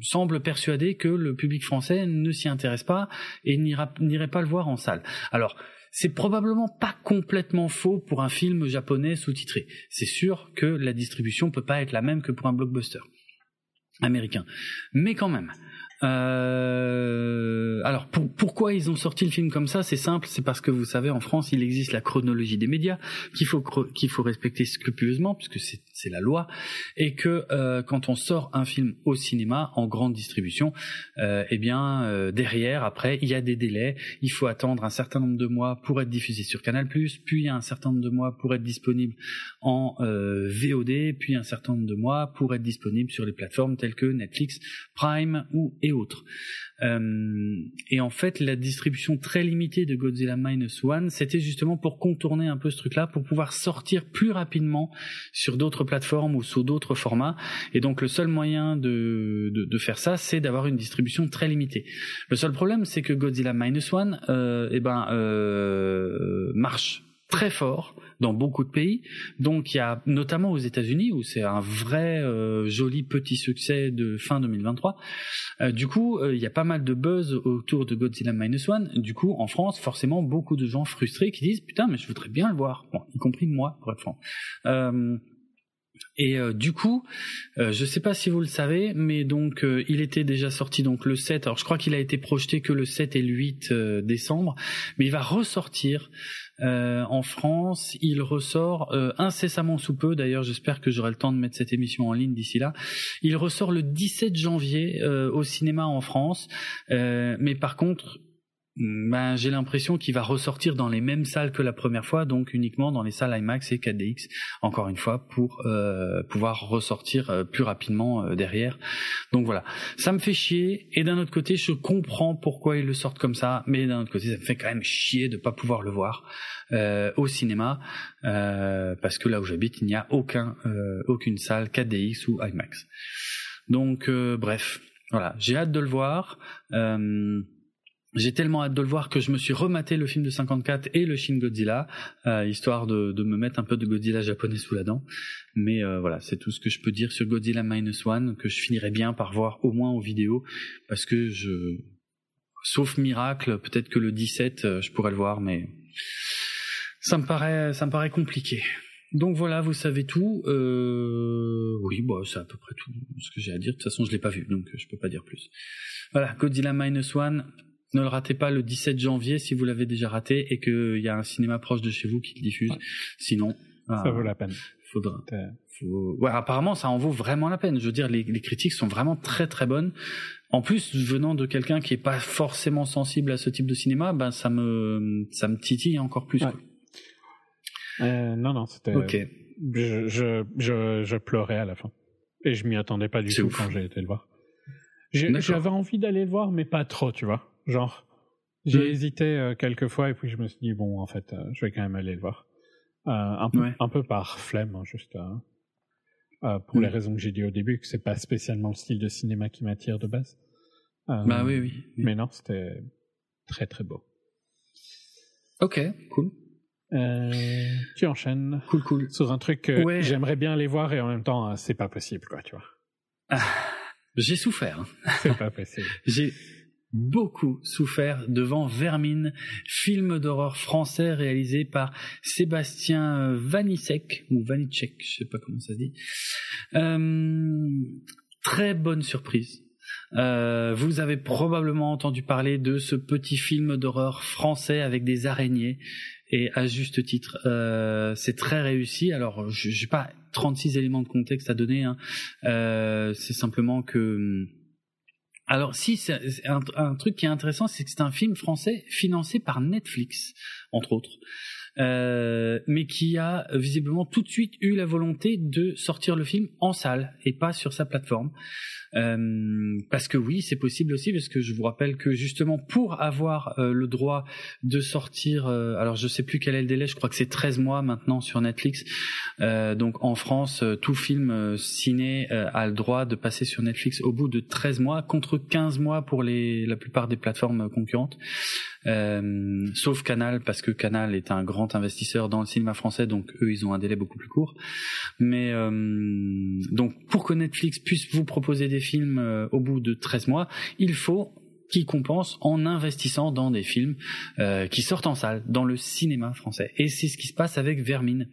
semblent persuadés que le public français ne s'y intéresse pas et n'irait pas le voir en salle. Alors c'est probablement pas complètement faux pour un film japonais sous-titré. C'est sûr que la distribution peut pas être la même que pour un blockbuster américain. Mais quand même, euh, alors pourquoi ils ont sorti le film comme ça? C'est simple, c'est parce que vous savez en France il existe la chronologie des médias qu'il faut qu'il faut respecter scrupuleusement puisque c'est la loi et que euh, quand on sort un film au cinéma en grande distribution, euh, eh bien euh, derrière après il y a des délais, il faut attendre un certain nombre de mois pour être diffusé sur Canal+, puis il y a un certain nombre de mois pour être disponible en euh, VOD, puis un certain nombre de mois pour être disponible sur les plateformes telles que Netflix, Prime ou et autres. Euh, et en fait, la distribution très limitée de Godzilla Minus One, c'était justement pour contourner un peu ce truc-là, pour pouvoir sortir plus rapidement sur d'autres plateformes ou sous d'autres formats. Et donc, le seul moyen de, faire ça, c'est d'avoir une distribution très limitée. Le seul problème, c'est que Godzilla Minus One, euh, eh ben, euh, marche très fort dans beaucoup de pays. Donc il y a notamment aux États-Unis où c'est un vrai euh, joli petit succès de fin 2023. Euh, du coup, euh, il y a pas mal de buzz autour de Godzilla Minus One. Du coup, en France, forcément, beaucoup de gens frustrés qui disent putain, mais je voudrais bien le voir. Bon, y compris moi, pour être franc. Et euh, du coup, euh, je sais pas si vous le savez, mais donc euh, il était déjà sorti donc le 7. Alors je crois qu'il a été projeté que le 7 et le 8 décembre, mais il va ressortir en France. Il ressort incessamment sous peu. D'ailleurs, j'espère que j'aurai le temps de mettre cette émission en ligne d'ici là. Il ressort le 17 janvier au cinéma en France, mais par contre ben, j'ai l'impression qu'il va ressortir dans les mêmes salles que la première fois, donc uniquement dans les salles IMAX et 4DX, encore une fois, pour euh, pouvoir ressortir euh, plus rapidement euh, derrière. Donc voilà, ça me fait chier, et d'un autre côté, je comprends pourquoi ils le sortent comme ça, mais d'un autre côté, ça me fait quand même chier de pas pouvoir le voir au cinéma, parce que là où j'habite, il n'y a aucun, aucune salle 4DX ou IMAX. Donc bref, voilà, j'ai hâte de le voir. Euh, j'ai tellement hâte de le voir que je me suis rematé le film de 54 et le Shin Godzilla, euh, histoire de, me mettre un peu de Godzilla japonais sous la dent. Mais euh, voilà, c'est tout ce que je peux dire sur Godzilla Minus One, que je finirai bien par voir au moins en vidéo, parce que je... Sauf miracle, peut-être que le 17, euh, je pourrais le voir, mais ça me paraît, ça me paraît compliqué. Donc voilà, vous savez tout. Oui, bah, c'est à peu près tout ce que j'ai à dire. De toute façon, je l'ai pas vu, donc je peux pas dire plus. Voilà, Godzilla Minus One, ne le ratez pas le 17 janvier si vous l'avez déjà raté et qu'il y a un cinéma proche de chez vous qui le diffuse. Sinon, ça euh, vaut la peine. Faudra. Ouais, apparemment, ça en vaut vraiment la peine. Je veux dire, les, critiques sont vraiment très très bonnes. En plus, venant de quelqu'un qui est pas forcément sensible à ce type de cinéma, ben ça me ça me titille encore plus. Euh, non, non, c'était. Ok. Je, je, je, je pleurais à la fin et je m'y attendais pas du tout quand j'ai été le voir. J'avais envie d'aller le voir, mais pas trop, tu vois. Genre, j'ai hésité euh, quelques fois et puis je me suis dit bon, en fait, euh, je vais quand même aller le voir. Euh, un peu, un peu par flemme, hein, juste pour les mm. raisons que j'ai dit au début, que c'est pas spécialement le style de cinéma qui m'attire de base. bah oui, oui, Mais non, c'était très très beau. Ok, cool. tu enchaînes. Cool, cool. Sur un truc que j'aimerais bien aller voir et en même temps, c'est pas possible, quoi, tu vois. Ah, j'ai souffert. C'est pas possible. j'ai beaucoup souffert devant Vermine, film d'horreur français réalisé par Sébastien Vanicek ou Vanicek, je sais pas comment ça se dit. Euh, très bonne surprise. Euh, vous avez probablement entendu parler de ce petit film d'horreur français avec des araignées et à juste titre, euh, c'est très réussi. Alors, je n'ai pas 36 éléments de contexte à donner. Hein. Euh, c'est simplement que alors si, c'est un, truc qui est intéressant, c'est que c'est un film français financé par Netflix, entre autres. mais qui a visiblement tout de suite eu la volonté de sortir le film en salle et pas sur sa plateforme. Euh, parce que oui, c'est possible aussi, parce que je vous rappelle que justement pour avoir euh, le droit de sortir, euh, alors je sais plus quel est le délai, je crois que c'est 13 mois maintenant sur Netflix. donc en France, tout film ciné a le droit de passer sur Netflix au bout de 13 mois, contre 15 mois pour les, la plupart des plateformes concurrentes. Euh, sauf Canal parce que Canal est un grand investisseur dans le cinéma français, donc eux ils ont un délai beaucoup plus court. Mais euh, donc pour que Netflix puisse vous proposer des films euh, au bout de 13 mois, il faut qu'ils compensent en investissant dans des films qui sortent en salle, dans le cinéma français. Et c'est ce qui se passe avec Vermine.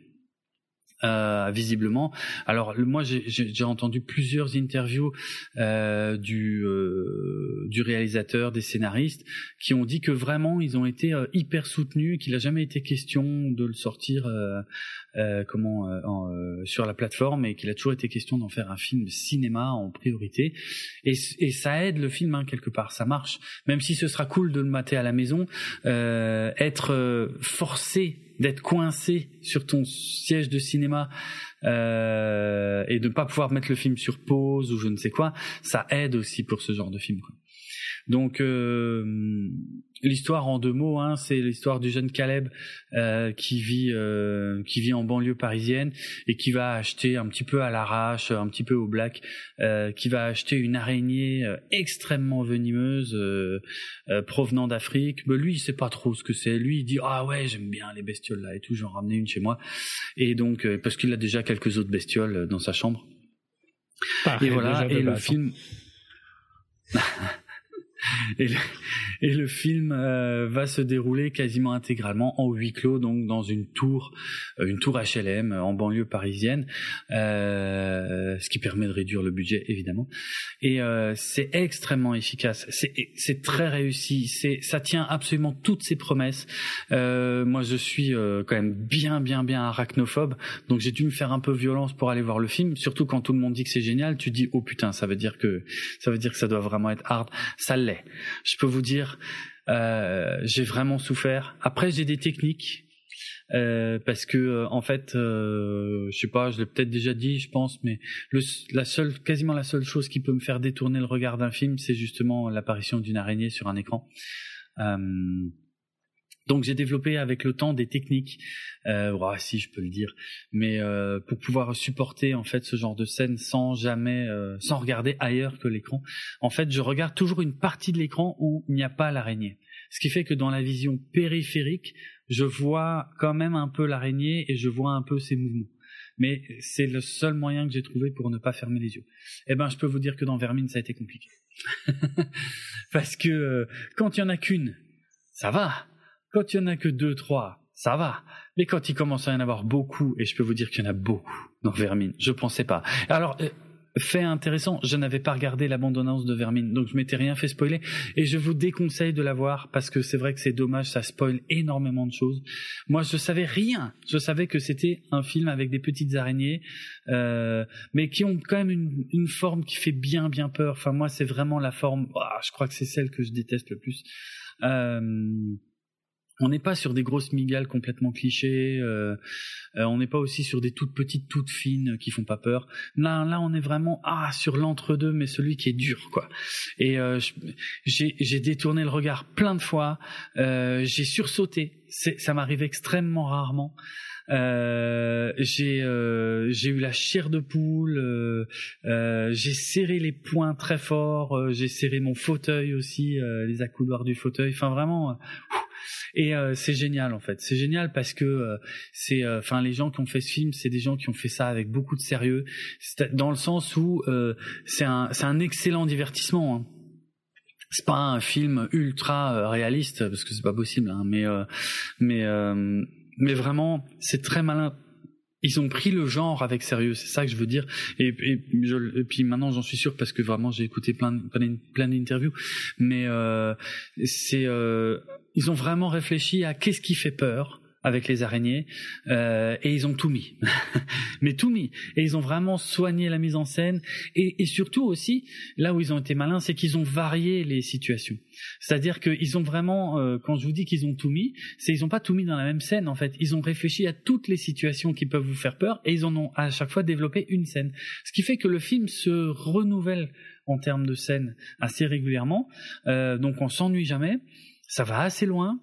Euh, visiblement. Alors moi j'ai entendu plusieurs interviews euh, du euh, réalisateur, des scénaristes qui ont dit que vraiment ils ont été euh, hyper soutenus, qu'il n'a jamais été question de le sortir euh, comment sur la plateforme et qu'il a toujours été question d'en faire un film cinéma en priorité. Et, et ça aide le film hein, quelque part, ça marche. Même si ce sera cool de le mater à la maison, être forcé d'être coincé sur ton siège de cinéma euh, et de ne pas pouvoir mettre le film sur pause ou je ne sais quoi, ça aide aussi pour ce genre de film. Quoi. Donc euh, l'histoire en deux mots, hein, c'est l'histoire du jeune Caleb euh, qui vit euh, qui vit en banlieue parisienne et qui va acheter un petit peu à l'arrache, un petit peu au black, euh, qui va acheter une araignée extrêmement venimeuse euh, provenant d'Afrique. Mais lui, il sait pas trop ce que c'est. Lui, il dit ah ouais, j'aime bien les bestioles là et tout. J'en ramenais une chez moi et donc parce qu'il a déjà quelques autres bestioles dans sa chambre. et voilà. Et le hein. film. et, le, et le film euh, va se dérouler quasiment intégralement en huis clos, donc dans une tour, euh, une tour HLM en banlieue parisienne, euh, ce qui permet de réduire le budget évidemment. Et euh, c'est extrêmement efficace, c'est très réussi, ça tient absolument toutes ses promesses. moi, je suis quand même bien, bien, bien arachnophobe, donc j'ai dû me faire un peu violence pour aller voir le film. Surtout quand tout le monde dit que c'est génial, tu dis oh putain, ça veut dire que ça veut dire que ça doit vraiment être hard. Ça l'est. Je peux vous dire, euh, j'ai vraiment souffert. Après, j'ai des techniques. Euh, parce que euh, en fait, je sais pas, je l'ai peut-être déjà dit, je pense, mais le, la seule, quasiment la seule chose qui peut me faire détourner le regard d'un film, c'est justement l'apparition d'une araignée sur un écran. Donc j'ai développé avec le temps des techniques, euh, si je peux le dire, mais euh, pour pouvoir supporter en fait ce genre de scène sans jamais, euh, sans regarder ailleurs que l'écran. En fait, je regarde toujours une partie de l'écran où il n'y a pas l'araignée. Ce qui fait que dans la vision périphérique, je vois quand même un peu l'araignée et je vois un peu ses mouvements. Mais c'est le seul moyen que j'ai trouvé pour ne pas fermer les yeux. Eh ben, je peux vous dire que dans Vermine, ça a été compliqué. Parce que euh, quand il y en a qu'une, ça va quand il y en a que deux, trois, ça va. Mais quand il commence à y en avoir beaucoup, et je peux vous dire qu'il y en a beaucoup dans Vermine, je pensais pas. Alors, euh, fait intéressant, je n'avais pas regardé l'abandonnance de Vermine, donc je m'étais rien fait spoiler, et je vous déconseille de la voir parce que c'est vrai que c'est dommage, ça spoil énormément de choses. Moi, je savais rien. Je savais que c'était un film avec des petites araignées, euh, mais qui ont quand même une, une, forme qui fait bien, bien peur. Enfin, moi, c'est vraiment la forme. Ah, je crois que c'est celle que je déteste le plus. Euh, on n'est pas sur des grosses migales complètement clichés. Euh, euh, on n'est pas aussi sur des toutes petites, toutes fines qui font pas peur. Là, là, on est vraiment ah sur l'entre-deux, mais celui qui est dur, quoi. Et euh, j'ai détourné le regard plein de fois. j'ai sursauté. Ça m'arrive extrêmement rarement. j'ai j'ai eu la chair de poule, j'ai serré les poings très fort, j'ai serré mon fauteuil aussi, les accoudoirs du fauteuil. Enfin vraiment, et euh, c'est génial en fait. C'est génial parce que euh, c'est, euh, enfin, les gens qui ont fait ce film, c'est des gens qui ont fait ça avec beaucoup de sérieux, dans le sens où c'est un, c'est un excellent divertissement. Hein c'est pas un film ultra réaliste parce que c'est pas possible hein, mais mais mais vraiment c'est très malin ils ont pris le genre avec sérieux, c'est ça que je veux dire. Et, puis maintenant, j'en suis sûr parce que vraiment, j'ai écouté plein, plein, d'interviews. Mais euh, c'est, euh, ils ont vraiment réfléchi à qu'est-ce qui fait peur, avec les araignées euh, et ils ont tout mis, mais tout mis et ils ont vraiment soigné la mise en scène et, et surtout aussi là où ils ont été malins, c'est qu'ils ont varié les situations. C'est-à-dire qu'ils ont vraiment, euh, quand je vous dis qu'ils ont tout mis, c'est ils ont pas tout mis dans la même scène en fait. Ils ont réfléchi à toutes les situations qui peuvent vous faire peur et ils en ont à chaque fois développé une scène. Ce qui fait que le film se renouvelle en termes de scène assez régulièrement. Euh, donc on s'ennuie jamais. Ça va assez loin.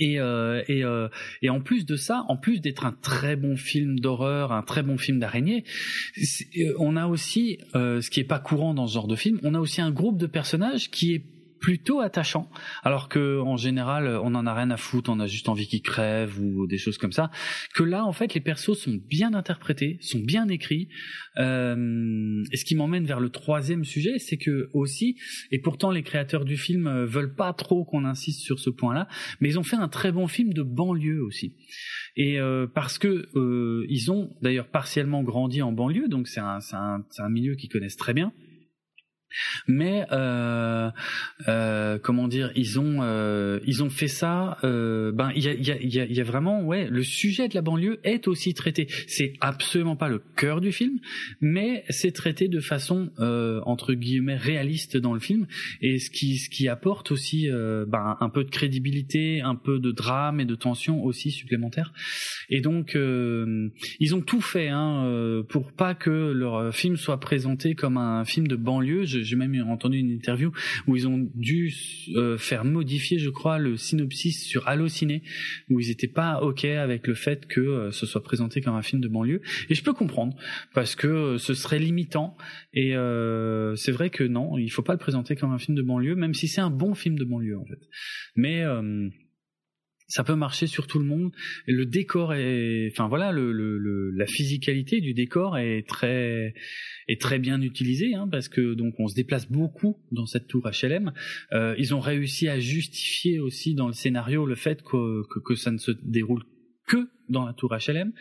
Et, euh, et, euh, et en plus de ça, en plus d'être un très bon film d'horreur, un très bon film d'araignée, euh, on a aussi, euh, ce qui est pas courant dans ce genre de film, on a aussi un groupe de personnages qui est plutôt attachant, alors que en général on en a rien à foutre, on a juste envie qu'ils crèvent ou des choses comme ça. Que là en fait les persos sont bien interprétés, sont bien écrits. Euh, et ce qui m'emmène vers le troisième sujet, c'est que aussi, et pourtant les créateurs du film euh, veulent pas trop qu'on insiste sur ce point-là, mais ils ont fait un très bon film de banlieue aussi. Et euh, parce que euh, ils ont d'ailleurs partiellement grandi en banlieue, donc c'est un, un, un milieu qu'ils connaissent très bien. Mais euh, euh, comment dire, ils ont euh, ils ont fait ça. Euh, ben il y a, y, a, y a vraiment ouais le sujet de la banlieue est aussi traité. C'est absolument pas le cœur du film, mais c'est traité de façon euh, entre guillemets réaliste dans le film et ce qui ce qui apporte aussi euh, ben, un peu de crédibilité, un peu de drame et de tension aussi supplémentaire. Et donc ils ont tout fait hein, pour pas que leur film soit présenté comme un film de banlieue. J'ai même entendu une interview où ils ont dû euh, faire modifier, je crois, le synopsis sur Allociné, où ils n'étaient pas ok avec le fait que euh, ce soit présenté comme un film de banlieue. Et je peux comprendre parce que euh, ce serait limitant. Et c'est vrai que non, il faut pas le présenter comme un film de banlieue, même si c'est un bon film de banlieue en fait. Mais ça peut marcher sur tout le monde. Le décor est, enfin voilà, la physicalité du décor est très est très bien utilisée hein, parce que donc on se déplace beaucoup dans cette tour HLM. Euh, ils ont réussi à justifier aussi dans le scénario le fait que, que, que ça ne se déroule que dans la tour HLM.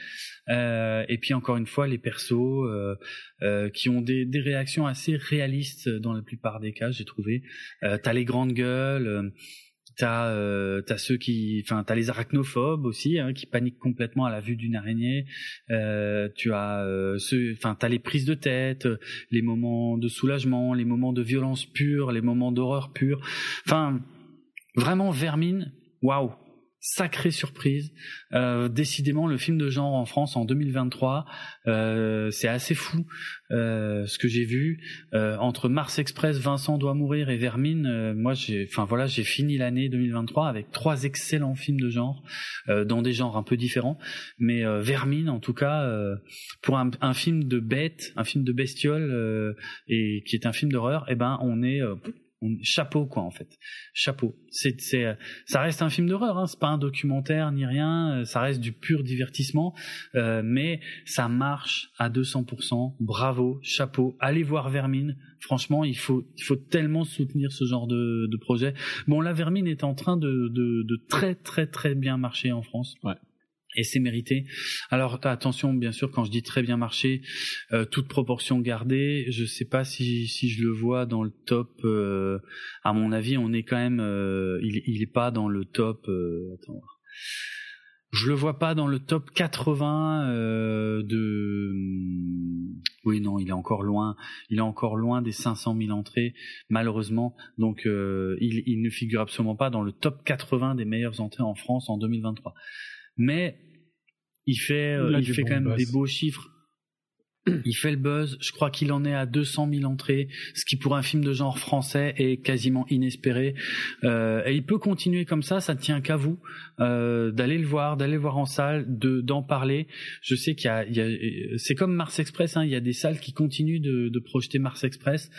Euh, et puis encore une fois, les persos euh, euh, qui ont des, des, réactions assez réalistes dans la plupart des cas, j'ai trouvé. Euh, T'as les grandes gueules. T'as euh, as ceux qui, enfin t'as les arachnophobes aussi hein, qui paniquent complètement à la vue d'une araignée. Euh, tu as euh, ceux, enfin t'as les prises de tête, les moments de soulagement, les moments de violence pure, les moments d'horreur pure. Enfin vraiment Vermine, waouh, sacrée surprise. Euh, décidément, le film de genre en France en 2023, euh, c'est assez fou euh, ce que j'ai vu euh, entre Mars Express, Vincent doit mourir et Vermine. Euh, moi, j'ai, enfin voilà, j'ai fini l'année 2023 avec trois excellents films de genre euh, dans des genres un peu différents, mais Vermine, en tout cas, pour un, un, film de bête, un film de bestiole et qui est un film d'horreur, eh ben, on est chapeau quoi en fait. Chapeau. C'est c'est ça reste un film d'horreur hein. c'est pas un documentaire ni rien euh, ça reste du pur divertissement. Euh, mais ça marche à 200% bravo chapeau. Allez voir Vermine. Franchement il faut il faut tellement soutenir ce genre de, de projet. Bon la Vermine est en train de, de, de très très très bien marcher en France. Ouais et c'est mérité. Alors attention, bien sûr, quand je dis très bien marché, euh, toute proportion gardée, je sais pas si, si je le vois dans le top. Euh, à mon avis, on est quand même, euh, il, il est pas dans le top. Euh, attends, je le vois pas dans le top 80 euh, de. Oui, non, il est encore loin. Il est encore loin des 500 000 entrées, malheureusement. Donc, il, il ne figure absolument pas dans le top 80 des meilleures entrées en France en 2023 mais il fait, euh, il fait quand même des beaux chiffres. Il fait le buzz. Je crois qu'il en est à 200 000 entrées, ce qui pour un film de genre français est quasiment inespéré. Euh, et il peut continuer comme ça. Ça ne tient qu'à vous euh, d'aller le voir, d'aller le voir en salle, de d'en parler. Je sais qu'il y a, il y a c'est comme Mars Express. Hein, il y a des salles qui continuent de, de projeter Mars Express.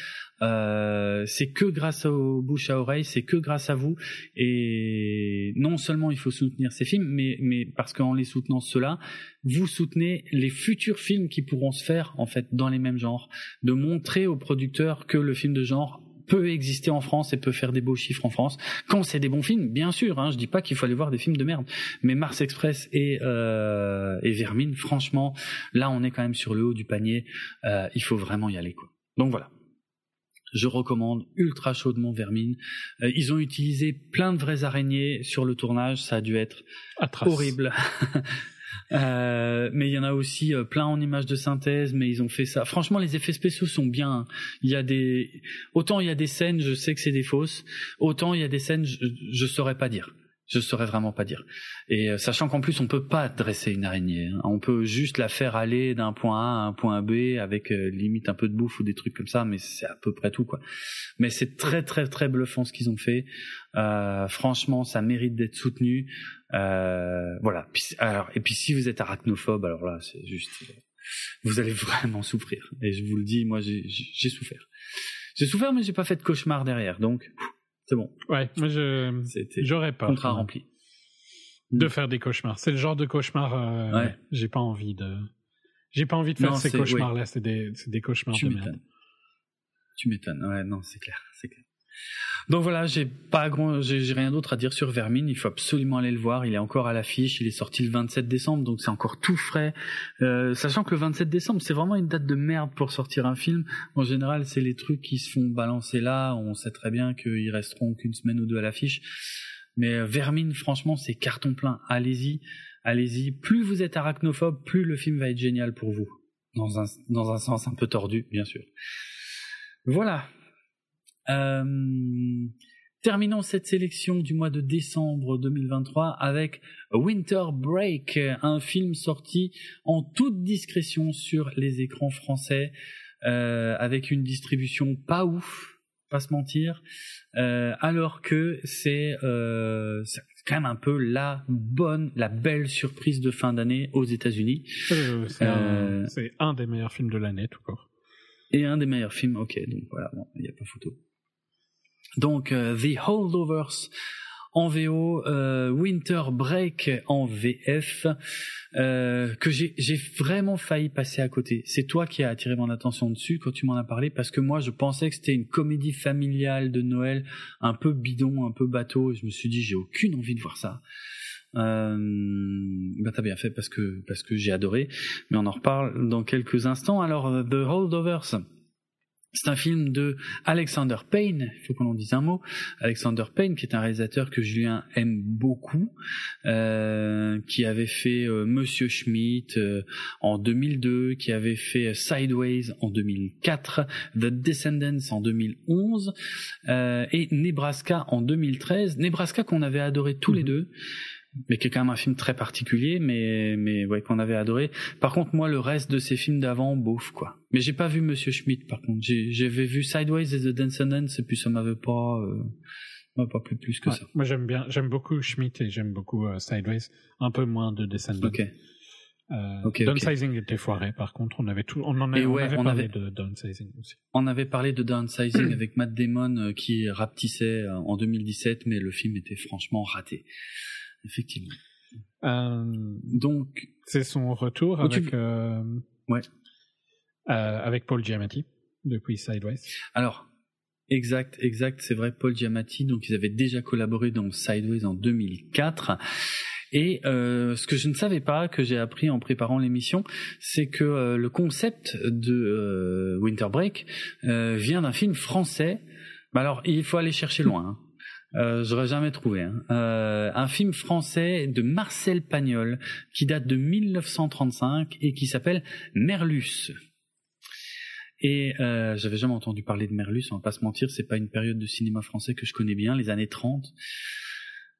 Euh, c'est que grâce au bouche à oreille, c'est que grâce à vous. Et non seulement il faut soutenir ces films, mais, mais parce qu'en les soutenant cela, vous soutenez les futurs films qui pourront se faire en fait dans les mêmes genres, de montrer aux producteurs que le film de genre peut exister en France et peut faire des beaux chiffres en France. Quand c'est des bons films, bien sûr, hein, je dis pas qu'il faut aller voir des films de merde, mais Mars Express et, euh, et Vermine, franchement, là on est quand même sur le haut du panier, euh, il faut vraiment y aller quoi. Donc voilà. Je recommande ultra chaudement Vermine. Euh, ils ont utilisé plein de vraies araignées sur le tournage, ça a dû être horrible. Euh, mais il y en a aussi euh, plein en images de synthèse, mais ils ont fait ça. Franchement, les effets spéciaux sont bien. Hein. Il y a des, autant il y a des scènes, je sais que c'est des fausses, autant il y a des scènes, je, je saurais pas dire je saurais vraiment pas dire. Et euh, sachant qu'en plus on peut pas dresser une araignée, hein. on peut juste la faire aller d'un point A à un point B avec euh, limite un peu de bouffe ou des trucs comme ça, mais c'est à peu près tout quoi. Mais c'est très très très bluffant ce qu'ils ont fait. Euh, franchement, ça mérite d'être soutenu. Euh, voilà. alors, et puis si vous êtes arachnophobe, alors là c'est juste, vous allez vraiment souffrir. Et je vous le dis, moi j'ai souffert. J'ai souffert, mais j'ai pas fait de cauchemar derrière, donc. C'est bon. Ouais, moi je j'aurais pas contrat rempli. De faire des cauchemars. C'est le genre de cauchemar. Euh, J'ai pas envie de. J'ai pas envie de faire ces cauchemars là. C'est des cauchemars tu de Tu m'étonnes. Ouais, non, c'est clair, c'est clair. Donc voilà, j'ai pas grand, j'ai rien d'autre à dire sur Vermine. Il faut absolument aller le voir. Il est encore à l'affiche. Il est sorti le 27 décembre, donc c'est encore tout frais. Euh, sachant que le 27 décembre, c'est vraiment une date de merde pour sortir un film. En général, c'est les trucs qui se font balancer là. On sait très bien qu'ils resteront qu'une semaine ou deux à l'affiche. Mais euh, Vermine, franchement, c'est carton plein. Allez-y, allez-y. Plus vous êtes arachnophobe, plus le film va être génial pour vous. Dans un, dans un sens un peu tordu, bien sûr. Voilà, euh, terminons cette sélection du mois de décembre 2023 avec Winter Break, un film sorti en toute discrétion sur les écrans français, euh, avec une distribution pas ouf, pas se mentir, euh, alors que c'est euh, quand même un peu la bonne, la belle surprise de fin d'année aux États-Unis. c'est un, un, des meilleurs films de l'année, tout court. Et un des meilleurs films, ok, donc voilà, il n'y a pas photo. Donc euh, The Holdovers en VO, euh, Winter Break en VF, euh, que j'ai vraiment failli passer à côté. C'est toi qui as attiré mon attention dessus quand tu m'en as parlé, parce que moi je pensais que c'était une comédie familiale de Noël, un peu bidon, un peu bateau, et je me suis dit j'ai aucune envie de voir ça. Euh, bah t'as bien fait parce que parce que j'ai adoré, mais on en reparle dans quelques instants. Alors The Holdovers. C'est un film de Alexander Payne, il faut qu'on en dise un mot. Alexander Payne, qui est un réalisateur que Julien aime beaucoup, euh, qui avait fait euh, Monsieur Schmidt euh, en 2002, qui avait fait Sideways en 2004, The Descendants en 2011 et Nebraska en 2013. Nebraska qu'on avait adoré tous les mhm. deux mais qui est quand même un film très particulier, mais mais ouais qu'on avait adoré. Par contre, moi, le reste de ces films d'avant, bouffe quoi. Mais j'ai pas vu Monsieur Schmidt. Par contre, j'avais vu Sideways et The Descendants, et puis ça m'avait pas euh, pas plus plus que ça. Moi, j'aime bien, j'aime beaucoup Schmidt et j'aime beaucoup euh, Sideways, un peu moins de Descendants. Ok. Euh, okay, downsizing était foiré. Par contre, on avait tout, on en avait, on avait parlé de downsizing aussi. On avait parlé de downsizing avec Matt Damon euh, qui rapetissait en 2017, mais le film était franchement raté effectivement. Euh, Donc, c'est son retour avec, euh, ouais. Euh, avec Paul Giamatti depuis Sideways. Alors, exact, exact, c'est vrai, Paul Giamatti. Donc, ils avaient déjà collaboré dans Sideways en 2004. Et euh, ce que je ne savais pas, que j'ai appris en préparant l'émission, c'est que euh, le concept de euh, Winter Break vient d'un film français. Bah alors, il faut aller chercher loin. Hein. Euh, j'aurais jamais trouvé. Hein. Euh, un film français de Marcel Pagnol qui date de 1935 et qui s'appelle Merlus. Et euh, j'avais jamais entendu parler de Merlus, on va pas se mentir, c'est pas une période de cinéma français que je connais bien, les années 30.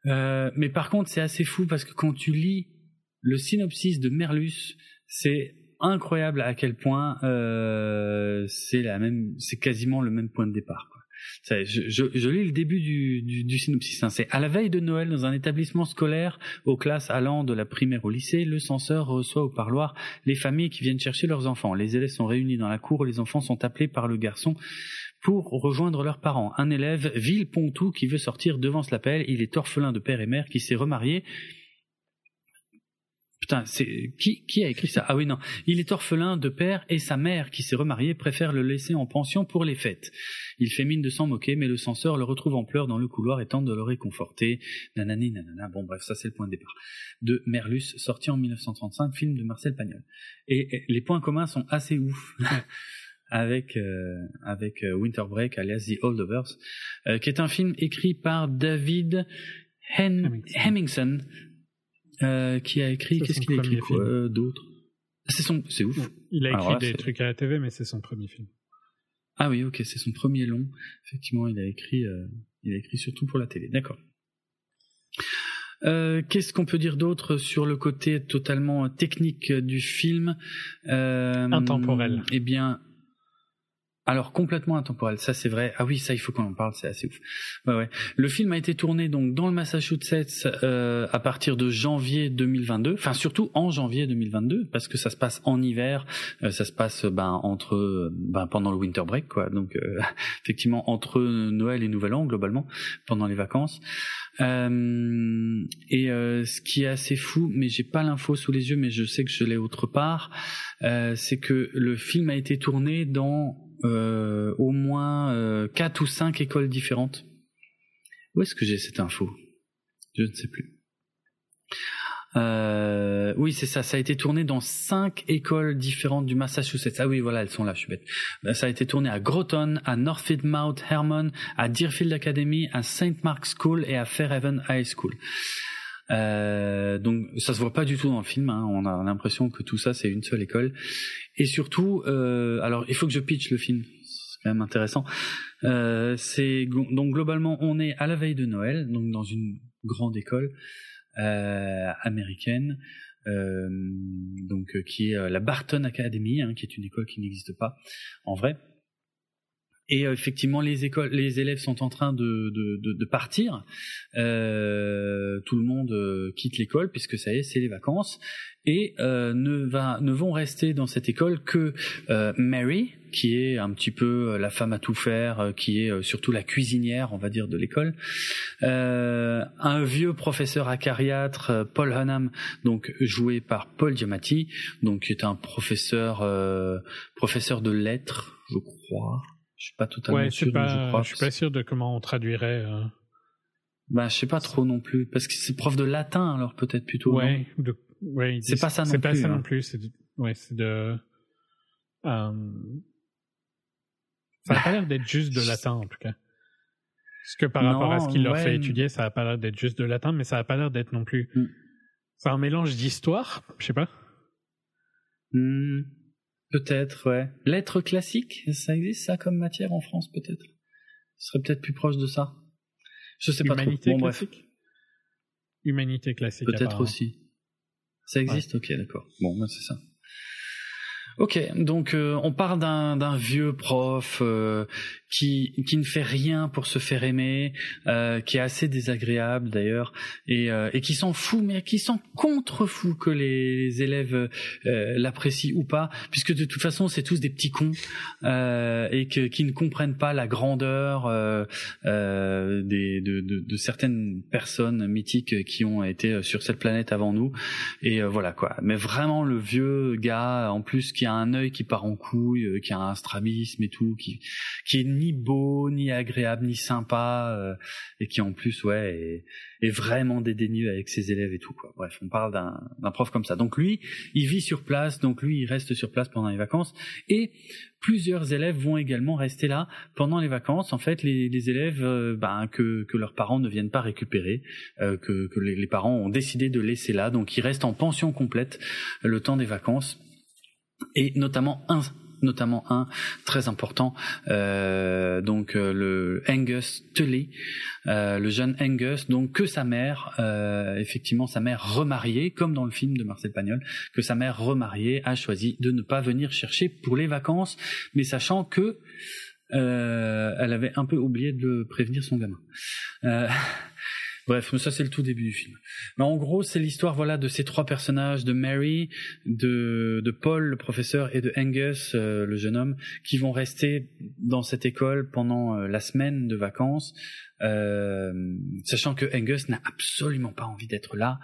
Euh, mais par contre, c'est assez fou parce que quand tu lis le synopsis de Merlus, c'est incroyable à quel point euh, c'est la même, c'est quasiment le même point de départ. Quoi. Je, lis le début du, synopsis. Hein. C'est à la veille de Noël dans un établissement scolaire aux classes allant de la primaire au lycée, le censeur reçoit au parloir les familles qui viennent chercher leurs enfants. Les élèves sont réunis dans la cour, les enfants sont appelés par le garçon pour rejoindre leurs parents. Un élève, Pontou, qui veut sortir devance l'appel. Il est orphelin de père et mère, qui s'est remarié Putain, c'est qui qui a écrit ça? Ah oui non, il est orphelin de père et sa mère qui s'est remariée préfère le laisser en pension pour les fêtes. Il fait mine de s'en moquer, mais le censeur le retrouve en pleurs dans le couloir et tente de le réconforter. Nanani nanana. Bon bref, ça c'est le point de départ de Merlus, sorti en 1935, film de Marcel Pagnol. Et, les points communs sont assez ouf. avec avec Winter Break alias The Holdovers, qui est un film écrit par David Hemmingson, qui a écrit qu'est-ce qu'il a écrit d'autre C'est son, c'est ouf. Il a écrit des trucs à la TV, mais c'est son premier film. Ah oui, ok, c'est son premier long. Effectivement, il a écrit, il a écrit surtout pour la télé. D'accord. Euh, qu'est-ce qu'on peut dire d'autre sur le côté totalement technique du film? Euh, Intemporel. Eh bien, alors complètement intemporel, ça c'est vrai. Ah oui, ça il faut qu'on en parle, c'est assez ouf. Ouais, ouais. Le film a été tourné donc dans le Massachusetts euh, à partir de janvier 2022, enfin surtout en janvier 2022 parce que ça se passe en hiver, euh, ça se passe ben entre ben pendant le winter break quoi. Donc euh, effectivement entre Noël et Nouvel An globalement pendant les vacances. Euh, et euh, ce qui est assez fou, mais j'ai pas l'info sous les yeux, mais je sais que je l'ai autre part, euh, c'est que le film a été tourné dans au moins euh, quatre ou cinq écoles différentes. Où est-ce que j'ai cette info? Je ne sais plus. Euh, oui, c'est ça. Ça a été tourné dans cinq écoles différentes du Massachusetts. Ah oui, voilà, elles sont là. Je suis bête. Ça a été tourné à Groton, à Northfield Mount Hermon, à Deerfield Academy, à St. Mark's School et à Fairhaven High School. Euh, donc ça se voit pas du tout dans le film. Hein. On a l'impression que tout ça c'est une seule école. Et surtout, euh, alors il faut que je pitch le film. C'est quand même intéressant. Euh, donc globalement on est à la veille de Noël, donc dans une grande école euh, américaine. Euh, donc qui est la Barton Academy, hein, qui est une école qui n'existe pas en vrai. Et euh, effectivement, les écoles, les élèves sont en train de, de, de, partir. Euh, tout le monde euh, quitte l'école puisque ça y est, c'est les vacances. Et euh, ne, va, ne vont rester dans cette école que euh, Mary, qui est un petit peu la femme à tout faire, qui est surtout la cuisinière, on va dire, de l'école. un vieux professeur acariâtre, Paul Hunnam, donc joué par Paul Giamatti, donc qui est un professeur, professeur de lettres, je crois. Je suis pas totalement sûr, pas, je crois. Je suis pas sûr de comment on traduirait. Euh... Bah, je sais pas trop non plus, parce que c'est prof de latin alors peut-être plutôt. Ouais, de... ouais c'est pas ça non plus. C'est pas ça hein. non plus. C'est ouais, c'est de. Euh... Ça a pas l'air d'être juste de latin en tout cas. Parce que par rapport à ce qu'il leur fait étudier, ça a pas l'air d'être juste de latin, mais ça a pas l'air d'être non plus. Mm. C'est un mélange d'histoire, je sais pas. Mm. Peut-être, ouais. Lettres classiques, ça existe ça comme matière en France peut-être? Ce serait peut-être plus proche de ça. Je sais pas Humanité trop. classique? Humanité classique. Peut-être aussi. Ça existe, ok, d'accord. Bon, ben c'est ça. Ok, donc euh, on parle d'un vieux prof euh, qui qui ne fait rien pour se faire aimer, euh, qui est assez désagréable d'ailleurs et euh, et qui s'en fout, mais qui s'en contre-fout que les, élèves euh, l'apprécient ou pas, puisque de toute façon c'est tous des petits cons et que, qui ne comprennent pas la grandeur des de, de, de, certaines personnes mythiques qui ont été sur cette planète avant nous et voilà quoi. Mais vraiment le vieux gars en plus a un œil qui part en couille, qui a un strabisme et tout, qui qui est ni beau, ni agréable, ni sympa, euh, et qui en plus, ouais, est, vraiment dédaigneux avec ses élèves et tout. Quoi. Bref, on parle d'un prof comme ça. Donc lui, il vit sur place, donc lui, il reste sur place pendant les vacances, et plusieurs élèves vont également rester là pendant les vacances. En fait, les, élèves, euh, ben, que, que leurs parents ne viennent pas récupérer, euh, que, les parents ont décidé de laisser là, donc ils restent en pension complète le temps des vacances et notamment un notamment un très important, euh, donc euh, le Angus Tully, euh, le jeune Angus, donc que sa mère, euh, effectivement sa mère remariée, comme dans le film de Marcel Pagnol, que sa mère remariée a choisi de ne pas venir chercher pour les vacances, mais sachant que elle avait un peu oublié de prévenir son gamin. Bref, ça c'est le tout début du film. Mais en gros, c'est l'histoire voilà de ces trois personnages, de Mary, de, de Paul, le professeur, et de Angus, euh, le jeune homme, qui vont rester dans cette école pendant euh, la semaine de vacances, euh, sachant que Angus n'a absolument pas envie d'être là,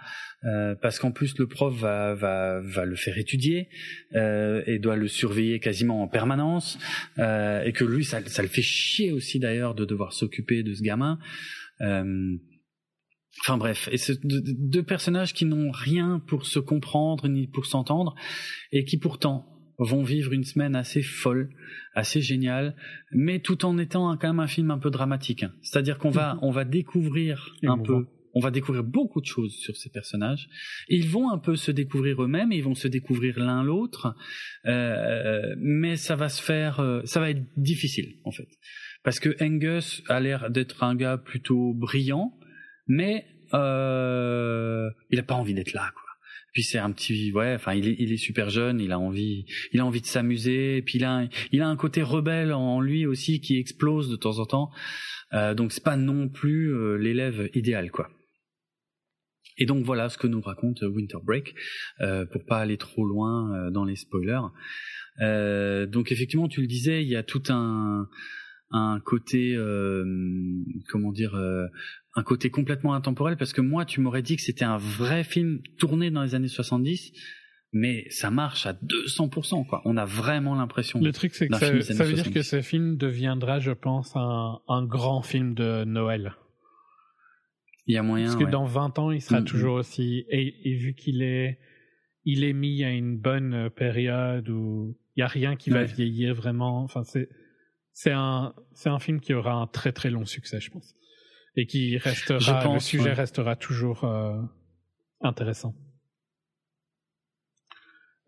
parce qu'en plus le prof va, va, va le faire étudier et doit le surveiller quasiment en permanence, et que lui, ça, ça le fait chier aussi d'ailleurs de devoir s'occuper de ce gamin. Enfin bref, et c'est deux personnages qui n'ont rien pour se comprendre ni pour s'entendre, et qui pourtant vont vivre une semaine assez folle, assez géniale, mais tout en étant quand même un film un peu dramatique. C'est-à-dire qu'on va, on va découvrir un peu, on va découvrir beaucoup de choses sur ces personnages. Ils vont un peu se découvrir eux-mêmes, ils vont se découvrir l'un l'autre, euh, mais ça va se faire, euh, ça va être difficile en fait, parce que Angus a l'air d'être un gars plutôt brillant, mais euh, il a pas envie d'être là. Quoi. Puis c'est un petit ouais enfin il est, il est super jeune il a envie il a envie de s'amuser. Puis il a il a un côté rebelle en lui aussi qui explose de temps en temps. Euh, donc c'est pas non plus euh, l'élève idéal quoi. Et donc voilà ce que nous raconte Winter Break euh, pour pas aller trop loin euh, dans les spoilers. Euh, donc effectivement tu le disais il y a tout un un côté euh, comment dire euh, un côté complètement intemporel parce que moi tu m'aurais dit que c'était un vrai film tourné dans les années 70 mais ça marche à 200% quoi. On a vraiment l'impression le truc c'est que ça, ça veut dire que ce film deviendra je pense un, un grand film de Noël. Il y a moyen parce que dans 20 ans il sera mm, mm. toujours aussi et, et vu qu'il est il est mis à une bonne période où il y a rien qui va vieillir vraiment. Enfin c'est c'est un, c'est un film qui aura un très très long succès, je pense. Et qui restera, le sujet restera toujours euh, intéressant.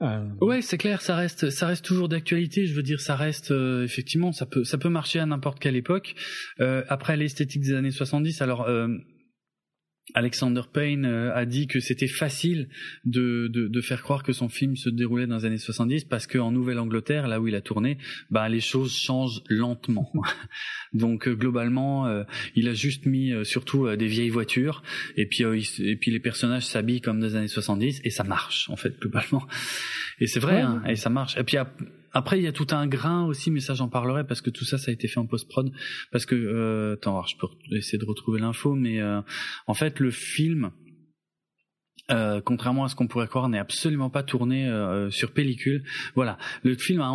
Euh... Ouais, c'est clair, ça reste, ça reste toujours d'actualité. Je veux dire, ça reste euh, effectivement, ça peut, ça peut marcher à n'importe quelle époque. Euh, après l'esthétique des années 70, alors euh, Alexander Payne euh, a dit que c'était facile de, de, de, faire croire que son film se déroulait dans les années 70 parce qu'en Nouvelle-Angleterre, là où il a tourné, bah, les choses changent lentement. Donc euh, globalement, euh, il a juste mis surtout des vieilles voitures et puis et puis les personnages s'habillent comme dans les années 70 et ça marche en fait globalement. Et c'est vrai, hein, et ça marche. Et puis après, il y a tout un grain aussi, mais ça j'en parlerai parce que tout ça, ça a été fait en post-prod. Parce que, euh, attends, je peux essayer de retrouver l'info, mais euh, en fait, le film, euh, contrairement à ce qu'on pourrait croire, n'est absolument pas tourné euh, sur pellicule. Voilà, le film a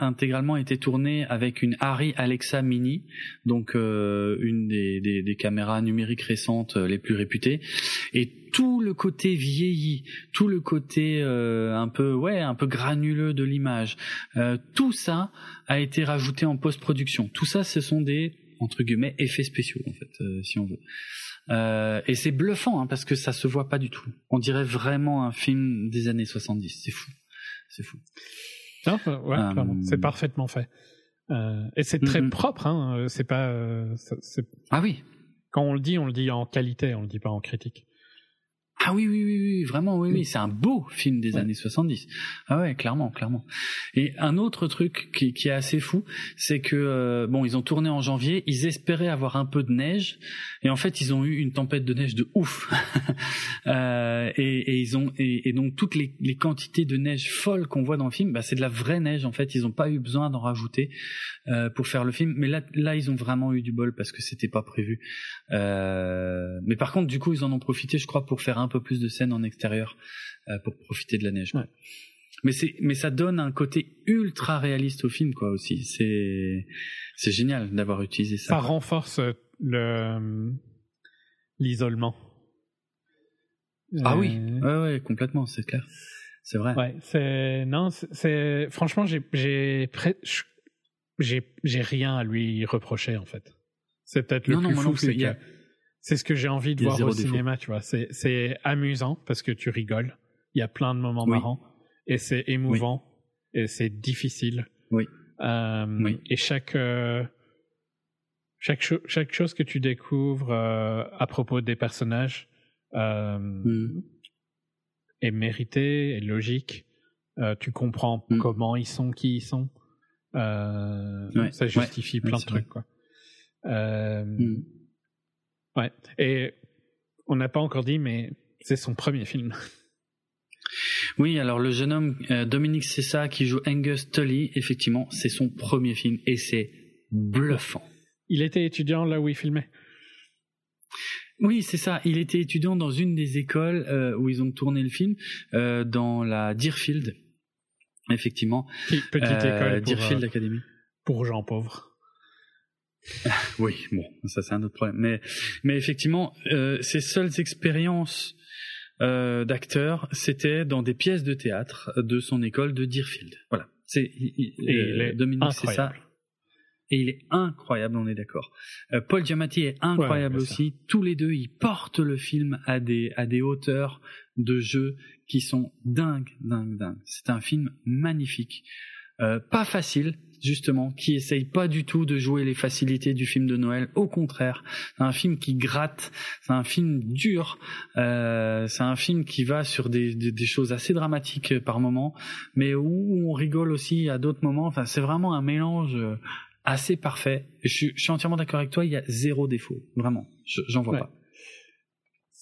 intégralement été tourné avec une Harry Alexa Mini, donc euh, une des, des, des, caméras numériques récentes les plus réputées, et tout le côté vieilli, tout le côté un peu ouais un peu granuleux de l'image, tout ça a été rajouté en post-production. Tout ça, ce sont des entre guillemets effets spéciaux en fait, si on veut. Euh, et c'est bluffant hein, parce que ça se voit pas du tout. On dirait vraiment un film des années 70. C'est fou. C'est fou. Non, ouais, euh, c'est parfaitement fait. Euh, et c'est très propre. Hein. C'est pas. Ah oui. Quand on le dit, on le dit en qualité, on le dit pas en critique. Ah oui, oui, oui, oui, vraiment, oui, oui, c'est un beau film des années 70. Ah ouais, clairement, clairement. Et un autre truc qui, qui est assez fou, c'est que euh, bon, ils ont tourné en janvier, ils espéraient avoir un peu de neige, et en fait, ils ont eu une tempête de neige de ouf. euh, et, et, ils ont et, et donc toutes les, les, quantités de neige folles qu'on voit dans le film, bah, c'est de la vraie neige. En fait, ils n'ont pas eu besoin d'en rajouter euh, pour faire le film. Mais là, là, ils ont vraiment eu du bol parce que c'était pas prévu. Euh, mais par contre, du coup, ils en ont profité, je crois, pour faire un peu plus de scènes en extérieur euh, pour profiter de la neige. Mais c'est mais ça donne un côté ultra réaliste au film quoi aussi. C'est c'est génial d'avoir utilisé ça. Ça renforce euh, le l'isolement. Ah oui, euh, ouais, ouais, complètement, c'est clair. C'est vrai. Ouais, c'est non, c'est franchement j'ai j'ai rien à lui reprocher en fait. C'est peut-être le plus fou, c'est que c'est ce que j'ai envie de voir au cinéma, tu vois. C'est, c'est amusant parce que tu rigoles. Il y a plein de moments marrants et c'est émouvant et c'est difficile. Oui. Euh, Et chaque euh, chaque chaque chose que tu découvres euh, à propos des personnages mm. est méritée, est logique. Tu comprends mm. comment ils sont, qui ils sont. Ça justifie plein de trucs, quoi. Mm. Ouais. Et on n'a pas encore dit, mais c'est son premier film. Oui, alors le jeune homme euh, Dominique Cessa qui joue Angus Tully, effectivement, c'est son premier film et c'est bluffant. Il était étudiant là où il filmait. Oui, c'est ça. Il était étudiant dans une des écoles euh, où ils ont tourné le film, euh, dans la Deerfield, effectivement. Petite école. Pour, Deerfield Academy. Pour gens pauvres. oui, bon, ça c'est un autre problème. Mais, mais effectivement, euh, ces seules expériences euh, d'acteur, c'était dans des pièces de théâtre de son école de Deerfield. Voilà. C'est et Dominique, c'est ça. Et il est incroyable, on est d'accord. Euh, Paul Giamatti est incroyable aussi. Tous les deux, ils portent le film à des à des hauteurs de jeu qui sont dingues, dingues, dingues. C'est un film magnifique, euh, pas facile justement, qui essaye pas du tout de jouer les facilités du film de Noël. Au contraire, c'est un film qui gratte, c'est un film dur, euh, c'est un film qui va sur des, des, choses assez dramatiques par moments, mais où on rigole aussi à d'autres moments. Enfin, c'est vraiment un mélange assez parfait. Je, je suis entièrement d'accord avec toi, il y a zéro défaut, vraiment. J'en vois pas.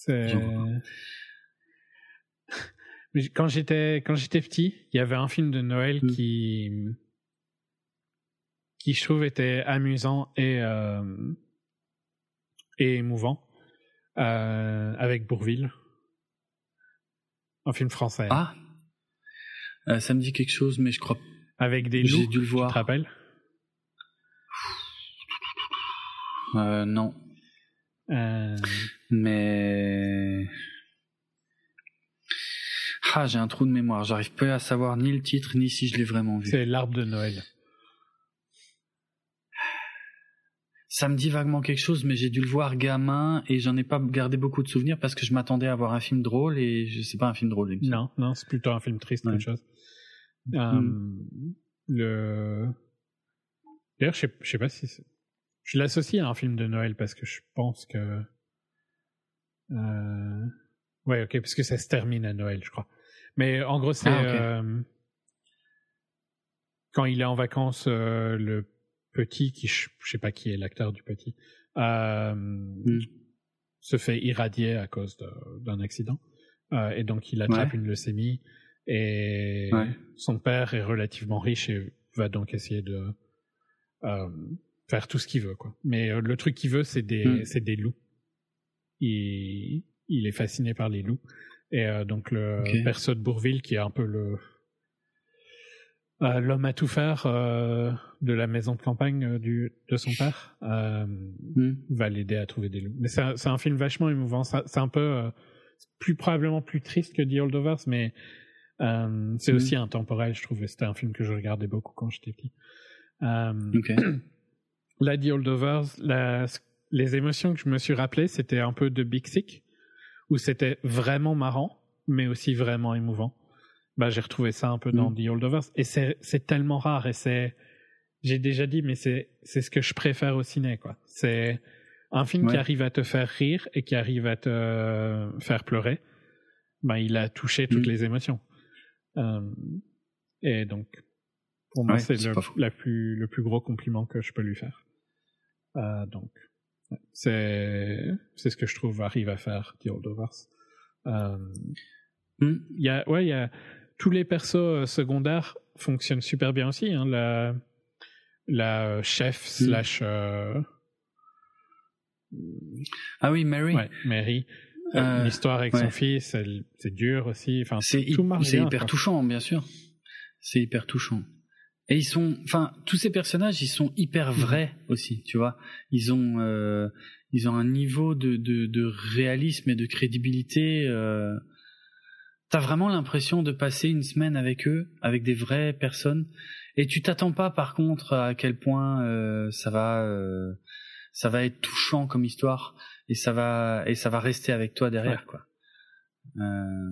Quand j'étais quand j'étais petit, il y avait un film de Noël mm. qui qui je trouve était amusant et euh, et émouvant euh, avec Bourville, un film français. Ah, euh, ça me dit quelque chose, mais je crois. Avec des loups. J'ai dû le voir. Tu te rappelles? Non. Mais ah, j'ai un trou de mémoire. J'arrive pas à savoir ni le titre ni si je l'ai vraiment vu. C'est l'arbre de Noël. Ça me dit vaguement quelque chose, mais j'ai dû le voir gamin et j'en ai pas gardé beaucoup de souvenirs parce que je m'attendais à voir un film drôle et je sais pas un film drôle. Non, non, c'est plutôt un film triste ouais. chose. Mm. Euh, le d'ailleurs, je sais, sais pas si je l'associe à un film de Noël parce que je pense que euh... ouais, ok, parce que ça se termine à Noël, je crois. Mais en gros, c'est ah, euh, quand il est en vacances, euh, le petit, qui je sais pas qui est l'acteur du petit, euh, hmm. se fait irradier à cause d'un accident. et donc, il attrape une leucémie. Et son père est relativement riche et va donc essayer de faire tout ce qu'il veut. Quoi. Mais le truc qu'il veut, c'est des, hmm. c'est des loups. Il, il est fasciné par les loups. Et euh, donc le perso de Bourville, qui est un peu le euh, l'homme à tout faire euh, de la maison de campagne du, de son père, hmm. va l'aider à trouver des loups. Mais c'est un, un, film vachement émouvant. C'est un peu plus probablement plus triste que The Holdovers, mais c'est hmm. aussi intemporel, je trouve. C'était un film que je regardais beaucoup quand j'étais petit. Okay. La The Holdovers, la, les émotions que je me suis rappelé, c'était un peu de Big Sick où c'était vraiment marrant, mais aussi vraiment émouvant. Bah, j'ai retrouvé ça un peu dans mm. The Holdovers. Et c'est tellement rare. Et c'est, j'ai déjà dit, mais c'est, ce que je préfère au ciné, quoi. C'est un film qui arrive à te faire rire et qui arrive à te faire pleurer. Bah, il a touché toutes mm. les émotions. Euh, et donc, pour moi, c'est le, la plus, le plus gros compliment que je peux lui faire. Euh, donc, c'est c'est ce que je trouve arrive à faire The Holdovers. Euh, hmm. Il y a ouais il y a tous les persos euh, secondaires fonctionnent super bien aussi. Hein, la la chef hmm. slash euh, ah oui Mary ouais, Mary l'histoire avec son fils c'est dur aussi enfin c'est hyper touchant bien sûr c'est hyper touchant et ils sont, enfin, tous ces personnages, ils sont hyper mhm. vrais aussi, tu vois. Ils ont, euh, ils ont un niveau de, de, de, réalisme et de crédibilité. Euh... T'as vraiment l'impression de passer une semaine avec eux, avec des vraies personnes, et tu t'attends pas, par contre, à quel point euh, ça va, euh, ça va être touchant comme histoire, et ça va, et ça va rester avec toi derrière, quoi. Euh,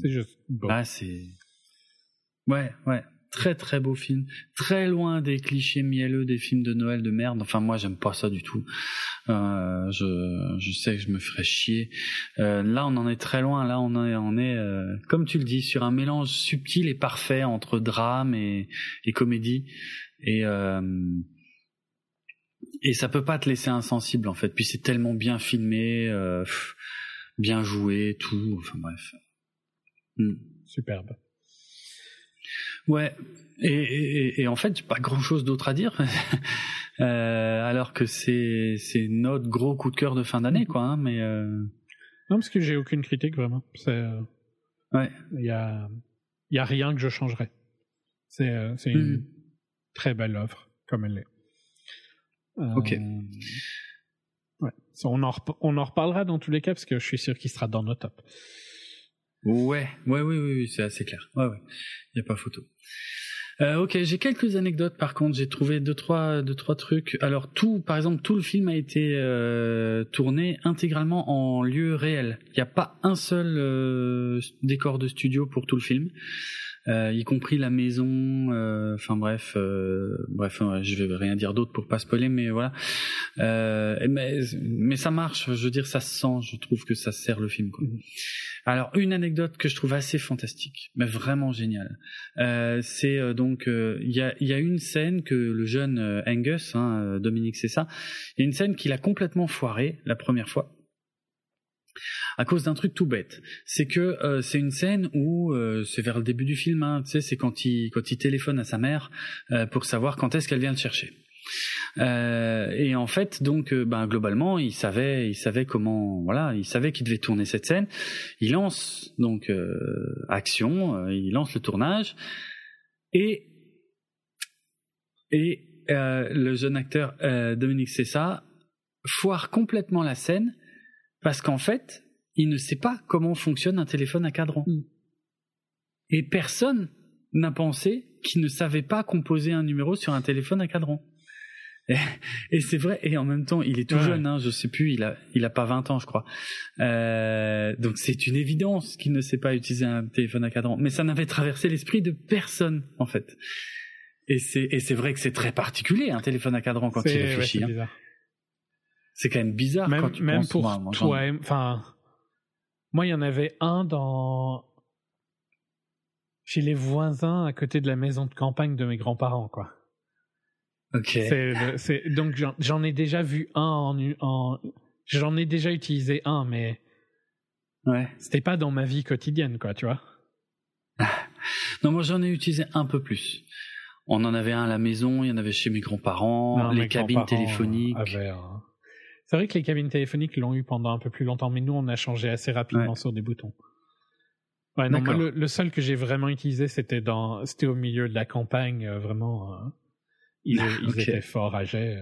c'est juste. Bon. Ah, c'est. Ouais, ouais très très beau film, très loin des clichés mielleux des films de Noël de merde. Enfin moi j'aime pas ça du tout. Euh, je, sais que je me ferais chier. Euh, là on en est très loin. Là on est est euh, comme tu le dis sur un mélange subtil et parfait entre drame et, comédie et et ça peut pas te laisser insensible en fait. Puis c'est tellement bien filmé, bien joué, tout. Enfin bref. Hmm. Superbe. Ouais. Et, et, et en fait, pas grand chose d'autre à dire. euh, alors que c'est c'est notre gros coup de cœur de fin d'année, quoi. Hein, mais euh... non, parce que j'ai aucune critique vraiment. C'est euh, ouais. Il y a il y a rien que je changerais. C'est c'est une mm. très belle offre comme elle est. Ok. Ouais. On en, on en reparlera dans tous les cas parce que je suis sûr qu'il sera dans nos tops. Ouais, ouais, oui, oui, oui c'est assez clair. Ouais, ouais, il y a pas photo. Euh, ok, j'ai quelques anecdotes par contre. J'ai trouvé deux trois deux trois trucs. Alors tout, par exemple, tout le film a été euh, tourné intégralement en lieu réel. Il n'y a pas un seul euh, décor de studio pour tout le film. Euh, y compris la maison. Euh, enfin bref, euh, bref, je vais rien dire d'autre pour pas spoiler, mais voilà. mais mais ça marche. Je veux dire, ça se sent. Je trouve que ça sert le film. Quoi. Mhm. Alors une anecdote que je trouve assez fantastique, mais vraiment géniale. c'est donc il y a y a une scène que le jeune Angus, hein, Dominique, c'est ça. Il y a une scène qu'il a complètement foiré la première fois à cause d'un truc tout bête. C'est que euh, c'est une scène où euh, c'est vers le début du film, hein, tu sais, c'est quand il quand il téléphone à sa mère euh, pour savoir quand est-ce qu'elle vient le chercher. et en fait, donc, ben, globalement, il savait, il savait comment, voilà, il savait qu'il devait tourner cette scène. Il lance donc action, il lance le tournage et et le jeune acteur Dominique Cessa foire complètement la scène parce qu'en fait, il ne sait pas comment fonctionne un téléphone à cadran. Mm. Et personne n'a pensé qu'il ne savait pas composer un numéro sur un téléphone à cadran. Et, c'est vrai, et en même temps, il est tout jeune, hein, je sais plus, il a, il a pas 20 ans, je crois. Euh, donc c'est une évidence qu'il ne sait pas utiliser un téléphone à cadran. Mais ça n'avait traversé l'esprit de personne, en fait. Et c'est, et c'est vrai que c'est très particulier, un téléphone à cadran quand il réfléchit. Hein. C'est quand même bizarre même, quand tu même pour toi, enfin, moi il y en avait un dans chez les voisins à côté de la maison de campagne de mes grands-parents, quoi. Ok. Donc j'en ai déjà vu un en, en j'en ai déjà utilisé un, mais ouais. C'était pas dans ma vie quotidienne, quoi, tu vois. non, moi j'en ai utilisé un peu plus. On en avait un à la maison, il y en avait chez mes grands-parents, les cabines téléphoniques. C'est vrai que les cabines téléphoniques l'ont eu pendant un peu plus longtemps, mais nous, on a changé assez rapidement sur des boutons. Ouais, non, moi, le, seul que j'ai vraiment utilisé, c'était dans, c'était au milieu de la campagne, euh, vraiment. Euh, ils, étaient fort âgés.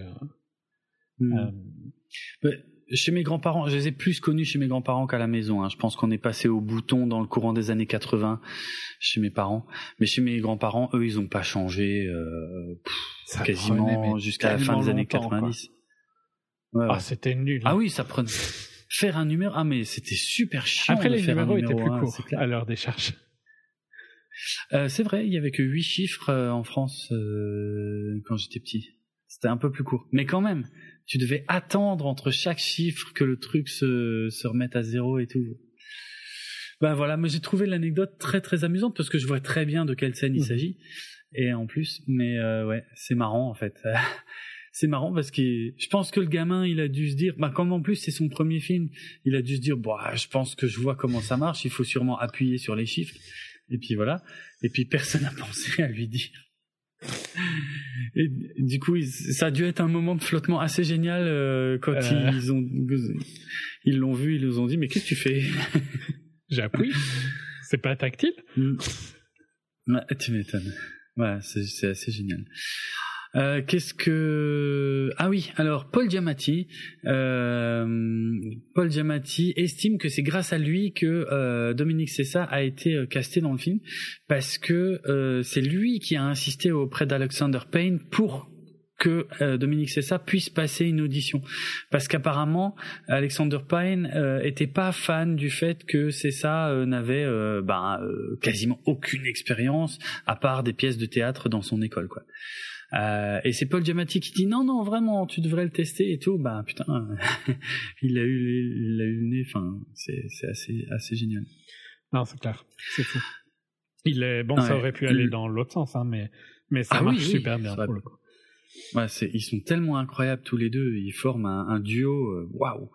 Euh, hmm. chez mes grands-parents, je les ai plus connus chez mes grands-parents qu'à la maison. Hein. Je pense qu'on est passé au bouton dans le courant des années 80 chez mes parents. Mais chez mes grands-parents, eux, ils n'ont pas changé quasiment jusqu'à la fin des années 90. Ah, c'était nul. Ah oui, ça prenait. Faire un numéro, ah mais c'était super chiant. Après, les numéros étaient plus courts à l'heure des charges. Euh, c'est vrai, il y avait que 8 chiffres euh, en France euh, quand j'étais petit. C'était un peu plus court. Mais quand même, tu devais attendre entre chaque chiffre que le truc se, se remette à zéro et tout. Ben voilà, mais j'ai trouvé l'anecdote très très amusante parce que je vois très bien de quelle scène il mmh. s'agit. Et en plus, mais euh, ouais, c'est marrant en fait. c'est marrant parce que je pense que le gamin, il a dû se dire, bah comme en plus c'est son premier film, il a dû se dire, bah je pense que je vois comment ça marche, il faut sûrement appuyer sur les chiffres. Et puis voilà. Et puis personne n'a pensé à lui dire. Et du coup, ça a dû être un moment de flottement assez génial euh, quand euh. ils ont ils l'ont vu, ils nous ont dit mais qu'est-ce que tu fais? J'appuie. C'est pas tactile mm. Tu m'étonnes. Ouais, c'est assez génial. Euh, qu'est-ce que ah oui alors Paul Giamatti euh, Paul Giamatti estime que c'est grâce à lui que euh, Dominique Cessa a été casté dans le film parce que c'est lui qui a insisté auprès d'Alexander Payne pour que Dominique Cessa puisse passer une audition parce qu'apparemment Alexander Payne était pas fan du fait que Cessa n'avait ben, quasiment aucune expérience à part des pièces de théâtre dans son école quoi. Euh, et c'est Paul Giamatti qui dit non non vraiment tu devrais le tester et tout. Bah putain, il a eu il a eu le nez. Enfin c'est c'est assez assez génial. Non c'est clair, c'est fou. Il est bon, ça aurait pu aller dans l'autre sens, hein, mais mais ça ah marche super bien pour le coup. Ouais, c'est ils sont tellement incroyables tous les deux. Ils forment un, un duo. Euh, waouh.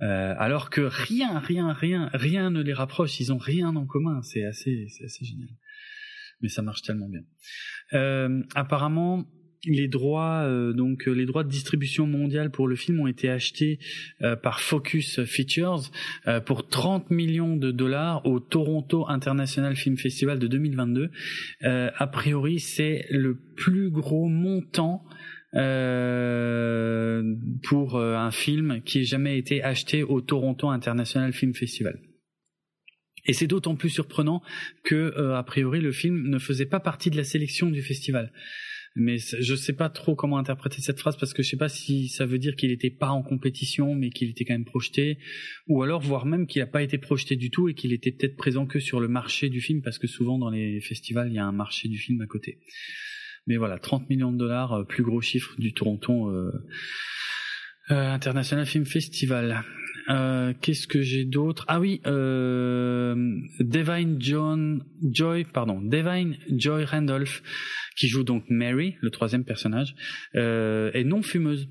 Euh, alors que rien, rien, rien, rien ne les rapproche. Ils ont rien en commun. C'est assez, c'est assez génial mais ça marche tellement bien. Euh, apparemment, les droits euh, donc euh, les droits de distribution mondiale pour le film ont été achetés par Focus Features pour 30 millions de dollars au Toronto International Film Festival de 2022. a priori, c'est le plus gros montant pour un film qui ait jamais été acheté au Toronto International Film Festival. Et c'est d'autant plus surprenant que, a priori, le film ne faisait pas partie de la sélection du festival mais je sais pas trop comment interpréter cette phrase parce que je sais pas si ça veut dire qu'il n'était pas en compétition mais qu'il était quand même projeté ou alors voire même qu'il n'a pas été projeté du tout et qu'il était peut-être présent que sur le marché du film parce que souvent dans les festivals il y a un marché du film à côté. Mais voilà, 30 millions de dollars, euh, plus gros chiffre du Toronto euh, euh, International Film Festival. Euh, qu'est-ce que j'ai d'autre? Ah oui, euh, Devine John Joy, pardon, Devine Joy Randolph, qui joue donc Mary, le troisième personnage, euh, est non fumeuse.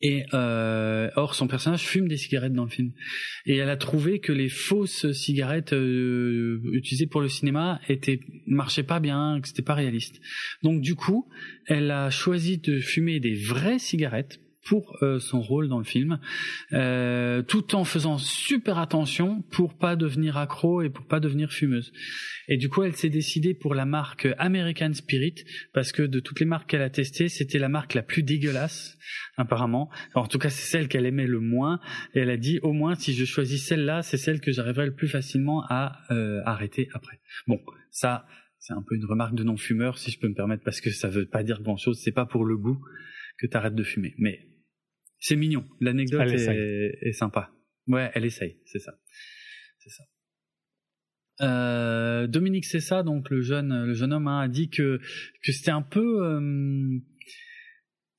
Et euh, or, son personnage fume des cigarettes dans le film. Et elle a trouvé que les fausses cigarettes euh, utilisées pour le cinéma étaient marchaient pas bien, que c'était pas réaliste. Donc du coup, elle a choisi de fumer des vraies cigarettes pour euh, son rôle dans le film, euh, tout en faisant super attention pour pas devenir accro et pour pas devenir fumeuse. Et du coup, elle s'est décidée pour la marque American Spirit parce que de toutes les marques qu'elle a testées, c'était la marque la plus dégueulasse apparemment. en tout cas, c'est celle qu'elle aimait le moins. Et elle a dit au moins si je choisis celle-là, c'est celle que j'arriverai le plus facilement à euh, arrêter après. Bon, ça. C'est un peu une remarque de non-fumeur, si je peux me permettre, parce que ça veut pas dire grand-chose. C'est pas pour le goût que tu arrêtes de fumer. Mais c'est mignon. L'anecdote est, sympa. Ouais, elle essaye, c'est ça. C'est ça. Euh, Dominique Cessa, donc le jeune, le jeune homme, hein, a dit que que c'était un peu euh,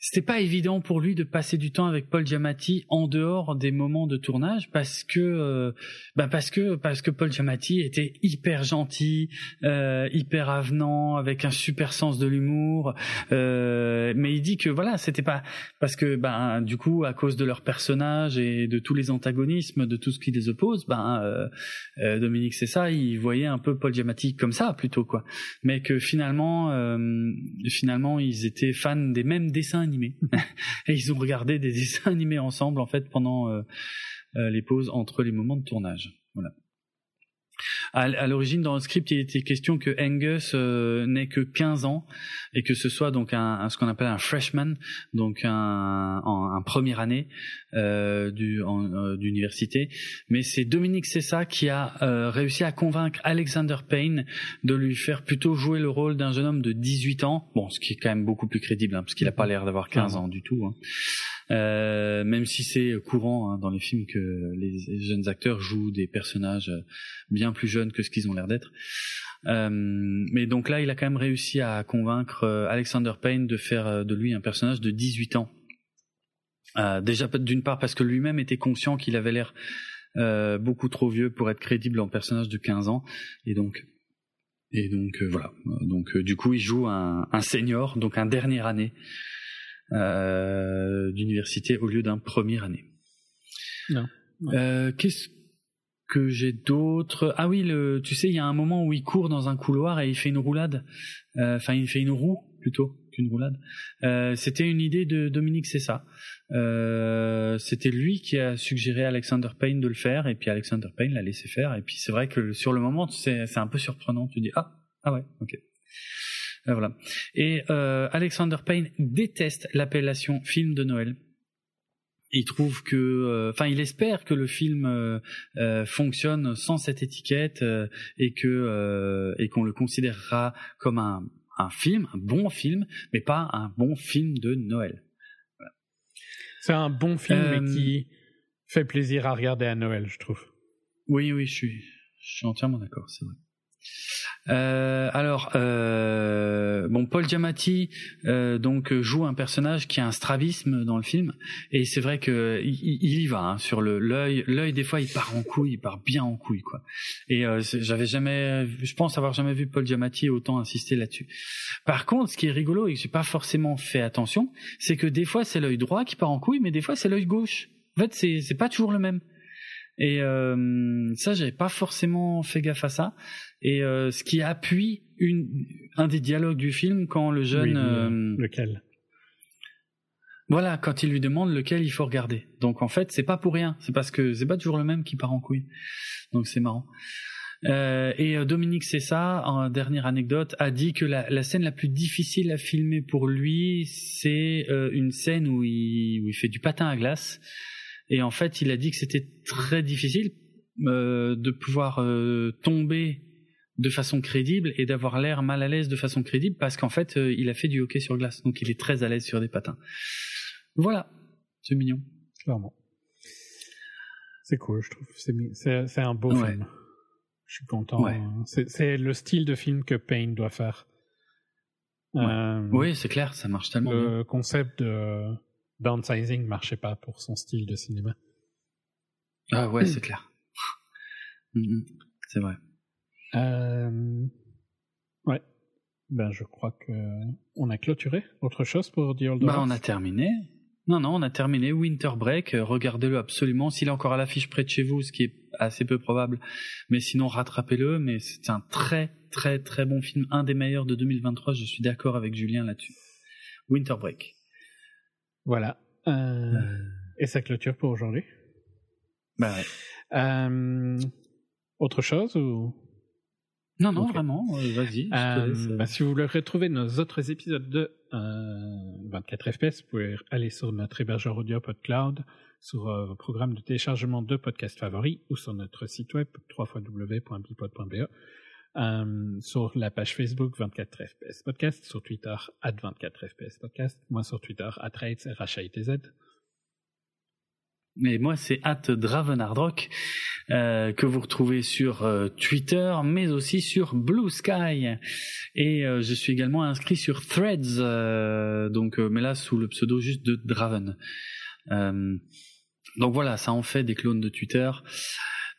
c'était pas évident pour lui de passer du temps avec Paul Giamatti en dehors des moments de tournage parce que euh, bah parce que parce que Paul Giamatti était hyper gentil, euh, hyper avenant, avec un super sens de l'humour. Euh, mais il dit que voilà, c'était pas parce que ben du coup à cause de leur personnage et de tous les antagonismes, de tout ce qui les oppose, ben euh, Dominique c'est ça, il voyait un peu Paul Giamatti comme ça plutôt quoi. Mais que finalement finalement ils étaient fans des mêmes dessins et ils ont regardé des dessins animés ensemble en fait pendant euh, euh, les pauses entre les moments de tournage. À, l'origine, dans le script, il était question que Angus euh, n'ait que 15 ans et que ce soit donc un, ce qu'on appelle un freshman, donc un, un, première année euh, du, euh, d'université. Mais c'est Dominique Cessa qui a euh, réussi à convaincre Alexander Payne de lui faire plutôt jouer le rôle d'un jeune homme de 18 ans. Bon, ce qui est quand même beaucoup plus crédible, hein, parce qu'il n'a pas l'air d'avoir 15 ans du tout. Hein. Euh, même si c'est courant hein, dans les films que les jeunes acteurs jouent des personnages bien plus jeunes que ce qu'ils ont l'air d'être. Euh, mais donc là, il a quand même réussi à convaincre euh, Alexander Payne de faire euh, de lui un personnage de 18 ans. Euh, déjà d'une part parce que lui-même était conscient qu'il avait l'air euh, beaucoup trop vieux pour être crédible en personnage de 15 ans, et donc voilà. Donc du coup, il joue un, senior, donc un dernière année euh, d'université au lieu d'un première année. Non. Euh, Qu'est-ce que j'ai d'autres Ah oui, le, tu sais, il y a un moment où il court dans un couloir et il fait une roulade. Euh, enfin, il fait une roue plutôt qu'une roulade. Euh, C'était une idée de Dominique Cessa. Euh, C'était lui qui a suggéré à Alexander Payne de le faire et puis Alexander Payne l'a laissé faire. Et puis c'est vrai que sur le moment, c'est un peu surprenant. Tu dis ah ah ouais, ok. Euh, voilà. Et euh, Alexander Payne déteste l'appellation film de Noël. Il trouve que, euh, enfin, il espère que le film fonctionne sans cette étiquette et que et qu'on le considérera comme un, un film, un bon film, mais pas un bon film de Noël. C'est un bon film qui fait plaisir à regarder à Noël, je trouve. Oui, oui, je suis, je suis entièrement d'accord, c'est vrai. Euh, alors, euh, bon, Paul Giamatti euh, donc joue un personnage qui a un strabisme dans le film, et c'est vrai que il, y va hein, sur le l'œil. L'œil des fois il part en couille, il part bien en couille quoi. Et euh, j'avais jamais, je pense avoir jamais vu Paul Giamatti autant insister là-dessus. Par contre, ce qui est rigolo et que j'ai pas forcément fait attention, c'est que des fois c'est l'œil droit qui part en couille, mais des fois c'est l'œil gauche. En fait, c'est c'est pas toujours le même. Et euh, ça, j'avais pas forcément fait gaffe à ça. Et euh, ce qui appuie une, un des dialogues du film quand le jeune... Euh, lequel? Voilà, quand il lui demande lequel il faut regarder. Donc en fait, c'est pas pour rien. C'est parce que c'est pas toujours le même qui part en couille. Donc c'est marrant. Euh, et euh, Dominique Cessa, en dernière anecdote, a dit que la, la, scène la plus difficile à filmer pour lui, c'est euh, une scène où il, où il fait du patin à glace. Et en fait, il a dit que c'était très difficile de pouvoir tomber de façon crédible et d'avoir l'air mal à l'aise de façon crédible parce qu'en fait, il a fait du hockey sur glace, donc il est très à l'aise sur des patins. Voilà, c'est mignon. Clairement. C'est cool, je trouve. C'est un beau film. Je suis content. C'est le style de film que Payne doit faire. Euh, oui, c'est clair, ça marche tellement. Le concept de downsizing marchait pas pour son style de cinéma. Ah ouais, c'est clair. Mm, mm, c'est vrai. Euh, ouais. Ben, je crois que on a clôturé. Autre chose pour dire Bah, on a terminé. Non, non, on a terminé. Winter Break, euh, regardez-le absolument. S'il est encore à l'affiche près de chez vous, ce qui est assez peu probable, mais sinon rattrapez-le. Mais c'est un très, très, très bon film, un des meilleurs de 2023. Je suis d'accord avec Julien là-dessus. Winter Break. Voilà. Euh, euh. Et sa clôture pour aujourd'hui. Bah ouais. autre chose ou? Non, non, vraiment, vas-y. Bah, si vous voulez retrouver nos autres épisodes de 24 FPS, vous pouvez aller sur notre hébergeur audio PodCloud, sur euh, vos programmes de téléchargement de podcasts favoris ou sur notre site web www.bipod.be, euh, sur la page Facebook 24 FPS Podcast, sur Twitter at 24 FPS Podcast, moi sur Twitter at Rates, mais moi, c'est at Dravenardrock euh, que vous retrouvez sur euh, Twitter, mais aussi sur Blue Sky. Et euh, je suis également inscrit sur Threads, donc mais là sous le pseudo juste de Draven. donc voilà, ça en fait des clones de Twitter.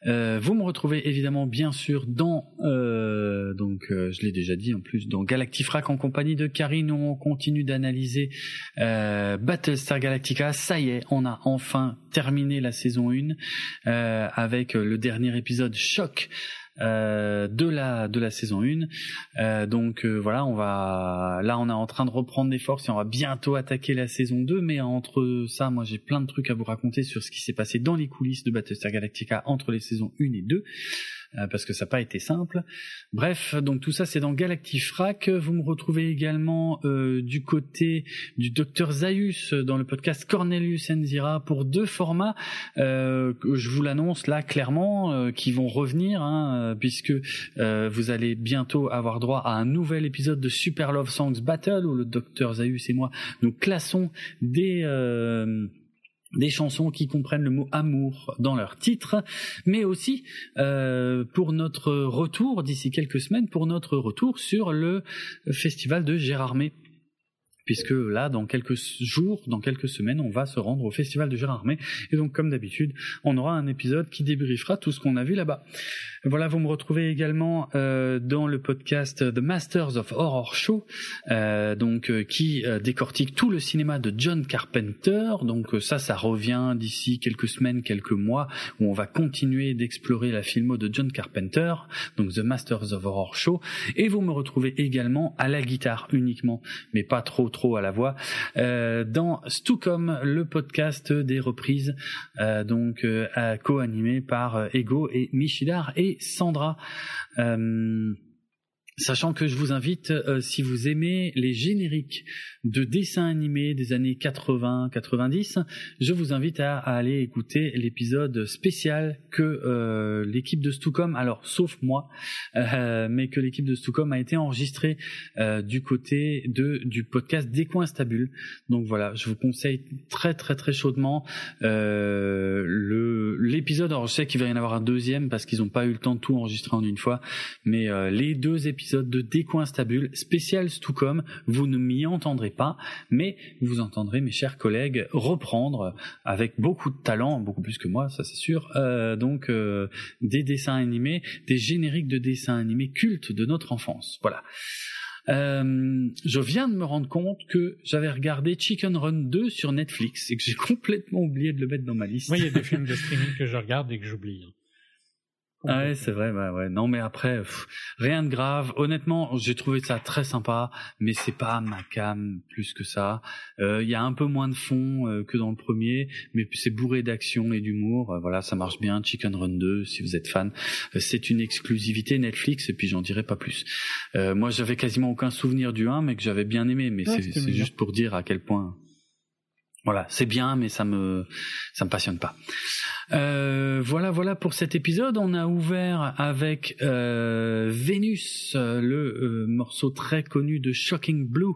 Euh, vous me retrouvez évidemment bien sûr dans euh, donc euh, je l'ai déjà dit en plus dans Galactifrac en compagnie de Karine où on continue d'analyser Battlestar Galactica. Ça y est, on a enfin terminé la saison 1 avec le dernier épisode choc euh, de la de la saison 1. Euh, donc euh, voilà, on va là on est en train de reprendre des forces et on va bientôt attaquer la saison 2 mais entre ça, moi j'ai plein de trucs à vous raconter sur ce qui s'est passé dans les coulisses de Battlestar Galactica entre les saisons 1 et 2. Euh, parce que ça n'a pas été simple. Bref, donc tout ça c'est dans Galactifrac. Vous me retrouvez également euh, du côté du docteur Zaius dans le podcast Cornelius Enzira pour deux formats. Euh, je vous l'annonce là clairement, euh, qui vont revenir, hein, puisque vous allez bientôt avoir droit à un nouvel épisode de Super Love Songs Battle où le docteur Zaius et moi nous classons des des chansons qui comprennent le mot amour dans leur titre, mais aussi euh, pour notre retour d'ici quelques semaines, pour notre retour sur le festival de Gérardmer puisque là, dans quelques jours, dans quelques semaines, on va se rendre au Festival de Gérardmer. Et donc, comme d'habitude, on aura un épisode qui débriefera tout ce qu'on a vu là-bas. Voilà, vous me retrouvez également euh, dans le podcast The Masters of Horror Show, euh, donc euh, qui euh, décortique tout le cinéma de John Carpenter. Donc euh, ça, ça revient d'ici quelques semaines, quelques mois, où on va continuer d'explorer la filmo de John Carpenter, donc The Masters of Horror Show. Et vous me retrouvez également à la guitare uniquement, mais pas trop trop à la voix, euh, dans Stucom, le podcast des reprises, euh, donc euh, co-animé par Ego et Michidar et Sandra. Sachant que je vous invite, si vous aimez les génériques de dessins animés des années 80-90, je vous invite à, aller écouter l'épisode spécial que euh, l'équipe de Stucom, alors sauf moi, euh, mais que l'équipe de Stucom a été enregistrée euh, du côté de du podcast Des coins stables. Donc voilà, je vous conseille très très très chaudement le l'épisode. Alors je sais qu'il va y en avoir un deuxième parce qu'ils n'ont pas eu le temps de tout enregistrer en une fois, mais les deux épisodes de Des coins stables spécial Stucom, vous ne m'y entendrez pas, mais vous entendrez mes chers collègues reprendre avec beaucoup de talent, beaucoup plus que moi, ça c'est sûr, euh, donc euh, des dessins animés, des génériques de dessins animés cultes de notre enfance. Voilà. Euh, je viens de me rendre compte que j'avais regardé Chicken Run 2 sur Netflix et que j'ai complètement oublié de le mettre dans ma liste. Oui, il y a des films de streaming que je regarde et que j'oublie. Ah ouais, c'est vrai, ouais, ouais. Non, mais après, rien de grave. Honnêtement, j'ai trouvé ça très sympa, mais c'est pas ma cam plus que ça. Euh, il y a un peu moins de fond euh, que dans le premier, mais c'est bourré d'action et d'humour. Euh, voilà, ça marche bien. Chicken Run 2, si vous êtes fan, c'est une exclusivité Netflix, et puis j'en dirai pas plus. moi, j'avais quasiment aucun souvenir du 1, mais que j'avais bien aimé. Mais c'est juste pour dire à quel point. Voilà, c'est bien, mais ça me ça me passionne pas. Euh, voilà, voilà pour cet épisode. On a ouvert avec euh, Vénus, le morceau très connu de Shocking Blue,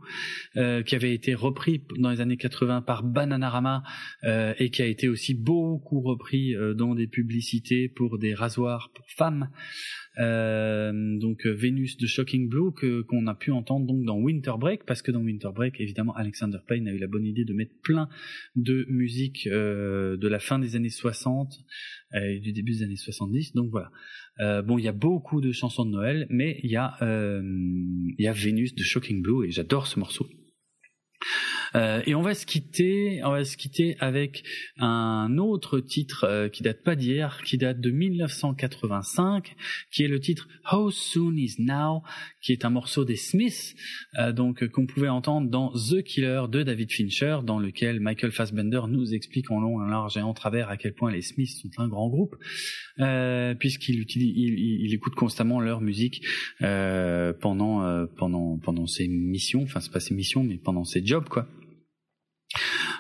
qui avait été repris dans les années 80 par Bananarama et qui a été aussi beaucoup repris dans des publicités pour des rasoirs pour femmes. Euh, donc euh, Vénus de Shocking Blue que qu'on a pu entendre donc dans Winter Break parce que dans Winter Break évidemment Alexander Payne a eu la bonne idée de mettre plein de musique euh, de la fin des années 60 et du début des années 70 donc voilà. Bon il y a beaucoup de chansons de Noël mais il y a il y a Vénus de Shocking Blue et j'adore ce morceau euh, et on va se quitter, on va se quitter avec un autre titre euh, qui date pas d'hier, qui date de 1985, qui est le titre How Soon Is Now, qui est un morceau des Smiths, euh, donc qu'on pouvait entendre dans The Killer de David Fincher, dans lequel Michael Fassbender nous explique en long, en large et en travers à quel point les Smiths sont un grand groupe, puisqu'il utilise, il, il, écoute constamment leur musique pendant pendant pendant ses missions, enfin c'est pas ses missions, mais pendant ses jobs quoi.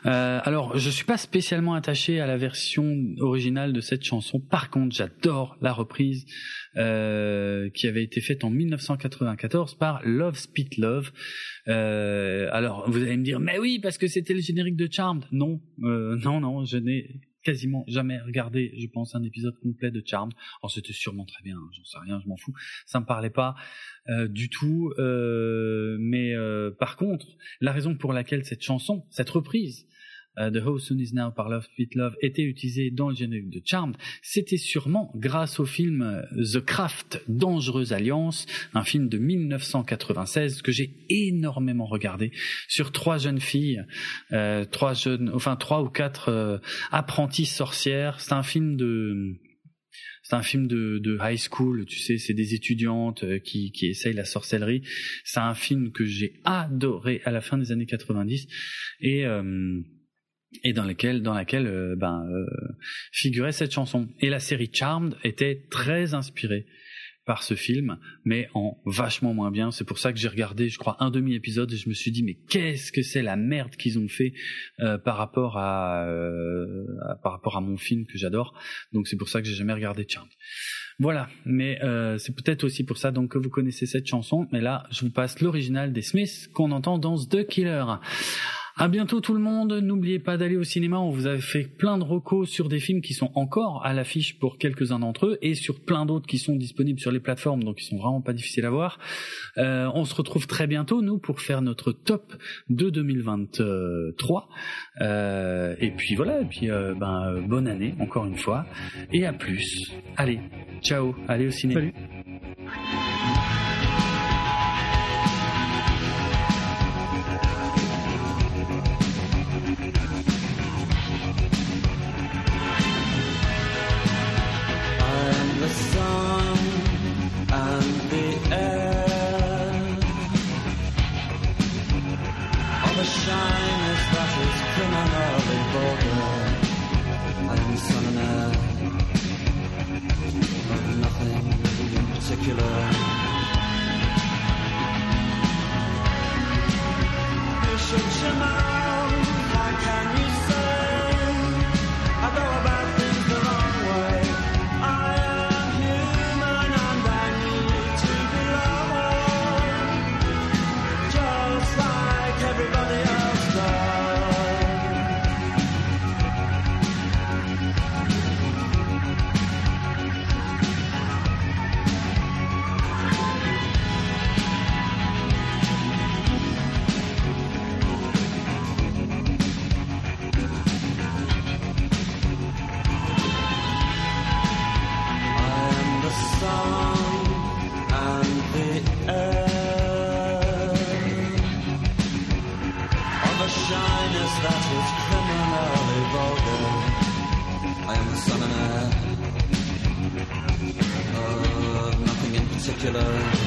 Euh, alors, je suis pas spécialement attaché à la version originale de cette chanson. Par contre, j'adore la reprise euh, qui avait été faite en 1994 par Love Speed Love. Euh, alors, vous allez me dire, mais oui, parce que c'était le générique de Charmed. Non, non, non, je n'ai quasiment jamais regardé, je pense, un épisode complet de Charmed. Oh, c'était sûrement très bien, j'en sais rien, je m'en fous. Ça me parlait pas euh, du tout. Euh, mais euh, par contre, la raison pour laquelle cette chanson, cette reprise euh, The How Soon Is Now par Love Fit Love était utilisé dans le générique de Charmed, c'était sûrement grâce au film euh, The Craft Dangereuse Alliance, un film de 1996 que j'ai énormément regardé sur trois jeunes filles, euh, trois jeunes, enfin trois ou quatre euh, apprenties sorcières. C'est un film de c'est un film de, de, high school, tu sais, c'est des étudiantes qui, qui essayent la sorcellerie. C'est un film que j'ai adoré à la fin des années 90 et euh, et dans laquelle dans laquelle euh, ben euh, figurait cette chanson. Et la série Charmed était très inspirée par ce film, mais en vachement moins bien. C'est pour ça que j'ai regardé, je crois, un demi épisode et je me suis dit mais qu'est-ce que c'est la merde qu'ils ont fait euh, par rapport à, par rapport à mon film que j'adore. Donc c'est pour ça que j'ai jamais regardé Charmed. Voilà, mais c'est peut-être aussi pour ça donc que vous connaissez cette chanson. Mais là, je vous passe l'original des Smiths qu'on entend dans The Killer. À bientôt tout le monde. N'oubliez pas d'aller au cinéma. On vous a fait plein de recos sur des films qui sont encore à l'affiche pour quelques-uns d'entre eux et sur plein d'autres qui sont disponibles sur les plateformes, donc ils sont vraiment pas difficiles à voir. Euh, on se retrouve très bientôt nous pour faire notre top de 2023. Euh, et puis voilà. Et puis euh, ben bonne année encore une fois et à plus. Allez, ciao. Allez au cinéma. Salut. 觉得。